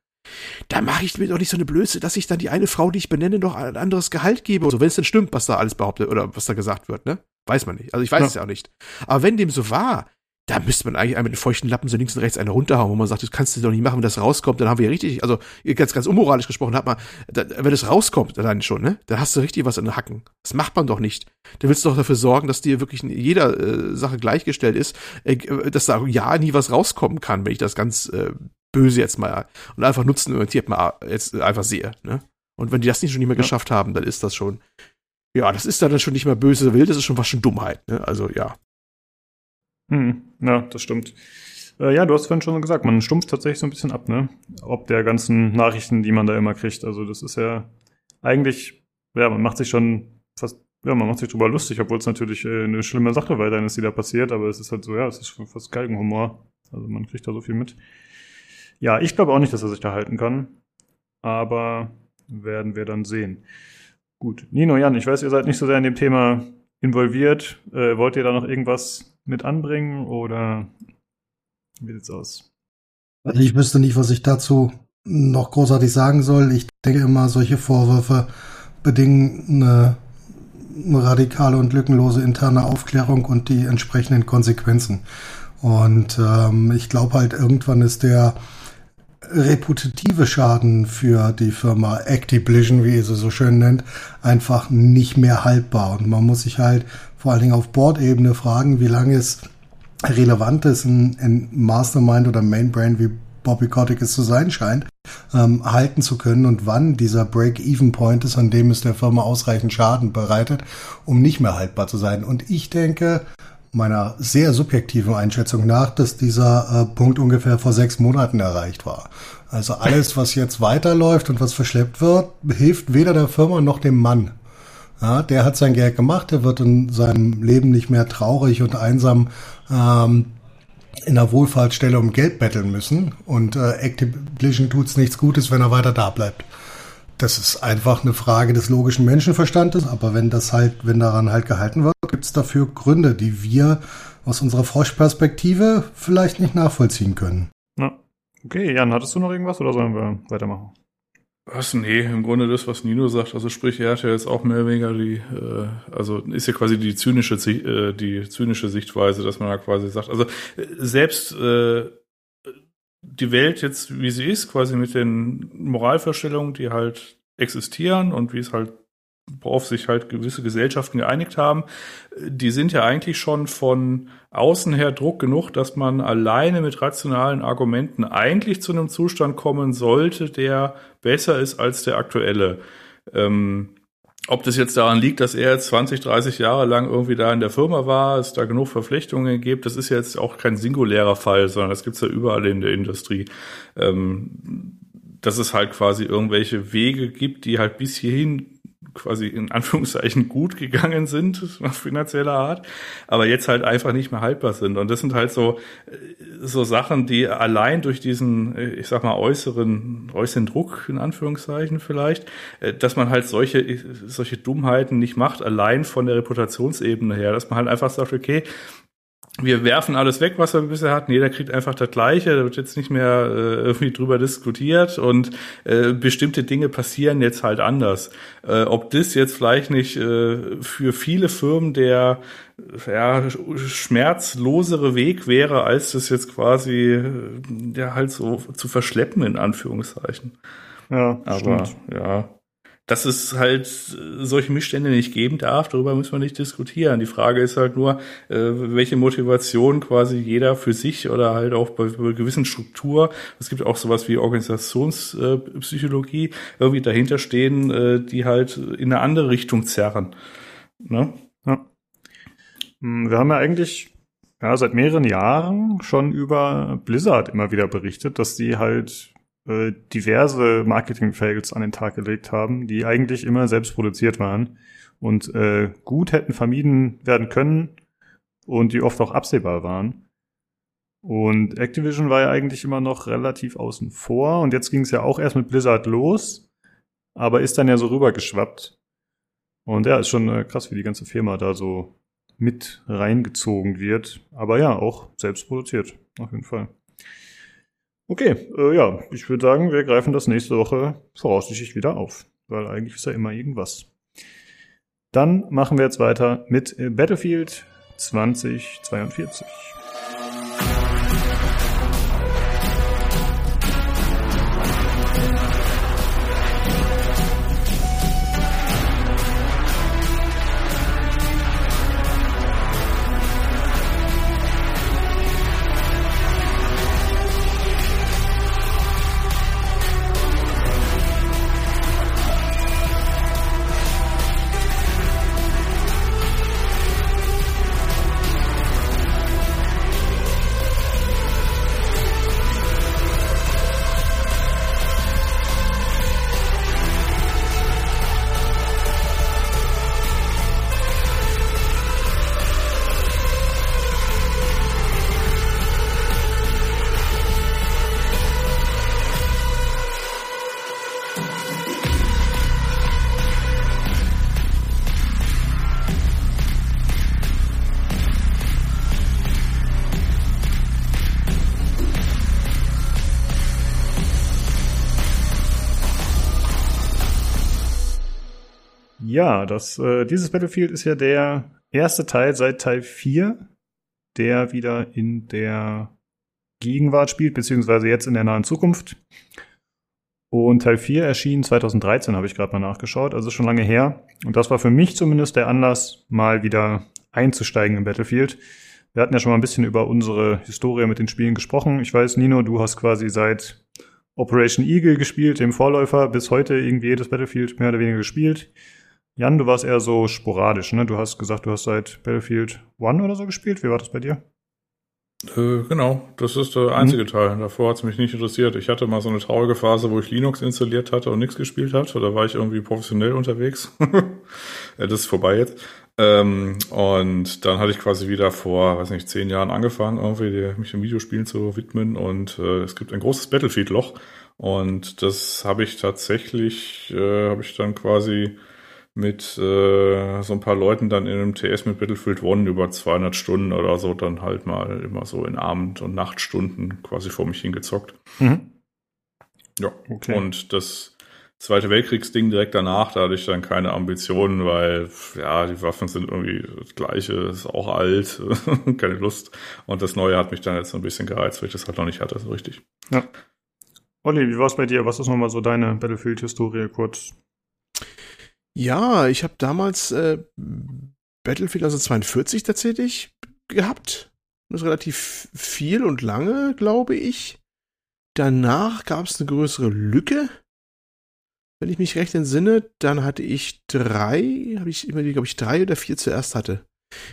Da mache ich mir doch nicht so eine Blöße, dass ich dann die eine Frau, die ich benenne, noch ein anderes Gehalt gebe. So, also, wenn es denn stimmt, was da alles behauptet oder was da gesagt wird, ne? Weiß man nicht. Also ich weiß ja. es ja auch nicht. Aber wenn dem so war, da müsste man eigentlich mit den feuchten Lappen so links und rechts eine runterhauen, wo man sagt, das kannst du doch nicht machen, wenn das rauskommt, dann haben wir ja richtig, also ganz, ganz unmoralisch gesprochen, hat man, da, wenn das rauskommt, dann schon, ne, dann hast du richtig was in den Hacken. Das macht man doch nicht. Da willst du doch dafür sorgen, dass dir wirklich in jeder äh, Sache gleichgestellt ist, äh, dass da ja nie was rauskommen kann, wenn ich das ganz äh, böse jetzt mal und einfach nutzenorientiert mal jetzt einfach sehe, ne. Und wenn die das nicht schon nicht mehr ja. geschafft haben, dann ist das schon, ja, das ist dann schon nicht mehr böse wild, das ist schon fast schon Dummheit, ne, also ja. Hm, ja, das stimmt. Äh, ja, du hast vorhin schon gesagt, man stumpft tatsächlich so ein bisschen ab, ne? Ob der ganzen Nachrichten, die man da immer kriegt. Also das ist ja eigentlich, ja, man macht sich schon fast, ja, man macht sich drüber lustig, obwohl es natürlich äh, eine schlimme Sache weiterhin ist, die da passiert, aber es ist halt so, ja, es ist fast Galgenhumor. Also man kriegt da so viel mit. Ja, ich glaube auch nicht, dass er sich da halten kann. Aber werden wir dann sehen. Gut. Nino, Jan, ich weiß, ihr seid nicht so sehr in dem Thema involviert. Äh, wollt ihr da noch irgendwas mit anbringen oder wie sieht's aus? Also ich wüsste nicht, was ich dazu noch großartig sagen soll. Ich denke immer, solche Vorwürfe bedingen eine, radikale und lückenlose interne Aufklärung und die entsprechenden Konsequenzen. Und ähm, ich glaube halt, irgendwann ist der reputative Schaden für die Firma Activision, wie sie so schön nennt, einfach nicht mehr haltbar. Und man muss sich halt vor allen Dingen auf Board-Ebene fragen, wie lange es relevant ist, ein, ein Mastermind oder Mainbrain wie Bobby Kotick es zu sein scheint, ähm, halten zu können und wann dieser Break-Even-Point ist, an dem es der Firma ausreichend Schaden bereitet, um nicht mehr haltbar zu sein. Und ich denke, meiner sehr subjektiven Einschätzung nach, dass dieser äh, Punkt ungefähr vor sechs Monaten erreicht war. Also alles, was jetzt weiterläuft und was verschleppt wird, hilft weder der Firma noch dem Mann. Ja, der hat sein Geld gemacht, der wird in seinem Leben nicht mehr traurig und einsam ähm, in einer Wohlfahrtsstelle um Geld betteln müssen. Und äh, Activision tut's nichts Gutes, wenn er weiter da bleibt. Das ist einfach eine Frage des logischen Menschenverstandes, aber wenn das halt, wenn daran halt gehalten wird, gibt's dafür Gründe, die wir aus unserer Froschperspektive vielleicht nicht nachvollziehen können. Ja. Okay, Jan, hattest du noch irgendwas oder sollen wir weitermachen? Was? Nee, im Grunde das, was Nino sagt. Also sprich, er hat ja jetzt auch mehr oder weniger die, äh, also ist ja quasi die zynische, äh, die zynische Sichtweise, dass man da quasi sagt, also äh, selbst äh, die Welt jetzt, wie sie ist, quasi mit den Moralvorstellungen, die halt existieren und wie es halt worauf sich halt gewisse Gesellschaften geeinigt haben, die sind ja eigentlich schon von außen her Druck genug, dass man alleine mit rationalen Argumenten eigentlich zu einem Zustand kommen sollte, der besser ist als der aktuelle. Ähm, ob das jetzt daran liegt, dass er jetzt 20, 30 Jahre lang irgendwie da in der Firma war, es da genug Verflechtungen gibt, das ist jetzt auch kein singulärer Fall, sondern das gibt's ja überall in der Industrie. Ähm, dass es halt quasi irgendwelche Wege gibt, die halt bis hierhin quasi in Anführungszeichen gut gegangen sind, [laughs] auf finanzieller Art, aber jetzt halt einfach nicht mehr haltbar sind. Und das sind halt so, so Sachen, die allein durch diesen, ich sag mal, äußeren, äußeren Druck, in Anführungszeichen vielleicht, dass man halt solche, solche Dummheiten nicht macht, allein von der Reputationsebene her, dass man halt einfach sagt, okay, wir werfen alles weg, was wir bisher hatten. Jeder kriegt einfach das Gleiche. Da wird jetzt nicht mehr äh, irgendwie drüber diskutiert und äh, bestimmte Dinge passieren jetzt halt anders. Äh, ob das jetzt vielleicht nicht äh, für viele Firmen der ja, schmerzlosere Weg wäre, als das jetzt quasi äh, ja halt so zu verschleppen in Anführungszeichen. Ja, Aber stimmt. ja, dass es halt äh, solche Missstände nicht geben darf, darüber müssen wir nicht diskutieren. Die Frage ist halt nur, äh, welche Motivation quasi jeder für sich oder halt auch bei, gewissen Struktur, es gibt auch sowas wie Organisationspsychologie, irgendwie dahinter stehen, äh, die halt in eine andere Richtung zerren. Ne? Hm, Wir haben ja eigentlich ja, seit mehreren Jahren schon über Blizzard immer wieder berichtet, dass die halt äh, diverse Marketing-Fails an den Tag gelegt haben, die eigentlich immer selbst produziert waren und äh, gut hätten vermieden werden können und die oft auch absehbar waren. Und Activision war ja eigentlich immer noch relativ außen vor und jetzt ging es ja auch erst mit Blizzard los, aber ist dann ja so rübergeschwappt. Und ja, ist schon äh, krass, wie die ganze Firma da so mit reingezogen wird. Aber ja, auch selbst produziert, auf jeden Fall. Okay, äh, ja, ich würde sagen, wir greifen das nächste Woche voraussichtlich wieder auf, weil eigentlich ist ja immer irgendwas. Dann machen wir jetzt weiter mit äh, Battlefield 2042. Das, äh, dieses Battlefield ist ja der erste Teil seit Teil 4, der wieder in der Gegenwart spielt, beziehungsweise jetzt in der nahen Zukunft. Und Teil 4 erschien 2013, habe ich gerade mal nachgeschaut, also schon lange her. Und das war für mich zumindest der Anlass, mal wieder einzusteigen im Battlefield. Wir hatten ja schon mal ein bisschen über unsere Historie mit den Spielen gesprochen. Ich weiß, Nino, du hast quasi seit Operation Eagle gespielt, dem Vorläufer, bis heute irgendwie jedes Battlefield mehr oder weniger gespielt. Jan, du warst eher so sporadisch, ne? Du hast gesagt, du hast seit Battlefield One oder so gespielt. Wie war das bei dir? Äh, genau, das ist der einzige Teil. Davor hat's mich nicht interessiert. Ich hatte mal so eine traurige Phase, wo ich Linux installiert hatte und nichts gespielt hatte. Da war ich irgendwie professionell unterwegs. [laughs] das ist vorbei jetzt. Ähm, und dann hatte ich quasi wieder vor, weiß nicht, zehn Jahren angefangen, irgendwie mich den Videospielen zu widmen. Und äh, es gibt ein großes Battlefield-Loch. Und das habe ich tatsächlich, äh, habe ich dann quasi mit äh, so ein paar Leuten dann in einem TS mit Battlefield One über 200 Stunden oder so dann halt mal immer so in Abend- und Nachtstunden quasi vor mich hingezockt. Mhm. Ja, Okay. und das Zweite Weltkriegsding direkt danach, da hatte ich dann keine Ambitionen, weil ja, die Waffen sind irgendwie das gleiche, ist auch alt, [laughs] keine Lust. Und das Neue hat mich dann jetzt so ein bisschen gereizt, weil ich das halt noch nicht hatte, so richtig. Ja. Olli, wie war es bei dir? Was ist nochmal so deine Battlefield-Historie kurz? Ja, ich habe damals äh, Battlefield 1942 tatsächlich gehabt. Das ist relativ viel und lange, glaube ich. Danach gab es eine größere Lücke wenn ich mich recht entsinne, dann hatte ich drei, habe ich immer, glaube ich, drei oder vier zuerst hatte.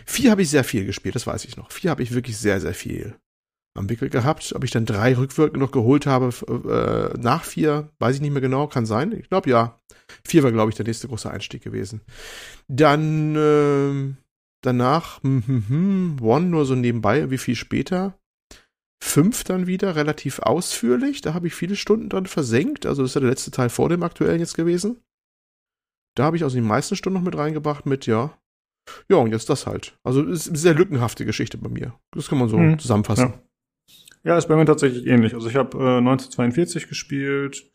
Vier habe ich sehr viel gespielt, das weiß ich noch. Vier habe ich wirklich sehr, sehr viel am Wickel gehabt. Ob ich dann drei rückwirkend noch geholt habe äh, nach vier, weiß ich nicht mehr genau, kann sein. Ich glaube ja. Vier war, glaube ich, der nächste große Einstieg gewesen. Dann äh, danach, hm, hm, hm, One nur so nebenbei, wie viel später. Fünf dann wieder relativ ausführlich. Da habe ich viele Stunden dran versenkt. Also das ist ja der letzte Teil vor dem aktuellen jetzt gewesen. Da habe ich also die meisten Stunden noch mit reingebracht mit, ja. Ja, und jetzt das halt. Also es ist eine sehr lückenhafte Geschichte bei mir. Das kann man so hm. zusammenfassen. Ja. Ja, ist bei mir tatsächlich ähnlich. Also ich habe äh, 1942 gespielt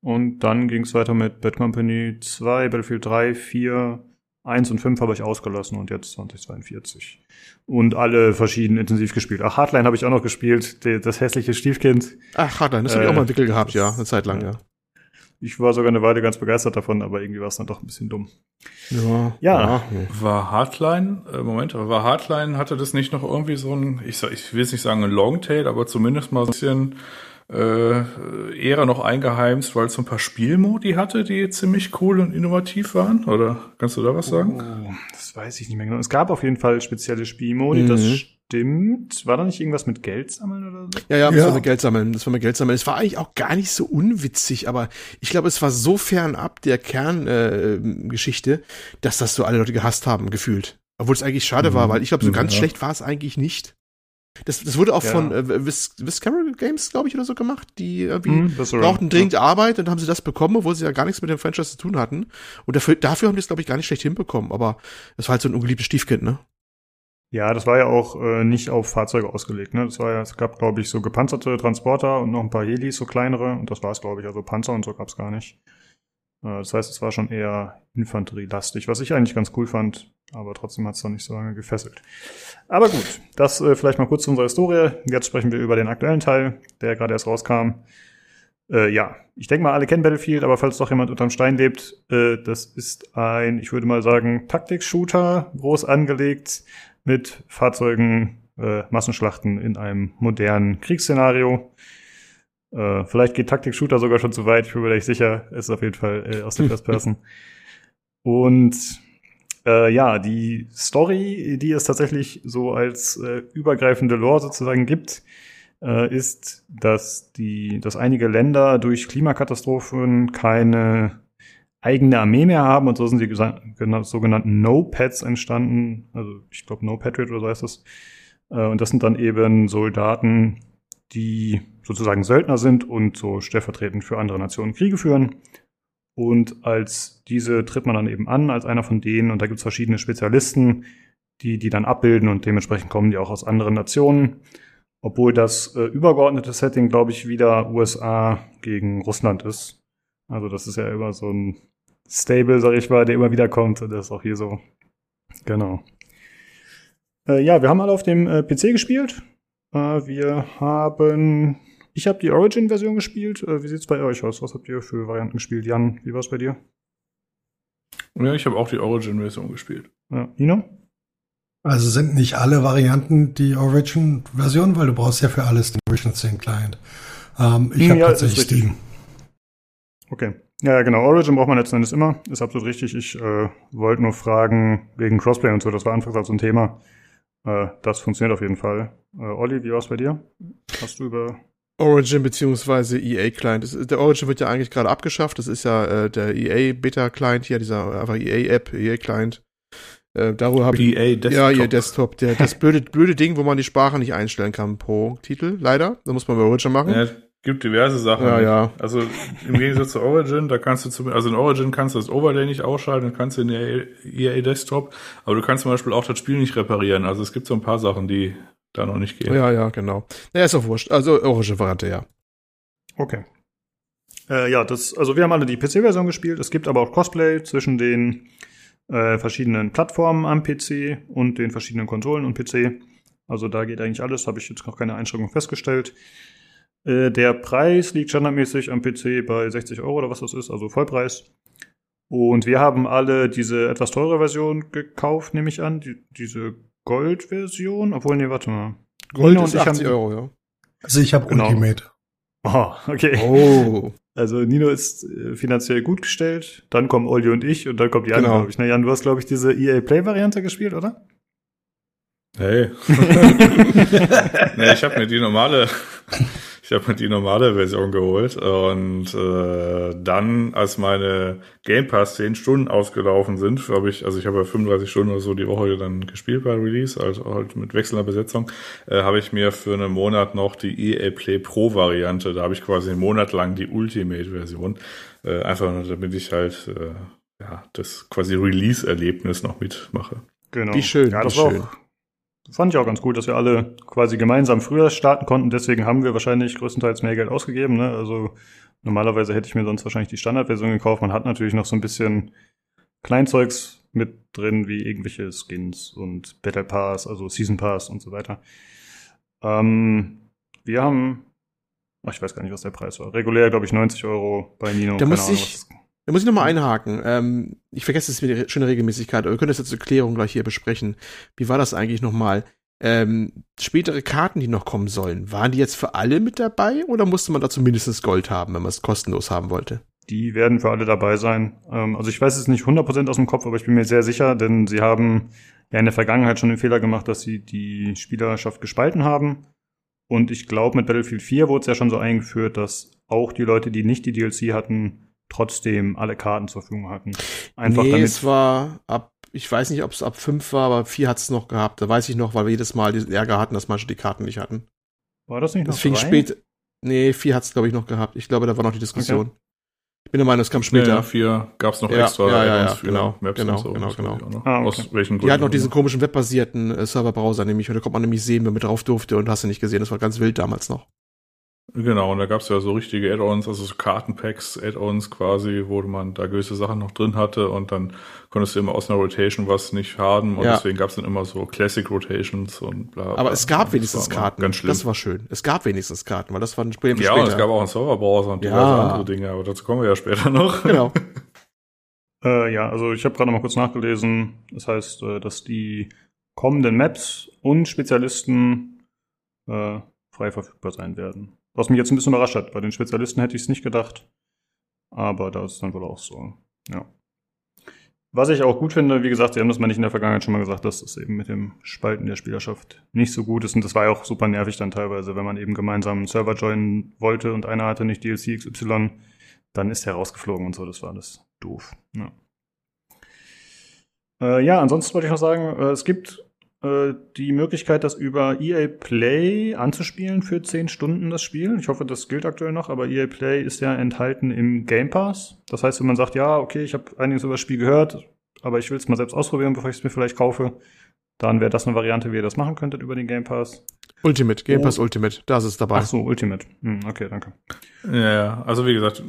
und dann ging es weiter mit Bad Company 2, Battlefield 3, 4, 1 und 5 habe ich ausgelassen und jetzt 2042. Und alle verschieden intensiv gespielt. Ach, Hardline habe ich auch noch gespielt, das hässliche Stiefkind. Ach, Hardline, das äh, habe ich auch mal entwickelt gehabt, ja, eine Zeit lang, ja. ja. Ich war sogar eine Weile ganz begeistert davon, aber irgendwie war es dann doch ein bisschen dumm. Ja. Ja. War Hardline, äh, Moment, aber war Hardline, hatte das nicht noch irgendwie so ein, ich, ich will jetzt nicht sagen ein Longtail, aber zumindest mal so ein bisschen äh, Ära noch eingeheimst, weil es so ein paar Spielmodi hatte, die ziemlich cool und innovativ waren? Oder kannst du da was sagen? Oh, das weiß ich nicht mehr genau. Es gab auf jeden Fall spezielle Spielmodi, mhm. das stimmt. War da nicht irgendwas mit Geld sammeln oder so? Ja, ja, das ja. war mit Geld sammeln. Das war mit Geld sammeln. Es war eigentlich auch gar nicht so unwitzig, aber ich glaube, es war so fernab der Kerngeschichte, äh, dass das so alle Leute gehasst haben, gefühlt. Obwohl es eigentlich schade mhm. war, weil ich glaube, so ganz ja. schlecht war es eigentlich nicht. Das, das wurde auch ja. von äh, Vis Visceral Games, glaube ich, oder so gemacht. Die irgendwie mm, brauchten dringend ja. Arbeit und dann haben sie das bekommen, obwohl sie ja gar nichts mit dem Franchise zu tun hatten. Und dafür, dafür haben die es, glaube ich, gar nicht schlecht hinbekommen. Aber es war halt so ein ungeliebtes Stiefkind, ne? Ja, das war ja auch äh, nicht auf Fahrzeuge ausgelegt. Ne? Das war ja, es gab, glaube ich, so gepanzerte Transporter und noch ein paar Helis, so kleinere. Und das war es, glaube ich. Also Panzer und so gab's gar nicht. Äh, das heißt, es war schon eher Infanterielastig, was ich eigentlich ganz cool fand, aber trotzdem hat es noch nicht so lange gefesselt. Aber gut, das äh, vielleicht mal kurz zu unserer Historie. Jetzt sprechen wir über den aktuellen Teil, der gerade erst rauskam. Äh, ja, ich denke mal, alle kennen Battlefield, aber falls doch jemand unterm Stein lebt, äh, das ist ein, ich würde mal sagen, Taktik-Shooter, groß angelegt, mit Fahrzeugen, äh, Massenschlachten in einem modernen Kriegsszenario. Äh, vielleicht geht Taktik-Shooter sogar schon zu weit, ich bin mir nicht sicher. Es ist auf jeden Fall äh, aus der [laughs] First Person. Und äh, ja, die Story, die es tatsächlich so als äh, übergreifende Lore sozusagen gibt, äh, ist, dass die, dass einige Länder durch Klimakatastrophen keine eigene Armee mehr haben und so sind die sogenannten No-Pads entstanden. Also ich glaube No-Patriot oder so heißt das. Äh, und das sind dann eben Soldaten, die sozusagen Söldner sind und so stellvertretend für andere Nationen Kriege führen. Und als diese tritt man dann eben an, als einer von denen. Und da gibt es verschiedene Spezialisten, die die dann abbilden und dementsprechend kommen die auch aus anderen Nationen. Obwohl das äh, übergeordnete Setting, glaube ich, wieder USA gegen Russland ist. Also das ist ja immer so ein Stable, sag ich mal, der immer wieder kommt. Und das ist auch hier so. Genau. Äh, ja, wir haben alle auf dem äh, PC gespielt. Äh, wir haben ich habe die Origin-Version gespielt. Äh, wie sieht's bei euch aus? Was habt ihr für Varianten gespielt? Jan, wie war's bei dir? Ja, ich habe auch die Origin-Version gespielt. Ja. Nino? Also sind nicht alle Varianten die Origin-Version, weil du brauchst ja für alles den Origin Sync Client. Ähm, ich hm, habe ja, tatsächlich Steam. Okay. Ja, genau. Origin braucht man letzten Endes immer. Ist absolut richtig. Ich äh, wollte nur fragen wegen Crossplay und so. Das war anfangs auch so ein Thema. Äh, das funktioniert auf jeden Fall. Äh, Olli, wie war's bei dir? Hast du über Origin beziehungsweise EA Client. Das, der Origin wird ja eigentlich gerade abgeschafft. Das ist ja äh, der EA Beta Client hier, dieser einfach EA App, EA Client. Äh, darüber habe ich EA Desktop. Ja, EA Desktop. Der, das blöde, blöde Ding, wo man die Sprache nicht einstellen kann pro Titel, leider. Da muss man bei Origin machen. Ja, gibt diverse Sachen. Ja, ja. Also im Gegensatz zu Origin, da kannst du zum, also in Origin kannst du das Overlay nicht ausschalten, kannst du in der EA Desktop, aber du kannst zum Beispiel auch das Spiel nicht reparieren. Also es gibt so ein paar Sachen, die da noch nicht geht. Ja, ja, genau. Ja, ist auch wurscht. Also Orange Variante, ja. Okay. Äh, ja, das, also wir haben alle die PC-Version gespielt. Es gibt aber auch Cosplay zwischen den äh, verschiedenen Plattformen am PC und den verschiedenen Konsolen und PC. Also da geht eigentlich alles, habe ich jetzt noch keine Einschränkung festgestellt. Äh, der Preis liegt standardmäßig am PC bei 60 Euro oder was das ist, also Vollpreis. Und wir haben alle diese etwas teure Version gekauft, nehme ich an, die, diese Gold-Version. Obwohl, nee, warte mal. Gold Nino ist und ich 80 haben- Euro, ja. Also ich habe Genau. Ultimate. Oh, okay. Oh. [laughs] Also Nino ist äh, finanziell gut gestellt, dann kommen Olli und ich und dann kommt Jan, Genau. glaube ich. Na Jan, du hast, glaube ich, diese EA Play-Variante gespielt, oder? Hey. [laughs] [laughs] nee, ich habe mir die normale, ich habe mir die normale Version geholt und äh, dann, als meine Game Pass 10 Stunden ausgelaufen sind, habe ich, also ich habe ja 35 Stunden oder so die Woche dann gespielt bei Release, also halt mit wechselnder Besetzung, äh, habe ich mir für einen Monat noch die EA Play Pro Variante, da habe ich quasi einen Monat lang die Ultimate Version, äh, einfach nur, damit ich halt äh, ja das quasi Release-Erlebnis noch mitmache. Genau. Wie schön, Ja, das schön. auch, fand ich auch ganz gut, dass wir alle quasi gemeinsam früher starten konnten. Deswegen haben wir wahrscheinlich größtenteils mehr Geld ausgegeben. Ne? Also normalerweise hätte ich mir sonst wahrscheinlich die Standardversion gekauft. Man hat natürlich noch so ein bisschen Kleinzeugs mit drin, wie irgendwelche Skins und Battle Pass, also Season Pass und so weiter. Ähm, wir haben, ach, ich weiß gar nicht, was der Preis war. Regulär, glaube ich, 90 Euro bei Nino. Da muss Ahnung, ich- Da muss ich nochmal einhaken. Ähm, ich vergesse es mit der schönen Regelmäßigkeit, aber wir können das jetzt zur Klärung gleich hier besprechen. Wie war das eigentlich nochmal? Ähm, spätere Karten, die noch kommen sollen, waren die jetzt für alle mit dabei oder musste man dazu mindestens Gold haben, wenn man es kostenlos haben wollte? Die werden für alle dabei sein. Ähm, also ich weiß es nicht 100% aus dem Kopf, aber ich bin mir sehr sicher, denn sie haben ja in der Vergangenheit schon den Fehler gemacht, dass sie die Spielerschaft gespalten haben. Und ich glaube, mit Battlefield 4 wurde es ja schon so eingeführt, dass auch die Leute, die nicht die DLC hatten, trotzdem alle Karten zur Verfügung hatten. Einfach nee, damit. es war ab, ich weiß nicht, ob es ab fünf war, aber vier hat es noch gehabt. Da weiß ich noch, weil wir jedes Mal diesen Ärger hatten, dass manche die Karten nicht hatten. war das nicht noch Das fing drei? spät. Nee, vier hat es, glaube ich, noch gehabt. Ich glaube, da war noch die Diskussion. Ich bin der Meinung, es kam Ja, später. vier gab's noch Ja, extra ja, ja, ja, für genau, Maps genau, und so. genau, genau. noch. Ah, okay. Aus welchen Die hatten noch diesen komischen webbasierten äh, Serverbrowser nämlich und da konnte man nämlich sehen, wer mit drauf durfte und hast du nicht gesehen. Das war ganz wild damals noch. Genau, und da gab's ja so richtige Add-ons, also so Kartenpacks, Add-ons quasi, wo man da gewisse Sachen noch drin hatte und dann konntest du immer aus einer Rotation was nicht haben und Ja. deswegen gab's dann immer so Classic Rotations und bla. bla. Aber es gab Das wenigstens Karten. Ganz schlimm. Das war schön. Es gab wenigstens Karten, weil das war ein Problem für ja, und später. es gab auch einen Serverbrowser und Ja. diverse andere Dinge, aber dazu kommen wir ja später [laughs] noch. genau. [laughs] Äh, ja, also ich habe gerade mal kurz nachgelesen. Das heißt, äh, dass die kommenden Maps und Spezialisten äh, frei verfügbar sein werden. Was mich jetzt ein bisschen überrascht hat. Bei den Spezialisten hätte ich es nicht gedacht. Aber da ist es dann wohl auch so. Ja. Was ich auch gut finde, wie gesagt, Sie haben das mal nicht in der Vergangenheit schon mal gesagt, dass das eben mit dem Spalten der Spielerschaft nicht so gut ist. Und das war ja auch super nervig dann teilweise, wenn man eben gemeinsam einen Server joinen wollte und einer hatte nicht DLC XY, dann ist der rausgeflogen und so. Das war alles doof. Ja. Äh, ja, ansonsten wollte ich noch sagen, äh, es gibt äh, die Möglichkeit, das über EA Play anzuspielen für 10 Stunden das Spiel. Ich hoffe, das gilt aktuell noch, aber EA Play ist ja enthalten im Game Pass. Das heißt, wenn man sagt, ja, okay, ich habe einiges über das Spiel gehört, aber ich will es mal selbst ausprobieren, bevor ich es mir vielleicht kaufe, dann wäre das eine Variante, wie ihr das machen könntet über den Game Pass. Ultimate, Game Oh. Pass Ultimate, da ist es dabei. Ach so, Ultimate. Hm, okay, danke. Ja, also wie gesagt,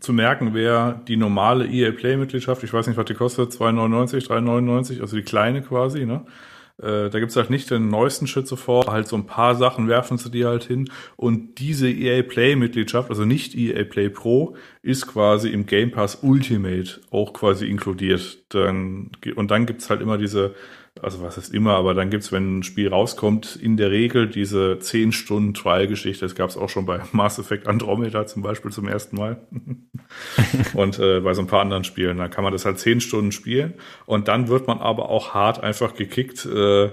zu merken wäre die normale EA Play-Mitgliedschaft, ich weiß nicht, was die kostet, 2,99, 3,99, also die kleine quasi, ne? Äh, da gibt's halt nicht den neuesten Shit sofort, halt so ein paar Sachen werfen sie dir halt hin. Und diese EA Play-Mitgliedschaft, also nicht EA Play Pro, ist quasi im Game Pass Ultimate auch quasi inkludiert. Dann, und dann gibt's halt immer diese, also was ist immer, aber dann gibt's, wenn ein Spiel rauskommt, in der Regel diese 10 Stunden Trial-Geschichte. Das gab's auch schon bei [laughs] Mass Effect Andromeda zum Beispiel zum ersten Mal. [laughs] und äh, bei so ein paar anderen Spielen. Da kann man das halt 10 Stunden spielen. Und dann wird man aber auch hart einfach gekickt. Äh,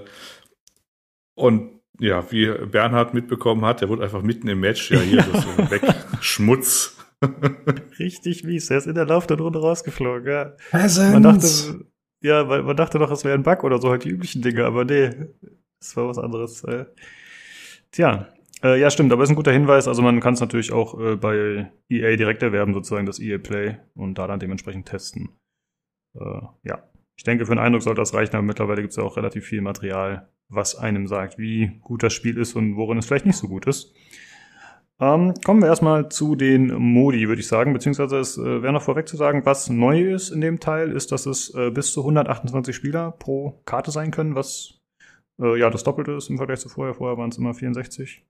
und ja, wie Bernhard mitbekommen hat, der wurde einfach mitten im Match ja hier das [laughs] so weg. Schmutz. Richtig mies. Er ist in der laufenden Runde rausgeflogen, ja. Man dachte, ja, weil man dachte doch, es wäre ein Bug oder so, halt die üblichen Dinge, aber nee, es war was anderes. Äh. Tja, äh, ja, stimmt, aber ist ein guter Hinweis. Also man kann es natürlich auch äh, bei EA direkt erwerben, sozusagen das EA Play und da dann dementsprechend testen. Äh, ja, ich denke, für einen Eindruck sollte das reichen, aber mittlerweile gibt es ja auch relativ viel Material, was einem sagt, wie gut das Spiel ist und worin es vielleicht nicht so gut ist. Ähm, kommen wir erstmal zu den Modi, würde ich sagen, beziehungsweise es äh, wäre noch vorweg zu sagen, was neu ist in dem Teil, ist, dass es äh, bis zu 128 Spieler pro Karte sein können, was äh, ja das Doppelte ist im Vergleich zu vorher. Vorher waren es immer 64.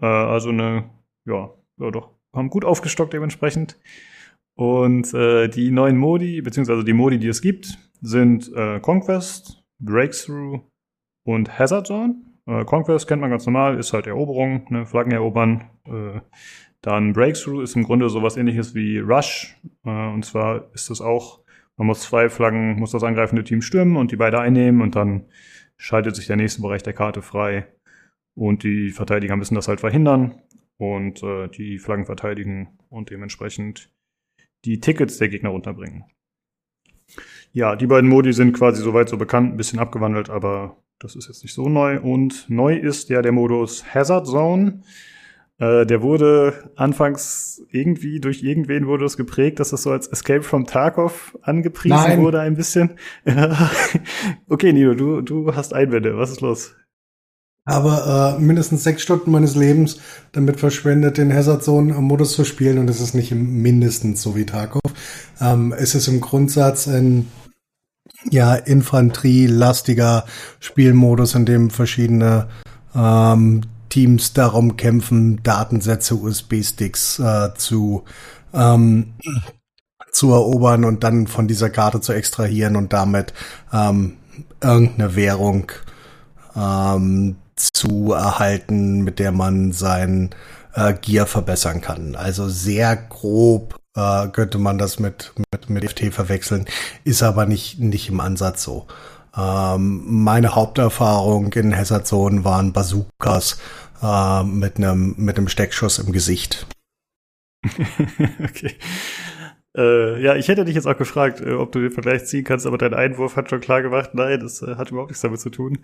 Äh, also eine, ja, ja doch, haben gut aufgestockt dementsprechend. Und äh, die neuen Modi, beziehungsweise die Modi, die es gibt, sind äh, Conquest, Breakthrough und Hazard Zone. Äh, Conquest kennt man ganz normal, ist halt Eroberung, ne, Flaggen erobern. Äh, dann Breakthrough ist im Grunde sowas ähnliches wie Rush. Äh, und zwar ist es auch, man muss zwei Flaggen, muss das angreifende Team stürmen und die beide einnehmen und dann schaltet sich der nächste Bereich der Karte frei. Und die Verteidiger müssen das halt verhindern und äh, die Flaggen verteidigen und dementsprechend die Tickets der Gegner runterbringen. Ja, die beiden Modi sind quasi soweit so bekannt, ein bisschen abgewandelt, aber das ist jetzt nicht so neu. Und neu ist ja der Modus Hazard Zone. Äh, der wurde anfangs irgendwie durch irgendwen wurde es geprägt, dass das so als Escape from Tarkov angepriesen Nein. wurde ein bisschen. [laughs] okay, Nino, du, du hast Einwände. Was ist los? Aber äh, mindestens sechs Stunden meines Lebens damit verschwendet, den Hazard Zone Modus zu spielen und es ist nicht im mindestens so wie Tarkov. Ähm, es ist im Grundsatz ein ja infanterielastiger Spielmodus, in dem verschiedene ähm, Teams darum kämpfen, Datensätze, USB-Sticks äh, zu ähm, zu erobern und dann von dieser Karte zu extrahieren und damit ähm, irgendeine Währung ähm, zu erhalten, mit der man sein äh, Gear verbessern kann. Also sehr grob äh, könnte man das mit, mit, mit FT verwechseln, ist aber nicht, nicht im Ansatz so. Ähm, meine Haupterfahrung in Hazard Zone waren Bazookas äh, mit einem mit einem Steckschuss im Gesicht. [laughs] okay. Äh, ja, ich hätte dich jetzt auch gefragt, äh, ob du den Vergleich ziehen kannst, aber dein Einwurf hat schon klar gemacht, nein, das äh, hat überhaupt nichts damit zu tun.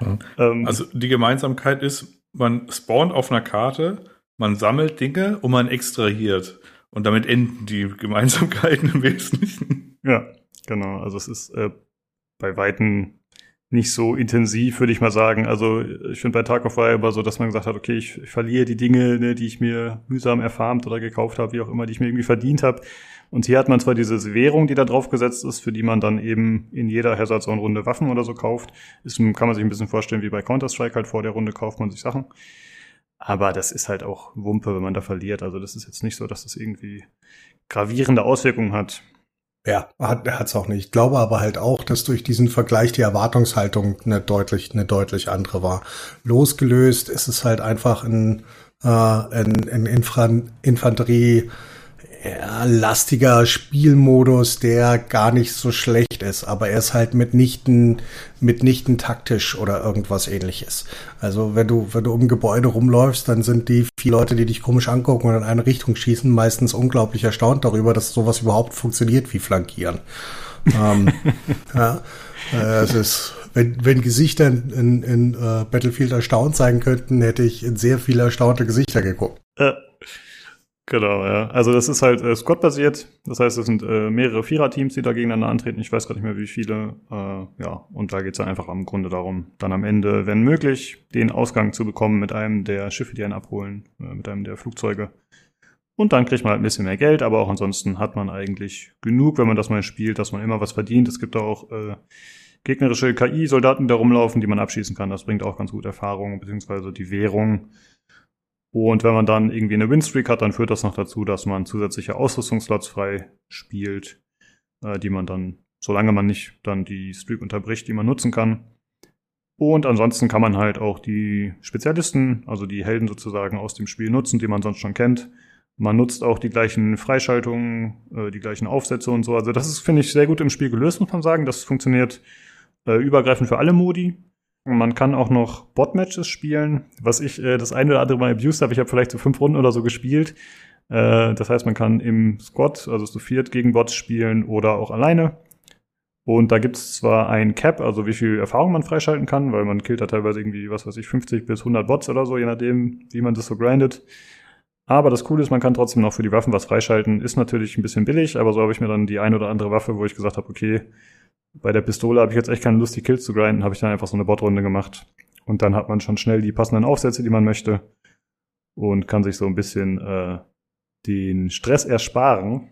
Ja. Ähm, Also die Gemeinsamkeit ist, man spawnt auf einer Karte, man sammelt Dinge und man extrahiert. Und damit enden die Gemeinsamkeiten im Wesentlichen. Ja, genau. Also es ist äh, bei Weitem nicht so intensiv, würde ich mal sagen. Also ich finde bei Tarkov war ja immer so, dass man gesagt hat, okay, ich, ich verliere die Dinge, ne, die ich mir mühsam erfarmt oder gekauft habe, wie auch immer, die ich mir irgendwie verdient habe. Und hier hat man zwar diese Währung, die da drauf gesetzt ist, für die man dann eben in jeder Hazard Zone Runde Waffen oder so kauft. Ist, kann man sich ein bisschen vorstellen, wie bei Counter-Strike halt vor der Runde kauft man sich Sachen. Aber das ist halt auch Wumpe, wenn man da verliert. Also das ist jetzt nicht so, dass das irgendwie gravierende Auswirkungen hat. Ja, hat hat's auch nicht. Ich glaube aber halt auch, dass durch diesen Vergleich die Erwartungshaltung eine deutlich, eine deutlich andere war. Losgelöst ist es halt einfach ein, äh, ein, ein Infran Infanterie lastiger Spielmodus, der gar nicht so schlecht ist, aber er ist halt mitnichten, mitnichten taktisch oder irgendwas ähnliches. Also wenn du, wenn du um Gebäude rumläufst, dann sind die vier Leute, die dich komisch angucken und in eine Richtung schießen, meistens unglaublich erstaunt darüber, dass sowas überhaupt funktioniert wie Flankieren. ähm, [laughs] ja, äh, es ist, wenn, wenn Gesichter in, in, in äh, Battlefield erstaunt sein könnten, hätte ich in sehr viele erstaunte Gesichter geguckt. Äh, genau, ja. Also das ist halt äh, Squad-basiert. Das heißt, es sind äh, mehrere Vierer-Teams, die da gegeneinander antreten. Ich weiß gar nicht mehr, wie viele. Äh, ja, und da geht es dann einfach am Grunde darum, dann am Ende, wenn möglich, den Ausgang zu bekommen mit einem der Schiffe, die einen abholen, äh, mit einem der Flugzeuge. Und dann kriegt man halt ein bisschen mehr Geld, aber auch ansonsten hat man eigentlich genug, wenn man das mal spielt, dass man immer was verdient. Es gibt auch äh, gegnerische KI-Soldaten, die da rumlaufen, die man abschießen kann. Das bringt auch ganz gut Erfahrung, beziehungsweise die Währung. Und wenn man dann irgendwie eine Winstreak hat, dann führt das noch dazu, dass man zusätzliche Ausrüstungsslots frei spielt, äh, die man dann, solange man nicht dann die Streak unterbricht, die man nutzen kann. Und ansonsten kann man halt auch die Spezialisten, also die Helden sozusagen aus dem Spiel nutzen, die man sonst schon kennt. Man nutzt auch die gleichen Freischaltungen, äh, die gleichen Aufsätze und so. Also das ist, finde ich, sehr gut im Spiel gelöst, muss man sagen. Das funktioniert äh, übergreifend für alle Modi. Man kann auch noch Bot-Matches spielen, was ich äh, das eine oder andere Mal abused habe. Ich habe vielleicht so fünf Runden oder so gespielt. Äh, das heißt, man kann im Squad, also zu viert gegen Bots spielen oder auch alleine. Und da gibt es zwar ein Cap, also wie viel Erfahrung man freischalten kann, weil man killt da teilweise irgendwie, was weiß ich, 50 bis 100 Bots oder so, je nachdem, wie man das so grindet. Aber das Coole ist, man kann trotzdem noch für die Waffen was freischalten. Ist natürlich ein bisschen billig, aber so habe ich mir dann die ein oder andere Waffe, wo ich gesagt habe, okay, bei der Pistole habe ich jetzt echt keine Lust, die Kills zu grinden, habe ich dann einfach so eine Botrunde gemacht. Und dann hat man schon schnell die passenden Aufsätze, die man möchte. und kann sich so ein bisschen äh, den Stress ersparen.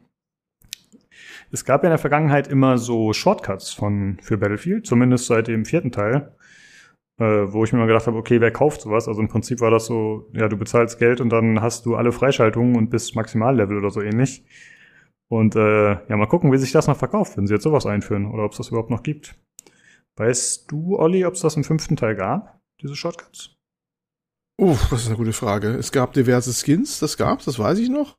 Es gab ja in der Vergangenheit immer so Shortcuts von für Battlefield, zumindest seit dem vierten Teil, äh, wo ich mir mal gedacht habe, okay, wer kauft sowas? Also im Prinzip war das so, ja, du bezahlst Geld und dann hast du alle Freischaltungen und bist Maximallevel oder so ähnlich. Und äh, ja, mal gucken, wie sich das noch verkauft, wenn sie jetzt sowas einführen oder ob es das überhaupt noch gibt. Weißt du, Olli, ob es das im fünften Teil gab, diese Shortcuts? Uff, das ist eine gute Frage. Es gab diverse Skins, das gab's, das weiß ich noch.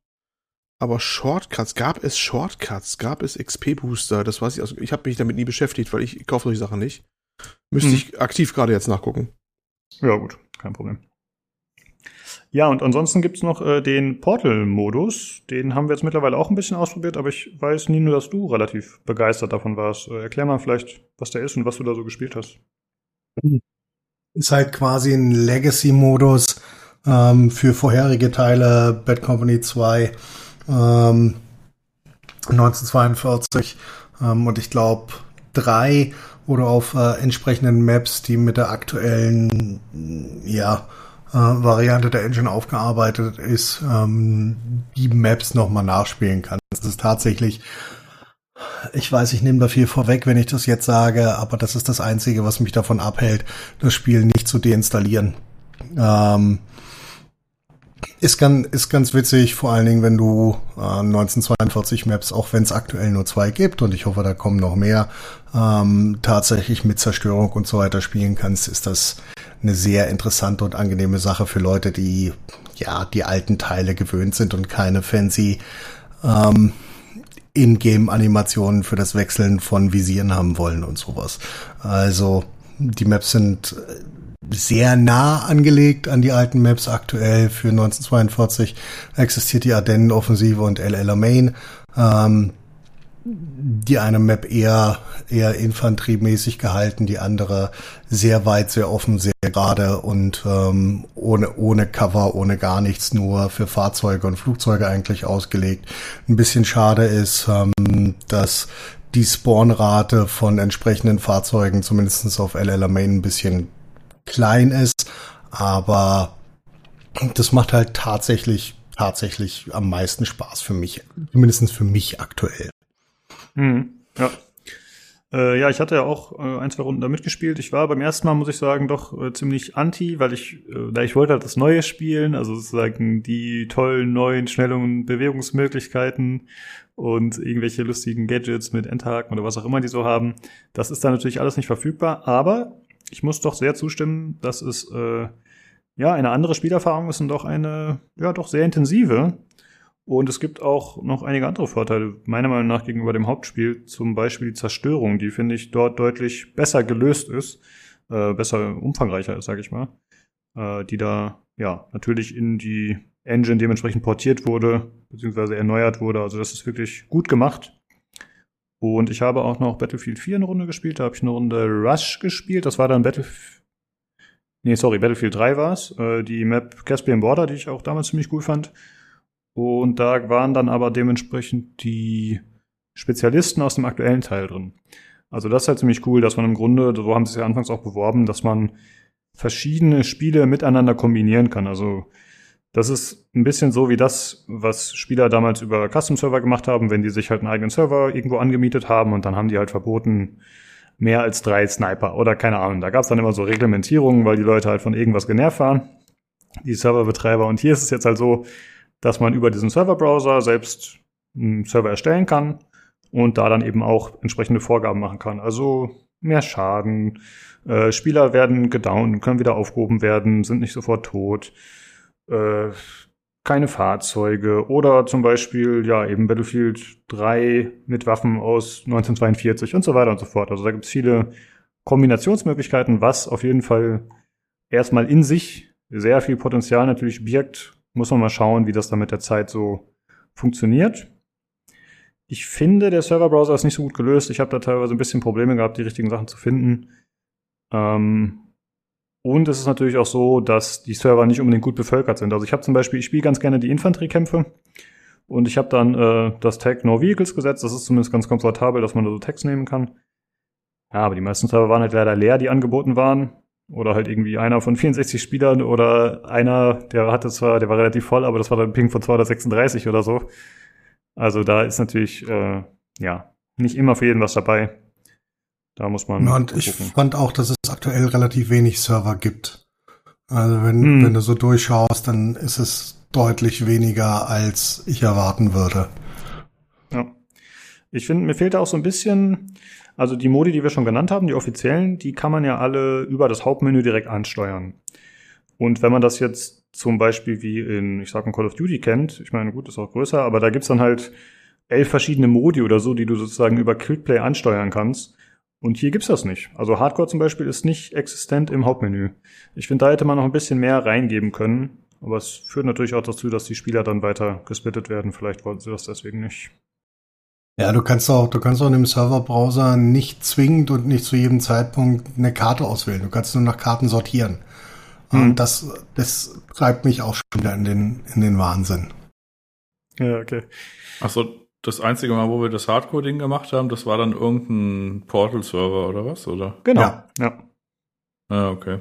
Aber Shortcuts, gab es Shortcuts? Gab es XP-Booster? Das weiß ich. Also ich habe mich damit nie beschäftigt, weil ich kaufe solche Sachen nicht. Müsste Hm. ich aktiv gerade jetzt nachgucken. Ja, gut, kein Problem. Ja, und ansonsten gibt's noch äh, den Portal-Modus. Den haben wir jetzt mittlerweile auch ein bisschen ausprobiert, aber ich weiß, Nino, dass du relativ begeistert davon warst. Äh, erklär mal vielleicht, was der ist und was du da so gespielt hast. Ist halt quasi ein Legacy-Modus ähm, für vorherige Teile, Bad Company 2, ähm, 1942 ähm, und ich glaube drei oder auf äh, entsprechenden Maps, die mit der aktuellen ja, Variante der Engine aufgearbeitet ist, ähm, die Maps nochmal nachspielen kann. Das ist tatsächlich ich weiß, ich nehme da viel vorweg, wenn ich das jetzt sage, aber das ist das Einzige, was mich davon abhält, das Spiel nicht zu deinstallieren. Ähm, ist, ganz, ist ganz witzig, vor allen Dingen, wenn du äh, 1942 Maps, auch wenn es aktuell nur zwei gibt, und ich hoffe, da kommen noch mehr, ähm, tatsächlich mit Zerstörung und so weiter spielen kannst, ist das eine sehr interessante und angenehme Sache für Leute, die ja die alten Teile gewöhnt sind und keine fancy ähm, in-Game-Animationen für das Wechseln von Visieren haben wollen und sowas. Also die Maps sind sehr nah angelegt an die alten Maps aktuell. Für 1942 existiert die Ardennen-Offensive und El Alamein. Ähm, die eine Map eher, eher infanteriemäßig gehalten, die andere sehr weit, sehr offen, sehr gerade und ähm, ohne, ohne Cover, ohne gar nichts, nur für Fahrzeuge und Flugzeuge eigentlich ausgelegt. Ein bisschen schade ist, ähm, dass die Spawnrate von entsprechenden Fahrzeugen zumindest auf El Alamein ein bisschen klein ist, aber das macht halt tatsächlich, tatsächlich am meisten Spaß für mich, zumindest für mich aktuell. Hm, ja. Äh, ja, ich hatte ja auch äh, ein, zwei Runden da mitgespielt. Ich war beim ersten Mal, muss ich sagen, doch äh, ziemlich anti, weil ich, äh, da ich wollte halt das Neue spielen, also sozusagen die tollen neuen schnellen Bewegungsmöglichkeiten und irgendwelche lustigen Gadgets mit Endhaken oder was auch immer die so haben. Das ist da natürlich alles nicht verfügbar, aber ich muss doch sehr zustimmen, dass es äh, ja eine andere Spielerfahrung ist und doch eine, ja, doch sehr intensive. Und es gibt auch noch einige andere Vorteile, meiner Meinung nach, gegenüber dem Hauptspiel. Zum Beispiel die Zerstörung, die finde ich dort deutlich besser gelöst ist, äh, besser umfangreicher ist, sage ich mal. Äh, die da, ja, natürlich in die Engine dementsprechend portiert wurde, beziehungsweise erneuert wurde. Also das ist wirklich gut gemacht. Und ich habe auch noch Battlefield 4 eine Runde gespielt. Da habe ich eine Runde Rush gespielt. Das war dann Battlefield. Nee, sorry, Battlefield 3 war es. Äh, die Map Caspian Border, die ich auch damals ziemlich cool fand. Und da waren dann aber dementsprechend die Spezialisten aus dem aktuellen Teil drin. Also das ist halt ziemlich cool, dass man im Grunde, so haben sie es ja anfangs auch beworben, dass man verschiedene Spiele miteinander kombinieren kann. Also das ist ein bisschen so wie das, was Spieler damals über Custom-Server gemacht haben, wenn die sich halt einen eigenen Server irgendwo angemietet haben und dann haben die halt verboten, mehr als drei Sniper oder keine Ahnung. Da gab es dann immer so Reglementierungen, weil die Leute halt von irgendwas genervt waren, die Serverbetreiber. Und hier ist es jetzt halt so, dass man über diesen Serverbrowser selbst einen Server erstellen kann und da dann eben auch entsprechende Vorgaben machen kann. Also mehr Schaden, äh, Spieler werden gedownt, können wieder aufgehoben werden, sind nicht sofort tot, äh, keine Fahrzeuge oder zum Beispiel ja eben Battlefield 3 mit Waffen aus 1942 und so weiter und so fort. Also da gibt es viele Kombinationsmöglichkeiten, was auf jeden Fall erstmal in sich sehr viel Potenzial natürlich birgt, muss man mal schauen, wie das dann mit der Zeit so funktioniert. Ich finde, der Serverbrowser ist nicht so gut gelöst. Ich habe da teilweise ein bisschen Probleme gehabt, die richtigen Sachen zu finden. Ähm, und es ist natürlich auch so, dass die Server nicht unbedingt gut bevölkert sind. Also ich habe zum Beispiel, ich spiele ganz gerne die Infanteriekämpfe und ich habe dann äh, das Tag No Vehicles gesetzt. Das ist zumindest ganz komfortabel, dass man da so Tags nehmen kann. Ja, aber die meisten Server waren halt leider leer, die angeboten waren. Oder halt irgendwie einer von 64 Spielern oder einer, der hatte zwar, der war relativ voll, aber das war dann ein Ping von 236 oder so. Also da ist natürlich, äh, ja, nicht immer für jeden was dabei. Da muss man. Ja, und ich fand auch, dass es aktuell relativ wenig Server gibt. Also wenn, hm. wenn du so durchschaust, dann ist es deutlich weniger, als ich erwarten würde. Ja. Ich finde, mir fehlt da auch so ein bisschen, also die Modi, die wir schon genannt haben, die offiziellen, die kann man ja alle über das Hauptmenü direkt ansteuern. Und wenn man das jetzt zum Beispiel wie in, ich sag mal, Call of Duty kennt, ich meine, gut, ist auch größer, aber da gibt's dann halt elf verschiedene Modi oder so, die du sozusagen über Quickplay ansteuern kannst. Und hier gibt's das nicht. Also Hardcore zum Beispiel ist nicht existent im Hauptmenü. Ich finde, da hätte man noch ein bisschen mehr reingeben können. Aber es führt natürlich auch dazu, dass die Spieler dann weiter gesplittet werden. Vielleicht wollten sie das deswegen nicht. Ja, du kannst auch, du kannst auch in dem Serverbrowser nicht zwingend und nicht zu jedem Zeitpunkt eine Karte auswählen. Du kannst nur nach Karten sortieren. Mhm. Und das, das treibt mich auch schon wieder in den, in den Wahnsinn. Ja, okay. Ach so, das einzige Mal, wo wir das Hardcore-Ding gemacht haben, das war dann irgendein Portal-Server oder was, oder? Genau, ja. ja. Ah, okay.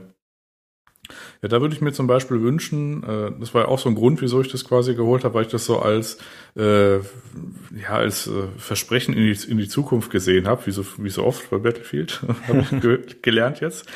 Ja, da würde ich mir zum Beispiel wünschen, äh, das war ja auch so ein Grund, wieso ich das quasi geholt habe, weil ich das so als äh, ja als äh, Versprechen in die, in die Zukunft gesehen habe, wie so, wie so oft bei Battlefield, [laughs] habe ich ge gelernt jetzt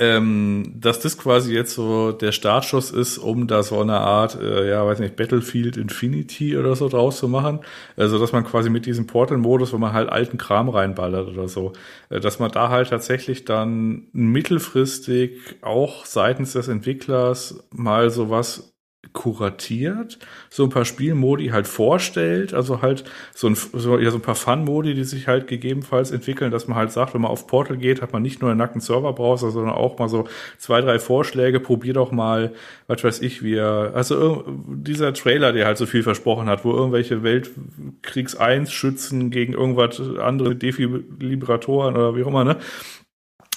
ähm, dass das quasi jetzt so der Startschuss ist, um da so eine Art, äh, ja, weiß nicht, Battlefield Infinity oder so draus zu machen. Also, dass man quasi mit diesem Portal-Modus, wo man halt alten Kram reinballert oder so, äh, dass man da halt tatsächlich dann mittelfristig auch seitens des Entwicklers mal sowas kuratiert, so ein paar Spielmodi halt vorstellt, also halt so ein, so, ja, so ein paar Fun-Modi, die sich halt gegebenenfalls entwickeln, dass man halt sagt, wenn man auf Portal geht, hat man nicht nur einen nackten Serverbrowser, sondern auch mal so zwei, drei Vorschläge, probier doch mal, was weiß ich, wie er, also dieser Trailer, der halt so viel versprochen hat, wo irgendwelche Weltkriegs 1 Schützen gegen irgendwas andere Defibratoren oder wie auch immer, ne,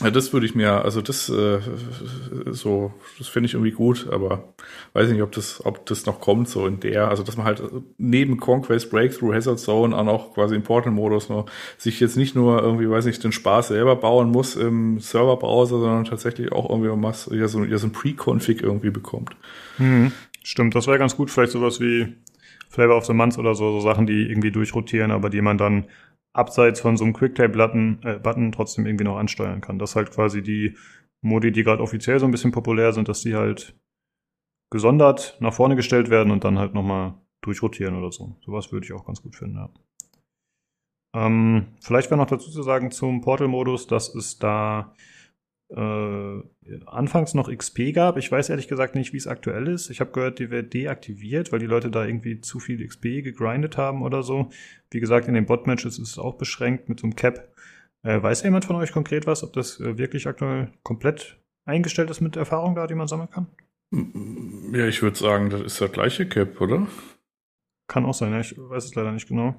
ja, das würde ich mir, also das äh, so, das finde ich irgendwie gut, aber weiß nicht, ob das, ob das noch kommt, so in der, also dass man halt neben Conquest, Breakthrough, Hazard Zone auch noch quasi im Portal-Modus noch sich jetzt nicht nur irgendwie, weiß nicht, den Spaß selber bauen muss im Serverbrowser, sondern tatsächlich auch irgendwie was, ja, so, ja, so ein Pre-Config irgendwie bekommt. Mhm. Stimmt, das wäre ganz gut, vielleicht sowas wie Flavor of the Month oder so, so Sachen, die irgendwie durchrotieren, aber die man dann abseits von so einem Quicktime-Button äh, Button trotzdem irgendwie noch ansteuern kann. Das halt quasi die Modi, die gerade offiziell so ein bisschen populär sind, dass die halt gesondert nach vorne gestellt werden und dann halt nochmal durchrotieren oder so. Sowas würde ich auch ganz gut finden, ja. Ähm, vielleicht wäre noch dazu zu sagen zum Portal-Modus, dass es da äh, anfangs noch XP gab. Ich weiß ehrlich gesagt nicht, wie es aktuell ist. Ich habe gehört, die wird deaktiviert, weil die Leute da irgendwie zu viel XP gegrindet haben oder so. Wie gesagt, in den Bot-Matches ist es auch beschränkt mit so einem Cap. Äh, weiß jemand von euch konkret was, ob das äh, wirklich aktuell komplett eingestellt ist mit Erfahrung da, die man sammeln kann? Ja, ich würde sagen, das ist der gleiche Cap, oder? Kann auch sein, ja. ich weiß es leider nicht genau.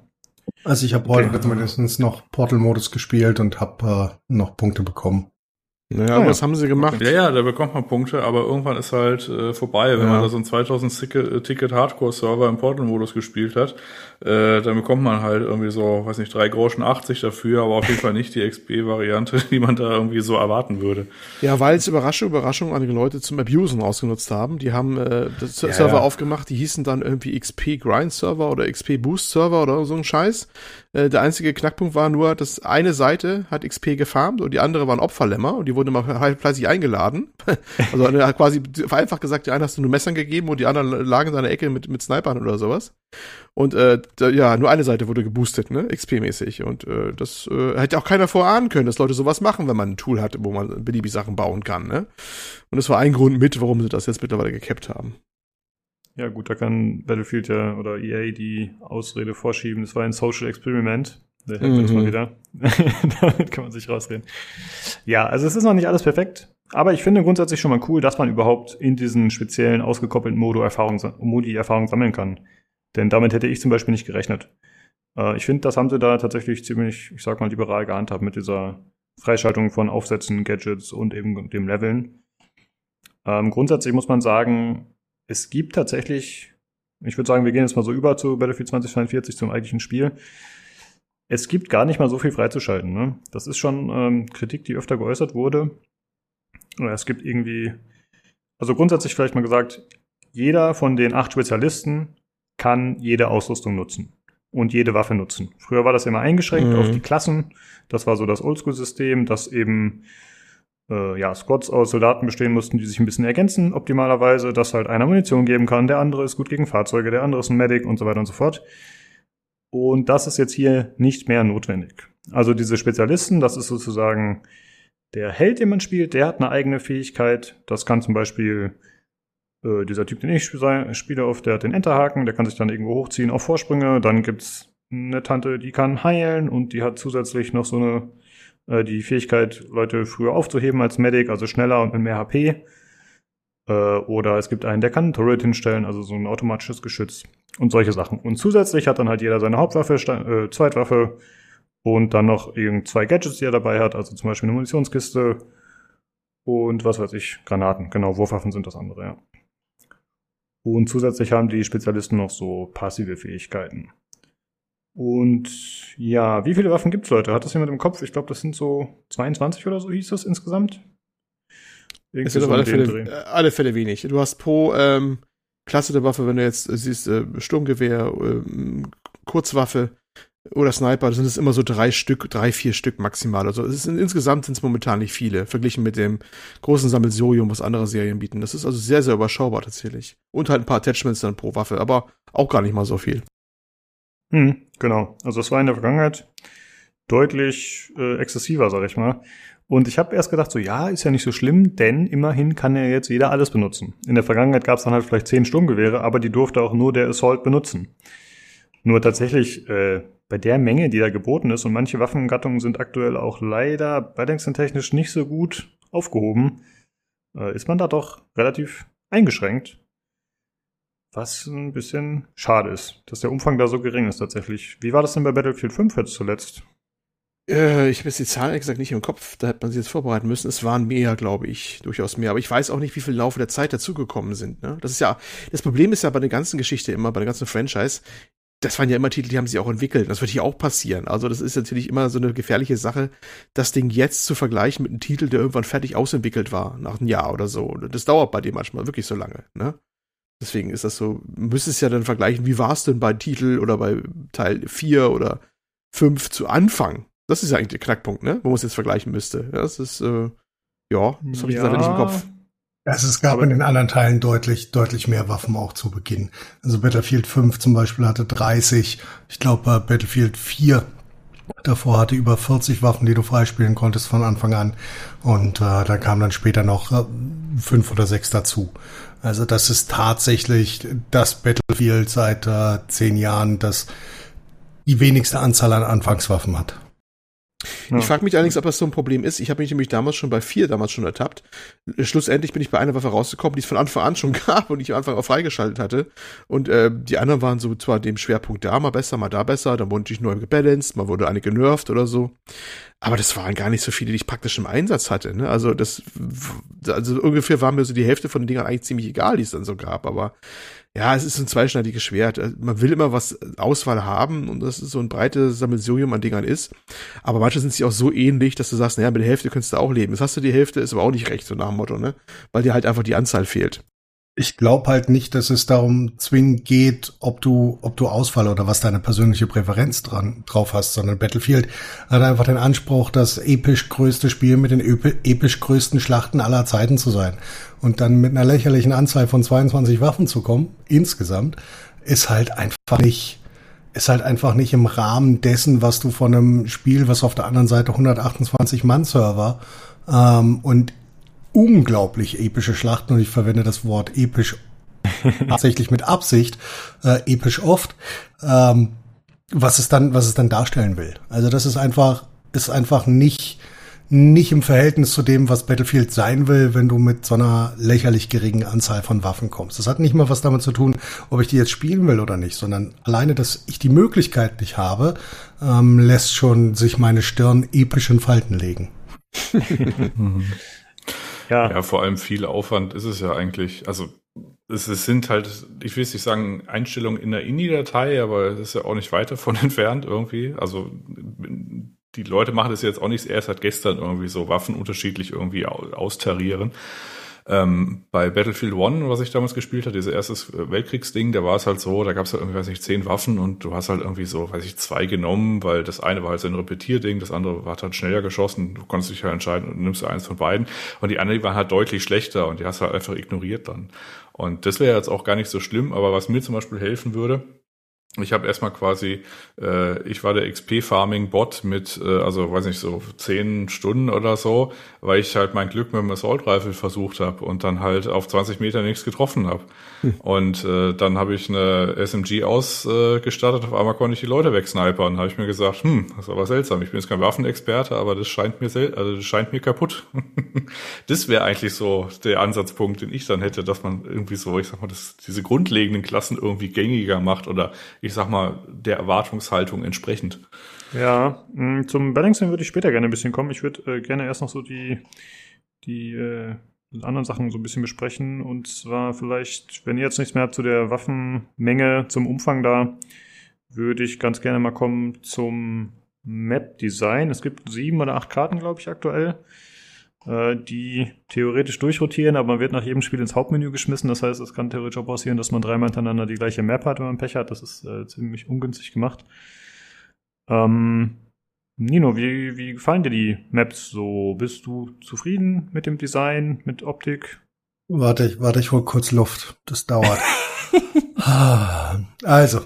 Also ich habe okay. heute mindestens noch Portal-Modus gespielt und habe äh, noch Punkte bekommen. Naja, ja, was haben sie gemacht? Ja, ja, da bekommt man Punkte, aber irgendwann ist halt äh, vorbei, wenn ja. man da so einen 2000 äh, Ticket Hardcore Server im Portal-Modus gespielt hat. Äh, dann bekommt man halt irgendwie so, weiß nicht, drei Groschen 80 dafür, aber auf jeden Fall nicht die XP-Variante, die man da irgendwie so erwarten würde. Ja, weil es Überraschung, Überraschung einige Leute zum Abusen ausgenutzt haben. Die haben äh, das ja, Server aufgemacht, die hießen dann irgendwie XP Grind Server oder XP Boost Server oder so ein Scheiß. Äh, der einzige Knackpunkt war nur, dass eine Seite hat XP gefarmt und die andere waren Opferlämmer und die wurden immer fleißig eingeladen. [laughs] also er hat quasi vereinfacht gesagt, die eine hast du nur Messern gegeben und die anderen lagen in seiner Ecke mit, mit Snipern oder sowas. Und äh, da, ja, nur eine Seite wurde geboostet, ne, XP-mäßig. Und äh, das äh, hätte auch keiner vorahnen können, dass Leute sowas machen, wenn man ein Tool hatte, wo man beliebig Sachen bauen kann, ne. Und das war ein Grund mit, warum sie das jetzt mittlerweile gekappt haben. Ja, gut, da kann Battlefield ja oder EA die Ausrede vorschieben. Das war ein Social Experiment. Der hält uns mal mhm. wieder. [laughs] Damit kann man sich rausreden. Ja, also es ist noch nicht alles perfekt. Aber ich finde grundsätzlich schon mal cool, dass man überhaupt in diesen speziellen ausgekoppelten Modo Erfahrung, Modi Erfahrung sammeln kann. Denn damit hätte ich zum Beispiel nicht gerechnet. Äh, ich finde, das haben sie da tatsächlich ziemlich, ich sag mal, liberal gehandhabt mit dieser Freischaltung von Aufsätzen, Gadgets und eben dem Leveln. Ähm, grundsätzlich muss man sagen, es gibt tatsächlich, ich würde sagen, wir gehen jetzt mal so über zu Battlefield 2042 zum eigentlichen Spiel es gibt gar nicht mal so viel freizuschalten. Ne? Das ist schon ähm, Kritik, die öfter geäußert wurde. Es gibt irgendwie, also grundsätzlich vielleicht mal gesagt, jeder von den acht Spezialisten kann jede Ausrüstung nutzen und jede Waffe nutzen. Früher war das immer eingeschränkt Mhm. auf die Klassen. Das war so das Oldschool-System, dass eben äh, ja, Squads aus Soldaten bestehen mussten, die sich ein bisschen ergänzen, optimalerweise, dass halt einer Munition geben kann, der andere ist gut gegen Fahrzeuge, der andere ist ein Medic und so weiter und so fort. Und das ist jetzt hier nicht mehr notwendig. Also diese Spezialisten, das ist sozusagen der Held, den man spielt, der hat eine eigene Fähigkeit. Das kann zum Beispiel äh, dieser Typ, den ich sp- spiele, auf, der hat den Enterhaken, der kann sich dann irgendwo hochziehen auf Vorsprünge. Dann gibt's eine Tante, die kann heilen und die hat zusätzlich noch so eine äh, die Fähigkeit, Leute früher aufzuheben als Medic, also schneller und mit mehr HP. Äh, oder es gibt einen, der kann ein Turret hinstellen, also so ein automatisches Geschütz und solche Sachen. Und zusätzlich hat dann halt jeder seine Hauptwaffe, äh, Zweitwaffe und dann noch irgend zwei Gadgets, die er dabei hat, also zum Beispiel eine Munitionskiste und was weiß ich, Granaten. Genau, Wurfwaffen sind das andere, ja. Und zusätzlich haben die Spezialisten noch so passive Fähigkeiten. Und ja, wie viele Waffen gibt's Leute? Hat das jemand im Kopf? Ich glaube, das sind so 22 oder so hieß das insgesamt. Irgendwie Es sind so auf alle Fälle, äh, alle Fälle wenig. Du hast pro ähm, Klasse der Waffe, wenn du jetzt äh, siehst, äh, Sturmgewehr, ähm, Kurzwaffe oder Sniper, sind es immer so drei Stück, drei, vier Stück maximal. Also es sind, insgesamt sind es momentan nicht viele, verglichen mit dem großen Sammelsurium, was andere Serien bieten. Das ist also sehr, sehr überschaubar tatsächlich. Und halt ein paar Attachments dann pro Waffe, aber auch gar nicht mal so viel. Hm, genau. Also es war in der Vergangenheit deutlich äh, exzessiver, sag ich mal. Und ich habe erst gedacht, so ja, ist ja nicht so schlimm, denn immerhin kann ja jetzt jeder alles benutzen. In der Vergangenheit gab es dann halt vielleicht zehn Sturmgewehre, aber die durfte auch nur der Assault benutzen. Nur tatsächlich, äh, bei der Menge, die da geboten ist, und manche Waffengattungen sind aktuell auch leider balancing-technisch nicht so gut aufgehoben, äh, ist man da doch relativ eingeschränkt. Was ein bisschen schade ist, dass der Umfang da so gering ist tatsächlich. Wie war das denn bei Battlefield 5 jetzt zuletzt? Äh, ich habe jetzt die Zahlen ehrlich gesagt nicht im Kopf, da hätte man sich jetzt vorbereiten müssen. Es waren mehr, glaube ich, durchaus mehr. Aber ich weiß auch nicht, wie viel Laufe der Zeit dazugekommen sind. Ne? Das ist ja, das Problem ist ja bei der ganzen Geschichte immer, bei der ganzen Franchise, das waren ja immer Titel, die haben sich auch entwickelt. Das wird hier auch passieren. Also das ist natürlich immer so eine gefährliche Sache, das Ding jetzt zu vergleichen mit einem Titel, der irgendwann fertig ausentwickelt war, nach einem Jahr oder so. Das dauert bei dem manchmal wirklich so lange. Ne? Deswegen ist das so, müsstest ja dann vergleichen, wie war es denn bei Titel oder bei Teil 4 oder 5 zu Anfang? Das ist ja eigentlich der Knackpunkt, ne? Wo man es jetzt vergleichen müsste. Ja, das ist, äh, ja, das habe ich jetzt leider nicht im Kopf. Also es gab Aber- in den anderen Teilen deutlich, deutlich mehr Waffen auch zu Beginn. Also Battlefield 5 zum Beispiel hatte 30. Ich glaube, Battlefield 4 davor hatte über 40 Waffen, die du freispielen konntest von Anfang an. Und äh, da kamen dann später noch äh, fünf oder sechs dazu. Also das ist tatsächlich das Battlefield seit äh, zehn Jahren, das die wenigste Anzahl an Anfangswaffen hat. Ja. Ich frage mich allerdings, ob das so ein Problem ist. Ich habe mich nämlich damals schon bei vier damals schon ertappt. Schlussendlich bin ich bei einer Waffe rausgekommen, die es von Anfang an schon [laughs] gab und ich am Anfang auch freigeschaltet hatte. Und äh, die anderen waren so zwar dem Schwerpunkt da mal besser, mal da besser. Dann wurden die neu gebalanced, mal wurde eine genervt oder so. Aber das waren gar nicht so viele, die ich praktisch im Einsatz hatte. Ne? Also das, also ungefähr war mir so die Hälfte von den Dingern eigentlich ziemlich egal, die es dann so gab. Aber ja, es ist ein zweischneidiges Schwert. Also Man will immer was Auswahl haben und das ist so ein breites Sammelsurium an Dingern ist. Aber manche sind sich auch so ähnlich, dass du sagst, naja, mit der Hälfte könntest du auch leben. Jetzt hast du die Hälfte, ist aber auch nicht recht, so nach dem Motto, ne? Weil dir halt einfach die Anzahl fehlt. Ich glaube halt nicht, dass es darum zwingend geht, ob du, ob du Ausfall oder was deine persönliche Präferenz dran, drauf hast, sondern Battlefield hat einfach den Anspruch, das episch größte Spiel mit den epi- episch größten Schlachten aller Zeiten zu sein. Und dann mit einer lächerlichen Anzahl von 22 Waffen zu kommen, insgesamt, ist halt einfach nicht, ist halt einfach nicht im Rahmen dessen, was du von einem Spiel, was auf der anderen Seite 128 Mann Server ähm, und unglaublich epische Schlachten und ich verwende das Wort episch [laughs] tatsächlich mit Absicht, äh, episch oft, ähm, was es dann, was es dann darstellen will. Also das ist einfach, ist einfach nicht, nicht im Verhältnis zu dem, was Battlefield sein will, wenn du mit so einer lächerlich geringen Anzahl von Waffen kommst. Das hat nicht mal was damit zu tun, ob ich die jetzt spielen will oder nicht, sondern alleine, dass ich die Möglichkeit nicht habe, ähm, lässt schon sich meine Stirn episch in Falten legen. [laughs] Ja, Ja, vor allem viel Aufwand ist es ja eigentlich. Also es, es sind halt, ich will jetzt nicht sagen Einstellungen in der INI-Datei, aber es ist ja auch nicht weit davon [laughs] entfernt irgendwie. Also die Leute machen das jetzt auch nicht erst seit gestern irgendwie so Waffen unterschiedlich irgendwie austarieren. Ähm, bei Battlefield One, was ich damals gespielt habe, dieses erstes Weltkriegsding, da war es halt so, da gab es halt irgendwie, weiß ich, zehn Waffen und du hast halt irgendwie so, weiß ich, zwei genommen, weil das eine war halt so ein Repetierding, das andere hat halt schneller geschossen, du konntest dich halt entscheiden und nimmst eins von beiden und die anderen waren halt deutlich schlechter und die hast du halt einfach ignoriert dann. Und das wäre jetzt auch gar nicht so schlimm, aber was mir zum Beispiel helfen würde, ich habe erstmal quasi, äh, ich war der XP-Farming-Bot mit, äh, also weiß nicht, so zehn Stunden oder so, weil ich halt mein Glück mit dem Assault-Rifle versucht habe und dann halt auf 20 Meter nichts getroffen habe. Hm. Und äh, dann habe ich eine SMG ausgestattet, auf einmal konnte ich die Leute wegsnipern. habe ich mir gesagt, hm, das ist aber seltsam. Ich bin jetzt kein Waffenexperte, aber das scheint mir sel also das scheint mir kaputt. [laughs] das wäre eigentlich so der Ansatzpunkt, den ich dann hätte, dass man irgendwie so, ich sag mal, das, diese grundlegenden Klassen irgendwie gängiger macht oder ich sag mal, der Erwartungshaltung entsprechend. Ja, mm, zum Balancing würde ich später gerne ein bisschen kommen. Ich würde äh, gerne erst noch so die, die äh, anderen Sachen so ein bisschen besprechen. Und zwar vielleicht, wenn ihr jetzt nichts mehr habt zu der Waffenmenge, zum Umfang da, würde ich ganz gerne mal kommen zum Map-Design. Es gibt sieben oder acht Karten, glaube ich, aktuell. Äh, die theoretisch durchrotieren, aber man wird nach jedem Spiel ins Hauptmenü geschmissen. Das heißt, es kann theoretisch auch passieren, dass man dreimal hintereinander die gleiche Map hat, wenn man Pech hat. Das ist äh, ziemlich ungünstig gemacht. Ähm, Nino, wie, wie gefallen dir die Maps so? Bist du zufrieden mit dem Design, mit Optik? Warte, ich, warte, ich hol kurz Luft. Das dauert. [laughs] also,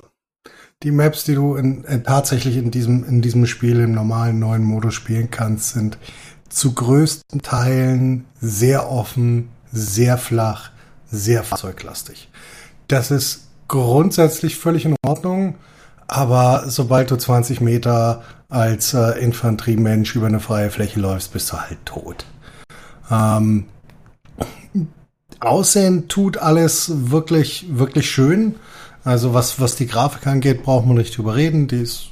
die Maps, die du in, in, tatsächlich in diesem, in diesem Spiel im normalen neuen Modus spielen kannst, sind zu größten Teilen sehr offen, sehr flach, sehr fahrzeuglastig. Das ist grundsätzlich völlig in Ordnung, aber sobald du 20 Meter als äh, Infanteriemensch über eine freie Fläche läufst, bist du halt tot. Ähm, Aussehen tut alles wirklich, wirklich schön. Also was, was die Grafik angeht, braucht man nicht drüber reden. Die ist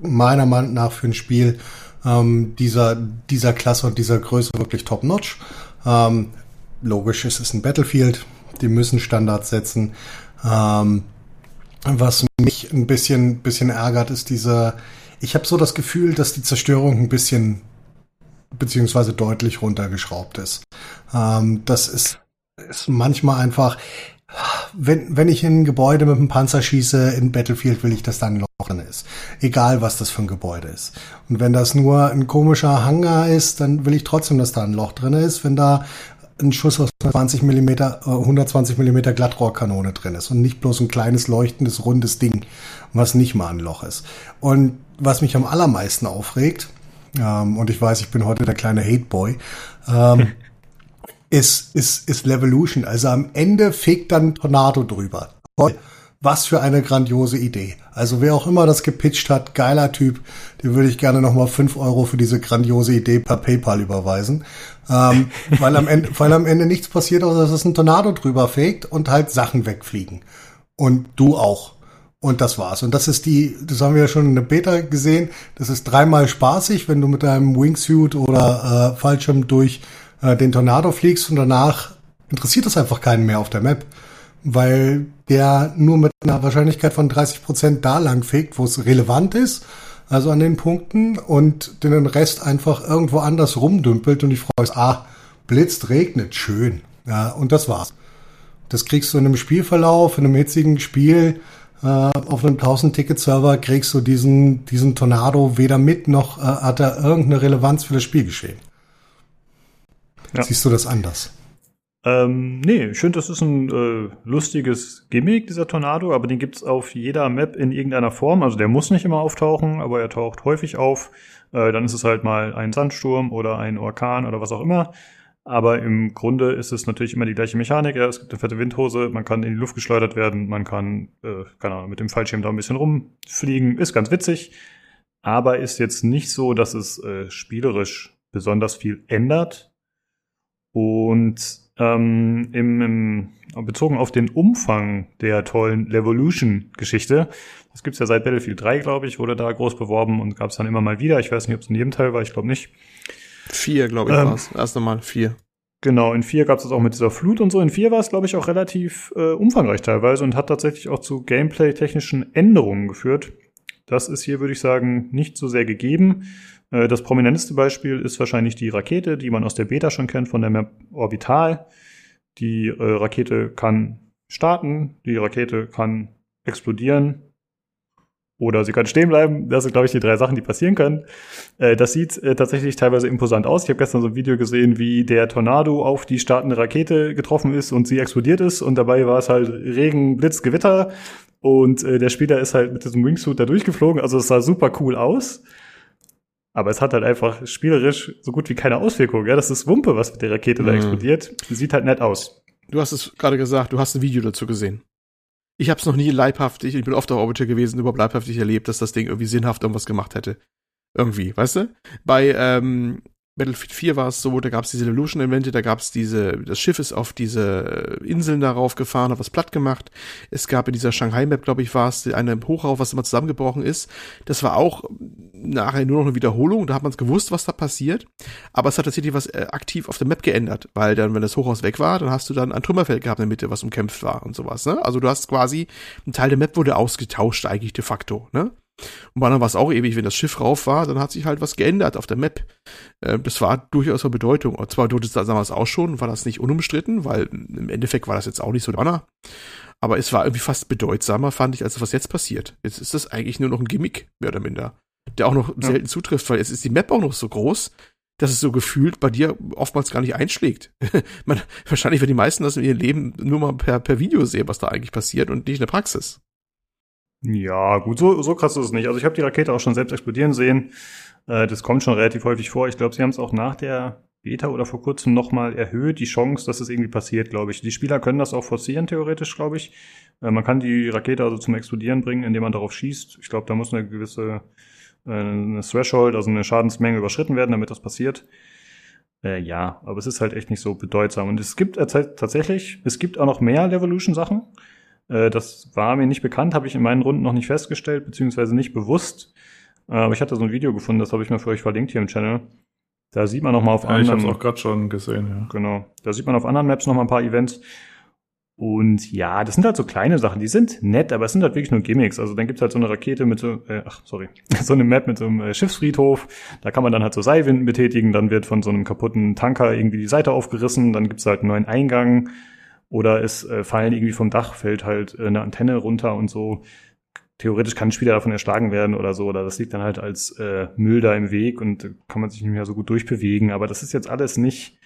meiner Meinung nach für ein Spiel ähm, dieser, dieser Klasse und dieser Größe wirklich top-notch. Ähm, logisch, es ist ein Battlefield, die müssen Standards setzen. Ähm, was mich ein bisschen, bisschen ärgert, ist diese, ich habe so das Gefühl, dass die Zerstörung ein bisschen beziehungsweise deutlich runtergeschraubt ist. Ähm, das ist, ist manchmal einfach, wenn, wenn ich in ein Gebäude mit einem Panzer schieße in Battlefield, will ich, dass da ein Loch drin ist. Egal, was das für ein Gebäude ist. Und wenn das nur ein komischer Hangar ist, dann will ich trotzdem, dass da ein Loch drin ist. Wenn da ein Schuss aus 20 Millimeter, 120 äh, Millimeter Glattrohrkanone drin ist und nicht bloß ein kleines leuchtendes rundes Ding, was nicht mal ein Loch ist. Und was mich am allermeisten aufregt, ähm, und ich weiß, ich bin heute der kleine Hateboy, ähm, [laughs] ist, ist, ist Levolution. Also am Ende fegt dann Tornado drüber. Toll. Was für eine grandiose Idee. Also wer auch immer das gepitcht hat, geiler Typ, dem würde ich gerne nochmal fünf Euro für diese grandiose Idee per PayPal überweisen. Ähm, [laughs] weil, am Ende, weil am Ende nichts passiert, außer dass es ein Tornado drüber fegt und halt Sachen wegfliegen. Und du auch. Und das war's. Und das ist die, das haben wir ja schon in der Beta gesehen, das ist dreimal spaßig, wenn du mit deinem Wingsuit oder äh, Fallschirm durch äh, den Tornado fliegst und danach interessiert es einfach keinen mehr auf der Map weil der nur mit einer Wahrscheinlichkeit von 30 Prozent da lang fegt, wo es relevant ist, also an den Punkten und den Rest einfach irgendwo anders rumdümpelt und ich freue mich, ah, blitzt, regnet, schön. Ja, und das war's. Das kriegst du in einem Spielverlauf, in einem hitzigen Spiel, äh, auf einem 1000-Ticket-Server kriegst du diesen, diesen Tornado weder mit, noch äh, hat er irgendeine Relevanz für das Spielgeschehen. Ja. Siehst du das anders? Ähm, nee, ich finde, das ist ein äh, lustiges Gimmick, dieser Tornado, aber den gibt's auf jeder Map in irgendeiner Form. Also der muss nicht immer auftauchen, aber er taucht häufig auf. Äh, dann ist es halt mal ein Sandsturm oder ein Orkan oder was auch immer. Aber im Grunde ist es natürlich immer die gleiche Mechanik. Ja, es gibt eine fette Windhose, man kann in die Luft geschleudert werden, man kann, äh, keine Ahnung, mit dem Fallschirm da ein bisschen rumfliegen. Ist ganz witzig, aber ist jetzt nicht so, dass es äh, spielerisch besonders viel ändert. Und ähm, im, im, bezogen auf den Umfang der tollen Levolution-Geschichte. Das gibt's ja seit Battlefield 3, glaube ich, wurde da groß beworben und gab's dann immer mal wieder. Ich weiß nicht, ob es in jedem Teil war, ich glaube nicht. Vier, glaube ich, ähm, war's. Erst einmal vier. Genau, in vier gab's das auch mit dieser Flut und so. In vier war es, glaube ich, auch relativ äh, umfangreich teilweise und hat tatsächlich auch zu Gameplay-technischen Änderungen geführt. Das ist hier, würde ich sagen, nicht so sehr gegeben. Äh, das prominenteste Beispiel ist wahrscheinlich die Rakete, die man aus der Beta schon kennt, von der Map Orbital. Die äh, Rakete kann starten, die Rakete kann explodieren oder sie kann stehen bleiben. Das sind, glaube ich, die drei Sachen, die passieren können. Äh, das sieht äh, tatsächlich teilweise imposant aus. Ich habe gestern so ein Video gesehen, wie der Tornado auf die startende Rakete getroffen ist und sie explodiert ist. Und dabei war es halt Regen, Blitz, Gewitter. Und äh, der Spieler ist halt mit diesem Wingsuit da durchgeflogen. Also es sah super cool aus. Aber es hat halt einfach spielerisch so gut wie keine Auswirkung. Ja, das ist Wumpe, was mit der Rakete da Mhm. explodiert. Sieht halt nett aus. Du hast es gerade gesagt, du hast ein Video dazu gesehen. Ich habe es noch nie leibhaftig, ich bin oft auf Orbiter gewesen, überhaupt leibhaftig erlebt, dass das Ding irgendwie sinnhaft irgendwas gemacht hätte. Irgendwie, weißt du? Bei ähm, Battlefield 4 war es so, da gab es diese Illusion-Evente, da gab es diese, das Schiff ist auf diese äh, Inseln darauf gefahren, hat was platt gemacht. Es gab in dieser Shanghai-Map, glaube ich, war es eine Hochrauf, was immer zusammengebrochen ist. Das war auch nachher nur noch eine Wiederholung, da hat man es gewusst, was da passiert. Aber es hat tatsächlich was äh, aktiv auf der Map geändert, weil dann, wenn das Hochhaus weg war, dann hast du dann ein Trümmerfeld gehabt in der Mitte, was umkämpft war und sowas. Ne? Also du hast quasi, ein Teil der Map wurde ausgetauscht eigentlich de facto. Ne? Und bei anderen war es auch ewig, wenn das Schiff rauf war, dann hat sich halt was geändert auf der Map. Äh, das war durchaus von Bedeutung. Und zwar tut es da damals auch schon, war das nicht unumstritten, weil im Endeffekt war das jetzt auch nicht so Donner. Aber es war irgendwie fast bedeutsamer, fand ich, als was jetzt passiert. Jetzt ist das eigentlich nur noch ein Gimmick, mehr oder minder. Der auch noch Ja. selten zutrifft, weil jetzt ist die Map auch noch so groß, dass es so gefühlt bei dir oftmals gar nicht einschlägt. [laughs] Man, wahrscheinlich, wenn die meisten das in ihrem Leben nur mal per, per Video sehen, was da eigentlich passiert und nicht in der Praxis. Ja, gut, so, so krass ist es nicht. Also ich habe die Rakete auch schon selbst explodieren sehen. Äh, das kommt schon relativ häufig vor. Ich glaube, sie haben es auch nach der Beta oder vor kurzem nochmal erhöht, die Chance, dass es irgendwie passiert, glaube ich. Die Spieler können das auch forcieren, theoretisch, glaube ich. Äh, man kann die Rakete also zum Explodieren bringen, indem man darauf schießt. Ich glaube, da muss eine gewisse äh, eine Threshold, also eine Schadensmenge überschritten werden, damit das passiert. Äh, ja, aber es ist halt echt nicht so bedeutsam. Und es gibt tatsächlich, es gibt auch noch mehr Levolution-Sachen. Äh, das war mir nicht bekannt, habe ich in meinen Runden noch nicht festgestellt, beziehungsweise nicht bewusst. Äh, aber ich hatte so ein Video gefunden, das habe ich mal für euch verlinkt hier im Channel. Da sieht man noch mal auf Ja, ich habe es anderen, auch gerade schon gesehen, ja. genau, da sieht man auf anderen Maps noch mal ein paar Events. Und ja, das sind halt so kleine Sachen, die sind nett, aber es sind halt wirklich nur Gimmicks. Also dann gibt's halt so eine Rakete mit so, äh, ach sorry, [laughs] so eine Map mit so einem äh, Schiffsfriedhof. Da kann man dann halt so Seilwinden betätigen, dann wird von so einem kaputten Tanker irgendwie die Seite aufgerissen, dann gibt's halt einen neuen Eingang. Oder es äh, fallen irgendwie vom Dach, fällt halt äh, eine Antenne runter und so. Theoretisch kann ein Spieler davon erschlagen werden oder so. Oder das liegt dann halt als äh, Müll da im Weg und äh, kann man sich nicht mehr so gut durchbewegen. Aber das ist jetzt alles nicht,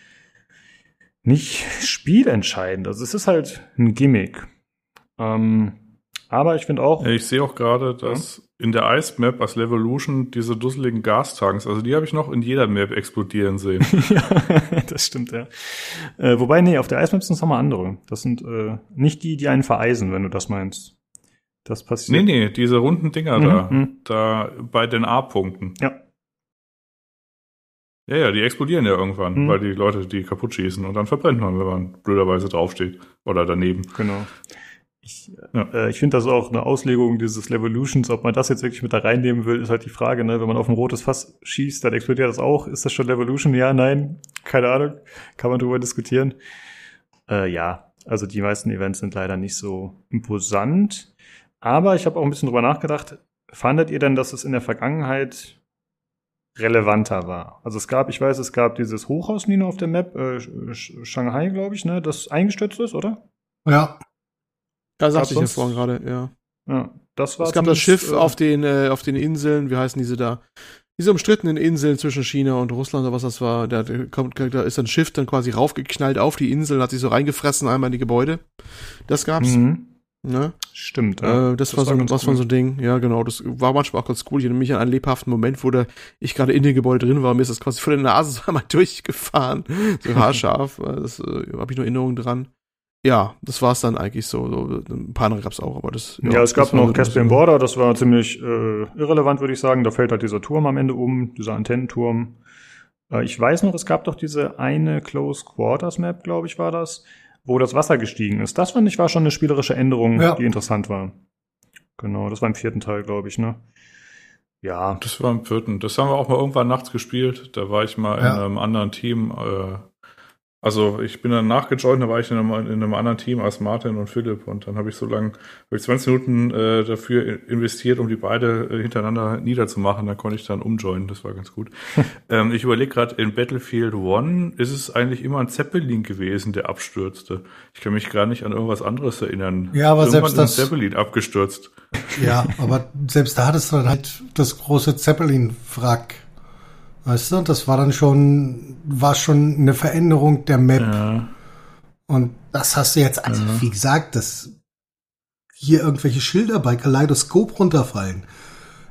nicht spielentscheidend. Also es ist halt ein Gimmick. Ähm, aber ich finde auch, Ja, Ich sehe auch gerade, dass in der Ice Map als Levolution diese dusseligen Gastanks, also die habe ich noch in jeder Map explodieren sehen. [laughs] ja, das stimmt, ja. Äh, wobei, nee, auf der Eismap sind es nochmal andere. Das sind äh, nicht die, die einen vereisen, wenn du das meinst. Das nee, passiert. nee, diese runden Dinger Mhm, da, mhm. da bei den A-Punkten. Ja. Ja, ja, die explodieren ja irgendwann, Mhm. weil die Leute die kaputt schießen und dann verbrennt man, wenn man blöderweise draufsteht oder daneben. Genau. Ich, Ja. äh, ich finde das auch eine Auslegung dieses Levolutions. Ob man das jetzt wirklich mit da reinnehmen will, ist halt die Frage. Ne? Wenn man auf ein rotes Fass schießt, dann explodiert das auch. Ist das schon Levolution? Ja, nein, keine Ahnung. Kann man drüber diskutieren. Äh, ja, also die meisten Events sind leider nicht so imposant. Aber ich habe auch ein bisschen drüber nachgedacht. Fandet ihr denn, dass es in der Vergangenheit relevanter war? Also es gab, ich weiß, es gab dieses Hochhaus, Nino, auf der Map, äh, Shanghai, glaube ich, ne, das eingestürzt ist, oder? Ja, Da sagte ich ja vorhin gerade, ja. Ja, das war Es gab das Schiff äh, auf den, äh, auf den Inseln, wie heißen diese da? Diese umstrittenen Inseln zwischen China und Russland oder was das war. Da, kommt, da ist ein Schiff dann quasi raufgeknallt auf die Insel, hat sich so reingefressen einmal in die Gebäude. Das gab's. Mhm. Ne? Stimmt. Ja. Äh, das, war so ein, ganz was cool. von so ein Ding. Ja, genau. Das war manchmal auch ganz cool. Ich erinnere mich an einen lebhaften Moment, wo da ich gerade in dem Gebäude drin war. Mir ist das quasi vor der Nase so [laughs] einmal durchgefahren. So haarscharf. Das äh, habe ich nur Erinnerungen dran. Ja, das war's dann eigentlich so. so ein paar andere gab's auch, aber das. Ja, es gab noch so- Caspian Border, das war ziemlich äh, irrelevant, würde ich sagen. Da fällt halt dieser Turm am Ende um, dieser Antennenturm. Äh, ich weiß noch, es gab doch diese eine Close Quarters Map, glaube ich, war das, wo das Wasser gestiegen ist. Das fand ich war schon eine spielerische Änderung, Ja. die interessant war. Genau, das war im vierten Teil, glaube ich, ne? Ja, Das war im vierten. Das haben wir auch mal irgendwann nachts gespielt. Da war ich mal in Ja. einem anderen Team äh, Also ich bin dann nachgejoint, da war ich in einem, in einem anderen Team als Martin und Philipp und dann habe ich so lange, habe ich 20 Minuten äh, dafür investiert, um die beide äh, hintereinander niederzumachen. Dann konnte ich dann umjoinen, das war ganz gut. [laughs] ähm, ich überlege gerade, in Battlefield One ist es eigentlich immer ein Zeppelin gewesen, der abstürzte. Ich kann mich gar nicht an irgendwas anderes erinnern. Ja, aber Irgendwann selbst das- Zeppelin abgestürzt. Ja, aber selbst da hattest du dann halt das große Zeppelin-Wrack. Weißt du, das war dann schon, war schon eine Veränderung der Map. Ja. Und das hast du jetzt, also wie gesagt, dass hier irgendwelche Schilder bei Kaleidoskop runterfallen.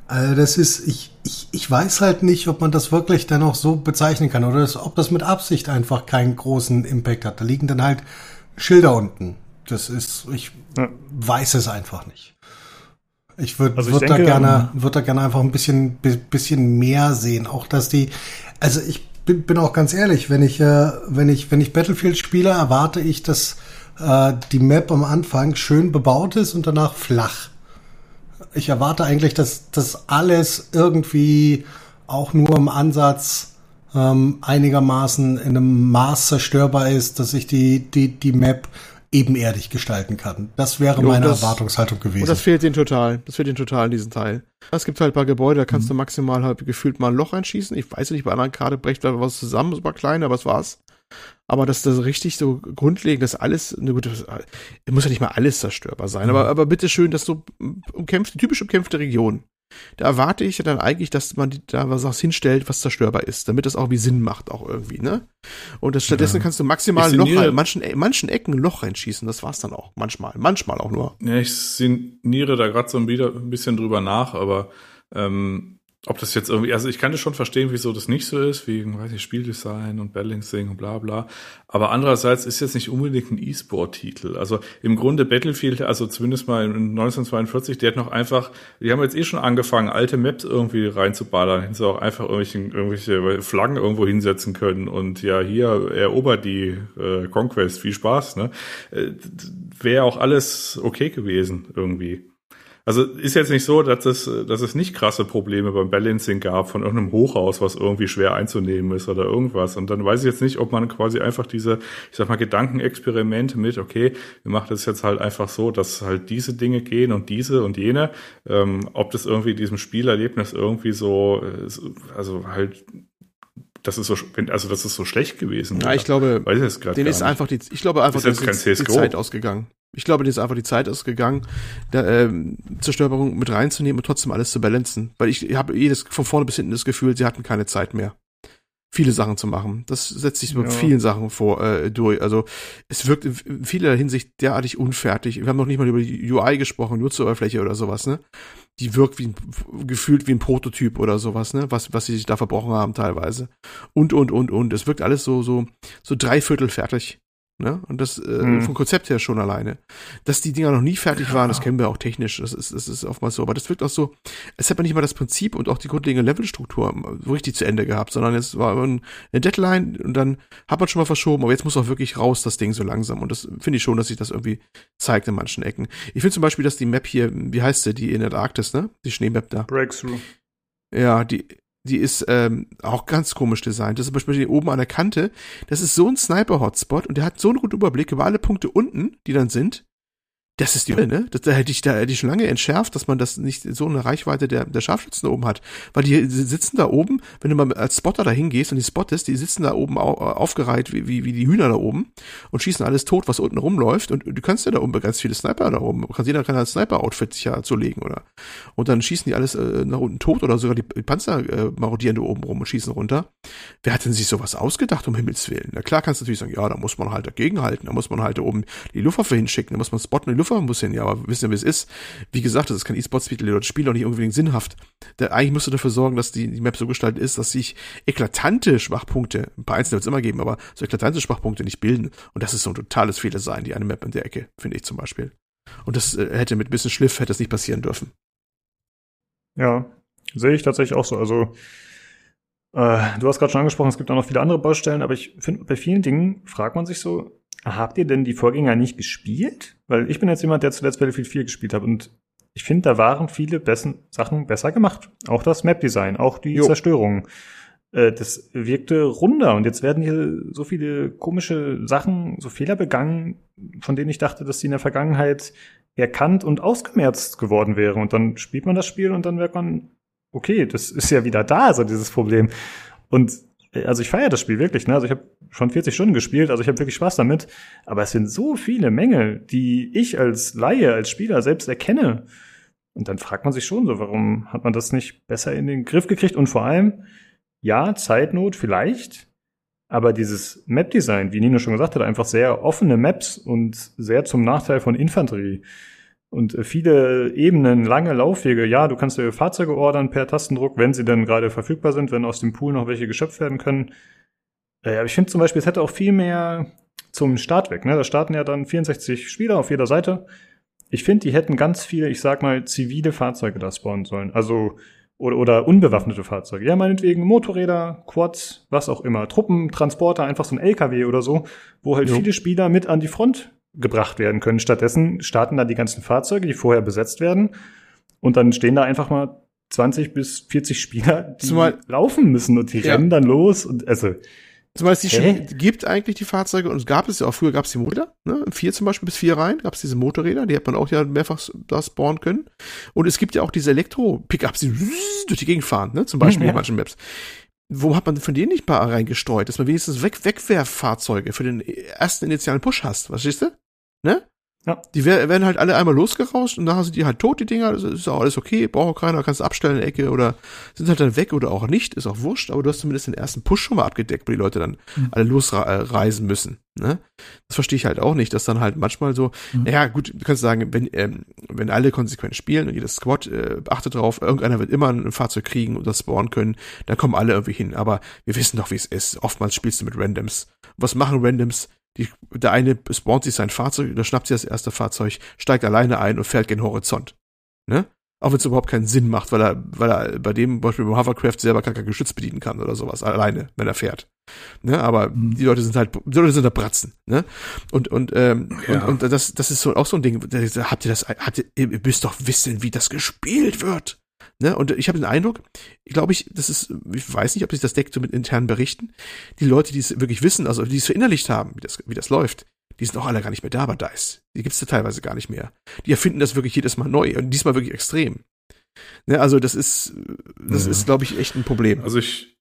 Also das ist, ich, ich, ich weiß halt nicht, ob man das wirklich dann auch so bezeichnen kann oder das, ob das mit Absicht einfach keinen großen Impact hat. Da liegen dann halt Schilder unten. Das ist, ich Ja. weiß es einfach nicht. Ich würde Also würd da gerne, würde da gerne einfach ein bisschen, bi- bisschen mehr sehen. Auch dass die, also ich bin, bin auch ganz ehrlich, wenn ich, äh, wenn ich, wenn ich Battlefield spiele, erwarte ich, dass äh, die Map am Anfang schön bebaut ist und danach flach. Ich erwarte eigentlich, dass das alles irgendwie auch nur im Ansatz ähm, einigermaßen in einem Maß zerstörbar ist, dass ich die, die, die Map ebenerdig gestalten kann. Das wäre Jo, meine das- Erwartungshaltung Und gewesen. das fehlt denen total. Das fehlt denen total in diesem Teil. Es gibt halt ein paar Gebäude, da Mhm. kannst du maximal halt gefühlt mal ein Loch einschießen. Ich weiß nicht, bei anderen Karte brecht da was zusammen, super klein, aber das war's. Aber dass das richtig so grundlegend, dass alles, eine gute, es muss ja nicht mal alles zerstörbar sein, Mhm. aber, aber bitte schön, dass so umkämpfte, typisch umkämpfte Region. Da erwarte ich ja dann eigentlich, dass man da was hinstellt, was zerstörbar ist, damit das auch wie Sinn macht, auch irgendwie, ne? Und das, stattdessen Ja. kannst du maximal ein Loch rein, in manchen, in manchen Ecken ein Loch reinschießen, das war's dann auch. Manchmal, manchmal auch nur. Ja, ich sinniere da gerade so wieder ein bisschen drüber nach, aber ähm, ob das jetzt irgendwie, also ich kann das schon verstehen, wieso das nicht so ist, wegen, weiß ich, Spieldesign und Balancing und bla bla. Aber andererseits ist jetzt nicht unbedingt ein E-Sport-Titel. Also im Grunde Battlefield, also zumindest mal in 1942, der hat noch einfach, die haben jetzt eh schon angefangen, alte Maps irgendwie reinzuballern. Hätten sie auch einfach irgendwelche, irgendwelche Flaggen irgendwo hinsetzen können und ja, hier erobert die äh, Conquest, viel Spaß, ne? Äh, Wäre auch alles okay gewesen irgendwie. Also ist jetzt nicht so, dass es, dass es nicht krasse Probleme beim Balancing gab von irgendeinem Hochhaus, was irgendwie schwer einzunehmen ist oder irgendwas. Und dann weiß ich jetzt nicht, ob man quasi einfach diese, ich sag mal, Gedankenexperimente mit, okay, wir machen das jetzt halt einfach so, dass halt diese Dinge gehen und diese und jene, ähm, ob das irgendwie diesem Spielerlebnis irgendwie so, äh, so- also halt, das ist so, also das ist so schlecht gewesen. Ja, ich glaube, weiß ich jetzt Den ist einfach die, ich glaube einfach, Ist jetzt kein jetzt die CS:GO. Zeit ausgegangen. Ich glaube, dir ist einfach die Zeit ausgegangen, da, ähm, Zerstörung mit reinzunehmen und trotzdem alles zu balancen. Weil ich, habe jedes von vorne bis hinten das Gefühl, sie hatten keine Zeit mehr. Viele Sachen zu machen. Das setzt sich bei Ja. vielen Sachen vor, äh, durch. Also es wirkt in vieler Hinsicht derartig unfertig. Wir haben noch nicht mal über die UI gesprochen, Nutzeroberfläche oder sowas, ne? Die wirkt wie ein, gefühlt wie ein Prototyp oder sowas, ne? Was, was sie sich da verbrochen haben teilweise. Und, und, und, und. Es wirkt alles so, so, so dreiviertel fertig. Ne? Und das äh, Mhm. vom Konzept her schon alleine. Dass die Dinger noch nie fertig waren, das kennen wir auch technisch. Das ist, das ist oftmals so. Aber das wirkt auch so, es hat man nicht mal das Prinzip und auch die grundlegende Levelstruktur so richtig zu Ende gehabt, sondern es war ein- eine Deadline und dann hat man schon mal verschoben, aber jetzt muss auch wirklich raus, das Ding so langsam. Und das finde ich schon, dass sich das irgendwie zeigt in manchen Ecken. Ich finde zum Beispiel, dass die Map hier, wie heißt sie, die in der Arktis, ne? Die Schneemap da. Breakthrough. Ja, die, die ist ähm, auch ganz komisch designt. Das ist zum Beispiel hier oben an der Kante. Das ist so ein Sniper-Hotspot und der hat so einen guten Überblick über alle Punkte unten, die dann sind. Das ist die Hölle, ne? Da hätte ich, da hätte ich schon lange entschärft, dass man das nicht so eine Reichweite der, der Scharfschützen oben hat. Weil die sitzen da oben, wenn du mal als Spotter da hingehst und die spottest, die sitzen da oben au, aufgereiht wie, wie, wie die Hühner da oben und schießen alles tot, was unten rumläuft. Und du kannst ja da oben ganz viele Sniper da oben. Kannst, jeder kann ein Sniper-Outfit sich ja zulegen, oder? Und dann schießen die alles äh, nach unten tot oder sogar die Panzer äh, marodieren da oben rum und schießen runter. Wer hat denn sich sowas ausgedacht, um Himmels Willen? Na klar kannst du natürlich sagen, ja, da muss man halt dagegenhalten, da muss man halt da oben die Luftwaffe hinschicken, da muss man spotten, die Luftwaffe muss hin, ja, aber wissen wir, wie es ist. Wie gesagt, das ist kein E-Sports-Titel oder Spiel auch nicht unbedingt sinnhaft. Da, eigentlich musst du dafür sorgen, dass die, die Map so gestaltet ist, dass sich eklatante Schwachpunkte, ein paar einzelne wird es immer geben, aber so eklatante Schwachpunkte nicht bilden. Und das ist so ein totales Fehler sein, die eine Map in der Ecke, finde ich zum Beispiel. Und das äh, hätte mit ein bisschen Schliff hätte das nicht passieren dürfen. Ja, sehe ich tatsächlich auch so. Also, äh, du hast gerade schon angesprochen, es gibt auch noch viele andere Baustellen, aber ich finde, bei vielen Dingen fragt man sich so, habt ihr denn die Vorgänger nicht gespielt? Weil ich bin jetzt jemand, der zuletzt Battlefield 4 gespielt hat und ich finde, da waren viele besten Sachen besser gemacht. Auch das Map-Design, auch die Jo. Zerstörung. äh, das wirkte runder und jetzt werden hier so viele komische Sachen, so Fehler begangen, von denen ich dachte, dass sie in der Vergangenheit erkannt und ausgemerzt geworden wären. Und dann spielt man das Spiel und dann merkt man, okay, das ist ja wieder da, so dieses Problem. Und also ich feiere das Spiel wirklich, ne? Also ich habe schon 40 Stunden gespielt, also ich habe wirklich Spaß damit. Aber es sind so viele Mängel, die ich als Laie, als Spieler selbst erkenne. Und dann fragt man sich schon so, warum hat man das nicht besser in den Griff gekriegt? Und vor allem, ja, Zeitnot vielleicht, aber dieses Map-Design, wie Nino schon gesagt hat, einfach sehr offene Maps und sehr zum Nachteil von Infanterie. Und äh, viele Ebenen, lange Laufwege. Ja, du kannst dir Fahrzeuge ordern per Tastendruck, wenn sie dann gerade verfügbar sind, wenn aus dem Pool noch welche geschöpft werden können. Äh, aber ich finde zum Beispiel, es hätte auch viel mehr zum Start weg. Ne? Da starten ja dann 64 Spieler auf jeder Seite. Ich finde, die hätten ganz viele, ich sag mal, zivile Fahrzeuge da spawnen sollen. Also oder, oder unbewaffnete Fahrzeuge. Ja, meinetwegen Motorräder, Quads, was auch immer. Truppentransporter, einfach so ein LKW oder so, wo halt jo. viele Spieler mit an die Front gebracht werden können. Stattdessen starten da die ganzen Fahrzeuge, die vorher besetzt werden. Und dann stehen da einfach mal 20 bis 40 Spieler, die Zumal, laufen müssen und die ja. rennen dann los und also Zumal es die schon gibt eigentlich die Fahrzeuge und es gab es ja auch früher gab es die Motorräder, ne? Vier zum Beispiel bis vier rein gab es diese Motorräder, die hat man auch ja mehrfach da spawnen können. Und es gibt ja auch diese Elektro-Pickups, die [laughs] durch die Gegend fahren, ne? Zum Beispiel [laughs] ja. in manchen Maps. Wo hat man von denen nicht mal reingestreut, dass man wenigstens Weg Wegwerffahrzeuge für den ersten initialen Push hast, was siehst du? Ne? Ja. Die werden halt alle einmal losgerauscht und nachher sind die halt tot, die Dinger. Das ist auch alles okay, braucht auch keiner, kannst du abstellen in der Ecke oder sind halt dann weg oder auch nicht, ist auch wurscht, aber du hast zumindest den ersten Push schon mal abgedeckt, wo die Leute dann mhm. alle losreisen müssen. Ne? Das verstehe ich halt auch nicht, dass dann halt manchmal so, mhm. naja, gut, du kannst sagen, wenn, ähm, wenn alle konsequent spielen und jedes Squad äh, achtet drauf, irgendeiner wird immer ein Fahrzeug kriegen und das spawnen können, dann kommen alle irgendwie hin. Aber wir wissen doch, wie es ist. Oftmals spielst du mit Randoms. Was machen Randoms? Die, der eine spawnt sich sein Fahrzeug, oder schnappt sich das erste Fahrzeug, steigt alleine ein und fährt gen Horizont. Ne? Auch wenn es überhaupt keinen Sinn macht, weil er, weil er bei dem Beispiel beim Hovercraft selber gar kein Geschütz bedienen kann oder sowas, alleine, wenn er fährt. Ne? Aber mhm. die Leute sind halt, die Leute sind da Bratzen, ne? Und, und, ähm, ja. und, und das, das ist so auch so ein Ding, habt ihr das, habt ihr, ihr müsst doch wissen, wie das gespielt wird. Ne? Und ich habe den Eindruck, ich glaube ich, das ist, ich weiß nicht, ob sich das deckt so mit internen Berichten. Die Leute, die es wirklich wissen, also die es verinnerlicht haben, wie das, wie das läuft, die sind auch alle gar nicht mehr da bei DICE. Die gibt's da teilweise gar nicht mehr. Die erfinden das wirklich jedes Mal neu und diesmal wirklich extrem. Ne? Also das ist, das ja. ist, glaube ich, echt ein Problem. Also ich,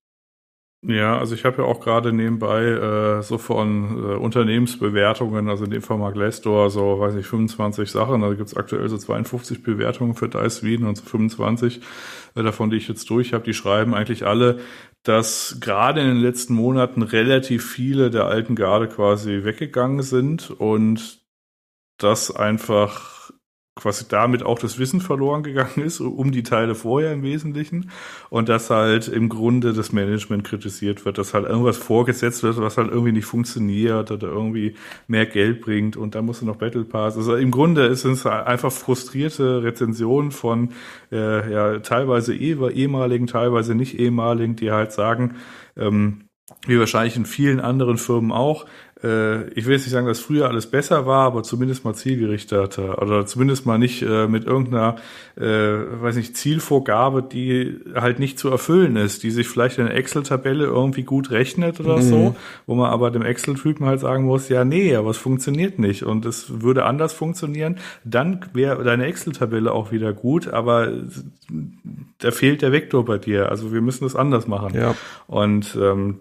ja, also ich habe ja auch gerade nebenbei äh, so von äh, Unternehmensbewertungen, also in dem Fall mal Glassdoor, so weiß ich 25 Sachen, also gibt's aktuell so 52 Bewertungen für DICE Wien und so 25 äh, davon, die ich jetzt durch habe, die schreiben eigentlich alle, dass gerade in den letzten Monaten relativ viele der alten Garde quasi weggegangen sind und das einfach quasi damit auch das Wissen verloren gegangen ist, um die Teile vorher im Wesentlichen. Und dass halt im Grunde das Management kritisiert wird, dass halt irgendwas vorgesetzt wird, was halt irgendwie nicht funktioniert oder irgendwie mehr Geld bringt und dann musst du noch Battle Pass. Also im Grunde ist es einfach frustrierte Rezensionen von äh, ja teilweise eh, ehemaligen, teilweise nicht ehemaligen, die halt sagen, ähm, wie wahrscheinlich in vielen anderen Firmen auch, äh, ich will jetzt nicht sagen, dass früher alles besser war, aber zumindest mal zielgerichteter oder zumindest mal nicht äh, mit irgendeiner, äh, weiß nicht, Zielvorgabe, die halt nicht zu erfüllen ist, die sich vielleicht in der Excel-Tabelle irgendwie gut rechnet oder mhm. so, wo man aber dem Excel-Typen halt sagen muss, ja, nee, aber es funktioniert nicht und es würde anders funktionieren, dann wäre deine Excel-Tabelle auch wieder gut, aber da fehlt der Vektor bei dir. Also wir müssen es anders machen. Ja. Und ähm,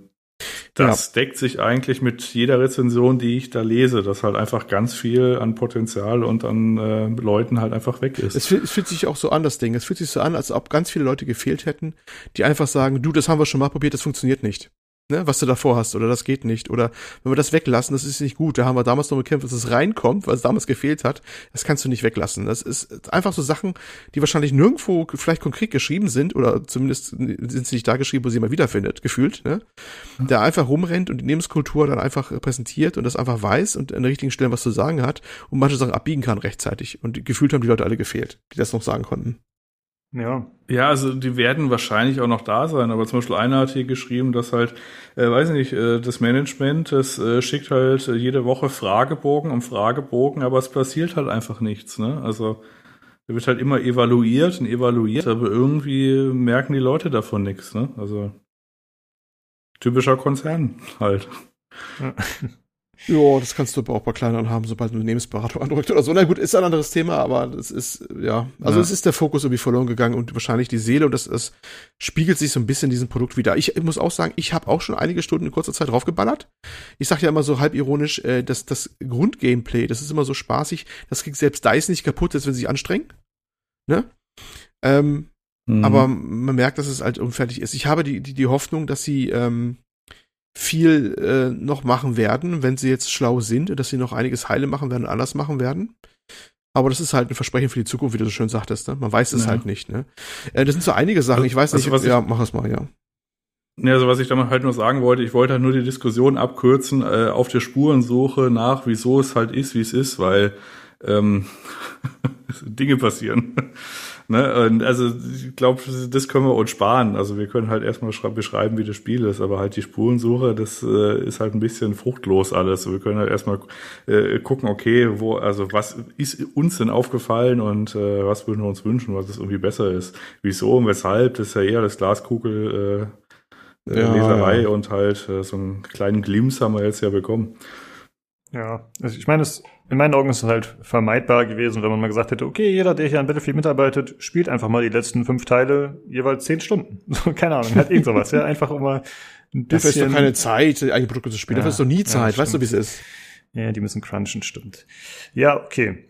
das ja. deckt sich eigentlich mit jeder Rezension, die ich da lese, dass halt einfach ganz viel an Potenzial und an äh, Leuten halt einfach weg ist. Es fühlt, es fühlt sich auch so an, das Ding. Es fühlt sich so an, als ob ganz viele Leute gefehlt hätten, die einfach sagen, du, das haben wir schon mal probiert, das funktioniert nicht ne, was du davor hast oder das geht nicht oder wenn wir das weglassen, das ist nicht gut. Da haben wir damals noch gekämpft, dass es reinkommt, weil es damals gefehlt hat. Das kannst du nicht weglassen. Das ist einfach so Sachen, die wahrscheinlich nirgendwo vielleicht konkret geschrieben sind oder zumindest sind sie nicht da geschrieben, wo sie mal wiederfindet, gefühlt, ne? Der einfach rumrennt und die Lebenskultur dann einfach präsentiert und das einfach weiß und an den richtigen Stellen was zu sagen hat und manche Sachen abbiegen kann rechtzeitig und gefühlt haben die Leute alle gefehlt, die das noch sagen konnten. Ja. Ja, also die werden wahrscheinlich auch noch da sein, aber zum Beispiel einer hat hier geschrieben, dass halt, äh, weiß ich nicht, äh, das Management, das äh, schickt halt jede Woche Fragebogen um Fragebogen, aber es passiert halt einfach nichts, ne? Also der wird halt immer evaluiert und evaluiert, aber irgendwie merken die Leute davon nichts, ne? Also typischer Konzern halt. Ja. [laughs] Ja, das kannst du aber auch bei kleineren haben, sobald eine Unternehmensberatung [laughs] andrückt oder so. Na gut, ist ein anderes Thema, aber das ist, ja. Also Ja. es ist der Fokus irgendwie verloren gegangen und wahrscheinlich die Seele und das, das spiegelt sich so ein bisschen in diesem Produkt wieder. Ich, ich muss auch sagen, ich habe auch schon einige Stunden in kurzer Zeit draufgeballert. Ich sag ja immer so halb ironisch, äh, dass das Grundgameplay, das ist immer so spaßig, das kriegt selbst DICE nicht kaputt, selbst wenn sie sich anstrengen. Ne? Ähm, Mhm. aber man merkt, dass es halt unfertig ist. Ich habe die, die, die Hoffnung, dass sie ähm, viel äh, noch machen werden, wenn sie jetzt schlau sind, dass sie noch einiges heile machen werden und anders machen werden. Aber das ist halt ein Versprechen für die Zukunft, wie du so schön sagtest. Ne? Man weiß es Ja. halt nicht. Ne? Äh, das sind so einige Sachen. Ich weiß Also, nicht. was ich- ja, mach es mal, ja. Ja, also was ich damit halt nur sagen wollte, ich wollte halt nur die Diskussion abkürzen äh, auf der Spurensuche nach, wieso es halt ist, wie es ist, weil ähm, [laughs] Dinge passieren. Ne? Und also ich glaube, das können wir uns sparen. Also wir können halt erstmal beschreiben, wie das Spiel ist, aber halt die Spurensuche, das äh, ist halt ein bisschen fruchtlos alles. Wir können halt erstmal äh, gucken, okay, wo, also was ist uns denn aufgefallen und äh, was würden wir uns wünschen, was es irgendwie besser ist. Wieso und weshalb, das ist ja eher das Glaskugel äh, äh, Ja, Leserei ja. und halt äh, so einen kleinen Glimpse haben wir jetzt ja bekommen. Ja, also ich meine, es, in meinen Augen ist es halt vermeidbar gewesen, wenn man mal gesagt hätte, okay, jeder, der hier an Battlefield mitarbeitet, spielt einfach mal die letzten fünf Teile jeweils zehn Stunden. [laughs] So, keine Ahnung, halt irgend sowas, ja, [laughs] einfach um mal ein Dafür ist bisschen. doch keine Zeit, eigene Produkte zu spielen. Ja, Dafür ist doch nie ja, Zeit. das weißt du, wie es ist? Ja, die müssen crunchen, stimmt. Ja, okay.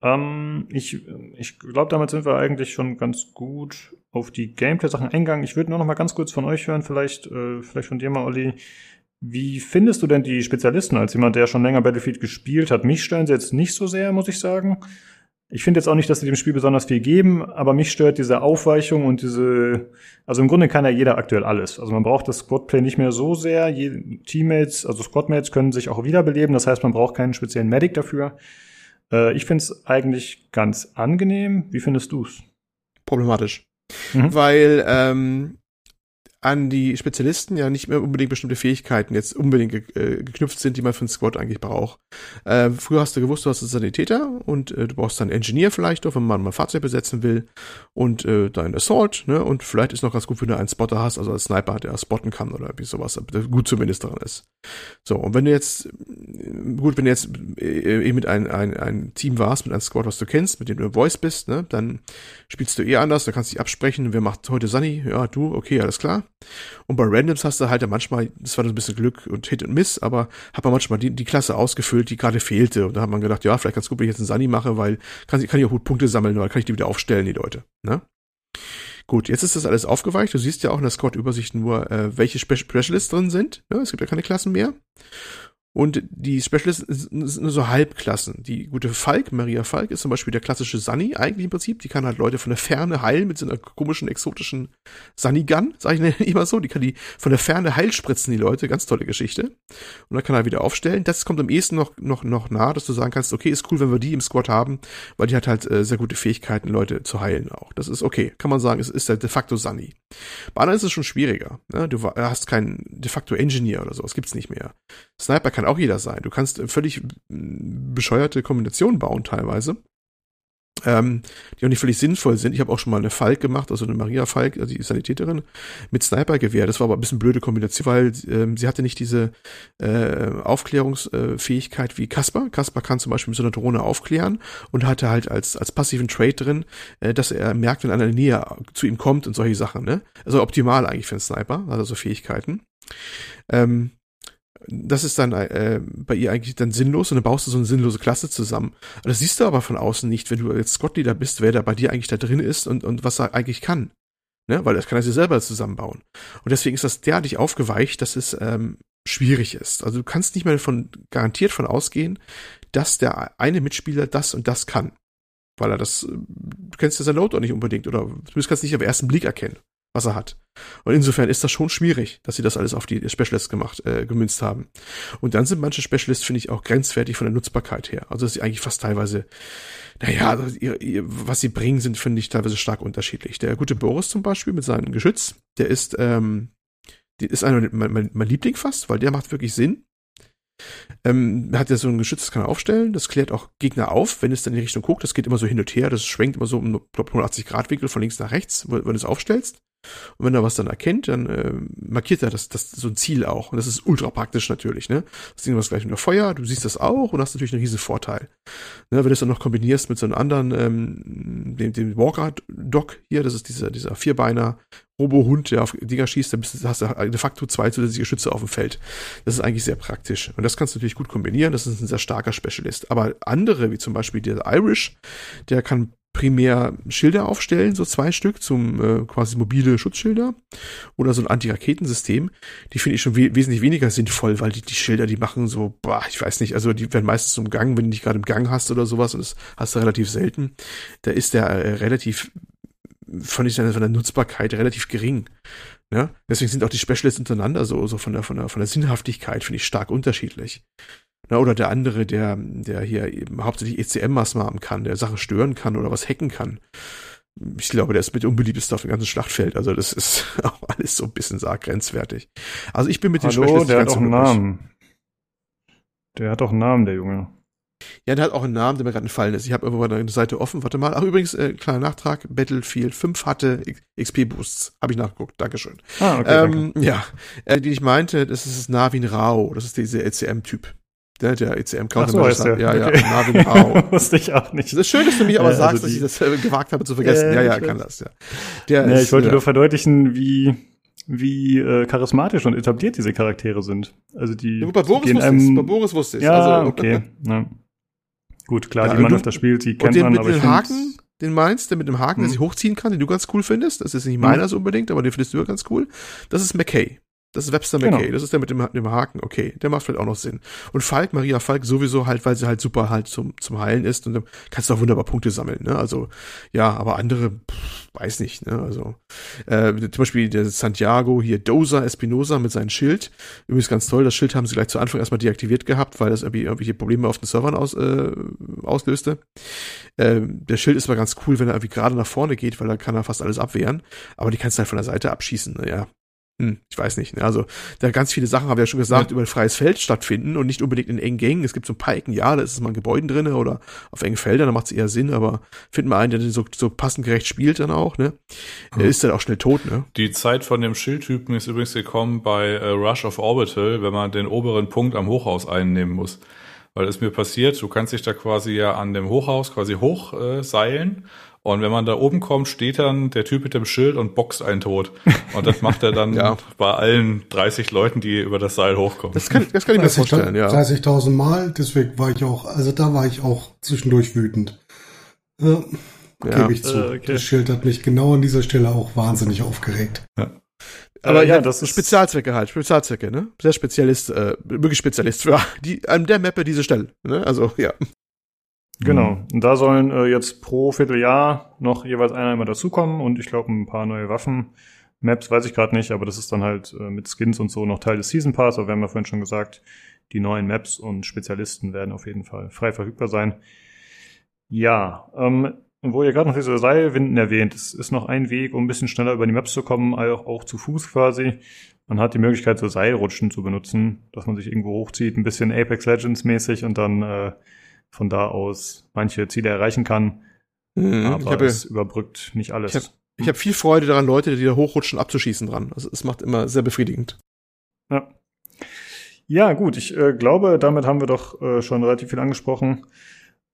Ähm, ich ich glaube, damit sind wir eigentlich schon ganz gut auf die Gameplay-Sachen eingegangen. Ich würde nur noch mal ganz kurz von euch hören, vielleicht, äh, vielleicht von dir mal, Olli. Wie findest du denn die Spezialisten als jemand, der schon länger Battlefield gespielt hat? Mich stören sie jetzt nicht so sehr, muss ich sagen. Ich finde jetzt auch nicht, dass sie dem Spiel besonders viel geben, aber mich stört diese Aufweichung und diese, also im Grunde kann ja jeder aktuell alles. Also man braucht das Squadplay nicht mehr so sehr. Je, Teammates, also Squadmates können sich auch wiederbeleben. Das heißt, man braucht keinen speziellen Medic dafür. Äh, ich finde es eigentlich ganz angenehm. Wie findest du's? Problematisch. Mhm. Weil ähm, an die Spezialisten ja nicht mehr unbedingt bestimmte Fähigkeiten jetzt unbedingt ge äh, geknüpft sind, die man für einen Squad eigentlich braucht. Äh, früher hast du gewusst, du hast einen Sanitäter und äh, du brauchst dann einen Engineer vielleicht noch, wenn man mal ein Fahrzeug besetzen will und äh, dein Assault, ne? Und vielleicht ist noch ganz gut, wenn du einen Spotter hast, also als Sniper, der spotten kann oder irgendwie sowas, der gut zumindest daran ist. So, und wenn du jetzt, äh, gut, wenn du jetzt äh, eben mit einem ein, ein Team warst, mit einem Squad, was du kennst, mit dem du Voice bist, ne, dann spielst du eh anders, da kannst du dich absprechen, wer macht heute Sunny, ja, du, okay, alles klar. Und bei Randoms hast du halt dann manchmal, das war ein bisschen Glück und Hit und Miss, aber hat man manchmal die, die Klasse ausgefüllt, die gerade fehlte. Und da hat man gedacht, ja, vielleicht ganz gut, wenn ich jetzt einen Sunny mache, weil kann, kann ich auch gut Punkte sammeln, weil kann ich die wieder aufstellen, die Leute. Ne? Gut, jetzt ist das alles aufgeweicht. Du siehst ja auch in der Squad-Übersicht nur, äh, welche Spe Specialists drin sind. Ne? Es gibt ja keine Klassen mehr. Und die Specialists sind nur so Halbklassen. Die gute Falk, Maria Falk, ist zum Beispiel der klassische Sunny eigentlich im Prinzip. Die kann halt Leute von der Ferne heilen mit so einer komischen, exotischen Sunny-Gun, sag ich [laughs] immer so. Die kann die von der Ferne heilspritzen, die Leute. Ganz tolle Geschichte. Und dann kann er wieder aufstellen. Das kommt am ehesten noch, noch, noch nah, dass du sagen kannst, okay, ist cool, wenn wir die im Squad haben, weil die hat halt äh, sehr gute Fähigkeiten, Leute zu heilen auch. Das ist okay. Kann man sagen, es ist der de facto Sunny. Bei anderen ist es schon schwieriger. Ne? Du hast keinen de facto Engineer oder so. Das gibt's nicht mehr. Sniper kann auch jeder sein. Du kannst völlig bescheuerte Kombinationen bauen teilweise. Ähm, die auch nicht völlig sinnvoll sind. Ich habe auch schon mal eine Falk gemacht, also eine Maria Falk, also die Sanitäterin, mit Snipergewehr. Das war aber ein bisschen blöde Kombination, weil ähm, sie hatte nicht diese äh, Aufklärungsfähigkeit wie Kasper. Kasper kann zum Beispiel mit so einer Drohne aufklären und hatte halt als, als passiven Trade drin, äh, dass er merkt, wenn einer in der Nähe zu ihm kommt und solche Sachen. Ne? Also optimal eigentlich für einen Sniper, also so Fähigkeiten. Ähm, das ist dann äh, bei ihr eigentlich dann sinnlos und dann baust du so eine sinnlose Klasse zusammen. Das siehst du aber von außen nicht, wenn du jetzt Squad Leader bist, wer da bei dir eigentlich da drin ist und, und was er eigentlich kann. Ne? Weil das kann er sich selber zusammenbauen. Und deswegen ist das derartig aufgeweicht, dass es ähm, schwierig ist. Also du kannst nicht mehr von garantiert von ausgehen, dass der eine Mitspieler das und das kann. Weil er das, äh, du kennst ja sein Load auch nicht unbedingt oder zumindest kannst du nicht auf den ersten Blick erkennen, was er hat. Und insofern ist das schon schwierig, dass sie das alles auf die Specialists gemacht, äh, gemünzt haben. Und dann sind manche Specialists, finde ich, auch grenzwertig von der Nutzbarkeit her. Also dass sie eigentlich fast teilweise, naja, also ihr, ihr, was sie bringen, sind, finde ich, teilweise stark unterschiedlich. Der gute Boris zum Beispiel mit seinem Geschütz, der ist, ähm, die ist einer mein, mein, mein Liebling fast, weil der macht wirklich Sinn. Ähm, hat ja so ein Geschütz, das kann er aufstellen, das klärt auch Gegner auf, wenn es dann in die Richtung guckt, das geht immer so hin und her, das schwenkt immer so um glaub, 180 Grad Winkel von links nach rechts, wenn du es aufstellst. Und wenn er was dann erkennt, dann äh, markiert er das, das so ein Ziel auch. Und das ist ultra praktisch natürlich, ne? Das Ding was gleich unter Feuer, du siehst das auch und hast natürlich einen riesen Vorteil. Ne, wenn du es dann noch kombinierst mit so einem anderen, ähm, dem, dem Walker-Dock hier, das ist dieser, dieser Vierbeiner Robo-Hund, der auf Dinger schießt, dann bist, hast du de facto zwei zusätzliche Schütze auf dem Feld. Das ist eigentlich sehr praktisch. Und das kannst du natürlich gut kombinieren. Das ist ein sehr starker Specialist. Aber andere, wie zum Beispiel der Irish, der kann primär Schilder aufstellen, so zwei Stück zum äh, quasi mobile Schutzschilder oder so ein Anti-Raketensystem. Die finde ich schon we wesentlich weniger sinnvoll, weil die, die Schilder, die machen so, boah, ich weiß nicht, also die werden meistens im Gang, wenn du nicht gerade im Gang hast oder sowas und das hast du relativ selten. Da ist der äh, relativ fand ich von der Nutzbarkeit relativ gering. Ja? Deswegen sind auch die Specialists untereinander so, so von der, von der, von der Sinnhaftigkeit, finde ich, stark unterschiedlich. Na, oder der andere, der, der hier eben hauptsächlich ECM-Maßnahmen kann, der Sachen stören kann oder was hacken kann. Ich glaube, der ist mit unbeliebtest auf dem ganzen Schlachtfeld. Also das ist [laughs] auch alles so ein bisschen sarg grenzwertig. Also ich bin mit Hallo, den Specialists der hat auch einen. Namen. Der hat auch einen Namen, der Junge. Ja, der hat auch einen Namen, der mir gerade entfallen ist. Ich habe irgendwo eine Seite offen. Warte mal. Ach, übrigens, äh, kleiner Nachtrag. Battlefield 5 hatte XP-Boosts. Habe ich nachgeguckt. Dankeschön. Ah, okay, danke. ähm, ja, äh, die ich meinte, das ist Navin Rao. Das ist dieser ECM-Typ. Der, der ECM Ach so heißt der. Ja, Okay. ja, Navin Rao. Wusste ich auch nicht. Das ist schön, dass du mich aber Äh, also sagst, dass die- ich das äh, [laughs] gewagt habe zu vergessen. Äh, ja, ja, ich kann das, ja. Der Nee, ist, ich wollte äh, nur verdeutlichen, wie, wie äh, charismatisch und etabliert diese Charaktere sind. Also die ja, bei Boris gehen wusste einem, ich Bei Boris wusste ich Ja, also, okay. Ja. Gut, klar, Ja, die man du- öfter spielt, die Und kennt den man, mit aber ich dem find- Haken, den meinst, der mit dem Haken, der Hm. sich hochziehen kann, den du ganz cool findest. Das ist nicht Hm. meiner so unbedingt, aber den findest du ja ganz cool. Das ist McKay. Das ist Webster Genau. McKay. Das ist der mit dem, dem Haken. Okay, der macht vielleicht auch noch Sinn. Und Falk, Maria Falk sowieso halt, weil sie halt super halt zum, zum Heilen ist und dann kannst du auch wunderbar Punkte sammeln, ne? Also, ja, aber andere, pff, weiß nicht, ne? Also, äh, zum Beispiel der Santiago, hier Doza Espinosa mit seinem Schild. Übrigens ganz toll, das Schild haben sie gleich zu Anfang erstmal deaktiviert gehabt, weil das irgendwie irgendwelche Probleme auf den Servern aus, äh, auslöste. Ähm, der Schild ist mal ganz cool, wenn er irgendwie gerade nach vorne geht, weil dann kann er fast alles abwehren. Aber die kannst du halt von der Seite abschießen. Ne? Ja, hm, ich weiß nicht. Ne? Also da ganz viele Sachen, haben wir ja schon gesagt, über ein freies Feld stattfinden und nicht unbedingt in engen Gängen. Es gibt so ein paar Ecken, ja, da ist es mal in Gebäuden drinne oder auf engen Feldern, da macht es eher Sinn, aber finden wir einen, der so, so passend gerecht spielt dann auch, ne? Der ist dann auch schnell tot, ne? Die Zeit von dem Schildtypen ist übrigens gekommen bei äh, Rush of Orbital, wenn man den oberen Punkt am Hochhaus einnehmen muss. Weil es mir passiert, du kannst dich da quasi ja an dem Hochhaus quasi hochseilen äh, seilen. Und wenn man da oben kommt, steht dann der Typ mit dem Schild und boxt einen tot. Und das macht er dann [laughs] Ja. bei allen 30 Leuten, die über das Seil hochkommen. Das kann, das kann ich mir vorstellen, ja. 30.000 Mal, deswegen war ich auch, also da war ich auch zwischendurch wütend. Ja, Ja. Gebe ich zu. Äh, okay. Das Schild hat mich genau an dieser Stelle auch wahnsinnig aufgeregt. Aber Äh, ja, ja, das ist Spezialzwecke halt, Spezialzwecke, ne? Sehr Spezialist, äh, wirklich Spezialist für die, an der Mappe diese Stelle, ne? Also, ja. Genau. Und da sollen äh, jetzt pro Vierteljahr noch jeweils einer immer dazukommen und ich glaube ein paar neue Waffen. Maps weiß ich gerade nicht, aber das ist dann halt äh, mit Skins und so noch Teil des Season Pass. Aber wir haben ja vorhin schon gesagt, die neuen Maps und Spezialisten werden auf jeden Fall frei verfügbar sein. Ja, ähm, wo ihr gerade noch diese Seilwinden erwähnt, es ist noch ein Weg, um ein bisschen schneller über die Maps zu kommen, auch, auch zu Fuß quasi. Man hat die Möglichkeit, so Seilrutschen zu benutzen, dass man sich irgendwo hochzieht, ein bisschen Apex Legends mäßig und dann äh, von da aus manche Ziele erreichen kann. Mhm. Aber ich habe es überbrückt nicht alles. Ich hab- ich hab viel Freude daran, Leute, die da hochrutschen, abzuschießen dran. Also, es macht immer sehr befriedigend. Ja. Ja, gut, ich äh, glaube, damit haben wir doch äh, schon relativ viel angesprochen.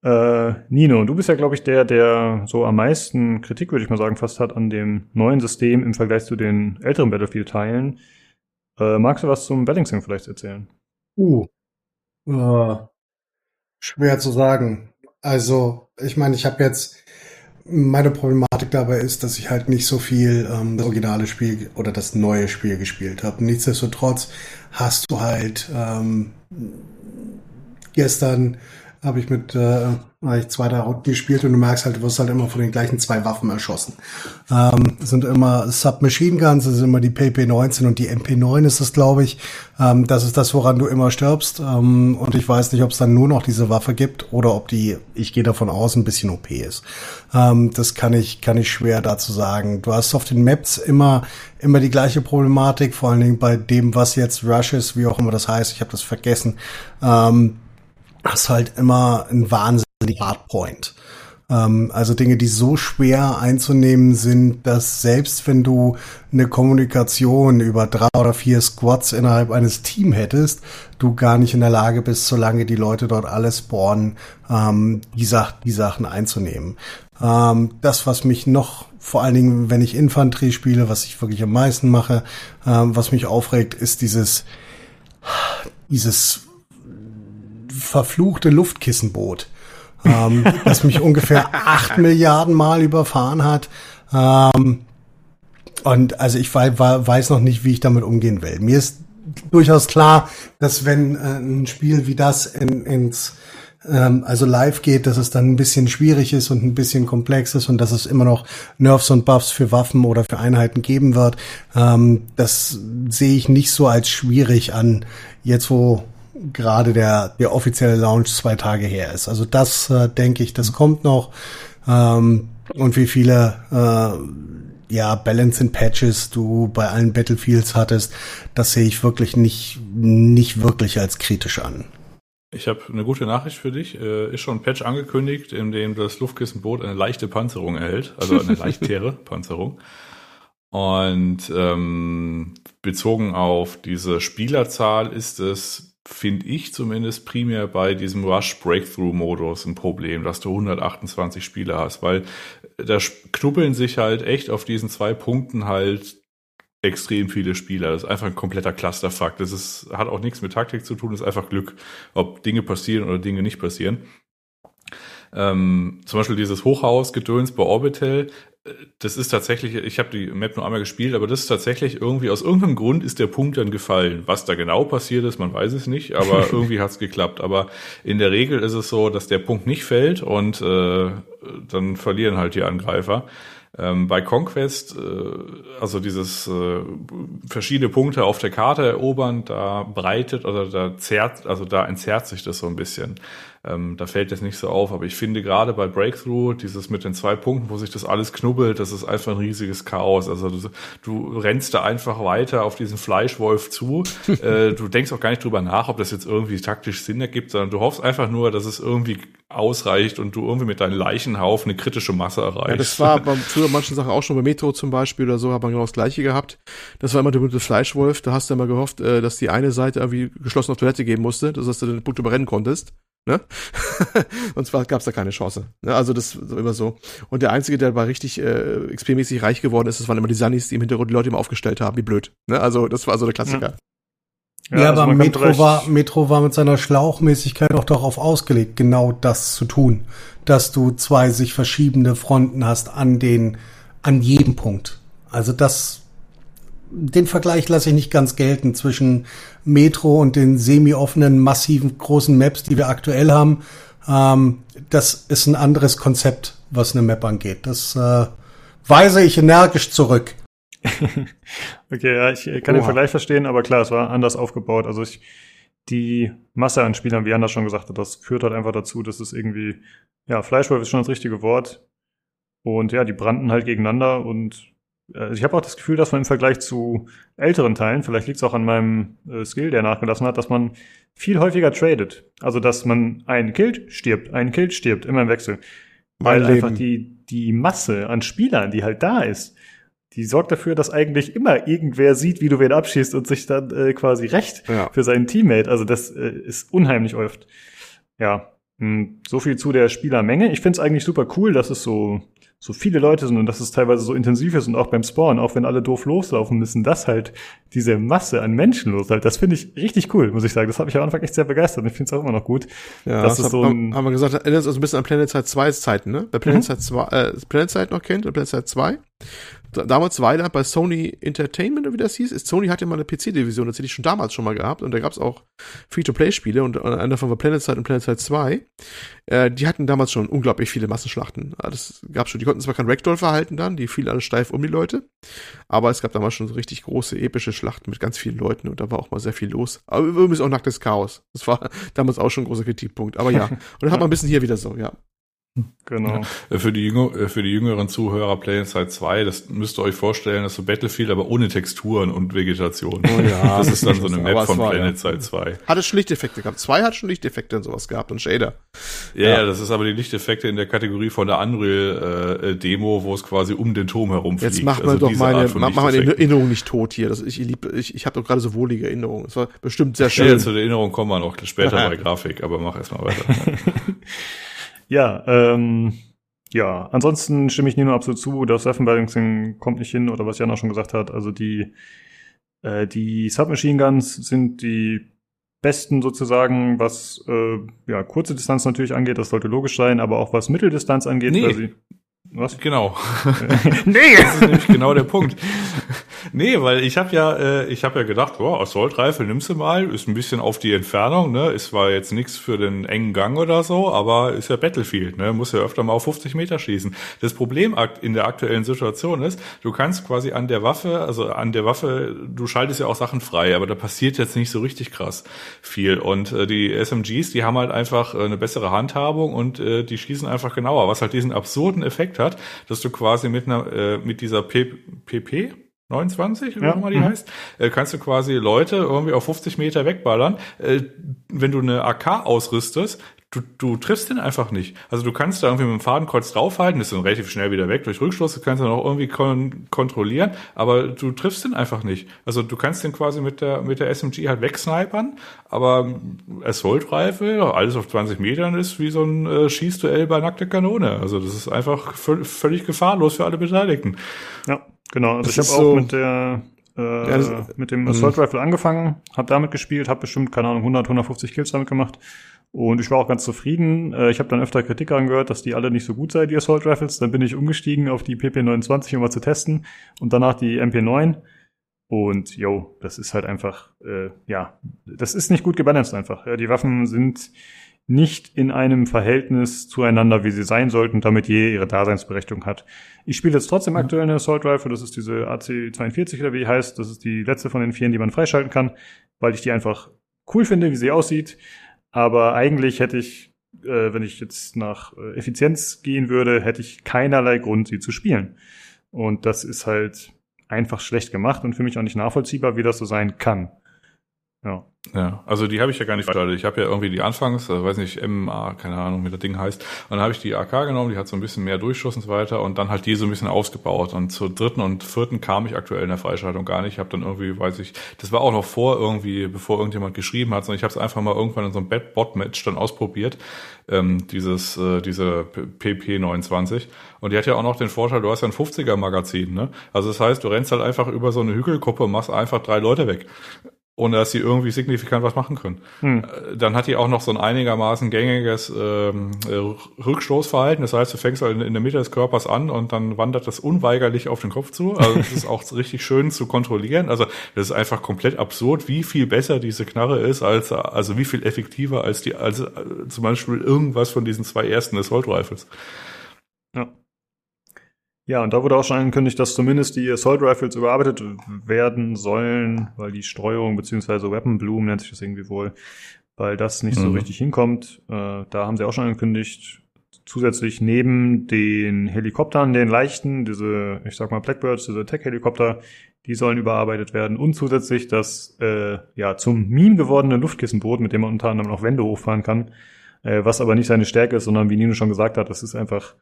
Äh, Nino, du bist ja, glaube ich, der, der so am meisten Kritik, würde ich mal sagen, fast hat an dem neuen System im Vergleich zu den älteren Battlefield-Teilen. Äh, magst du was zum Balancing vielleicht erzählen? Uh. Äh, schwer zu sagen. Also, ich meine, ich habe jetzt meine Problematik dabei ist, dass ich halt nicht so viel ähm, das originale Spiel oder das neue Spiel gespielt habe. Nichtsdestotrotz hast du halt ähm, gestern habe ich mit äh, ich zwei, drei Runden gespielt und du merkst halt, du wirst halt immer von den gleichen zwei Waffen erschossen. Ähm, sind immer Submachine Guns, es sind immer die PP-19 und die MP9 ist es, glaube ich. Ähm, das ist das, woran du immer stirbst. Ähm, und ich weiß nicht, ob es dann nur noch diese Waffe gibt oder ob die, ich gehe davon aus, ein bisschen OP ist. Ähm, das kann ich, kann ich schwer dazu sagen. Du hast auf den Maps immer, immer die gleiche Problematik, vor allen Dingen bei dem, was jetzt Rush ist, wie auch immer das heißt. Ich habe das vergessen. Ähm, hast halt immer einen wahnsinnigen Hardpoint. Ähm, also Dinge, die so schwer einzunehmen sind, dass selbst wenn du eine Kommunikation über drei oder vier Squads innerhalb eines Teams hättest, du gar nicht in der Lage bist, solange die Leute dort alle spawnen, ähm, die, Sach die Sachen einzunehmen. Ähm, das, was mich noch vor allen Dingen, wenn ich Infanterie spiele, was ich wirklich am meisten mache, ähm, was mich aufregt, ist dieses, dieses verfluchte Luftkissenboot, ähm, [laughs] das mich ungefähr acht Milliarden Mal überfahren hat. Ähm, und also ich weiß noch nicht, wie ich damit umgehen will. Mir ist durchaus klar, dass wenn äh, ein Spiel wie das in, ins ähm, also live geht, dass es dann ein bisschen schwierig ist und ein bisschen komplex ist und dass es immer noch Nerfs und Buffs für Waffen oder für Einheiten geben wird. Ähm, das sehe ich nicht so als schwierig an, jetzt wo gerade der, der offizielle Launch zwei Tage her ist. Also das äh, denke ich, das kommt noch. Ähm, und wie viele äh, ja, Balance and Patches du bei allen Battlefields hattest, das sehe ich wirklich nicht, nicht wirklich als kritisch an. Ich habe eine gute Nachricht für dich. Äh, ist schon ein Patch angekündigt, in dem das Luftkissenboot eine leichte Panzerung erhält, also eine [laughs] leichtere Panzerung. Und ähm, bezogen auf diese Spielerzahl ist es, finde ich zumindest primär bei diesem Rush Breakthrough Modus ein Problem, dass du 128 Spieler hast, weil da knubbeln sich halt echt auf diesen zwei Punkten halt extrem viele Spieler. Das ist einfach ein kompletter Clusterfuck. Das ist, hat auch nichts mit Taktik zu tun, das ist einfach Glück, ob Dinge passieren oder Dinge nicht passieren. Ähm, zum Beispiel dieses Hochhaus-Gedöns bei Orbital, das ist tatsächlich, ich habe die Map nur einmal gespielt, aber das ist tatsächlich irgendwie, aus irgendeinem Grund ist der Punkt dann gefallen. Was da genau passiert ist, man weiß es nicht, aber [laughs] irgendwie hat es geklappt. Aber in der Regel ist es so, dass der Punkt nicht fällt und äh, dann verlieren halt die Angreifer. Ähm, bei Conquest, äh, also dieses äh, verschiedene Punkte auf der Karte erobern, da breitet oder da zerrt, also da entzerrt sich das so ein bisschen. Ähm, da fällt das nicht so auf, aber ich finde gerade bei Breakthrough, dieses mit den zwei Punkten, wo sich das alles knubbelt, das ist einfach ein riesiges Chaos. Also du, du rennst da einfach weiter auf diesen Fleischwolf zu. [laughs] äh, du denkst auch gar nicht drüber nach, ob das jetzt irgendwie taktisch Sinn ergibt, sondern du hoffst einfach nur, dass es irgendwie ausreicht und du irgendwie mit deinen Leichenhaufen eine kritische Masse erreichst. Ja, das war [laughs] bei früher manchen Sachen auch schon bei Metro zum Beispiel oder so, hat man genau das Gleiche gehabt. Das war immer der berühmte Fleischwolf. Da hast du immer gehofft, äh, dass die eine Seite irgendwie geschlossen auf Toilette geben musste, dass du den Punkt überrennen konntest. Ne? [laughs] und zwar gab es da keine Chance. Ne? Also das ist immer so. Und der Einzige, der war richtig äh, XP-mäßig reich geworden ist, das waren immer die Sunnis, die im Hintergrund die Leute immer aufgestellt haben, wie blöd. Ne? Also das war so der Klassiker. Ja, ja, ja also aber Metro war, Metro war mit seiner Schlauchmäßigkeit auch darauf ausgelegt, genau das zu tun. Dass du zwei sich verschiebende Fronten hast an den, an jedem Punkt. Also das den Vergleich lasse ich nicht ganz gelten zwischen Metro und den semi-offenen, massiven, großen Maps, die wir aktuell haben. Ähm, das ist ein anderes Konzept, was eine Map angeht. Das äh, weise ich energisch zurück. [laughs] okay, ja, ich kann Oha. den Vergleich verstehen, aber klar, es war anders aufgebaut. Also ich, die Masse an Spielern, wie Anders schon gesagt hat, das führt halt einfach dazu, dass es irgendwie, ja, Fleischwolf ist schon das richtige Wort. Und ja, die brannten halt gegeneinander und also ich habe auch das Gefühl, dass man im Vergleich zu älteren Teilen, vielleicht liegt es auch an meinem äh, Skill, der nachgelassen hat, dass man viel häufiger tradet. Also dass man einen killt, stirbt, einen killt, stirbt, immer im Wechsel. Weil Leben. einfach die, die Masse an Spielern, die halt da ist, die sorgt dafür, dass eigentlich immer irgendwer sieht, wie du wen abschießt und sich dann äh, quasi recht ja. für seinen Teammate. Also das äh, ist unheimlich oft. Ja, hm, so viel zu der Spielermenge. Ich finde es eigentlich super cool, dass es so so viele Leute sind und dass es teilweise so intensiv ist und auch beim Spawn, auch wenn alle doof loslaufen müssen, dass halt diese Masse an Menschen loshält. Das finde ich richtig cool, muss ich sagen. Das hat mich am Anfang echt sehr begeistert und ich finde es auch immer noch gut. Ja, das, das ist so ein, haben wir gesagt, erinnert uns ein bisschen an Planet Side 2 Zeiten, ne? Wer Planet mhm. Side 2, äh, Planet Side noch kennt, oder Planet Side 2, damals weiter bei Sony Entertainment, oder wie das hieß, ist Sony hatte mal eine PC-Division, das hätte ich schon damals schon mal gehabt und da gab es auch Free-to-Play-Spiele und einer davon war Planet Side und Planet Side 2. Äh, die hatten damals schon unglaublich viele Massenschlachten. Das gab schon, die konnten zwar kein Ragdoll verhalten dann, die fielen alle steif um die Leute, aber es gab damals schon so richtig große, epische Schlachten mit ganz vielen Leuten und da war auch mal sehr viel los. Aber übrigens auch nacktes Chaos. Das war [laughs] damals auch schon ein großer Kritikpunkt. Aber ja, [laughs] und dann hat man ein bisschen hier wieder so, ja. Genau. Äh, Für die, Jünger, äh, für die jüngeren Zuhörer PlayInside 2, das müsst ihr euch vorstellen, das ist so Battlefield, aber ohne Texturen und Vegetation. Oh ja. Das ist dann so eine Map von war, ja. PlanetSide 2. Hat es schon Lichteffekte gehabt. Zwei hat schon Lichteffekte und sowas gehabt und Shader. Ja, Ja. ja, das ist aber die Lichteffekte in der Kategorie von der Unreal-Demo, wo es quasi um den Turm herumfliegt. Jetzt mach mal Also doch meine, mach, mach meine. Erinnerung nicht tot hier. Das, ich lieb, ich, ich habe doch gerade so wohlige Erinnerungen. Es war bestimmt sehr Ja, schön. zu der Erinnerung kommen wir noch später [laughs] bei Grafik, aber mach erstmal weiter. [laughs] Ja, ähm, ja, ansonsten stimme ich Nino absolut zu, das Waffenbalancing kommt nicht hin oder was Jan auch schon gesagt hat. Also die, äh, die Submachine Guns sind die besten sozusagen, was äh, ja, kurze Distanz natürlich angeht, das sollte logisch sein, aber auch was Mitteldistanz angeht, Nee. weil sie. Was? genau. [laughs] [laughs] nee! Das ist nämlich genau der Punkt. Nee, weil ich habe ja, äh, ich habe ja gedacht, boah, Assault Rifle nimmst du mal, ist ein bisschen auf die Entfernung, ne, ist zwar jetzt nichts für den engen Gang oder so, aber ist ja Battlefield, ne, muss ja öfter mal auf 50 Meter schießen. Das Problem in der aktuellen Situation ist, du kannst quasi an der Waffe, also an der Waffe, du schaltest ja auch Sachen frei, aber da passiert jetzt nicht so richtig krass viel. Und äh, die SMGs, die haben halt einfach äh, eine bessere Handhabung und äh, die schießen einfach genauer, was halt diesen absurden Effekt hat, dass du quasi mit einer, äh, mit dieser P PP 29, oder Ja, wie auch immer die mhm. heißt, äh, kannst du quasi Leute irgendwie auf 50 Meter wegballern. Äh, wenn du eine AK ausrüstest, du, du triffst den einfach nicht. Also du kannst da irgendwie mit dem Fadenkreuz draufhalten, ist dann relativ schnell wieder weg durch Rückstoß, du kannst dann auch irgendwie kon kontrollieren, aber du triffst den einfach nicht. Also du kannst den quasi mit der, mit der SMG halt wegsnipern, aber Assault Rifle, alles auf 20 Metern ist wie so ein äh, Schießduell bei nackter Kanone. Also das ist einfach völ völlig gefahrlos für alle Beteiligten. Ja, genau. Also Das ich habe ist auch so- mit der äh, das- mit dem Assault Rifle angefangen, habe damit gespielt, habe bestimmt keine Ahnung 100, 150 Kills damit gemacht und ich war auch ganz zufrieden. Äh, ich habe dann öfter Kritik angehört, dass die alle nicht so gut sei, die Assault Rifles. Dann bin ich umgestiegen auf die PP29, um mal zu testen und danach die MP9. Und yo, das ist halt einfach, äh, ja, das ist nicht gut gebalanced einfach. Ja, die Waffen sind nicht in einem Verhältnis zueinander, wie sie sein sollten, damit je ihre Daseinsberechtigung hat. Ich spiele jetzt trotzdem aktuell eine Assault Rifle, das ist diese AC42 oder wie die heißt, das ist die letzte von den vieren, die man freischalten kann, weil ich die einfach cool finde, wie sie aussieht. Aber eigentlich hätte ich, äh, wenn ich jetzt nach äh, Effizienz gehen würde, hätte ich keinerlei Grund, sie zu spielen. Und das ist halt einfach schlecht gemacht und für mich auch nicht nachvollziehbar, wie das so sein kann. Ja. Ja, also die habe ich ja gar nicht weiter. Ich habe ja irgendwie die Anfangs, äh, weiß nicht, MA, keine Ahnung, wie das Ding heißt. Und dann habe ich die AK genommen, die hat so ein bisschen mehr Durchschuss und so weiter und dann halt die so ein bisschen ausgebaut. Und zur dritten und vierten kam ich aktuell in der Freischaltung gar nicht. Ich habe dann irgendwie, weiß ich, das war auch noch vor irgendwie, bevor irgendjemand geschrieben hat, sondern ich habe es einfach mal irgendwann in so einem Bot-Match dann ausprobiert, ähm, dieses, äh, diese PP29. Und die hat ja auch noch den Vorteil, du hast ja ein 50er Magazin, ne? Also das heißt, du rennst halt einfach über so eine Hügelkuppe und machst einfach drei Leute weg ohne dass sie irgendwie signifikant was machen können. Hm. Äh, Dann hat die auch noch so ein einigermaßen gängiges ähm, äh, Rückstoßverhalten. Das heißt, du fängst halt in, der Mitte des Körpers an und dann wandert das unweigerlich auf den Kopf zu. Also das ist auch [laughs] richtig schön zu kontrollieren. Also das ist einfach komplett absurd, wie viel besser diese Knarre ist, als also wie viel effektiver als die, als äh, zum Beispiel irgendwas von diesen zwei ersten Assault Rifles. Ja. Ja, und da wurde auch schon angekündigt, dass zumindest die Assault Rifles überarbeitet werden sollen, weil die Streuung beziehungsweise Weapon Bloom nennt sich das irgendwie wohl, weil das nicht so Mhm. richtig hinkommt. Äh, da haben sie auch schon angekündigt, zusätzlich neben den Helikoptern, den leichten, diese, ich sag mal Blackbirds, diese Tech-Helikopter, die sollen überarbeitet werden und zusätzlich das äh, ja zum Meme gewordene Luftkissenboot, mit dem man unter anderem auch Wände hochfahren kann, äh, was aber nicht seine Stärke ist, sondern wie Nino schon gesagt hat, das ist einfach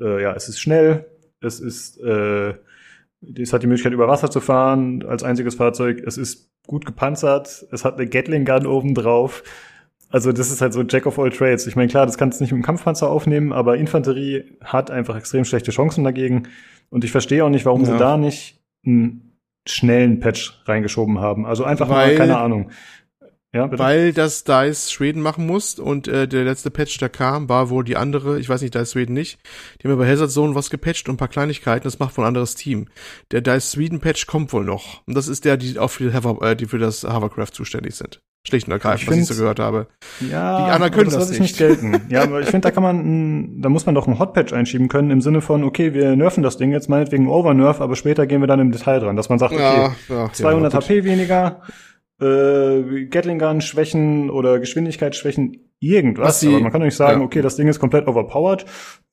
äh, ja, es ist schnell, es ist, äh, es hat die Möglichkeit, über Wasser zu fahren als einziges Fahrzeug, es ist gut gepanzert, es hat eine Gatling Gun oben drauf. Also das ist halt so Jack of all Trades. Ich meine, klar, das kannst du nicht mit dem Kampfpanzer aufnehmen, aber Infanterie hat einfach extrem schlechte Chancen dagegen. Und ich verstehe auch nicht, warum Ja. sie da nicht einen schnellen Patch reingeschoben haben. Also einfach mal, Weil- keine Ahnung. Ja, bitte? Weil das DICE Schweden machen muss und äh, der letzte Patch, der kam, war wohl die andere, ich weiß nicht, DICE Schweden nicht. Die haben ja bei Hazard Zone was gepatcht und ein paar Kleinigkeiten, das macht wohl ein anderes Team. Der DICE Sweden Patch kommt wohl noch. Und das ist der, die auch für, äh, die für das Hovercraft zuständig sind. Schlicht und ergreifend, Ich was ich so gehört habe. Ja, Die anderen aber können das lasse ich nicht. gelten. Ja, aber ich finde, da kann man, da muss man doch einen Hotpatch einschieben können im Sinne von, okay, wir nerven das Ding jetzt meinetwegen Overnerf, aber später gehen wir dann im Detail dran, dass man sagt, okay, ja, ja, 200 ja. HP weniger, äh, Gatling Gun Schwächen oder Geschwindigkeitsschwächen irgendwas. Aber man kann doch nicht sagen, ja. okay, das Ding ist komplett overpowered.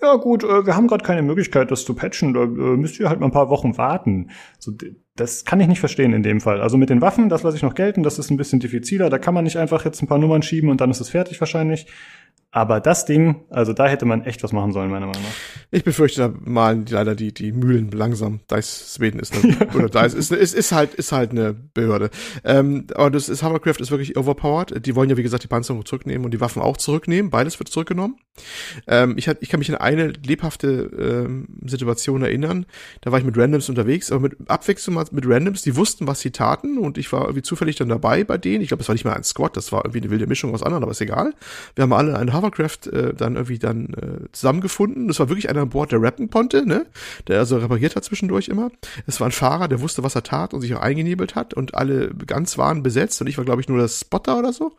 Ja gut, äh, wir haben gerade keine Möglichkeit, das zu patchen. Da äh, müsst ihr halt mal ein paar Wochen warten. So, das kann ich nicht verstehen in dem Fall. Also mit den Waffen, das lasse ich noch gelten. Das ist ein bisschen diffiziler. Da kann man nicht einfach jetzt ein paar Nummern schieben und dann ist es fertig wahrscheinlich. Aber das Ding, also da hätte man echt was machen sollen, meiner Meinung nach. Ich befürchte, da malen leider die, die Mühlen langsam. Dice Sweden ist eine, [laughs] oder Dice ist, ist, ist halt, ist halt eine Behörde. Ähm, aber das ist, Hovercraft ist wirklich overpowered. Die wollen ja, wie gesagt, die Panzerung zurücknehmen und die Waffen auch zurücknehmen. Beides wird zurückgenommen. Ähm, ich, hat, ich kann mich an eine lebhafte ähm, Situation erinnern. Da war ich mit Randoms unterwegs, aber mit Abwechslung mit Randoms, die wussten, was sie taten und ich war irgendwie zufällig dann dabei bei denen. Ich glaube, es war nicht mal ein Squad, das war irgendwie eine wilde Mischung aus anderen, aber ist egal. Wir haben alle einen Hovercraft äh, dann irgendwie dann äh, zusammengefunden. Das war wirklich einer an Bord, der rappen konnte, ne? Der also repariert hat zwischendurch immer. Es war ein Fahrer, der wusste, was er tat und sich auch eingenebelt hat und alle ganz waren besetzt und ich war, glaube ich, nur der Spotter oder so.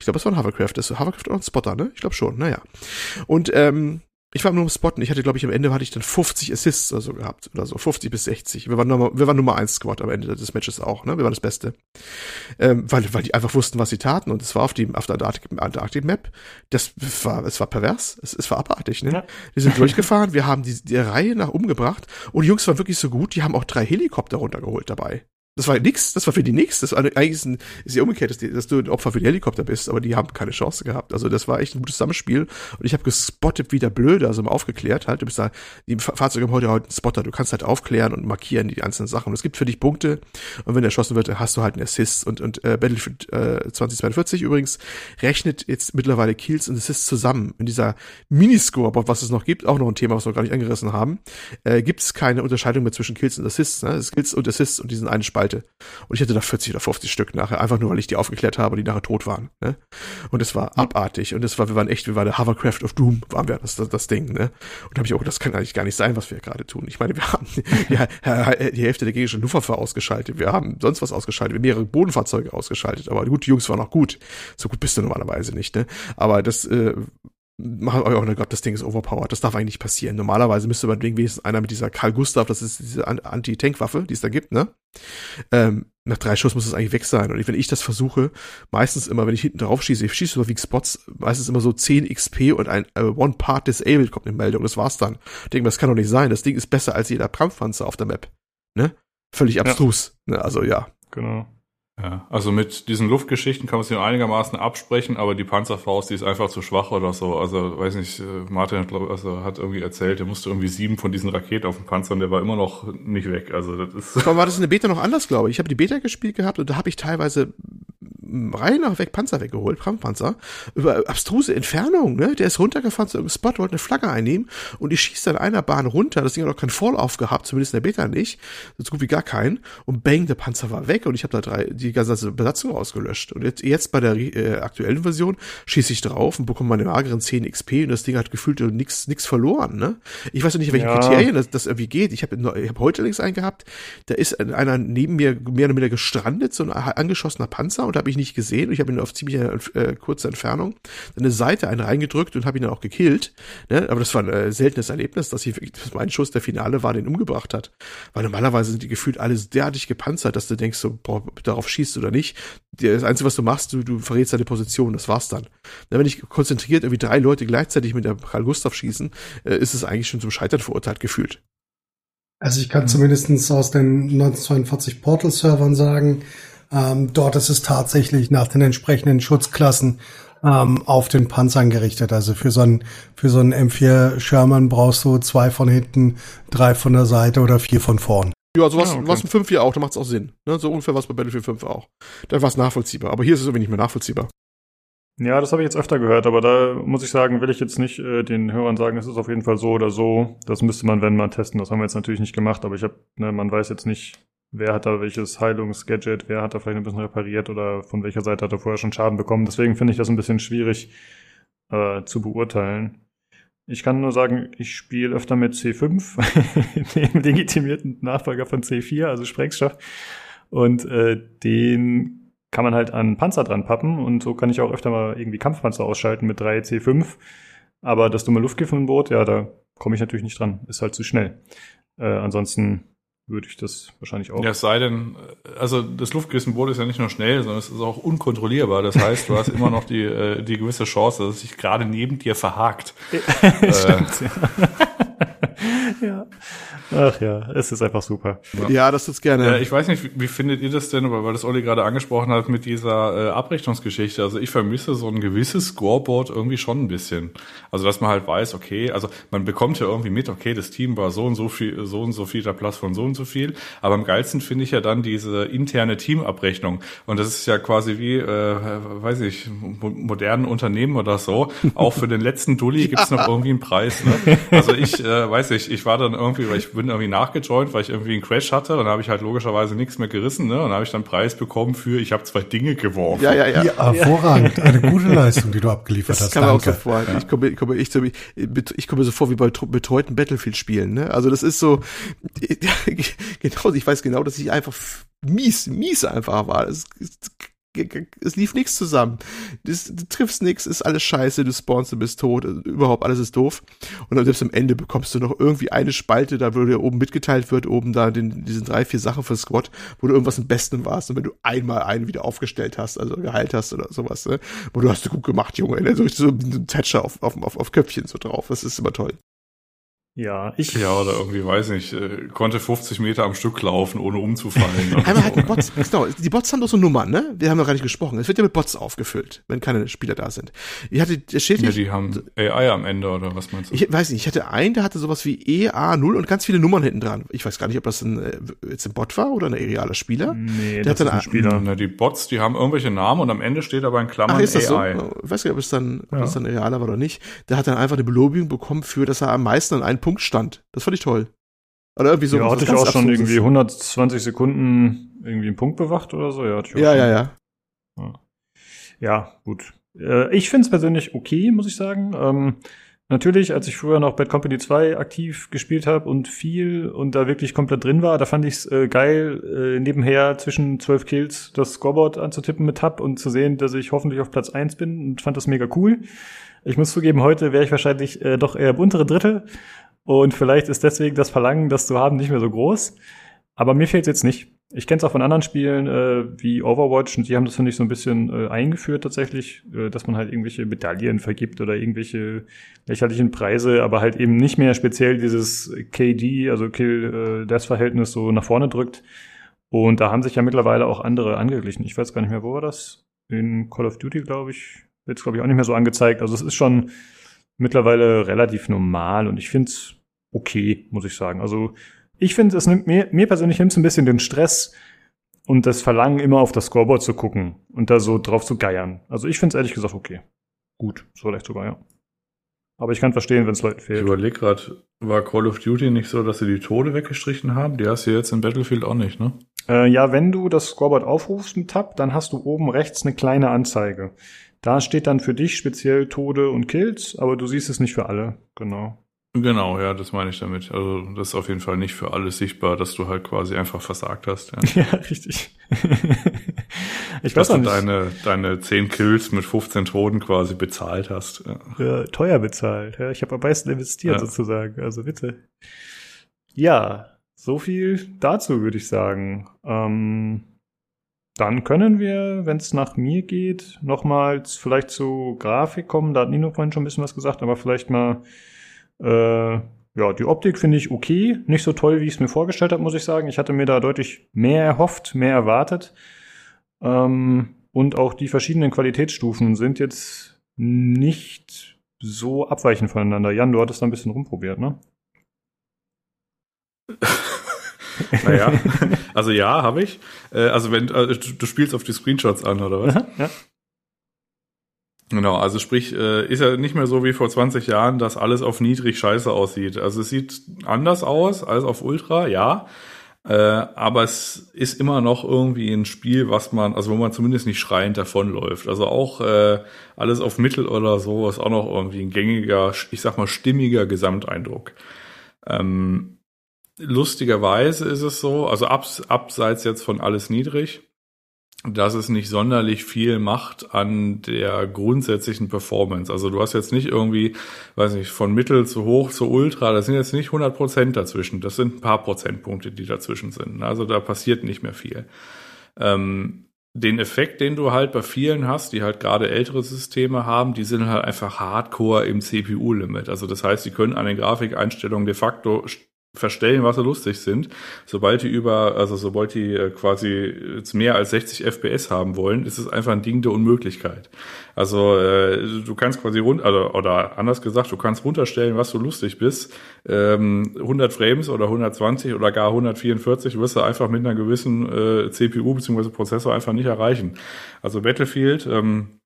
Ich glaube, es war ein Hovercraft. Das ist Hovercraft oder ein Spotter, ne? Ich glaube schon, naja. Und ähm, ich war nur im Spotten. Ich hatte, glaube ich, am Ende hatte ich dann 50 Assists oder so gehabt. Oder so, 50 bis 60. Wir waren Nummer, wir waren Nummer 1 Squad am Ende des Matches auch, ne? Wir waren das Beste. Ähm, weil, weil die einfach wussten, was sie taten. Und es war auf, die, auf der Antarktik- Antarktik-Map. Das war, es war pervers. Es, es war abartig, ne? Ja. Wir sind durchgefahren, wir haben die, die Reihe nach umgebracht. Und die Jungs waren wirklich so gut, die haben auch drei Helikopter runtergeholt dabei. Das war nix, das war für die nix. Das war eigentlich ist, ja umgekehrt, dass, die, dass du ein Opfer für die Helikopter bist, aber die haben keine Chance gehabt. Also das war echt ein gutes Zusammenspiel. Und ich habe gespottet wie der Blöde, also mal aufgeklärt halt. Du bist da, die Fa- Fahrzeuge haben heute heute einen Spotter. Du kannst halt aufklären und markieren die einzelnen Sachen. Und es gibt für dich Punkte. Und wenn erschossen wird, hast du halt einen Assist. Und, und äh, Battlefield äh, 2042 übrigens rechnet jetzt mittlerweile Kills und Assists zusammen. In dieser Miniscoreboard, was es noch gibt, auch noch ein Thema, was wir gar nicht angerissen haben, äh, gibt es keine Unterscheidung mehr zwischen Kills und Assists. Ne? Kills und Assists und diesen eine Spalte. Und ich hatte da 40 oder 50 Stück nachher, einfach nur, weil ich die aufgeklärt habe und die nachher tot waren. Ne? Und es war abartig. Und es war, wir waren echt, wir waren der Hovercraft of Doom, waren wir, das, das, das Ding. Ne? Und da habe ich auch, das kann eigentlich gar nicht sein, was wir gerade tun. Ich meine, wir haben [laughs] die, die Hälfte der gegnerischen Luftwaffe ausgeschaltet. Wir haben sonst was ausgeschaltet. Wir haben mehrere Bodenfahrzeuge ausgeschaltet. Aber gut, die Jungs waren auch gut. So gut bist du normalerweise nicht. Ne? Aber das äh, machen wir auch noch gehabt, das Ding ist overpowered. Das darf eigentlich nicht passieren. Normalerweise müsste Ding wenigstens einer mit dieser Karl Gustav, das ist diese An- Anti-Tank-Waffe, die es da gibt, ne? Ähm, nach drei Schuss muss es eigentlich weg sein. Und wenn ich das versuche, meistens immer, wenn ich hinten drauf schieße, ich schieße überwiegend Spots, meistens immer so 10 XP und ein äh, One Part Disabled kommt eine Meldung. Das war's dann. Ich denke das kann doch nicht sein. Das Ding ist besser als jeder Kampfpanzer auf der Map. Ne? Völlig abstrus. Ne? Also ja. Genau. Ja, also mit diesen Luftgeschichten kann man sich einigermaßen absprechen, aber die Panzerfaust, die ist einfach zu schwach oder so. Also, weiß nicht, äh, Martin hat, glaub, also, hat irgendwie erzählt, der musste irgendwie sieben von diesen Raketen auf dem Panzer und der war immer noch nicht weg. Also, das ist. Aber war das in der Beta noch anders, glaube ich. Ich habe die Beta gespielt gehabt und da habe ich teilweise m, Reihe nach weg Panzer weggeholt, Kampfpanzer, über abstruse Entfernung, ne? Der ist runtergefahren zu irgendeinem Spot, wollte eine Flagge einnehmen und ich schieße dann einer Bahn runter. Das Ding hat auch keinen Vorlauf gehabt, zumindest in der Beta nicht. So gut wie gar keinen. Und bang, der Panzer war weg und ich habe da drei, die ganze Besatzung ausgelöscht. Und jetzt, jetzt bei der äh, aktuellen Version schieße ich drauf und bekomme meine mageren 10 XP und das Ding hat gefühlt nix verloren, ne? Ich weiß ja nicht, welche Ja. Kriterien das, das irgendwie geht. Ich habe ich hab heute links einen gehabt, da ist einer neben mir mehr oder weniger gestrandet, so ein angeschossener Panzer und habe ich nicht gesehen. Und ich habe ihn auf ziemlich äh, kurze Entfernung eine Seite einen reingedrückt und habe ihn dann auch gekillt. Ne? Aber das war ein äh, seltenes Erlebnis, dass, ich, dass mein Schuss der Finale war, den umgebracht hat. Weil normalerweise sind die gefühlt alle derartig gepanzert, dass du denkst, so, boah, darauf schießt oder nicht. Das Einzige, was du machst, du, du verrätst deine Position, das war's dann. Na, wenn ich konzentriert irgendwie drei Leute gleichzeitig mit der Karl Gustav schießen, äh, ist es eigentlich schon zum Scheitern verurteilt gefühlt. Also ich kann zumindestens aus den 1942 Portal-Servern sagen, ähm, dort ist es tatsächlich nach den entsprechenden Schutzklassen ähm, auf den Panzern gerichtet. Also für so einen für so einen M4 Sherman brauchst du zwei von hinten, drei von der Seite oder vier von vorn. Ja, sowas Ah, okay. was in 5 hier auch, da macht's auch Sinn. Ne? So ungefähr was bei Battlefield 5 auch. Da war's nachvollziehbar. Aber hier ist es irgendwie nicht mehr nachvollziehbar. Ja, das habe ich jetzt öfter gehört, aber da muss ich sagen, will ich jetzt nicht äh, den Hörern sagen, es ist auf jeden Fall so oder so. Das müsste man, wenn mal testen. Das haben wir jetzt natürlich nicht gemacht, aber ich habe, ne, man weiß jetzt nicht, wer hat da welches Heilungsgadget, wer hat da vielleicht ein bisschen repariert oder von welcher Seite hat er vorher schon Schaden bekommen. Deswegen finde ich das ein bisschen schwierig äh, zu beurteilen. Ich kann nur sagen, ich spiele öfter mit C5, [laughs] dem legitimierten Nachfolger von C4, also Sprengstoff. Und äh, den kann man halt an Panzer dran pappen und so kann ich auch öfter mal irgendwie Kampfpanzer ausschalten mit 3 C5. Aber das dumme Luftgift im Boot, ja, da komme ich natürlich nicht dran. Ist halt zu schnell. Äh, ansonsten würde ich das wahrscheinlich auch. Ja, es sei denn, also das Luftkissen-Boot ist ja nicht nur schnell, sondern es ist auch unkontrollierbar. Das heißt, du hast immer noch die, äh, die gewisse Chance, dass es sich gerade neben dir verhakt. [laughs] Stimmt, ja. ja. Ach ja, es ist einfach super. Ja, das ist gerne. Ja, ich weiß nicht, wie, wie findet ihr das denn, weil das Olli gerade angesprochen hat mit dieser äh, Abrechnungsgeschichte. Also ich vermisse so ein gewisses Scoreboard irgendwie schon ein bisschen. Also dass man halt weiß, okay, also man bekommt ja irgendwie mit, okay, das Team war so und so viel, so und so viel der Platz von so und so viel. Aber am geilsten finde ich ja dann diese interne Teamabrechnung. Und das ist ja quasi wie, äh, weiß ich, mo modernen Unternehmen oder so. Auch für den letzten Dulli [laughs] gibt's noch irgendwie einen Preis. Ne? Also ich, äh, weiß ich, ich war dann irgendwie, weil ich bin irgendwie nachgejoint, weil ich irgendwie einen Crash hatte. Und dann habe ich halt logischerweise nichts mehr gerissen. Ne? Und dann habe ich dann Preis bekommen für, ich habe zwei Dinge geworfen. Ja, ja, ja. Ja, hervorragend. Eine gute Leistung, die du abgeliefert Das hast. kann man auch so vor. Ich komme, ich komme, ich, so- ich komme so vor wie bei betreuten Battlefield-Spielen. Ne? Also das ist so, [laughs] genau, ich weiß genau, dass ich einfach mies, mies einfach war. Es, es, es lief nichts zusammen. Das, du triffst nichts, ist alles scheiße, du spawnst, du bist tot, überhaupt alles ist doof. Und dann selbst am Ende bekommst du noch irgendwie eine Spalte, da wo dir oben mitgeteilt wird, oben da den, diesen drei, vier Sachen für Squad, wo du irgendwas im Besten warst und wenn du einmal einen wieder aufgestellt hast, also geheilt hast oder sowas, ne? wo du hast du gut gemacht, Junge, ne? so, so ein Thatcher auf, auf, auf, auf Köpfchen so drauf, das ist immer toll. Ja, ich. Ja, oder irgendwie, weiß nicht, äh, konnte 50 Meter am Stück laufen, ohne umzufallen. oder Einmal so, hatten ne? Bots, genau, die Bots haben doch so Nummern, ne? Wir haben noch gar nicht gesprochen. Es wird ja mit Bots aufgefüllt, wenn keine Spieler da sind. Ich hatte, der steht Ja, die haben AI am Ende, oder was meinst du? ich weiß nicht, ich hatte einen, der hatte sowas wie EA0 und ganz viele Nummern hinten dran. Ich weiß gar nicht, ob das ein, äh, jetzt ein Bot war oder ein realer Spieler. Nee, Der das hat dann ist ein Spieler. Na, die Bots, die haben irgendwelche Namen und am Ende steht aber in Klammern Ach, ist das AI. so? Ich weiß nicht, ob es dann, ob Ja. es dann realer war oder nicht. Der hat dann einfach eine Belobigung bekommen für, dass er am meisten an einen Punkt stand. Das fand ich toll. Oder irgendwie so. ja, hatte ich auch schon irgendwie 120 Sekunden irgendwie einen Punkt bewacht oder so. Ja, Ja, schon. ja, ja. Ja, gut. Äh, ich finde es persönlich okay, muss ich sagen. Ähm, natürlich, als ich früher noch Bad Company 2 aktiv gespielt habe und viel und da wirklich komplett drin war, da fand ich es äh, geil, äh, nebenher zwischen 12 Kills das Scoreboard anzutippen mit Tab und zu sehen, dass ich hoffentlich auf Platz 1 bin und fand das mega cool. Ich muss zugeben, heute wäre ich wahrscheinlich äh, doch eher im unteren Drittel und vielleicht ist deswegen das Verlangen, das zu haben, nicht mehr so groß. Aber mir fehlt jetzt nicht. Ich kenne es auch von anderen Spielen äh, wie Overwatch und die haben das, finde ich, so ein bisschen äh, eingeführt tatsächlich, äh, dass man halt irgendwelche Medaillen vergibt oder irgendwelche lächerlichen Preise, aber halt eben nicht mehr speziell dieses KD, also Kill-Death-Verhältnis so nach vorne drückt. Und da haben sich ja mittlerweile auch andere angeglichen. Ich weiß gar nicht mehr, wo war das? In Call of Duty, glaube ich. Wird es, glaube ich, auch nicht mehr so angezeigt. Also es ist schon mittlerweile relativ normal und ich finde es okay, muss ich sagen. Also ich finde, es nimmt mir, mir persönlich nimmt es ein bisschen den Stress und das Verlangen, immer auf das Scoreboard zu gucken und da so drauf zu geiern. Also ich finde es ehrlich gesagt okay. Gut, so vielleicht sogar, ja. Aber ich kann verstehen, wenn es Leuten Ich fehlt. überlege gerade, war Call of Duty nicht so, dass sie die Tode weggestrichen haben? Die hast du jetzt in Battlefield auch nicht, ne? Äh, ja, wenn du das Scoreboard aufrufst mit Tab, dann hast du oben rechts eine kleine Anzeige. Da steht dann für dich speziell Tode und Kills, aber du siehst es nicht für alle. Genau. Genau, ja, das meine ich damit. Also das ist auf jeden Fall nicht für alle sichtbar, dass du halt quasi einfach versagt hast. Ja. [laughs] Ja, richtig. [laughs] ich Dass weiß auch du nicht. deine, deine 10 Kills mit 15 Toten quasi bezahlt hast. Ja. teuer bezahlt. Ja, ich habe am meisten investiert Ja. sozusagen. Also bitte. Ja, so viel dazu würde ich sagen. Ähm, dann können wir, wenn es nach mir geht, nochmals vielleicht zu Grafik kommen. Da hat Nino vorhin schon ein bisschen was gesagt, aber vielleicht mal äh, ja, die Optik finde ich okay. Nicht so toll, wie ich es mir vorgestellt habe, muss ich sagen. Ich hatte mir da deutlich mehr erhofft, mehr erwartet. Ähm, und auch die verschiedenen Qualitätsstufen sind jetzt nicht so abweichend voneinander. Jan, du hattest da ein bisschen rumprobiert, ne? [laughs] Naja, also ja, habe ich. Äh, also wenn äh, du, du spielst auf die Screenshots an, oder was? ja. Genau, also sprich, äh, ist ja nicht mehr so wie vor 20 Jahren, dass alles auf niedrig scheiße aussieht. Also es sieht anders aus als auf Ultra, ja. Aber es ist immer noch irgendwie ein Spiel, was man, also wo man zumindest nicht schreiend davonläuft. Also auch alles auf Mittel oder so ist auch noch irgendwie ein gängiger, ich sag mal, stimmiger Gesamteindruck. Ähm, lustigerweise ist es so, also abs, abseits jetzt von alles niedrig, dass es nicht sonderlich viel macht an der grundsätzlichen Performance. Also du hast jetzt nicht irgendwie, weiß nicht, von Mittel zu hoch zu Ultra, das sind jetzt nicht 100 Prozent dazwischen. Das sind ein paar Prozentpunkte, die dazwischen sind. Also da passiert nicht mehr viel. Ähm, den Effekt, den du halt bei vielen hast, die halt gerade ältere Systeme haben, die sind halt einfach hardcore im CPU-Limit. Also das heißt, die können an den Grafikeinstellungen de facto verstellen, was sie lustig sind. Sobald die über, also sobald die äh, quasi jetzt mehr als 60 FPS haben wollen, ist es einfach ein Ding der Unmöglichkeit. Also äh, du kannst quasi rund, also, oder anders gesagt, du kannst runterstellen, was du lustig bist. Ähm, 100 Frames oder 120 oder gar 144 wirst du einfach mit einer gewissen äh, CPU bzw. Prozessor einfach nicht erreichen. Also Battlefield, ähm,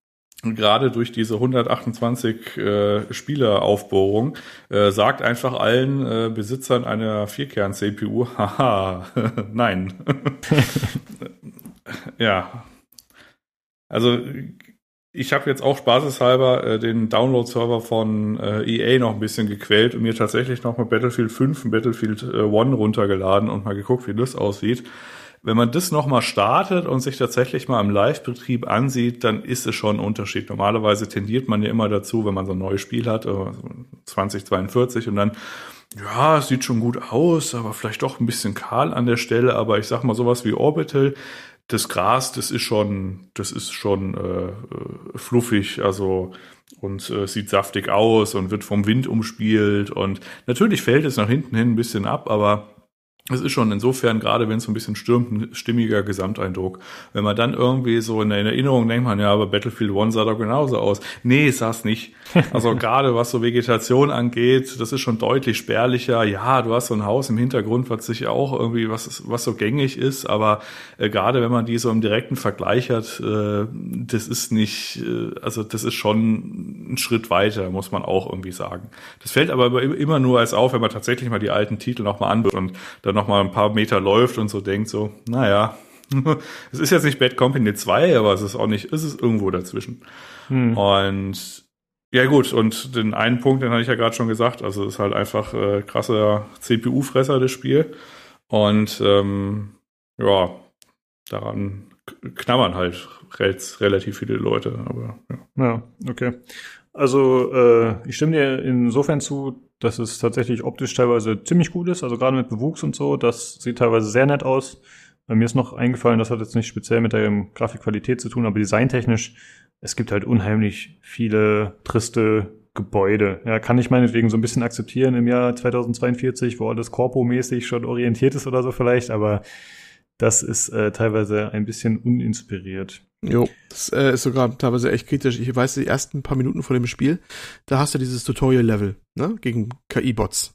gerade durch diese 128 äh, Spieleraufbohrung äh, sagt einfach allen äh, Besitzern einer Vierkern-CPU, [laughs] haha, nein. [laughs] ja. Also ich habe jetzt auch spaßeshalber äh, den Download-Server von äh, EA noch ein bisschen gequält und mir tatsächlich noch mal Battlefield 5 und Battlefield äh, 1 runtergeladen und mal geguckt, wie das aussieht wenn man das nochmal startet und sich tatsächlich mal im Live-Betrieb ansieht, dann ist es schon ein Unterschied. Normalerweise tendiert man ja immer dazu, wenn man so ein neues Spiel hat, 2042 äh, und dann, ja, sieht schon gut aus, aber vielleicht doch ein bisschen kahl an der Stelle. Aber ich sag mal sowas wie Orbital, das Gras, das ist schon, das ist schon äh, äh fluffig, also und äh, sieht saftig aus und wird vom Wind umspielt und natürlich fällt es nach hinten hin ein bisschen ab, aber es ist schon insofern, gerade wenn es so ein bisschen stürmt, ein stimmiger Gesamteindruck. Wenn man dann irgendwie so in der Erinnerung denkt man, ja, aber Battlefield One sah doch genauso aus. Nee, sah es nicht. [laughs] Also gerade was so Vegetation angeht, das ist schon deutlich spärlicher. Ja, du hast so ein Haus im Hintergrund, was sich auch irgendwie, was, was so gängig ist, aber äh, gerade wenn man die so im direkten Vergleich hat, äh, das ist nicht, äh, also das ist schon ein Schritt weiter, muss man auch irgendwie sagen. Das fällt aber immer nur als auf, wenn man tatsächlich mal die alten Titel nochmal anbietet und dann dann noch mal ein paar Meter läuft und so denkt so, naja, [laughs] es ist jetzt nicht Bad Company 2, aber es ist auch nicht, es ist irgendwo dazwischen. Hm. Und ja gut, und den einen Punkt, den hatte ich ja gerade schon gesagt, also es ist halt einfach äh, krasser CPU-Fresser, das Spiel. Und ähm, ja, daran knabbern halt relativ viele Leute. Aber ja, ja okay. Also äh, ich stimme dir insofern zu, dass es tatsächlich optisch teilweise ziemlich gut ist, also gerade mit Bewuchs und so, das sieht teilweise sehr nett aus. Bei mir ist noch eingefallen, das hat jetzt nicht speziell mit der Grafikqualität zu tun, aber designtechnisch, es gibt halt unheimlich viele triste Gebäude. Ja, kann ich meinetwegen so ein bisschen akzeptieren im Jahr 2042, wo alles korpomäßig schon orientiert ist oder so vielleicht, aber das ist äh, teilweise ein bisschen uninspiriert. Jo, das äh, ist sogar teilweise echt kritisch. Ich weiß, die ersten paar Minuten vor dem Spiel, da hast du dieses Tutorial-Level, ne, gegen KI-Bots.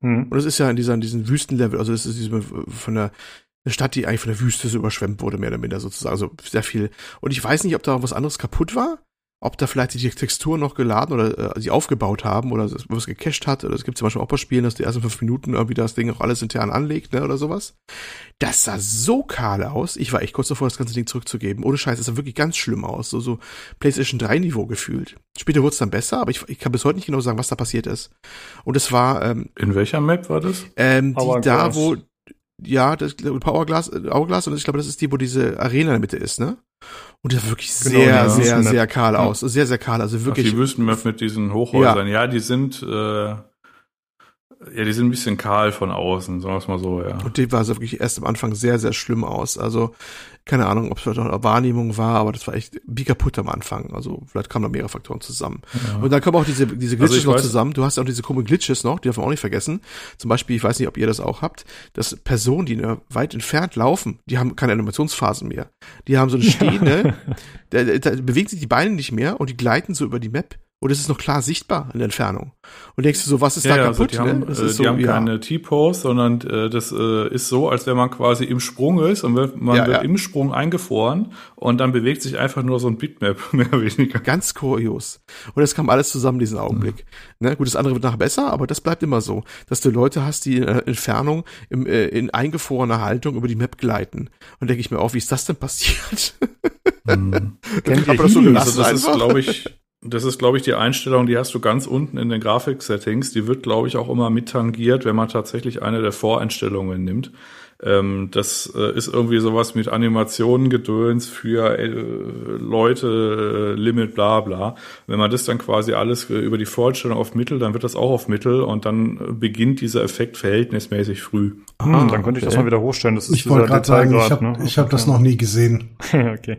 Mhm. Und das ist ja in dieser, in diesem Wüstenlevel, also das ist diese, von der Stadt, die eigentlich von der Wüste so überschwemmt wurde, mehr oder minder sozusagen, also sehr viel. Und ich weiß nicht, ob da was anderes kaputt war, ob da vielleicht die Textur noch geladen oder äh, sie aufgebaut haben oder was gecached hat. Oder es gibt zum Beispiel auch bei Spielen, dass die ersten fünf Minuten irgendwie das Ding auch alles intern anlegt, ne, oder sowas. Das sah so kahl aus. Ich war echt kurz davor, das ganze Ding zurückzugeben. Ohne Scheiß, es sah wirklich ganz schlimm aus. So, so PlayStation 3 Niveau gefühlt. Später wurde es dann besser, aber ich, ich kann bis heute nicht genau sagen, was da passiert ist. Und es war, ähm, In welcher Map war das? Ähm, die da, wo, ja, das Powerglass, Hourglass und ich glaube, das ist die, wo diese Arena in der Mitte ist, ne? Und das sah wirklich genau, sehr, ja. sehr, sehr kahl aus. Sehr, sehr kahl. Also wirklich. Ach, die Wüstenmap mit diesen Hochhäusern. Ja, ja die sind, äh, ja, die sind ein bisschen kahl von außen, sagen wir es mal so, ja. Und die war so wirklich erst am Anfang sehr, sehr schlimm aus. Also, keine Ahnung, ob es vielleicht auch eine Wahrnehmung war, aber das war echt wie kaputt am Anfang. Also, vielleicht kamen da mehrere Faktoren zusammen. Ja. Und dann kommen auch diese, diese also Glitches also noch weiß, zusammen. Du hast ja auch diese komischen Glitches noch, die darf man auch nicht vergessen. Zum Beispiel, ich weiß nicht, ob ihr das auch habt, dass Personen, die weit entfernt laufen, die haben keine Animationsphasen mehr. Die haben so eine stehende, [laughs] ja. da, da bewegen sich die Beine nicht mehr und die gleiten so über die Map und es ist noch klar sichtbar in der Entfernung. Und denkst du so, was ist ja, da also kaputt? Also die haben, ne? äh, die so, haben ja. keine T-Pose, sondern äh, das äh, ist so, als wenn man quasi im Sprung ist und man ja, wird im Sprung eingefroren und dann bewegt sich einfach nur so ein Bitmap, [laughs] mehr oder weniger. Ganz kurios. Und das kam alles zusammen diesen Augenblick. Mhm. Ne? Gut, das andere wird nachher besser, aber das bleibt immer so, dass du Leute hast, die in äh, Entfernung im, äh, in eingefrorener Haltung über die Map gleiten. Und denke ich mir auch, wie ist das denn passiert? Mhm. [laughs] Kennt aber das so gelassen also das ist, glaube ich, das ist, glaube ich, die Einstellung, die hast du ganz unten in den Grafik-Settings. Die wird, glaube ich, auch immer mittangiert, wenn man tatsächlich eine der Voreinstellungen nimmt. Ähm, das äh, ist irgendwie sowas mit Animationen, Gedöns für äh, Leute, äh, Limit, bla bla. Wenn man das dann quasi alles äh, über die Vorstellung auf Mittel, dann wird das auch auf Mittel und dann beginnt dieser Effekt verhältnismäßig früh. Hm, ah, dann könnte ich okay. das mal wieder hochstellen. Das ist ich wollte gerade sagen, ich habe ne? hab das noch nie gesehen. [laughs] okay.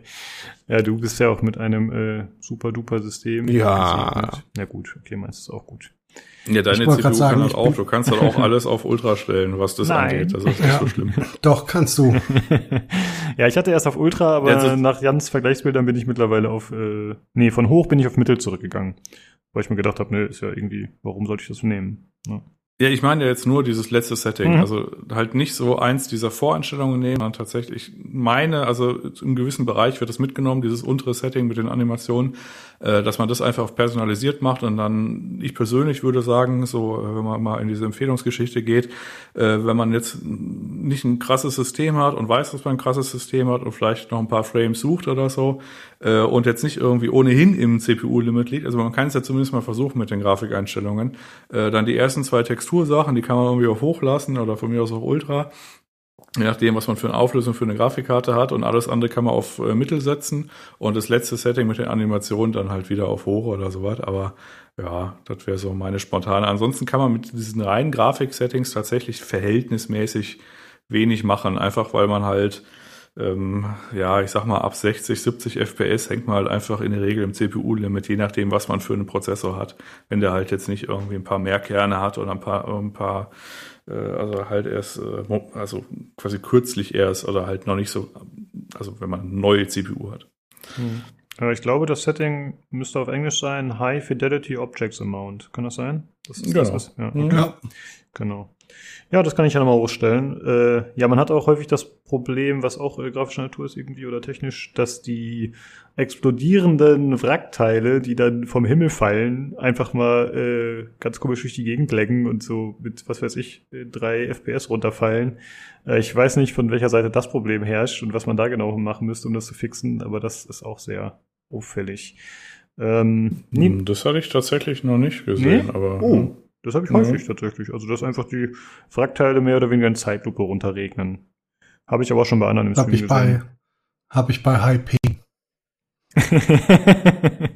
Ja, du bist ja auch mit einem äh, super duper System. Ja. Na gut, okay, meinst du auch gut. Ja, deine CPU kann sagen, halt auch. Du kannst halt auch [laughs] alles auf Ultra stellen, was das Nein. angeht. Das ist nicht ja. so schlimm. [laughs] Doch, kannst du. [laughs] ja, ich hatte erst auf Ultra, aber ja, nach Jans Vergleichsbildern bin ich mittlerweile auf, äh, nee, von hoch bin ich auf Mittel zurückgegangen. Weil ich mir gedacht habe, ne, ist ja irgendwie, warum sollte ich das nehmen? Ja. Ja, ich meine jetzt nur dieses letzte Setting. Mhm. Also halt nicht so eins dieser Voreinstellungen nehmen, sondern tatsächlich meine, also im gewissen Bereich wird das mitgenommen, dieses untere Setting mit den Animationen, äh, dass man das einfach personalisiert macht und dann, ich persönlich würde sagen, so, äh, wenn man mal in diese Empfehlungsgeschichte geht, äh, wenn man jetzt nicht ein krasses System hat und weiß, dass man ein krasses System hat und vielleicht noch ein paar Frames sucht oder so, und jetzt nicht irgendwie ohnehin im CPU-Limit liegt, also man kann es ja zumindest mal versuchen mit den Grafikeinstellungen, dann die ersten zwei Textursachen, die kann man irgendwie auf hoch lassen oder von mir aus auf Ultra. Je nachdem, was man für eine Auflösung für eine Grafikkarte hat und alles andere kann man auf äh, Mittel setzen und das letzte Setting mit den Animationen dann halt wieder auf hoch oder so was. Aber ja, das wäre so meine spontane. Ansonsten kann man mit diesen reinen Grafik-Settings tatsächlich verhältnismäßig wenig machen, einfach weil man halt ähm, ja, ich sag mal, ab 60, 70 FPS hängt man halt einfach in der Regel im CPU-Limit, je nachdem, was man für einen Prozessor hat. Wenn der halt jetzt nicht irgendwie ein paar mehr Kerne hat oder ein paar, ein paar äh, also halt erst, äh, also quasi kürzlich erst oder halt noch nicht so, also wenn man eine neue CPU hat. Hm. Ich glaube, das Setting müsste auf Englisch sein High Fidelity Objects Amount. Kann das sein? Das ist genau. das, ja, okay. ja. Genau. Ja, das kann ich ja nochmal hochstellen. Äh, ja, man hat auch häufig das Problem, was auch äh, grafischer Natur ist irgendwie oder technisch, dass die explodierenden Wrackteile, die dann vom Himmel fallen, einfach mal äh, ganz komisch durch die Gegend lecken und so mit, was weiß ich, drei FPS runterfallen. Äh, ich weiß nicht, von welcher Seite das Problem herrscht und was man da genau machen müsste, um das zu fixen, aber das ist auch sehr auffällig. Ähm, hm, das hatte ich tatsächlich noch nicht gesehen, nee? aber. Oh. Das habe ich häufig ja. tatsächlich. Also, dass einfach die Wrackteile mehr oder weniger in Zeitlupe runterregnen. Habe ich aber auch schon bei anderen im hab Stream ich gesehen. Bei, habe ich bei High P. [laughs] okay.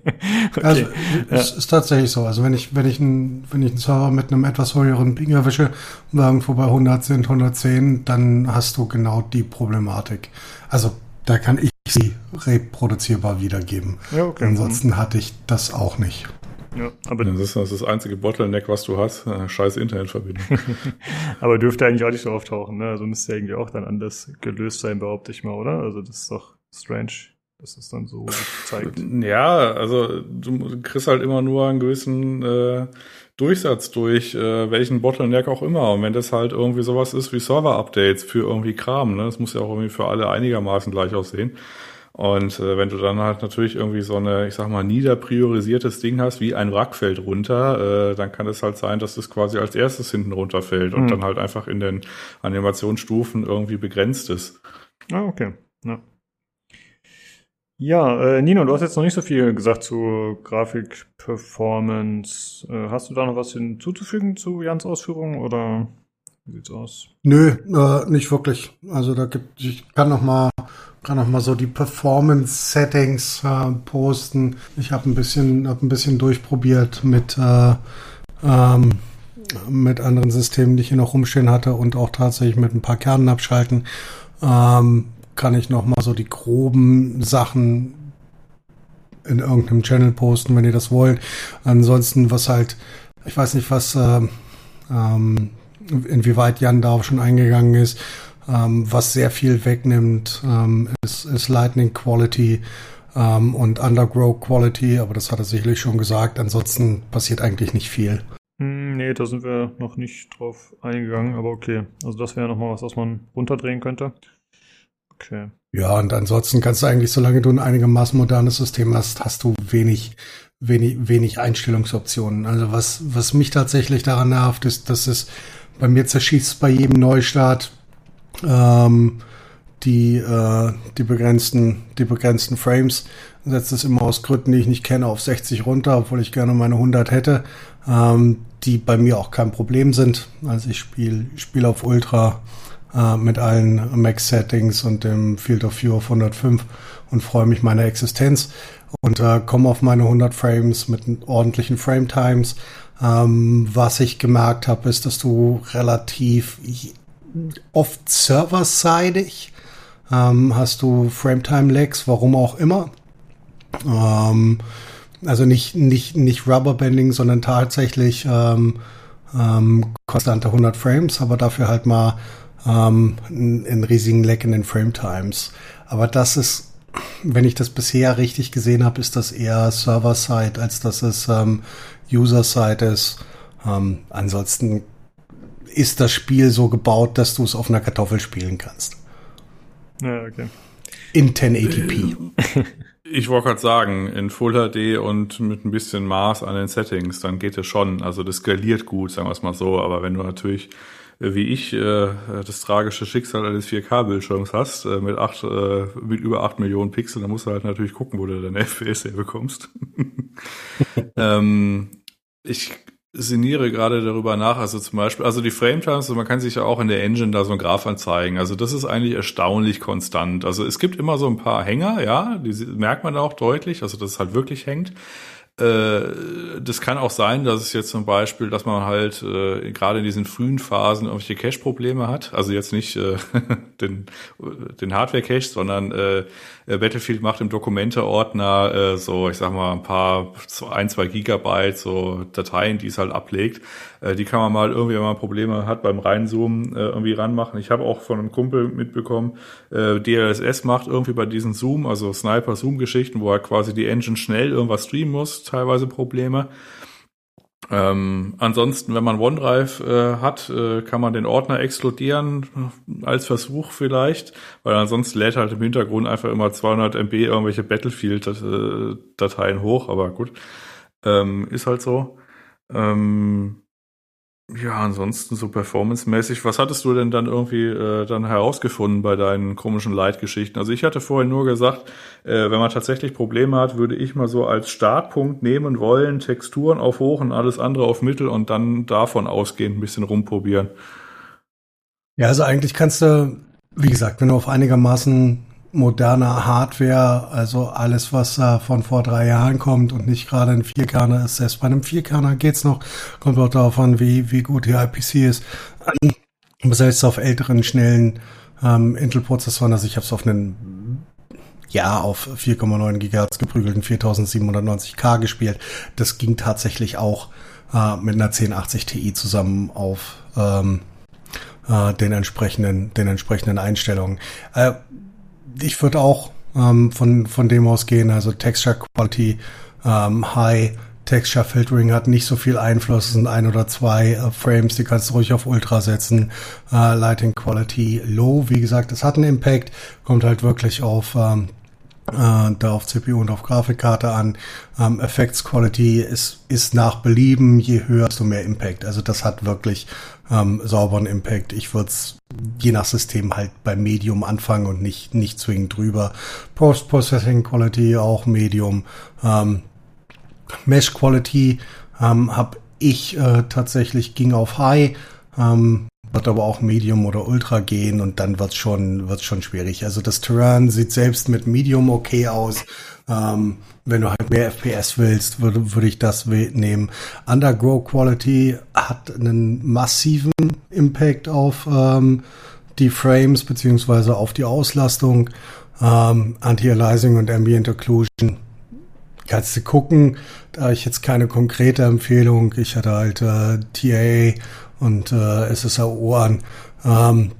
Also ja. es ist tatsächlich so. Also wenn ich wenn ich ein, wenn ich einen Server mit einem etwas höheren Ping erwische und irgendwo bei 100 sind, 110, dann hast du genau die Problematik. Also da kann ich sie reproduzierbar wiedergeben. Ja, okay. Ansonsten hatte ich das auch nicht. Ja, aber das ist das, einzige Bottleneck, was du hast. Äh, scheiß Internetverbindung. [laughs] aber dürfte eigentlich auch nicht so auftauchen, ne? Also müsste irgendwie auch dann anders gelöst sein, behaupte ich mal, oder? Also das ist doch strange, dass es dann so zeigt. Ja, also du kriegst halt immer nur einen gewissen äh, Durchsatz durch äh, welchen Bottleneck auch immer. Und wenn das halt irgendwie sowas ist wie Server-Updates für irgendwie Kram, ne? Das muss ja auch irgendwie für alle einigermaßen gleich aussehen und äh, wenn du dann halt natürlich irgendwie so eine, ich sag mal, niederpriorisiertes Ding hast, wie ein Wrack fällt runter, äh, dann kann es halt sein, dass das quasi als erstes hinten runterfällt und mhm. dann halt einfach in den Animationsstufen irgendwie begrenzt ist. Ah, okay. Ja. Ja, äh, Nino, du hast jetzt noch nicht so viel gesagt zu Grafik-Performance. Äh, hast du da noch was hinzuzufügen zu Jans Ausführungen oder wie sieht's aus? Nö, äh, nicht wirklich. Also da gibt, ich kann noch mal kann auch mal so die Performance-Settings äh, posten. Ich habe ein bisschen, hab ein bisschen durchprobiert mit, äh, ähm, mit anderen Systemen, die ich hier noch rumstehen hatte und auch tatsächlich mit ein paar Kernen abschalten. Ähm, kann ich noch mal so die groben Sachen in irgendeinem Channel posten, wenn ihr das wollt. Ansonsten, was halt, ich weiß nicht, was, äh, ähm, inwieweit Jan darauf schon eingegangen ist, ähm, was sehr viel wegnimmt, ähm, ist, ist Lightning Quality ähm, und Undergrow Quality, aber das hat er sicherlich schon gesagt. Ansonsten passiert eigentlich nicht viel. Hm, nee, da sind wir noch nicht drauf eingegangen, aber okay. Also das wäre nochmal was, was man runterdrehen könnte. Okay. Ja, und ansonsten kannst du eigentlich, solange du ein einigermaßen modernes System hast, hast du wenig, wenig, wenig Einstellungsoptionen. Also was, was mich tatsächlich daran nervt, ist, dass es bei mir zerschießt bei jedem Neustart ähm, die, äh, die begrenzten, die begrenzten Frames, setze es immer aus Gründen, die ich nicht kenne, auf 60 runter, obwohl ich gerne meine 100 hätte, ähm, die bei mir auch kein Problem sind. Also ich spiele spiel auf Ultra äh, mit allen Max-Settings und dem Field of View auf 105 und freue mich meiner Existenz und äh, komme auf meine 100 Frames mit ordentlichen Frame Times. Ähm, was ich gemerkt habe, ist, dass du relativ oft serverseitig ähm, hast du Frametime-Lags, warum auch immer. Ähm, also nicht, nicht, nicht Rubberbanding, sondern tatsächlich ähm, ähm, konstante 100 Frames, aber dafür halt mal ähm, einen riesigen Lag in den Frame-Times. Aber das ist, wenn ich das bisher richtig gesehen habe, ist das eher Server-Side, als dass es ähm, User-Side ist. Ähm, ansonsten ist das Spiel so gebaut, dass du es auf einer Kartoffel spielen kannst. Ja, okay. In 1080p. Ich wollte gerade sagen, in Full HD und mit ein bisschen Maß an den Settings, dann geht es schon. Also das skaliert gut, sagen wir es mal so. Aber wenn du natürlich, äh, wie ich, äh, das tragische Schicksal eines 4K-Bildschirms hast, äh, mit, acht, mit über 8 Millionen Pixel, dann musst du halt natürlich gucken, wo du deine [laughs] FPS herbekommst. [laughs] ähm, ich sinniere gerade darüber nach, also zum Beispiel, also die Frame Times, also man kann sich ja auch in der Engine da so ein Graph anzeigen. Also das ist eigentlich erstaunlich konstant. Also es gibt immer so ein paar Hänger, ja, die merkt man auch deutlich, also dass es halt wirklich hängt. Äh, das kann auch sein, dass es jetzt zum Beispiel, dass man halt äh, gerade in diesen frühen Phasen irgendwelche Cache-Probleme hat. Also jetzt nicht äh, [laughs] den, den Hardware-Cache, sondern äh, Battlefield macht im Dokumente-Ordner äh, so, ich sag mal, ein paar, so ein, zwei Gigabyte, so Dateien, die es halt ablegt. Äh, die kann man mal irgendwie, wenn man Probleme hat beim Reinzoomen, äh, irgendwie ranmachen. Ich habe auch von einem Kumpel mitbekommen, äh, DLSS macht irgendwie bei diesen Zoom, also Sniper-Zoom-Geschichten, wo er quasi die Engine schnell irgendwas streamen muss, teilweise Probleme. Ähm, ansonsten, wenn man OneDrive äh, hat, äh, kann man den Ordner explodieren als Versuch vielleicht, weil ansonsten lädt halt im Hintergrund einfach immer 200 MB irgendwelche Battlefield-Dateien hoch, aber gut, ähm, ist halt so. Ähm, ja, ansonsten so performancemäßig. Was hattest du denn dann irgendwie äh, dann herausgefunden bei deinen komischen Leitgeschichten? Also ich hatte vorhin nur gesagt, äh, wenn man tatsächlich Probleme hat, würde ich mal so als Startpunkt nehmen wollen, Texturen auf hoch und alles andere auf mittel und dann davon ausgehend ein bisschen rumprobieren. Ja, also eigentlich kannst du, wie gesagt, wenn du auf einigermaßen moderne Hardware, also alles, was äh, von vor drei Jahren kommt und nicht gerade ein Vierkerner ist. Selbst bei einem Vierkerner geht's noch. Kommt auch darauf an, wie, wie gut die IPC ist. Aber selbst auf älteren, schnellen ähm, Intel-Prozessoren, also ich habe es auf einen ja, auf 4,9 Gigahertz geprügelten 4790K gespielt. Das ging tatsächlich auch äh, mit einer 1080 Ti zusammen auf ähm, äh, den entsprechenden, den entsprechenden Einstellungen. Äh, ich würde auch ähm, von, von dem ausgehen, also Texture Quality ähm, High, Texture Filtering hat nicht so viel Einfluss, es sind ein oder zwei äh, Frames, die kannst du ruhig auf Ultra setzen. Äh, Lighting Quality Low, wie gesagt, es hat einen Impact, kommt halt wirklich auf ähm, äh, da auf CPU und auf Grafikkarte an. Ähm, Effects Quality ist, ist nach Belieben, je höher, desto mehr Impact. Also das hat wirklich ähm, sauberen Impact. Ich würde es je nach System halt bei Medium anfangen und nicht, nicht zwingend drüber. Post-Processing Quality auch Medium. Ähm, Mesh Quality ähm, habe ich äh, tatsächlich ging auf High. Ähm, wird aber auch Medium oder Ultra gehen und dann wird's schon, wird's schon schwierig. Also das Terrain sieht selbst mit Medium okay aus. Ähm, wenn du halt mehr FPS willst, würde, würde ich das nehmen. Undergrow Quality hat einen massiven Impact auf ähm, die Frames beziehungsweise auf die Auslastung. Ähm, Anti-Aliasing und Ambient Occlusion kannst du gucken. Da ich jetzt keine konkrete Empfehlung. Ich hatte halt äh, TA und äh, SSAO an. Ähm,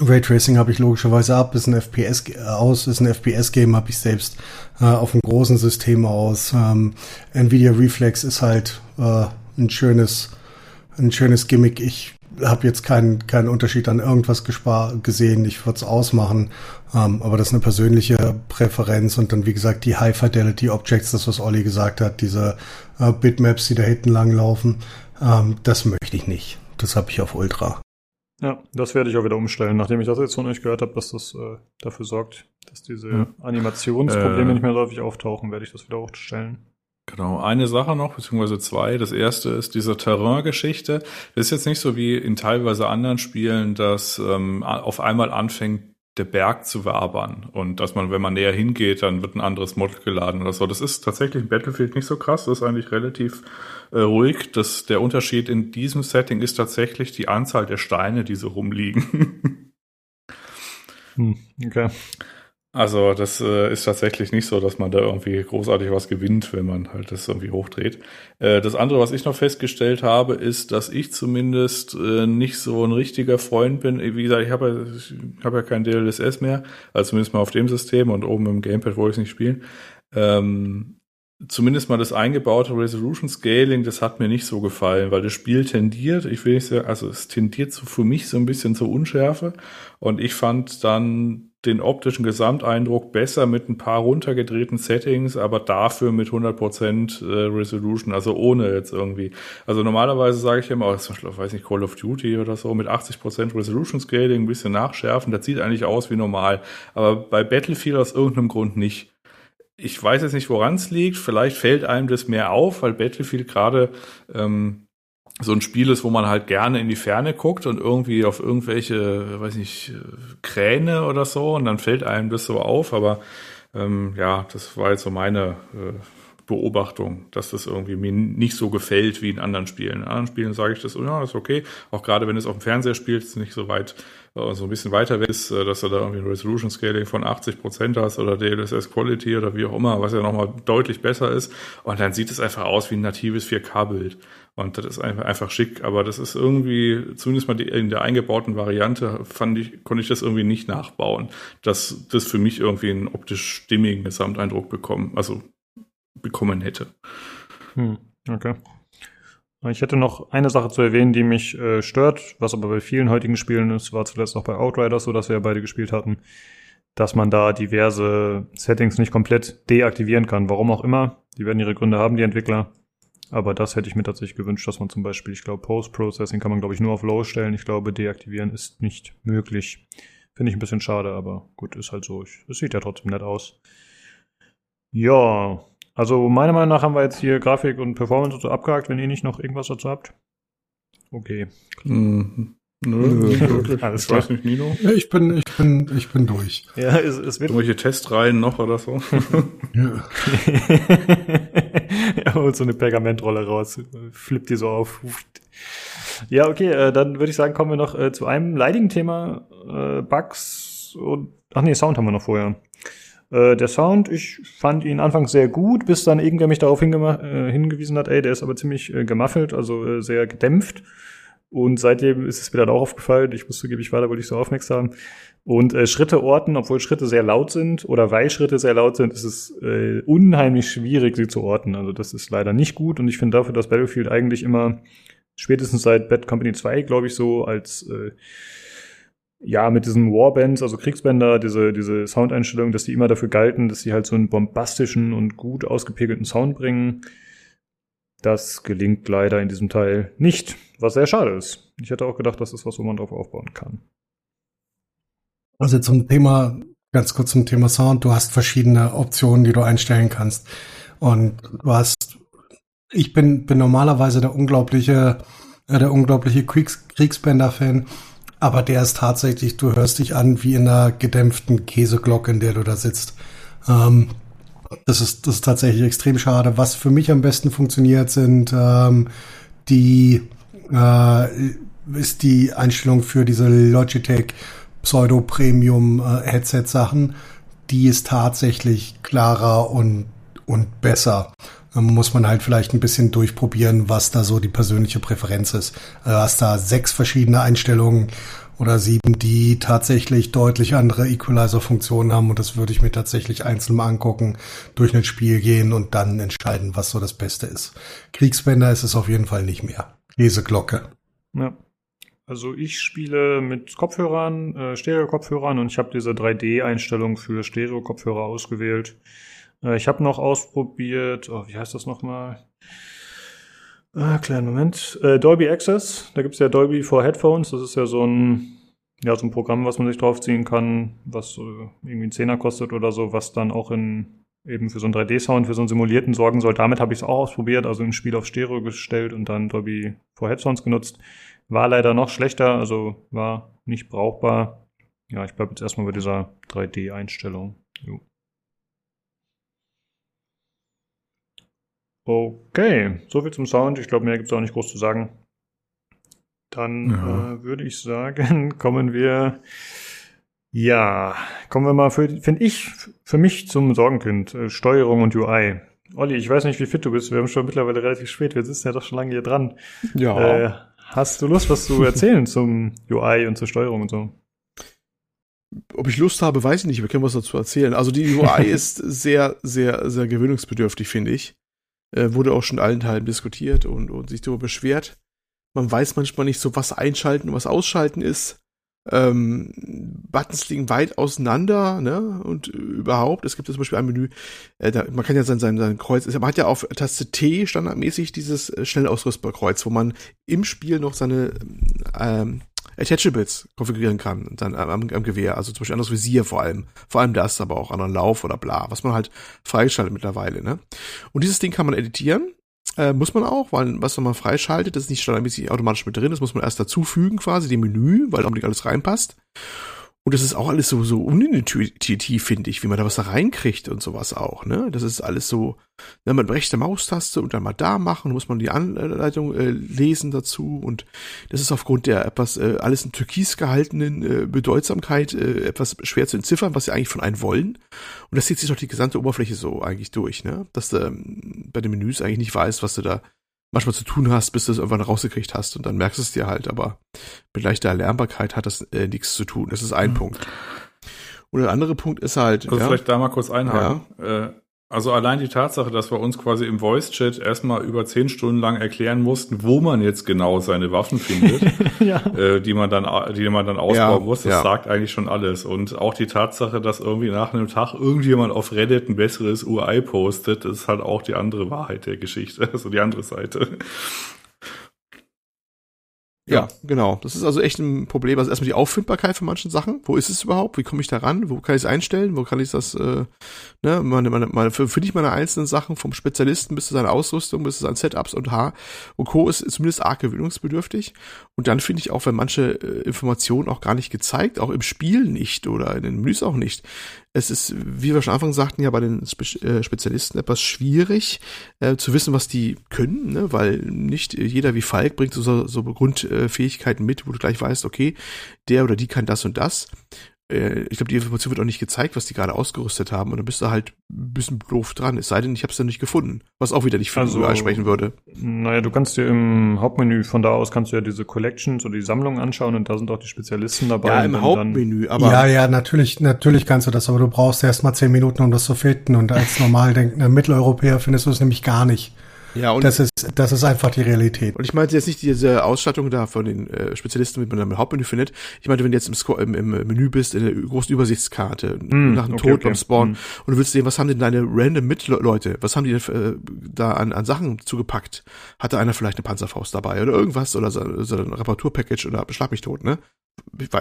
Raytracing habe ich logischerweise ab, ist ein FPS äh, aus, ist ein FPS-Game, habe ich selbst äh, auf einem großen System aus. Ähm, Nvidia Reflex ist halt äh, ein schönes, ein schönes Gimmick. Ich habe jetzt keinen keinen Unterschied an irgendwas gesehen. Ich würde es ausmachen, ähm, aber das ist eine persönliche Präferenz und dann wie gesagt die High Fidelity Objects, das was Olli gesagt hat, diese äh, Bitmaps, die da hinten lang laufen, ähm, das möchte ich nicht. Das habe ich auf Ultra. Ja, das werde ich auch wieder umstellen, nachdem ich das jetzt von euch gehört habe, dass das äh, dafür sorgt, dass diese Ja. Animationsprobleme Äh. nicht mehr häufig auftauchen, werde ich das wieder umstellen. Genau, eine Sache noch, beziehungsweise zwei. Das erste ist diese Terrain-Geschichte. Das ist jetzt nicht so wie in teilweise anderen Spielen, dass ähm, auf einmal anfängt, der Berg zu wabern und dass man, wenn man näher hingeht, dann wird ein anderes Model geladen oder so. Das ist tatsächlich in Battlefield nicht so krass. Das ist eigentlich relativ äh, ruhig. Das, der Unterschied in diesem Setting ist tatsächlich die Anzahl der Steine, die so rumliegen. [laughs] Hm, okay. Also das äh, ist tatsächlich nicht so, dass man da irgendwie großartig was gewinnt, wenn man halt das irgendwie hochdreht. Äh, das andere, was ich noch festgestellt habe, ist, dass ich zumindest äh, nicht so ein richtiger Freund bin. Wie gesagt, ich habe ja, hab ja kein DLSS mehr, also zumindest mal auf dem System und oben im Gamepad wollte ich es nicht spielen. Ähm, zumindest mal das eingebaute Resolution Scaling, das hat mir nicht so gefallen, weil das Spiel tendiert, ich will nicht sagen, also es tendiert so für mich so ein bisschen zur Unschärfe und ich fand dann den optischen Gesamteindruck besser mit ein paar runtergedrehten Settings, aber dafür mit 100% äh, Resolution, also ohne jetzt irgendwie. Also normalerweise sage ich immer, oh, zum Beispiel, weiß nicht, Call of Duty oder so, mit 80% Resolution Scaling, ein bisschen nachschärfen, das sieht eigentlich aus wie normal. Aber bei Battlefield aus irgendeinem Grund nicht. Ich weiß jetzt nicht, woran es liegt. Vielleicht fällt einem das mehr auf, weil Battlefield gerade ähm, so ein Spiel ist, wo man halt gerne in die Ferne guckt und irgendwie auf irgendwelche, weiß nicht, Kräne oder so und dann fällt einem das so auf, aber ähm, ja, das war jetzt so meine äh, Beobachtung, dass das irgendwie mir nicht so gefällt wie in anderen Spielen. In anderen Spielen sage ich das, ja, ist okay. Auch gerade wenn es auf dem Fernseher spielt, ist nicht so weit, so ein bisschen weiter weg ist, äh, dass du da irgendwie ein Resolution Scaling von 80 Prozent hast oder DLSS Quality oder wie auch immer, was ja nochmal deutlich besser ist. Und dann sieht es einfach aus wie ein natives 4K-Bild. Und das ist einfach, einfach schick, aber das ist irgendwie, zumindest mal die, in der eingebauten Variante, fand ich, konnte ich das irgendwie nicht nachbauen, dass das für mich irgendwie einen optisch stimmigen Gesamteindruck bekommen, also bekommen hätte. Hm, okay. Ich hätte noch eine Sache zu erwähnen, die mich äh, stört, was aber bei vielen heutigen Spielen ist, war zuletzt auch bei Outriders so, dass wir ja beide gespielt hatten, dass man da diverse Settings nicht komplett deaktivieren kann. Warum auch immer. Die werden ihre Gründe haben, die Entwickler. Aber das hätte ich mir tatsächlich gewünscht, dass man zum Beispiel, ich glaube, Post-Processing kann man, glaube ich, nur auf Low stellen. Ich glaube, deaktivieren ist nicht möglich. Finde ich ein bisschen schade, aber gut, ist halt so. Es sieht ja trotzdem nett aus. Ja, also meiner Meinung nach haben wir jetzt hier Grafik und Performance und so abgehakt, wenn ihr nicht noch irgendwas dazu habt. Okay. Mhm. Nö, Nö, nicht [laughs] wirklich. alles ich klar. weiß nicht, Nino. Ja, Ich bin, ich bin, ich bin durch. Ja, es, es wird. Irgendwelche Testreihen noch oder so? [laughs] Ja. [laughs] er holt so eine Pergamentrolle raus, flippt die so auf. Ja, okay, äh, dann würde ich sagen, kommen wir noch äh, zu einem leidigen Thema, äh, Bugs und, ach nee, Sound haben wir noch vorher. Äh, der Sound, ich fand ihn anfangs sehr gut, bis dann irgendwer mich darauf äh, hingewiesen hat, ey, der ist aber ziemlich äh, gemaffelt, also äh, sehr gedämpft. Und seitdem ist es mir dann auch aufgefallen, ich wusste, gebe ich weiter, wollte ich so aufmerksam. Und äh, Schritte orten, obwohl Schritte sehr laut sind oder weil Schritte sehr laut sind, ist es äh, unheimlich schwierig, sie zu orten. Also das ist leider nicht gut und ich finde dafür, dass Battlefield eigentlich immer spätestens seit Bad Company 2, glaube ich, so als äh, ja, mit diesen Warbands, also Kriegsbänder, diese, diese Soundeinstellungen, dass die immer dafür galten, dass sie halt so einen bombastischen und gut ausgepegelten Sound bringen. Das gelingt leider in diesem Teil nicht, was sehr schade ist. Ich hätte auch gedacht, das ist was, wo man drauf aufbauen kann. Also zum Thema, ganz kurz zum Thema Sound. Du hast verschiedene Optionen, die du einstellen kannst. Und du hast, ich bin, bin normalerweise der unglaubliche, äh, der unglaubliche Kriegs, Kriegsbänder-Fan. Aber der ist tatsächlich, du hörst dich an wie in einer gedämpften Käseglocke, in der du da sitzt. Ähm, das ist, das ist tatsächlich extrem schade. Was für mich am besten funktioniert, sind ähm, die äh, ist die Einstellung für diese Logitech Pseudo Premium äh. Die ist tatsächlich klarer und und besser. Muss man halt vielleicht ein bisschen durchprobieren, was da so die persönliche Präferenz ist. Also hast da sechs verschiedene Einstellungen oder sieben, die tatsächlich deutlich andere Equalizer-Funktionen haben und das würde ich mir tatsächlich einzeln mal angucken, durch ein Spiel gehen und dann entscheiden, was so das Beste ist. Kriegsbänder ist es auf jeden Fall nicht mehr. Leseglocke. Ja. Also ich spiele mit Kopfhörern, äh, Stereo-Kopfhörern und ich habe diese 3D-Einstellung für Stereo-Kopfhörer ausgewählt. Äh, ich habe noch ausprobiert, oh, wie heißt das nochmal? Ah, kleinen Moment. Äh, Dolby Access, da gibt's ja Dolby for Headphones. Das ist ja so ein, ja, so ein Programm, was man sich draufziehen kann, was äh, irgendwie einen Zehner kostet oder so, was dann auch in eben für so einen 3D-Sound, für so einen simulierten sorgen soll. Damit habe ich es auch ausprobiert, also ein Spiel auf Stereo gestellt und dann Dolby for Headphones genutzt. War leider noch schlechter, also war nicht brauchbar. Ja, ich bleibe jetzt erstmal bei dieser 3D-Einstellung. Okay, soviel zum Sound. Ich glaube, mehr gibt es auch nicht groß zu sagen. Dann ja. äh, würde ich sagen, [laughs] kommen wir, ja, kommen wir mal, finde ich, für mich zum Sorgenkind, äh, Steuerung und UI. Olli, ich weiß nicht, wie fit du bist. Wir haben schon mittlerweile relativ spät. Wir sitzen ja doch schon lange hier dran. Ja. Äh, hast du Lust, was zu erzählen zum UI und zur Steuerung und so? Ob ich Lust habe, weiß ich nicht. Wir können was dazu erzählen. Also die UI [laughs] ist sehr, sehr, sehr gewöhnungsbedürftig, finde ich. Äh, wurde auch schon allenthalben diskutiert und, und sich darüber beschwert. Man weiß manchmal nicht so, was einschalten und was ausschalten ist. Ähm, Buttons liegen weit auseinander, ne? Und überhaupt, es gibt zum Beispiel ein Menü, äh, da, man kann ja sein, sein, sein Kreuz, man hat ja auf Taste T standardmäßig dieses äh, Schnellausrüstbarkreuz, wo man im Spiel noch seine ähm, Attachables konfigurieren kann, dann am, am Gewehr, also zum Beispiel anderes Visier vor allem, vor allem das, aber auch anderen Lauf oder bla, was man halt freigeschaltet mittlerweile, ne? Und dieses Ding kann man editieren, äh, muss man auch, weil was man freischaltet, das ist nicht standardmäßig automatisch mit drin, das muss man erst dazufügen quasi, dem Menü, weil da unbedingt alles reinpasst. Und das ist auch alles so, so unintuitiv, finde ich, wie man da was da reinkriegt und sowas auch, ne? Das ist alles so, ne, man rechte Maustaste und dann mal da machen, muss man die Anleitung äh, lesen dazu und das ist aufgrund der etwas, äh, alles in Türkis gehaltenen äh, Bedeutsamkeit äh, etwas schwer zu entziffern, was sie eigentlich von einem wollen. Und das zieht sich doch die gesamte Oberfläche so eigentlich durch, ne? Dass du ähm, bei den Menüs eigentlich nicht weißt, was du da manchmal zu tun hast, bis du es irgendwann rausgekriegt hast und dann merkst du es dir halt. Aber mit leichter Erlernbarkeit hat das äh, nichts zu tun. Das ist ein mhm. Punkt. Und der andere Punkt ist halt. Also ja, vielleicht da mal kurz einhaken. Ja. Äh, also allein die Tatsache, dass wir uns quasi im Voice-Chat erstmal über zehn Stunden lang erklären mussten, wo man jetzt genau seine Waffen findet, [laughs] ja. äh, die man dann, die man dann ausbauen ja, muss, das ja. sagt eigentlich schon alles. Und auch die Tatsache, dass irgendwie nach einem Tag irgendjemand auf Reddit ein besseres UI postet, ist halt auch die andere Wahrheit der Geschichte, [laughs] also die andere Seite. Ja, genau. Das ist also echt ein Problem. Also erstmal die Auffindbarkeit von manchen Sachen. Wo ist es überhaupt? Wie komme ich da ran? Wo kann ich es einstellen? Wo kann ich das, äh, ne, meine, meine, meine, finde ich meine einzelnen Sachen vom Spezialisten bis zu seiner Ausrüstung, bis zu seinen Setups und H und Co. ist, ist zumindest arg gewöhnungsbedürftig. Und dann finde ich auch, wenn manche äh, Informationen auch gar nicht gezeigt, auch im Spiel nicht oder in den Menüs auch nicht, es ist, wie wir schon Anfang sagten, ja bei den Spe äh, Spezialisten etwas schwierig äh, zu wissen, was die können, ne? weil nicht jeder wie Falk bringt so, so Grundfähigkeiten mit, wo du gleich weißt, okay, der oder die kann das und das äh, ich glaube, die Information wird auch nicht gezeigt, was die gerade ausgerüstet haben. Und dann bist du halt ein bisschen doof dran. Es sei denn, ich habe es dann nicht gefunden. Was auch wieder nicht für also, UI sprechen würde. Naja, du kannst dir im Hauptmenü von da aus kannst du ja diese Collections oder die Sammlung anschauen und da sind auch die Spezialisten dabei. Ja, im Hauptmenü, aber. Ja, ja, natürlich, natürlich kannst du das, aber du brauchst erst mal zehn Minuten, um das zu finden. Und als [laughs] normal denkender Mitteleuropäer findest du es nämlich gar nicht. Ja, und das ist, das ist einfach die Realität. Und ich meinte jetzt nicht diese Ausstattung da von den äh, Spezialisten, wie man dann im Hauptmenü findet. Ich meinte, wenn du jetzt im, im, im Menü bist, in der großen Übersichtskarte, mm, nach dem okay, Tod okay. beim Spawn, mm. und du willst sehen, was haben denn deine random Mitleute, was haben die denn äh, da an, an Sachen zugepackt? Hatte einer vielleicht eine Panzerfaust dabei oder irgendwas oder so, so ein Reparaturpackage oder Schlag mich tot, ne?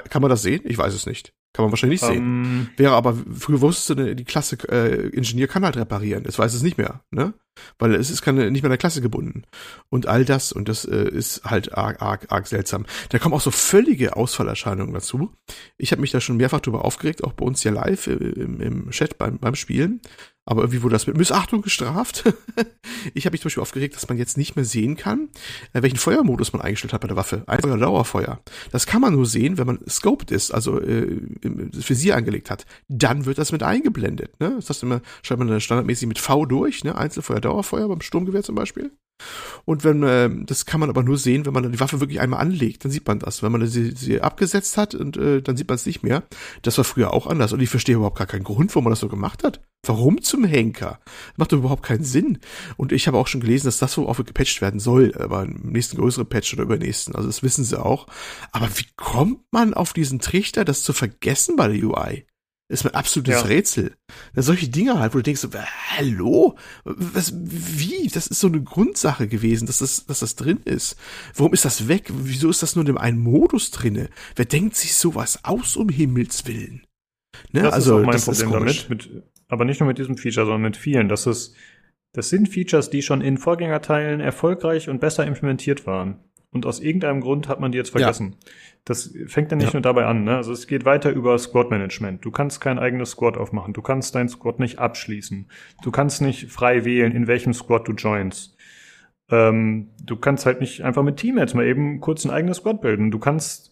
Kann man das sehen? Ich weiß es nicht. Kann man wahrscheinlich nicht um, sehen. Ähm. Wäre aber, früher wusste die Klasse, äh, Ingenieur kann halt reparieren. Jetzt weiß es nicht mehr, ne? Weil es ist keine, nicht mehr der Klasse gebunden. Und all das, und das äh, ist halt arg, arg, arg seltsam. Da kommen auch so völlige Ausfallerscheinungen dazu. Ich habe mich da schon mehrfach drüber aufgeregt, auch bei uns hier live äh, im, im Chat beim, beim Spielen. Aber irgendwie wurde das mit Missachtung gestraft. [laughs] ich habe mich zum Beispiel aufgeregt, dass man jetzt nicht mehr sehen kann, äh, welchen Feuermodus man eingestellt hat bei der Waffe. Einfach Dauerfeuer. Das kann man nur sehen, wenn man scoped ist, also äh, Visier angelegt hat. Dann wird das mit eingeblendet. Ne? Das heißt immer, schreibt man standardmäßig mit V durch, ne? Einzelfeuer, Dauerfeuer beim Sturmgewehr zum Beispiel. Und wenn äh, das kann man aber nur sehen, wenn man die Waffe wirklich einmal anlegt, dann sieht man das. Wenn man sie, sie abgesetzt hat und äh, dann sieht man es nicht mehr. Das war früher auch anders und ich verstehe überhaupt gar keinen Grund, warum man das so gemacht hat. Warum zum Henker? Das macht doch überhaupt keinen Sinn. Und ich habe auch schon gelesen, dass das so auch gepatcht werden soll, aber im nächsten größeren Patch oder übernächsten. Also das wissen sie auch. Aber wie kommt man auf diesen Trichter, das zu vergessen bei der UI? Ist mein absolutes Ja. Rätsel. Da solche Dinge halt, wo du denkst, so, hallo? Was, wie? Das ist so eine Grundsache gewesen, dass das, dass das drin ist. Warum ist das weg? Wieso ist das nur in dem einen Modus drinne? Wer denkt sich sowas aus, um Himmels Willen? Ne? Das also, ist auch mein das Problem damit. Mit, aber nicht nur mit diesem Feature, sondern mit vielen. Das ist, das sind Features, die schon in Vorgängerteilen erfolgreich und besser implementiert waren. Und aus irgendeinem Grund hat man die jetzt vergessen. Das fängt dann nicht Ja. nur dabei an. Ne? Also es geht weiter über Squad-Management. Du kannst kein eigenes Squad aufmachen. Du kannst dein Squad nicht abschließen. Du kannst nicht frei wählen, in welchem Squad du joinst. Ähm, du kannst halt nicht einfach mit Teammates mal eben kurz ein eigenes Squad bilden. Du kannst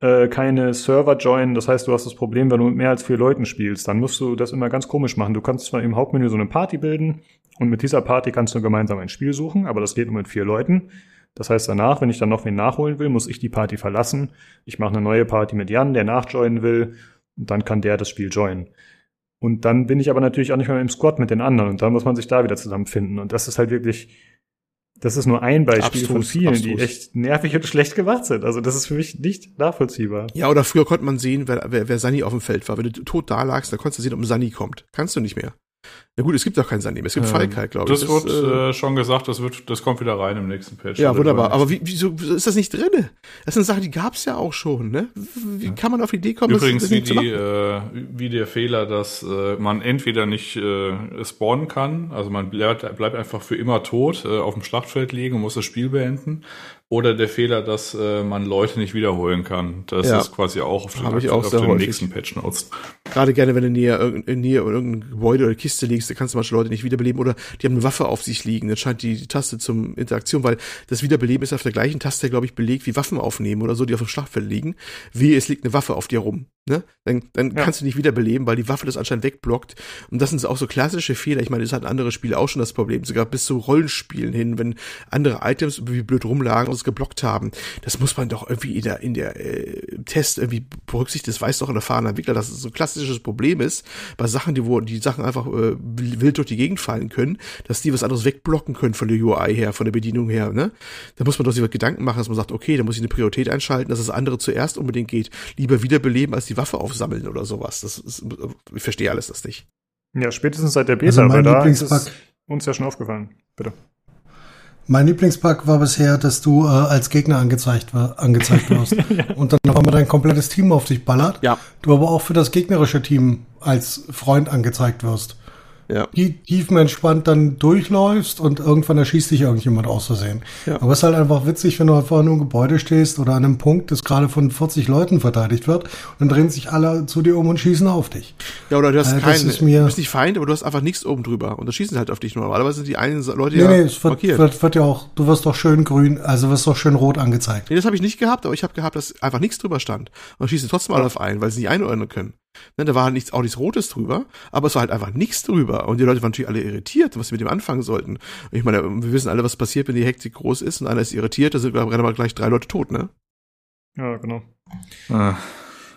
äh, keine Server joinen. Das heißt, du hast das Problem, wenn du mit mehr als vier Leuten spielst, dann musst du das immer ganz komisch machen. Du kannst zwar im Hauptmenü so eine Party bilden und mit dieser Party kannst du gemeinsam ein Spiel suchen, aber das geht nur mit vier Leuten. Das heißt, danach, wenn ich dann noch wen nachholen will, muss ich die Party verlassen. Ich mache eine neue Party mit Jan, der nachjoinen will, und dann kann der das Spiel joinen. Und dann bin ich aber natürlich auch nicht mehr im Squad mit den anderen und dann muss man sich da wieder zusammenfinden. Und das ist halt wirklich, das ist nur ein Beispiel von Abstrus, vielen, die abstrus. echt nervig und schlecht gemacht sind. Also das ist für mich nicht nachvollziehbar. Ja, oder früher konnte man sehen, wer, wer, wer Sani auf dem Feld war. Wenn du tot da lagst, dann konntest du sehen, ob ein Sani kommt. Kannst du nicht mehr. Na gut, es gibt doch keinen Sani mehr. Es gibt Ähm, Falk halt, glaube ich. Das wird äh, äh, schon gesagt, das wird, das kommt wieder rein im nächsten Patch. ja, wunderbar. Aber wie, wieso, wieso ist das nicht drinne? Das sind Sachen, die gab's ja auch schon, ne? Wie kann man auf die Idee kommen, Übrigens das wie, nicht zu die, machen? äh, wie der Fehler, dass äh, man entweder nicht äh, spawnen kann, also man bleibt, bleibt einfach für immer tot äh, auf dem Schlachtfeld liegen und muss das Spiel beenden, oder der Fehler, dass äh, man Leute nicht wiederholen kann. Das Ja. ist quasi auch auf, den, Hab ich auch auf den häufig. nächsten Patch Notes. Gerade gerne, wenn du näher, irgend- in näher irgendein Gebäude oder Kiste liegst, da kannst du manche Leute nicht wiederbeleben oder die haben eine Waffe auf sich liegen. Dann scheint die, die Taste zum Interaktion, weil das Wiederbeleben ist auf der gleichen Taste, glaube ich, belegt wie Waffen aufnehmen oder so, die auf dem Schlachtfeld liegen. Wie es liegt eine Waffe auf dir rum. Ne? Dann, dann Ja. kannst du nicht wiederbeleben, weil die Waffe das anscheinend wegblockt. Und das sind auch so klassische Fehler. Ich meine, das hatten andere Spiele auch schon das Problem. Sogar bis zu Rollenspielen hin, wenn andere Items wie blöd rumlagen geblockt haben. Das muss man doch irgendwie in der, in der äh, Test irgendwie berücksichtigen. Das weiß doch ein erfahrener Entwickler, dass es so ein klassisches Problem ist, bei Sachen, die wo die Sachen einfach äh, wild durch die Gegend fallen können, dass die was anderes wegblocken können von der UI her, von der Bedienung her. Ne? Da muss man doch sich Gedanken machen, dass man sagt, okay, da muss ich eine Priorität einschalten, dass das andere zuerst unbedingt geht. Lieber wiederbeleben, als die Waffe aufsammeln oder sowas. Das ist, ich verstehe alles das nicht. Ja, spätestens seit der Beta, Also mein weil da ist uns ja schon aufgefallen. Bitte. Mein Lieblingsbug war bisher, dass du äh, als Gegner angezeigt, war, angezeigt wirst [laughs] und dann auf einmal dein komplettes Team auf dich ballert. Ja. Du aber auch für das gegnerische Team als Freund angezeigt wirst. Ja. Die tiefenentspannt dann durchläufst und irgendwann erschießt dich irgendjemand aus Versehen. Ja. Aber es ist halt einfach witzig, wenn du einfach in einem Gebäude stehst oder an einem Punkt, das gerade von 40 Leuten verteidigt wird und dann drehen sich alle zu dir um und schießen auf dich. Ja, oder du hast Äh, keinen, du bist nicht Feind, aber du hast einfach nichts oben drüber. Und das schießen halt auf dich nur. Normalerweise sind die einen Leute Nee, ja nee, es wird, markiert. wird, wird ja auch, du wirst doch schön grün, also wirst doch schön rot angezeigt. Nee, das habe ich nicht gehabt, aber ich habe gehabt, dass einfach nichts drüber stand. Und schießen trotzdem alle auf einen, weil sie nicht einordnen können. Ne, da war halt nichts, auch nichts Rotes drüber, aber es war halt einfach nichts drüber. Und die Leute waren natürlich alle irritiert, was sie mit dem anfangen sollten. Und ich meine, wir wissen alle, was passiert, wenn die Hektik groß ist und einer ist irritiert, da sind rennen mal gleich drei Leute tot, ne? Ja, genau. Ah.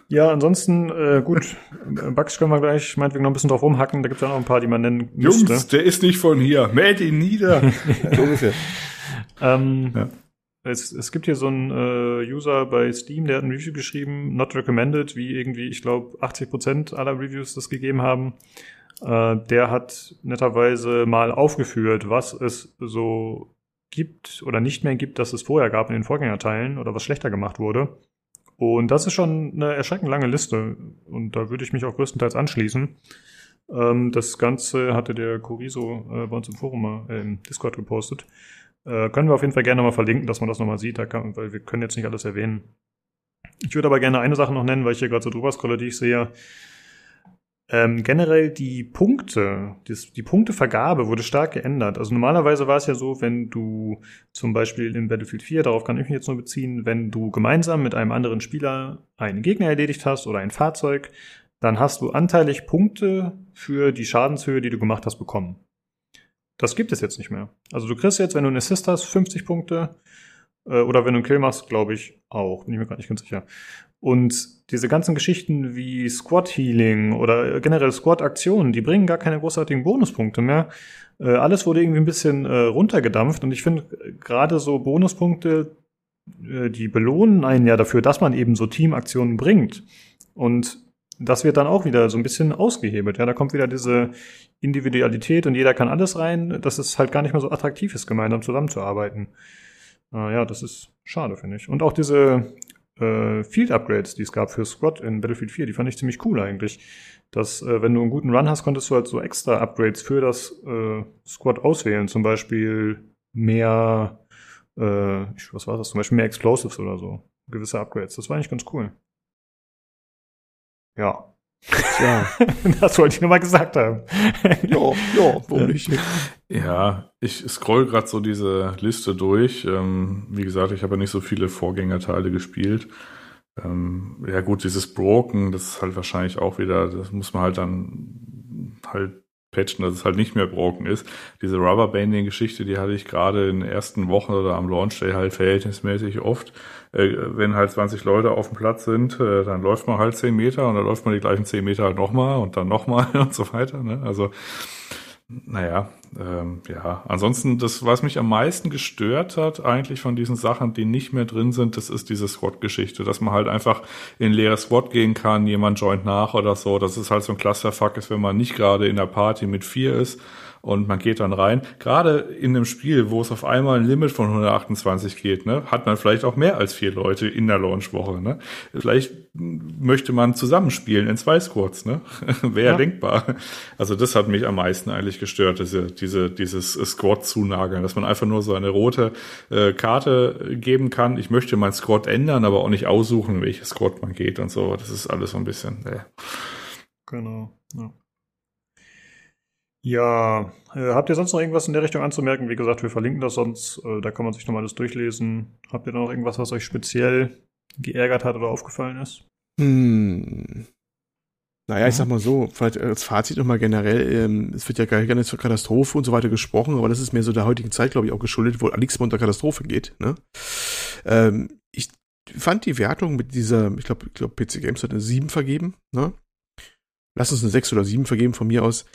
Ja, ansonsten, äh, gut, [laughs] Bugs können wir gleich meinetwegen noch ein bisschen drauf rumhacken. Da gibt es ja noch ein paar, die man nennen müsste. Jungs, der ist nicht von hier. Mäht ihn nieder. [laughs] So ungefähr. Ähm, Ja. Es, es gibt hier so einen äh, User bei Steam, der hat ein Review geschrieben, not recommended, wie irgendwie, ich glaube, 80% aller Reviews das gegeben haben. Äh, der hat netterweise mal aufgeführt, was es so gibt oder nicht mehr gibt, dass es vorher gab in den Vorgängerteilen oder was schlechter gemacht wurde. Und das ist schon eine erschreckend lange Liste. Und da würde ich mich auch größtenteils anschließen. Ähm, das Ganze hatte der Corizo äh, bei uns im Forum äh, im Discord gepostet. Äh, können wir auf jeden Fall gerne mal verlinken, dass man das nochmal sieht, da kann, weil wir können jetzt nicht alles erwähnen. Ich würde aber gerne eine Sache noch nennen, weil ich hier gerade so drüber scrolle, die ich sehe. Ähm, generell die Punkte, das, die Punktevergabe wurde stark geändert. Also normalerweise war es ja so, wenn du zum Beispiel in Battlefield 4, darauf kann ich mich jetzt nur beziehen, wenn du gemeinsam mit einem anderen Spieler einen Gegner erledigt hast oder ein Fahrzeug, dann hast du anteilig Punkte für die Schadenshöhe, die du gemacht hast, bekommen. Das gibt es jetzt nicht mehr. Also du kriegst jetzt, wenn du einen Assist hast, 50 Punkte. Äh, oder wenn du einen Kill machst, glaube ich auch. Bin ich mir gar nicht ganz sicher. Und diese ganzen Geschichten wie Squad Healing oder generell Squad Aktionen, die bringen gar keine großartigen Bonuspunkte mehr. Äh, alles wurde irgendwie ein bisschen äh, runtergedampft und ich finde gerade so Bonuspunkte, äh, die belohnen einen ja dafür, dass man eben so Teamaktionen bringt. Und das wird dann auch wieder so ein bisschen ausgehebelt. Ja, da kommt wieder diese Individualität und jeder kann alles rein, dass es halt gar nicht mehr so attraktiv ist, gemeinsam zusammenzuarbeiten. Äh, ja, das ist schade, finde ich. Und auch diese äh, Field Upgrades, die es gab für Squad in Battlefield 4, die fand ich ziemlich cool eigentlich. Dass, äh, wenn du einen guten Run hast, konntest du halt so extra Upgrades für das äh, Squad auswählen. Zum Beispiel mehr, äh, was war das? Zum Beispiel mehr Explosives oder so. Gewisse Upgrades. Das war eigentlich ganz cool. Ja. Ja. [laughs] das wollte ich nur mal gesagt haben. ja, ja, warum nicht? Ja, ich scroll gerade so diese Liste durch. Ähm, wie gesagt, ich habe ja nicht so viele Vorgängerteile gespielt. Ähm, ja gut, dieses Broken, das ist halt wahrscheinlich auch wieder, das muss man halt dann halt patchen, dass es halt nicht mehr broken ist. Diese Rubberbanding-Geschichte, die hatte ich gerade in den ersten Wochen oder am Launch Day halt verhältnismäßig oft. Äh, wenn halt 20 Leute auf dem Platz sind, äh, dann läuft man halt 10 Meter und dann läuft man die gleichen 10 Meter halt nochmal und dann nochmal [laughs] und so weiter. Ne? Also naja, ähm, ja. Ansonsten, das, was mich am meisten gestört hat, eigentlich von diesen Sachen, die nicht mehr drin sind, das ist diese Squad-Geschichte, dass man halt einfach in leere Squad gehen kann, jemand joint nach oder so. Das ist halt so ein Clusterfuck ist, wenn man nicht gerade in der Party mit vier ist und man geht dann rein. Gerade in einem Spiel, wo es auf einmal ein Limit von 128 geht, ne, hat man vielleicht auch mehr als vier Leute in der Launchwoche. Ne? Vielleicht möchte man zusammenspielen in zwei Squads, ne? [laughs] Wäre ja. denkbar. Also das hat mich am meisten eigentlich gestört, diese, diese, dieses Squad-Zunageln, dass man einfach nur so eine rote äh, Karte geben kann. Ich möchte mein Squad ändern, aber auch nicht aussuchen, welches Squad man geht und so. Das ist alles so ein bisschen. Äh. Genau. Ja. Ja, äh, habt ihr sonst noch irgendwas in der Richtung anzumerken? Wie gesagt, wir verlinken das sonst, äh, da kann man sich nochmal alles durchlesen. Habt ihr da noch irgendwas, was euch speziell geärgert hat oder aufgefallen ist? Hm. Naja, ich sag mal so, vielleicht als Fazit nochmal generell, ähm, es wird ja gar nicht zur Katastrophe und so weiter gesprochen, aber das ist mir so der heutigen Zeit, glaube ich, auch geschuldet, wo nichts mehr unter Katastrophe geht. Ne? Ähm, ich fand die Wertung mit dieser, ich glaube, ich glaube, PC Games hat eine 7 vergeben, ne? Lass uns eine 6 oder 7 vergeben von mir aus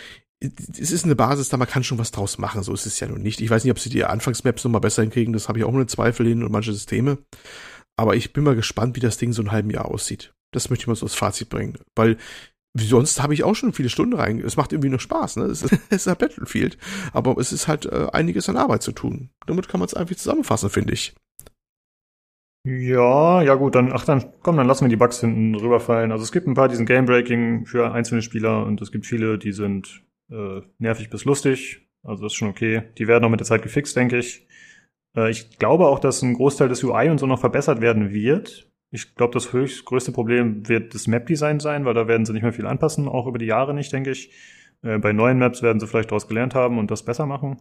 es ist eine Basis da, man kann schon was draus machen, so ist es ja noch nicht. Ich weiß nicht, ob sie die Anfangsmaps noch mal besser hinkriegen, das habe ich auch nur Zweifel hin und manche Systeme. Aber ich bin mal gespannt, wie das Ding so ein halben Jahr aussieht. Das möchte ich mal so als Fazit bringen. Weil wie sonst habe ich auch schon viele Stunden rein. Es macht irgendwie nur Spaß, ne? Es ist, [laughs] es ist ein Battlefield. Aber es ist halt äh, einiges an Arbeit zu tun. Damit kann man es einfach zusammenfassen, finde ich. Ja, ja gut, dann, ach dann, komm, dann lassen wir die Bugs hinten rüberfallen. Also es gibt ein paar, die sind Game-Breaking für einzelne Spieler und es gibt viele, die sind äh, nervig bis lustig. Also das ist schon okay. Die werden auch mit der Zeit gefixt, denke ich. Äh, ich glaube auch, dass ein Großteil des UI und so noch verbessert werden wird. Ich glaube, das höchst größte Problem wird das Map-Design sein, weil da werden sie nicht mehr viel anpassen, auch über die Jahre nicht, denke ich. Äh, bei neuen Maps werden sie vielleicht daraus gelernt haben und das besser machen.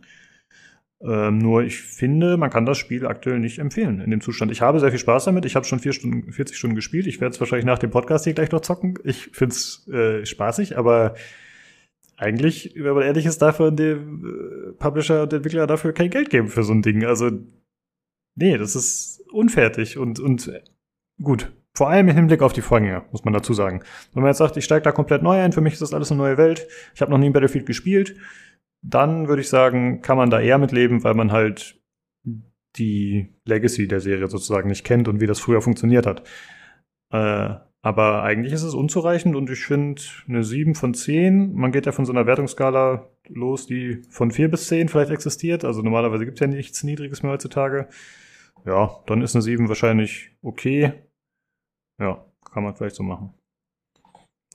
Ähm, nur ich finde, man kann das Spiel aktuell nicht empfehlen in dem Zustand. Ich habe sehr viel Spaß damit. Ich habe schon vier Stunden, 40 Stunden gespielt. Ich werde es wahrscheinlich nach dem Podcast hier gleich noch zocken. Ich finde es äh, spaßig, aber eigentlich, wenn man ehrlich ist, dafür dem äh, Publisher und Entwickler dafür kein Geld geben für so ein Ding. Also, nee, das ist unfertig und, und gut. Vor allem im Hinblick auf die Vorgänger, muss man dazu sagen. Wenn man jetzt sagt, ich steige da komplett neu ein, für mich ist das alles eine neue Welt, ich habe noch nie ein Battlefield gespielt, dann würde ich sagen, kann man da eher mit leben, weil man halt die Legacy der Serie sozusagen nicht kennt und wie das früher funktioniert hat. Äh, aber eigentlich ist es unzureichend und ich finde eine 7 von 10. Man geht ja von so einer Wertungsskala los, die von 4 bis 10 vielleicht existiert. Also normalerweise gibt es ja nichts Niedriges mehr heutzutage. Ja, dann ist eine 7 wahrscheinlich okay. Ja, kann man vielleicht so machen.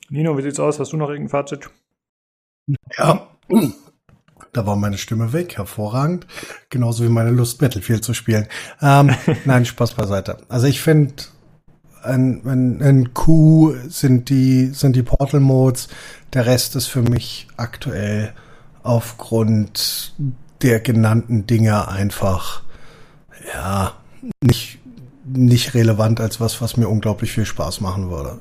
Nino, wie sieht's aus? Hast du noch irgendein Fazit? Ja, da war meine Stimme weg, hervorragend. Genauso wie meine Lust, Battlefield zu spielen. Ähm, [laughs] nein, Spaß beiseite. Also ich finde ein, ein, ein Q sind die, sind die Portal Modes. Der Rest ist für mich aktuell aufgrund der genannten Dinge einfach, ja, nicht, nicht relevant als was, was mir unglaublich viel Spaß machen würde.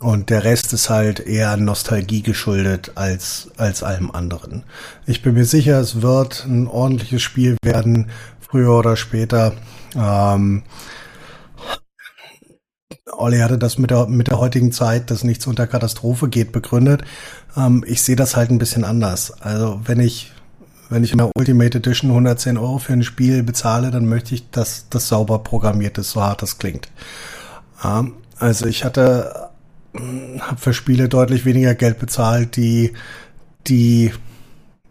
Und der Rest ist halt eher Nostalgie geschuldet als, als allem anderen. Ich bin mir sicher, es wird ein ordentliches Spiel werden, früher oder später. Ähm, Olli hatte das mit der, mit der heutigen Zeit, dass nichts unter Katastrophe geht, begründet. Ähm, ich sehe das halt ein bisschen anders. Also wenn ich, wenn ich in der Ultimate Edition 110 Euro für ein Spiel bezahle, dann möchte ich, dass das sauber programmiert ist, so hart das klingt. Ähm, also ich hatte habe für Spiele deutlich weniger Geld bezahlt, die, die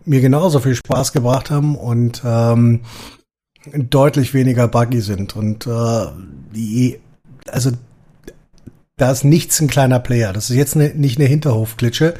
mir genauso viel Spaß gebracht haben und ähm, deutlich weniger buggy sind. Und äh, die, also da ist nichts ein kleiner Player. Das ist jetzt ne, nicht eine Hinterhofklitsche,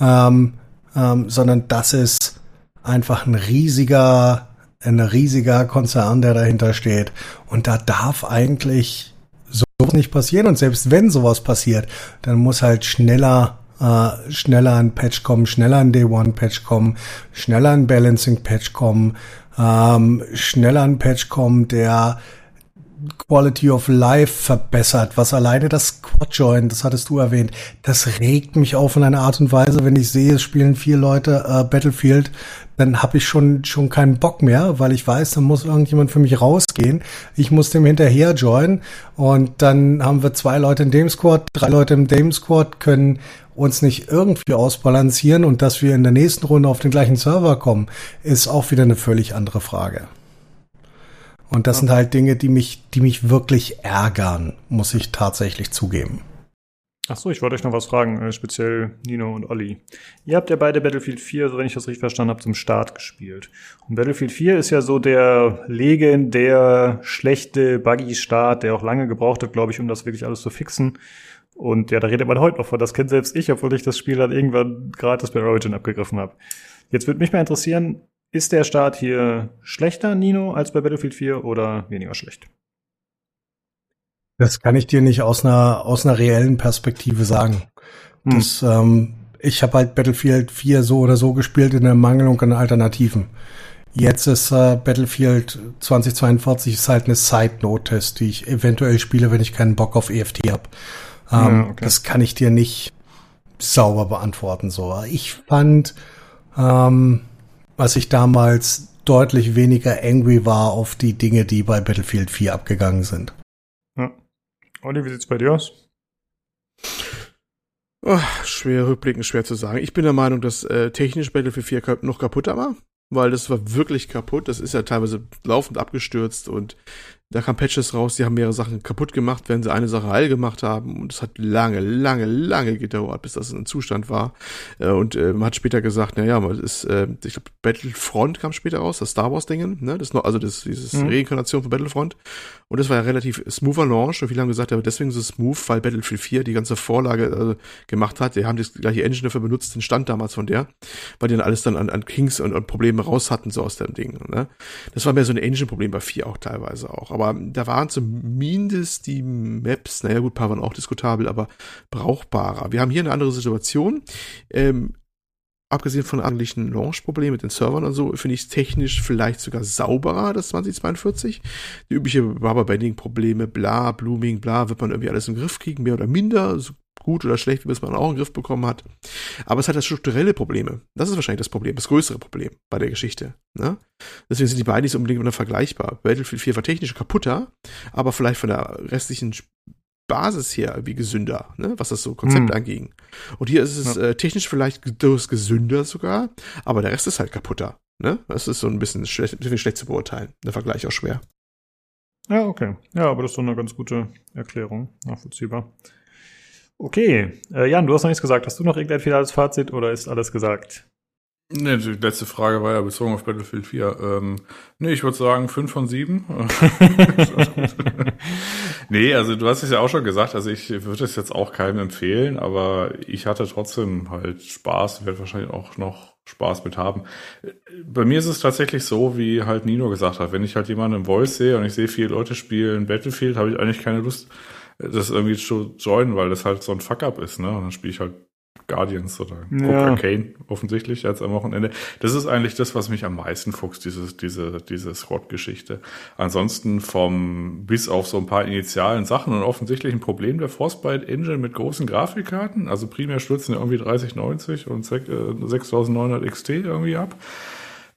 ähm, ähm, sondern das ist einfach ein riesiger, ein riesiger Konzern, der dahinter steht. Und da darf eigentlich sowas nicht passieren. Und selbst wenn sowas passiert, dann muss halt schneller äh, schneller ein Patch kommen, schneller ein Day One Patch kommen, schneller ein Balancing Patch kommen, ähm, schneller ein Patch kommen, der Quality of Life verbessert, was alleine das Quad-Join, das hattest du erwähnt, das regt mich auf in einer Art und Weise, wenn ich sehe, es spielen vier Leute äh, Battlefield, dann habe ich schon schon keinen Bock mehr, weil ich weiß, dann muss irgendjemand für mich rausgehen. Ich muss dem hinterher joinen und dann haben wir zwei Leute in dem Squad, drei Leute im dem Squad, können uns nicht irgendwie ausbalancieren und dass wir in der nächsten Runde auf den gleichen Server kommen, ist auch wieder eine völlig andere Frage. Und das okay. sind halt Dinge, die mich, die mich wirklich ärgern, muss ich tatsächlich zugeben. Ach so, ich wollte euch noch was fragen, äh, speziell Nino und Olli. Ihr habt ja beide Battlefield 4, so wenn ich das richtig verstanden habe, zum Start gespielt. Und Battlefield 4 ist ja so der legendär schlechte Buggy-Start, der auch lange gebraucht hat, glaube ich, um das wirklich alles zu fixen. Und ja, da redet man heute noch von. Das kennt selbst ich, obwohl ich das Spiel dann irgendwann gratis bei Origin abgegriffen habe. Jetzt würde mich mal interessieren, ist der Start hier schlechter, Nino, als bei Battlefield 4 oder weniger schlecht? Das kann ich dir nicht aus einer, aus einer reellen Perspektive sagen. Hm. Das, ähm, ich habe halt Battlefield 4 so oder so gespielt in der Mangelung an Alternativen. Jetzt ist äh, Battlefield 2042 ist halt eine Side-Note-Test, die ich eventuell spiele, wenn ich keinen Bock auf EFT habe. Ähm, ja, okay. Das kann ich dir nicht sauber beantworten. So, ich fand, ähm, was ich damals deutlich weniger angry war auf die Dinge, die bei Battlefield 4 abgegangen sind. Ja. Olli, wie sieht's bei dir aus? Oh, schwer rückblickend, schwer zu sagen. Ich bin der Meinung, dass äh, technisch Battlefield 4 noch kaputter war, weil das war wirklich kaputt. Das ist ja teilweise laufend abgestürzt und da kamen Patches raus, die haben mehrere Sachen kaputt gemacht, wenn sie eine Sache heil gemacht haben. Und es hat lange, lange, lange gedauert, bis das in einem Zustand war. Äh, und äh, man hat später gesagt, naja, man ist, äh, ich glaube, Battlefront kam später raus, das Star Wars-Dingen, ne? Das also das, dieses mhm. Reinkarnation von Battlefront. Und das war ja relativ smoother Launch. Und viele haben gesagt, ja, deswegen ist es smooth, weil Battlefield 4 die ganze Vorlage äh, gemacht hat. Die haben das gleiche Engine dafür benutzt, den Stand damals von der, weil die dann alles dann an, an Kings und, und Probleme raus hatten, so aus dem Ding. Ne? Das war mehr so ein Engine-Problem bei 4 auch teilweise auch aber da waren zumindest die Maps, naja gut, paar waren auch diskutabel, aber brauchbarer. Wir haben hier eine andere Situation. Ähm, abgesehen von eigentlichen Launch-Problemen mit den Servern und so, finde ich es technisch vielleicht sogar sauberer, das 2042. Die übliche Rubber-Banding-Probleme, bla, Blooming, bla, wird man irgendwie alles den Griff kriegen, mehr oder minder, so gut oder schlecht, wie es man auch in den Griff bekommen hat. Aber es hat das strukturelle Probleme. Das ist wahrscheinlich das Problem, das größere Problem bei der Geschichte. Ne? Deswegen sind die beiden nicht so unbedingt vergleichbar. Battlefield 4 war technisch kaputter, aber vielleicht von der restlichen Basis her wie gesünder, ne? was das so Konzept hm. anging. Und hier ist es ja. äh, technisch vielleicht durchaus gesünder sogar, aber der Rest ist halt kaputter. Ne? Das ist so ein bisschen schlecht, schlecht zu beurteilen. Der Vergleich auch schwer. Ja, okay. Ja, aber das ist doch eine ganz gute Erklärung. Nachvollziehbar. Okay, äh, Jan, du hast noch nichts gesagt. Hast du noch irgendein finales Fazit oder ist alles gesagt? Ne, die letzte Frage war ja bezogen auf Battlefield 4. Ähm, nee, ich würde sagen 5 von 7. [laughs] [laughs] nee, also du hast es ja auch schon gesagt, also ich würde es jetzt auch keinem empfehlen, aber ich hatte trotzdem halt Spaß, werde wahrscheinlich auch noch Spaß mit haben. Bei mir ist es tatsächlich so, wie halt Nino gesagt hat, wenn ich halt jemanden im Voice sehe und ich sehe viele Leute spielen Battlefield, habe ich eigentlich keine Lust, das irgendwie zu joinen, weil das halt so ein Fuck-up ist, ne? Und dann spiele ich halt Guardians oder ja. Arcane offensichtlich jetzt am Wochenende. Das ist eigentlich das, was mich am meisten fuchst, dieses, diese, diese SWAT-Geschichte. Ansonsten vom, bis auf so ein paar initialen Sachen und offensichtlich ein Problem der Frostbite Engine mit großen Grafikkarten. Also primär stürzen ja irgendwie 3090 und 6900 äh, XT irgendwie ab.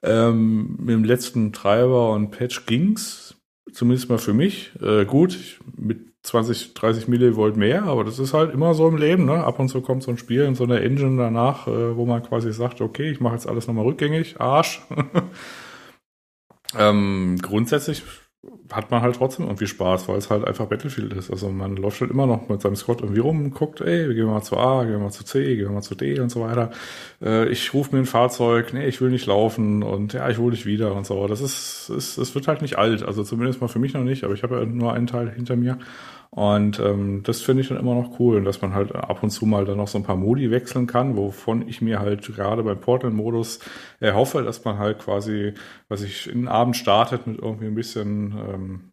Ähm, mit dem letzten Treiber und Patch ging's. Zumindest mal für mich. Äh, gut, mit 20, 30 Millivolt mehr, aber das ist halt immer so im Leben. Ne? Ab und zu kommt so ein Spiel in so einer Engine danach, äh, wo man quasi sagt, okay, ich mache jetzt alles nochmal rückgängig, Arsch. [laughs] ähm, grundsätzlich hat man halt trotzdem irgendwie Spaß, weil es halt einfach Battlefield ist. Also man läuft halt immer noch mit seinem Squad irgendwie rum guckt, ey, wir gehen mal zu A, gehen wir mal zu C, gehen wir mal zu D und so weiter. Äh, ich rufe mir ein Fahrzeug, nee, ich will nicht laufen und ja, ich hole dich wieder und so. Das ist, ist, es wird halt nicht alt, also zumindest mal für mich noch nicht, aber ich habe ja nur einen Teil hinter mir. Und ähm, das finde ich dann immer noch cool, dass man halt ab und zu mal dann noch so ein paar Modi wechseln kann, wovon ich mir halt gerade beim Portal-Modus erhoffe, dass man halt quasi, was ich in den Abend startet mit irgendwie ein bisschen ähm,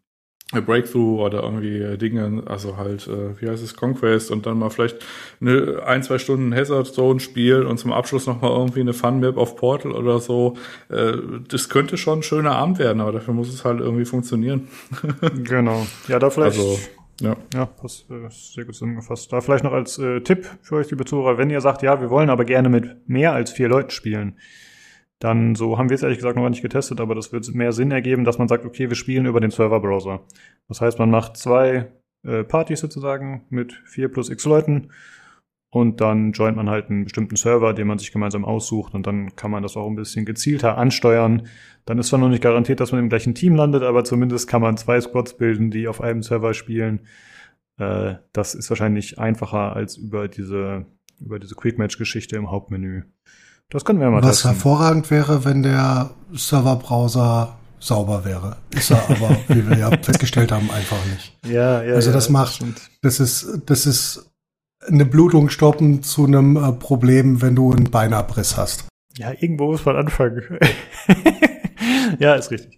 Breakthrough oder irgendwie Dinge, also halt, äh, wie heißt es, Conquest und dann mal vielleicht eine ein, zwei Stunden Hazard Zone Spiel und zum Abschluss nochmal irgendwie eine Fun Map auf Portal oder so. Äh, das könnte schon ein schöner Abend werden, aber dafür muss es halt irgendwie funktionieren. [laughs] genau. Ja, da vielleicht. Also, ja. Ja, das äh, ist sehr gut zusammengefasst. Da vielleicht noch als äh, Tipp für euch, liebe Zuhörer, wenn ihr sagt, ja, wir wollen aber gerne mit mehr als vier Leuten spielen, dann so haben wir es ehrlich gesagt noch nicht getestet, aber das wird mehr Sinn ergeben, dass man sagt, okay, wir spielen über den Serverbrowser. Das heißt, man macht zwei äh, Partys sozusagen mit vier plus x Leuten und dann joint man halt einen bestimmten Server, den man sich gemeinsam aussucht und dann kann man das auch ein bisschen gezielter ansteuern. Dann ist zwar noch nicht garantiert, dass man im gleichen Team landet, aber zumindest kann man zwei Squads bilden, die auf einem Server spielen. Äh, das ist wahrscheinlich einfacher als über diese, über diese Quick-Match-Geschichte im Hauptmenü. Das können wir mal Was testen. hervorragend wäre, wenn der Serverbrowser sauber wäre. Ist er aber, wie wir ja [laughs] festgestellt haben, einfach nicht. Ja, ja. Also ja, das macht, stimmt. das ist, das ist eine Blutung stoppen zu einem äh, Problem, wenn du einen Beinabriss hast. Ja, irgendwo muss man anfangen. [laughs] ja, ist richtig.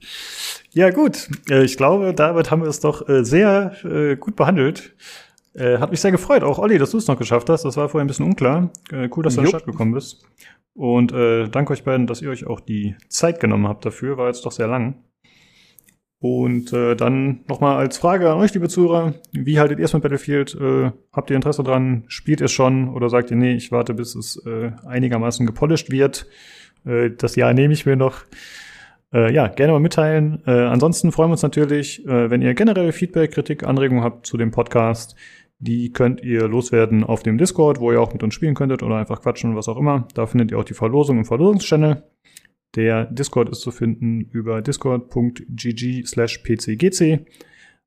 Ja, gut. Äh, Ich glaube, damit haben wir es doch äh, sehr äh, gut behandelt. Hat mich sehr gefreut. Auch Olli, dass du es noch geschafft hast. Das war vorher ein bisschen unklar. Cool, dass du an den Jupp. Start gekommen bist. Und äh, danke euch beiden, dass ihr euch auch die Zeit genommen habt dafür. War jetzt doch sehr lang. Und äh, dann nochmal als Frage an euch, liebe Zuhörer. Wie haltet ihr es mit Battlefield? Äh, habt ihr Interesse dran? Spielt ihr es schon? Oder sagt ihr, nee, ich warte, bis es äh, einigermaßen gepolished wird? Äh, das Jahr nehme ich mir noch. Äh, ja, gerne mal mitteilen. Äh, ansonsten freuen wir uns natürlich, äh, wenn ihr generell Feedback, Kritik, Anregungen habt zu dem Podcast. Die könnt ihr loswerden auf dem Discord, wo ihr auch mit uns spielen könntet oder einfach quatschen, was auch immer. Da findet ihr auch die Verlosung im Verlosungschannel. Der Discord ist zu finden über discord.gg slash pcgc.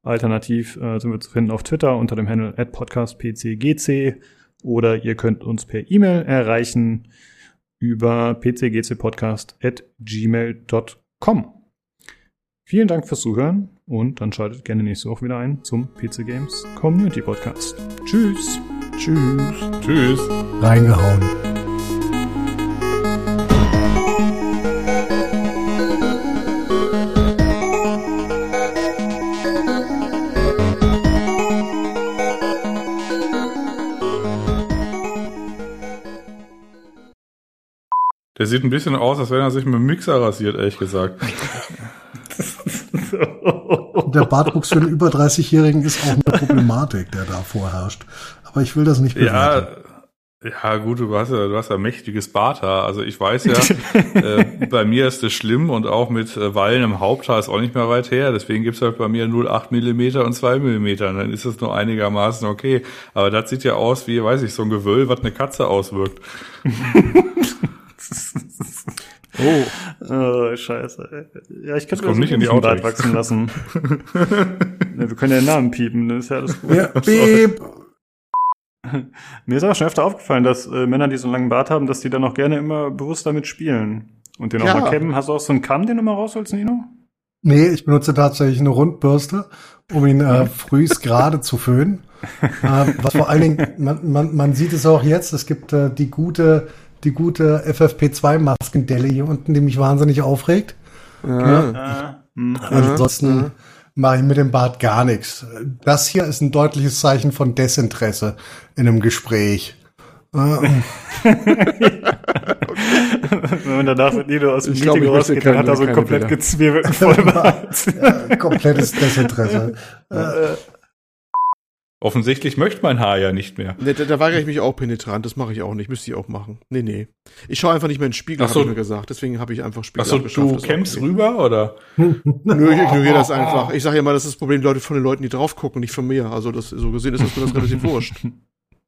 Alternativ äh, sind wir zu finden auf Twitter unter dem Handle at podcastpcgc oder ihr könnt uns per E-Mail erreichen über pcgcpodcast at gmail.com. Vielen Dank fürs Zuhören und dann schaltet gerne nächste Woche wieder ein zum PC Games Community Podcast. Tschüss. Tschüss. Tschüss. Reingehauen. Der sieht ein bisschen aus, als wenn er sich mit dem Mixer rasiert, ehrlich gesagt. [laughs] Der Bartwuchs für einen über 30-Jährigen ist auch eine Problematik, der da vorherrscht. Aber ich will das nicht bewerten. Ja, ja, gut, du hast ja, du hast ja mächtiges Barthaar. Also ich weiß ja, äh, [laughs] bei mir ist das schlimm und auch mit äh, Wallen im Haupthaar ist auch nicht mehr weit her. Deswegen gibt's halt bei mir 0,8 Millimeter und 2 Millimeter. Dann ist es nur einigermaßen okay. Aber das sieht ja aus wie, weiß ich, so ein Gewöll, was eine Katze auswirkt. [laughs] Oh. oh, scheiße. Ja, ich könnte kommt nicht in die Outtakes. wachsen lassen. [laughs] ja, wir können ja den Namen piepen, dann ist ja alles gut. Ja, beep. [laughs] Mir ist auch schon öfter aufgefallen, dass äh, Männer, die so einen langen Bart haben, dass die dann auch gerne immer bewusst damit spielen. Und den auch Ja. mal kämmen. Hast du auch so einen Kamm, den du mal rausholst, Nino? Nee, ich benutze tatsächlich eine Rundbürste, um ihn äh, [laughs] frühs gerade zu föhnen. Äh, was vor allen Dingen, man, man, man sieht es auch jetzt, es gibt äh, die gute, die gute FFP2-Maskendelle hier unten, die mich wahnsinnig aufregt. Ah. Hm. Ansonsten mache ich mit dem Bart gar nichts. Das hier ist ein deutliches Zeichen von Desinteresse in einem Gespräch. [laughs] Wenn man danach mit Nino aus dem Ich Meeting rausgeht, dann hat er so einen komplett gezwirbelten Vollbart. [laughs] äh, komplettes Desinteresse. Äh, Offensichtlich möchte mein Haar ja nicht mehr. Nee, da, da weigere ich mich auch penetrant, das mache ich auch nicht, müsste ich auch machen. Nee, nee. Ich schaue einfach nicht mehr in den Spiegel, Ach so. habe ich mir gesagt. Deswegen habe ich einfach Spiegel Achso, abgeschafft, du das ist kämpfst rüber, oder? Nö, ich ignoriere das einfach. Ich sage ja mal, das ist das Problem Leute, von den Leuten, die drauf gucken, nicht von mir. Also das so gesehen ist das mir das relativ [laughs] wurscht.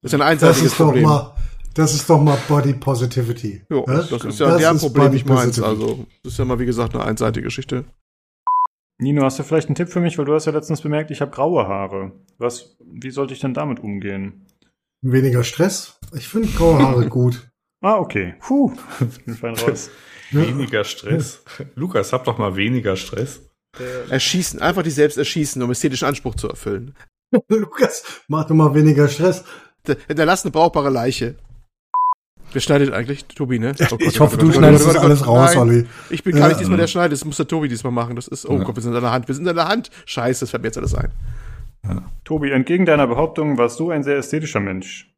Das ist ja ein Das einseitiges ist doch Problem. mal, das ist doch mal Body Positivity. Jo, Ne? das ist ja deren Problem, Body nicht meins. Also, das ist ja mal, wie gesagt, eine einseitige Geschichte. Nino, hast du vielleicht einen Tipp für mich? Weil du hast ja letztens bemerkt, ich habe graue Haare. Was, wie sollte ich denn damit umgehen? Weniger Stress. Ich finde graue Haare [laughs] gut. Ah, okay. Puh, [laughs] bin fein raus. Weniger Stress. Lukas, hab doch mal weniger Stress. Erschießen, einfach die selbst erschießen, um ästhetischen Anspruch zu erfüllen. [laughs] Lukas, mach doch mal weniger Stress. Hinterlass eine brauchbare Leiche. Wer schneidet eigentlich? Tobi, ne? Oh Gott, ich oh hoffe, Gott, du oh Gott, schneidest oh Gott, das oh alles raus, nein. Olli. Ich bin gar nicht Ja. diesmal der Schneider, das muss der Tobi diesmal machen. Das ist, oh Gott, wir sind an der Hand, wir sind an der Hand. Scheiße, das fällt mir jetzt alles ein. Tobi, entgegen deiner Behauptung warst du ein sehr ästhetischer Mensch.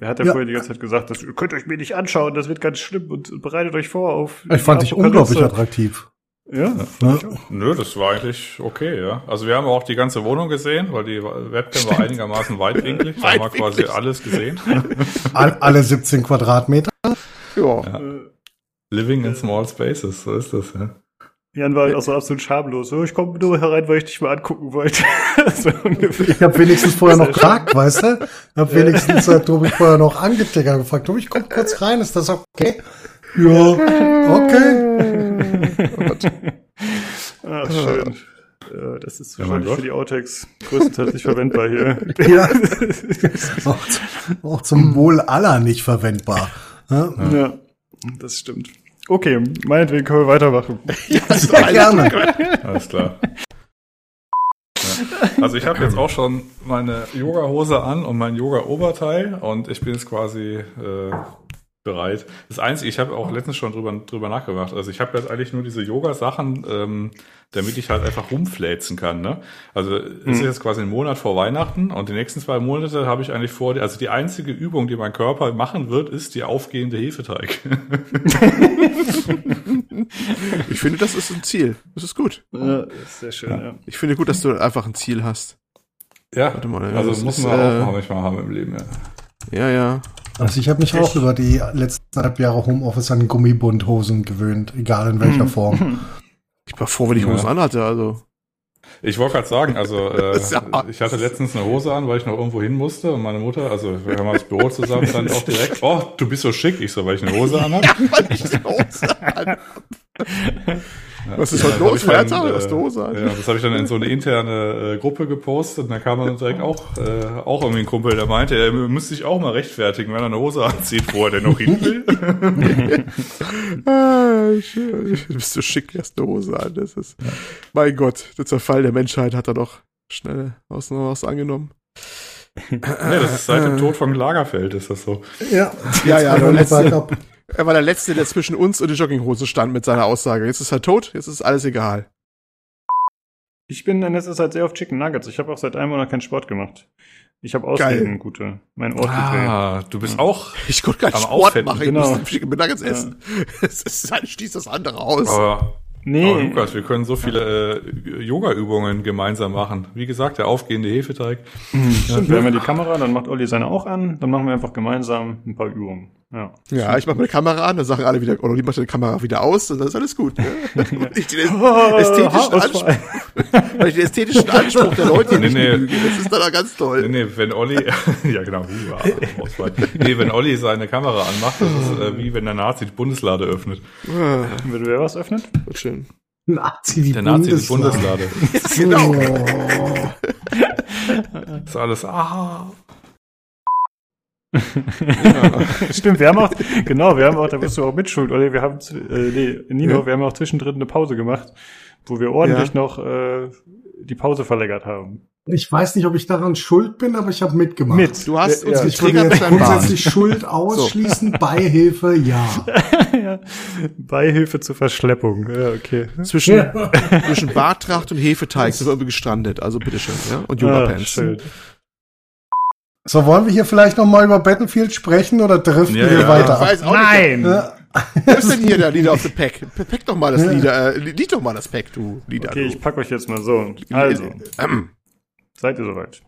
Er hat ja, Ja. vorher die ganze Zeit gesagt, das, ihr könnt euch mir nicht anschauen, das wird ganz schlimm und bereitet euch vor auf. Ich fand dich unglaublich attraktiv. Ja, Ja. Nö, das war eigentlich okay, ja. Also wir haben auch die ganze Wohnung gesehen, weil die Webcam war einigermaßen weitwinklig. [laughs] Da haben wir quasi alles gesehen. [laughs] All, alle 17 Quadratmeter. Ja. Living in small spaces, so ist das, ja. Jan war halt auch so absolut schamlos. So, ich komme nur herein, weil ich dich mal angucken wollte. [laughs] so. Ich habe wenigstens vorher noch [laughs] gefragt, weißt du? Ich habe wenigstens äh, Tobi vorher noch angetickert gefragt. Tobi, ich komm kurz rein, ist das okay? Ja, okay. Ach, schön. Ja, das ist Ja, wahrscheinlich Gott. für die Outtakes größtenteils nicht verwendbar hier. [laughs] Ja. auch, auch zum Wohl aller nicht verwendbar. Ja, ja, das stimmt. Okay, meinetwegen können wir weitermachen. [laughs] sehr gerne. Alles klar. Ja. Also ich habe jetzt auch schon meine Yoga-Hose an und mein Yoga-Oberteil und ich bin jetzt quasi äh, bereit. Das Einzige, ich habe auch letztens schon drüber, drüber nachgedacht. Also ich habe jetzt eigentlich nur diese Yoga-Sachen, ähm, damit ich halt einfach rumfläzen kann. Ne? Also es ist jetzt quasi ein Monat vor Weihnachten und die nächsten zwei Monate habe ich eigentlich vor, also die einzige Übung, die mein Körper machen wird, ist die aufgehende Hefeteig. [laughs] Ich finde, das ist ein Ziel. Das ist gut. Ja, das ist sehr schön, ja. Ich finde gut, dass du einfach ein Ziel hast. ja, Warte mal, ja, also das muss ist, man äh, auch manchmal haben im Leben. Ja. Ja, ja. Also ich habe mich auch über die letzten halb Jahre Homeoffice an Gummibundhosen gewöhnt, egal in welcher Form. [laughs] Ich war froh, wenn ich Ja. Hosen anhatte, also. Ich wollte gerade sagen, also [laughs] äh, ja ich hatte letztens eine Hose an, weil ich noch irgendwo hin musste und meine Mutter, also wir haben das Büro zusammen, dann auch direkt, [laughs] oh, du bist so schick, ich so, weil ich eine Hose an habe. Weil ich die Hose an. Was ist heute das hab los, Feiertag? äh, Hast du Hose an? Ja, das habe ich dann in so eine interne äh, Gruppe gepostet und da kam dann direkt auch, äh, auch irgendwie ein Kumpel, der meinte, er müsste sich auch mal rechtfertigen, wenn er eine Hose anzieht, wo er denn noch hin will. [laughs] Ah. Du bist so schick, hast eine Hose an. Das ist, mein Gott, der Zerfall der Menschheit hat er doch schnell aus was angenommen. nee, das ist seit dem Tod von Lagerfeld, ist das so. Ja, Ja, ja, er war der Letzte, der zwischen uns und die Jogginghose stand mit seiner Aussage. Jetzt ist er tot, jetzt ist alles egal. Ich bin in letzter Zeit sehr auf Chicken Nuggets. Ich habe auch seit einem Monat keinen Sport gemacht. Ich habe. Ausreden, gute. Mein Ort Ah, du bist auch, Ich konnte keinen Am Sport Auffetten, machen, ich genau. muss Chicken Nuggets essen. [laughs] Es ist halt, schließt das andere aus. aber Nee, Oh, Lukas, wir können so viele äh, Yoga-Übungen gemeinsam machen. Wie gesagt, der aufgehende Hefeteig. stimmt, wir haben ja die Kamera, dann macht Olli seine auch an, dann machen wir einfach gemeinsam ein paar Übungen. Ja. Ja, ich mache meine Kamera an, dann sagen alle wieder, oder die macht die Kamera wieder aus und dann ist alles gut. Ne? Und ich den Oh, ästhetischen Anspruch, weil ich den ästhetischen Anspruch der Leute Nee, nicht nee. Das ist dann auch ganz Nee, toll. nee, wenn Olli, [laughs] ja genau, uh, Auswahl. nee, wenn Olli seine Kamera anmacht, das ist äh, wie wenn der Nazi die Bundeslade öffnet. Ah, Würde wer was öffnet? wird schön. Nazi die Der Nazi die Bundeslade. Bundeslade. [laughs] genau. Oh. Das [laughs] ist alles, ah. [laughs] Stimmt, wir haben auch, genau, wir haben auch, da bist du auch mitschuld, oder? Wir haben, äh, nee, Nino, Ja. wir haben auch zwischendrin eine Pause gemacht, wo wir ordentlich noch äh, die Pause verlängert haben. Ich weiß nicht, ob ich daran schuld bin, aber ich habe mitgemacht. Mit. Du hast Ja, uns ja. Ich würde jetzt grundsätzlich Schuld [laughs] ausschließen, Beihilfe, ja. [laughs] ja. Beihilfe zur Verschleppung. Ja, okay. Zwischen, zwischen Bartracht und Hefeteig sind wir gestrandet. Also bitteschön, ja? Und schön. So, wollen wir hier vielleicht noch mal über Battlefield sprechen oder driften Ja, wir ja. weiter weiß auch Nein! Ja, nicht. Wo ist denn hier der Leader of the Pack? Pack doch mal das Lieder, äh, lied doch mal das Pack, du Lieder. Okay, du. ich pack euch jetzt mal so. Also, Ähm, seid ihr soweit?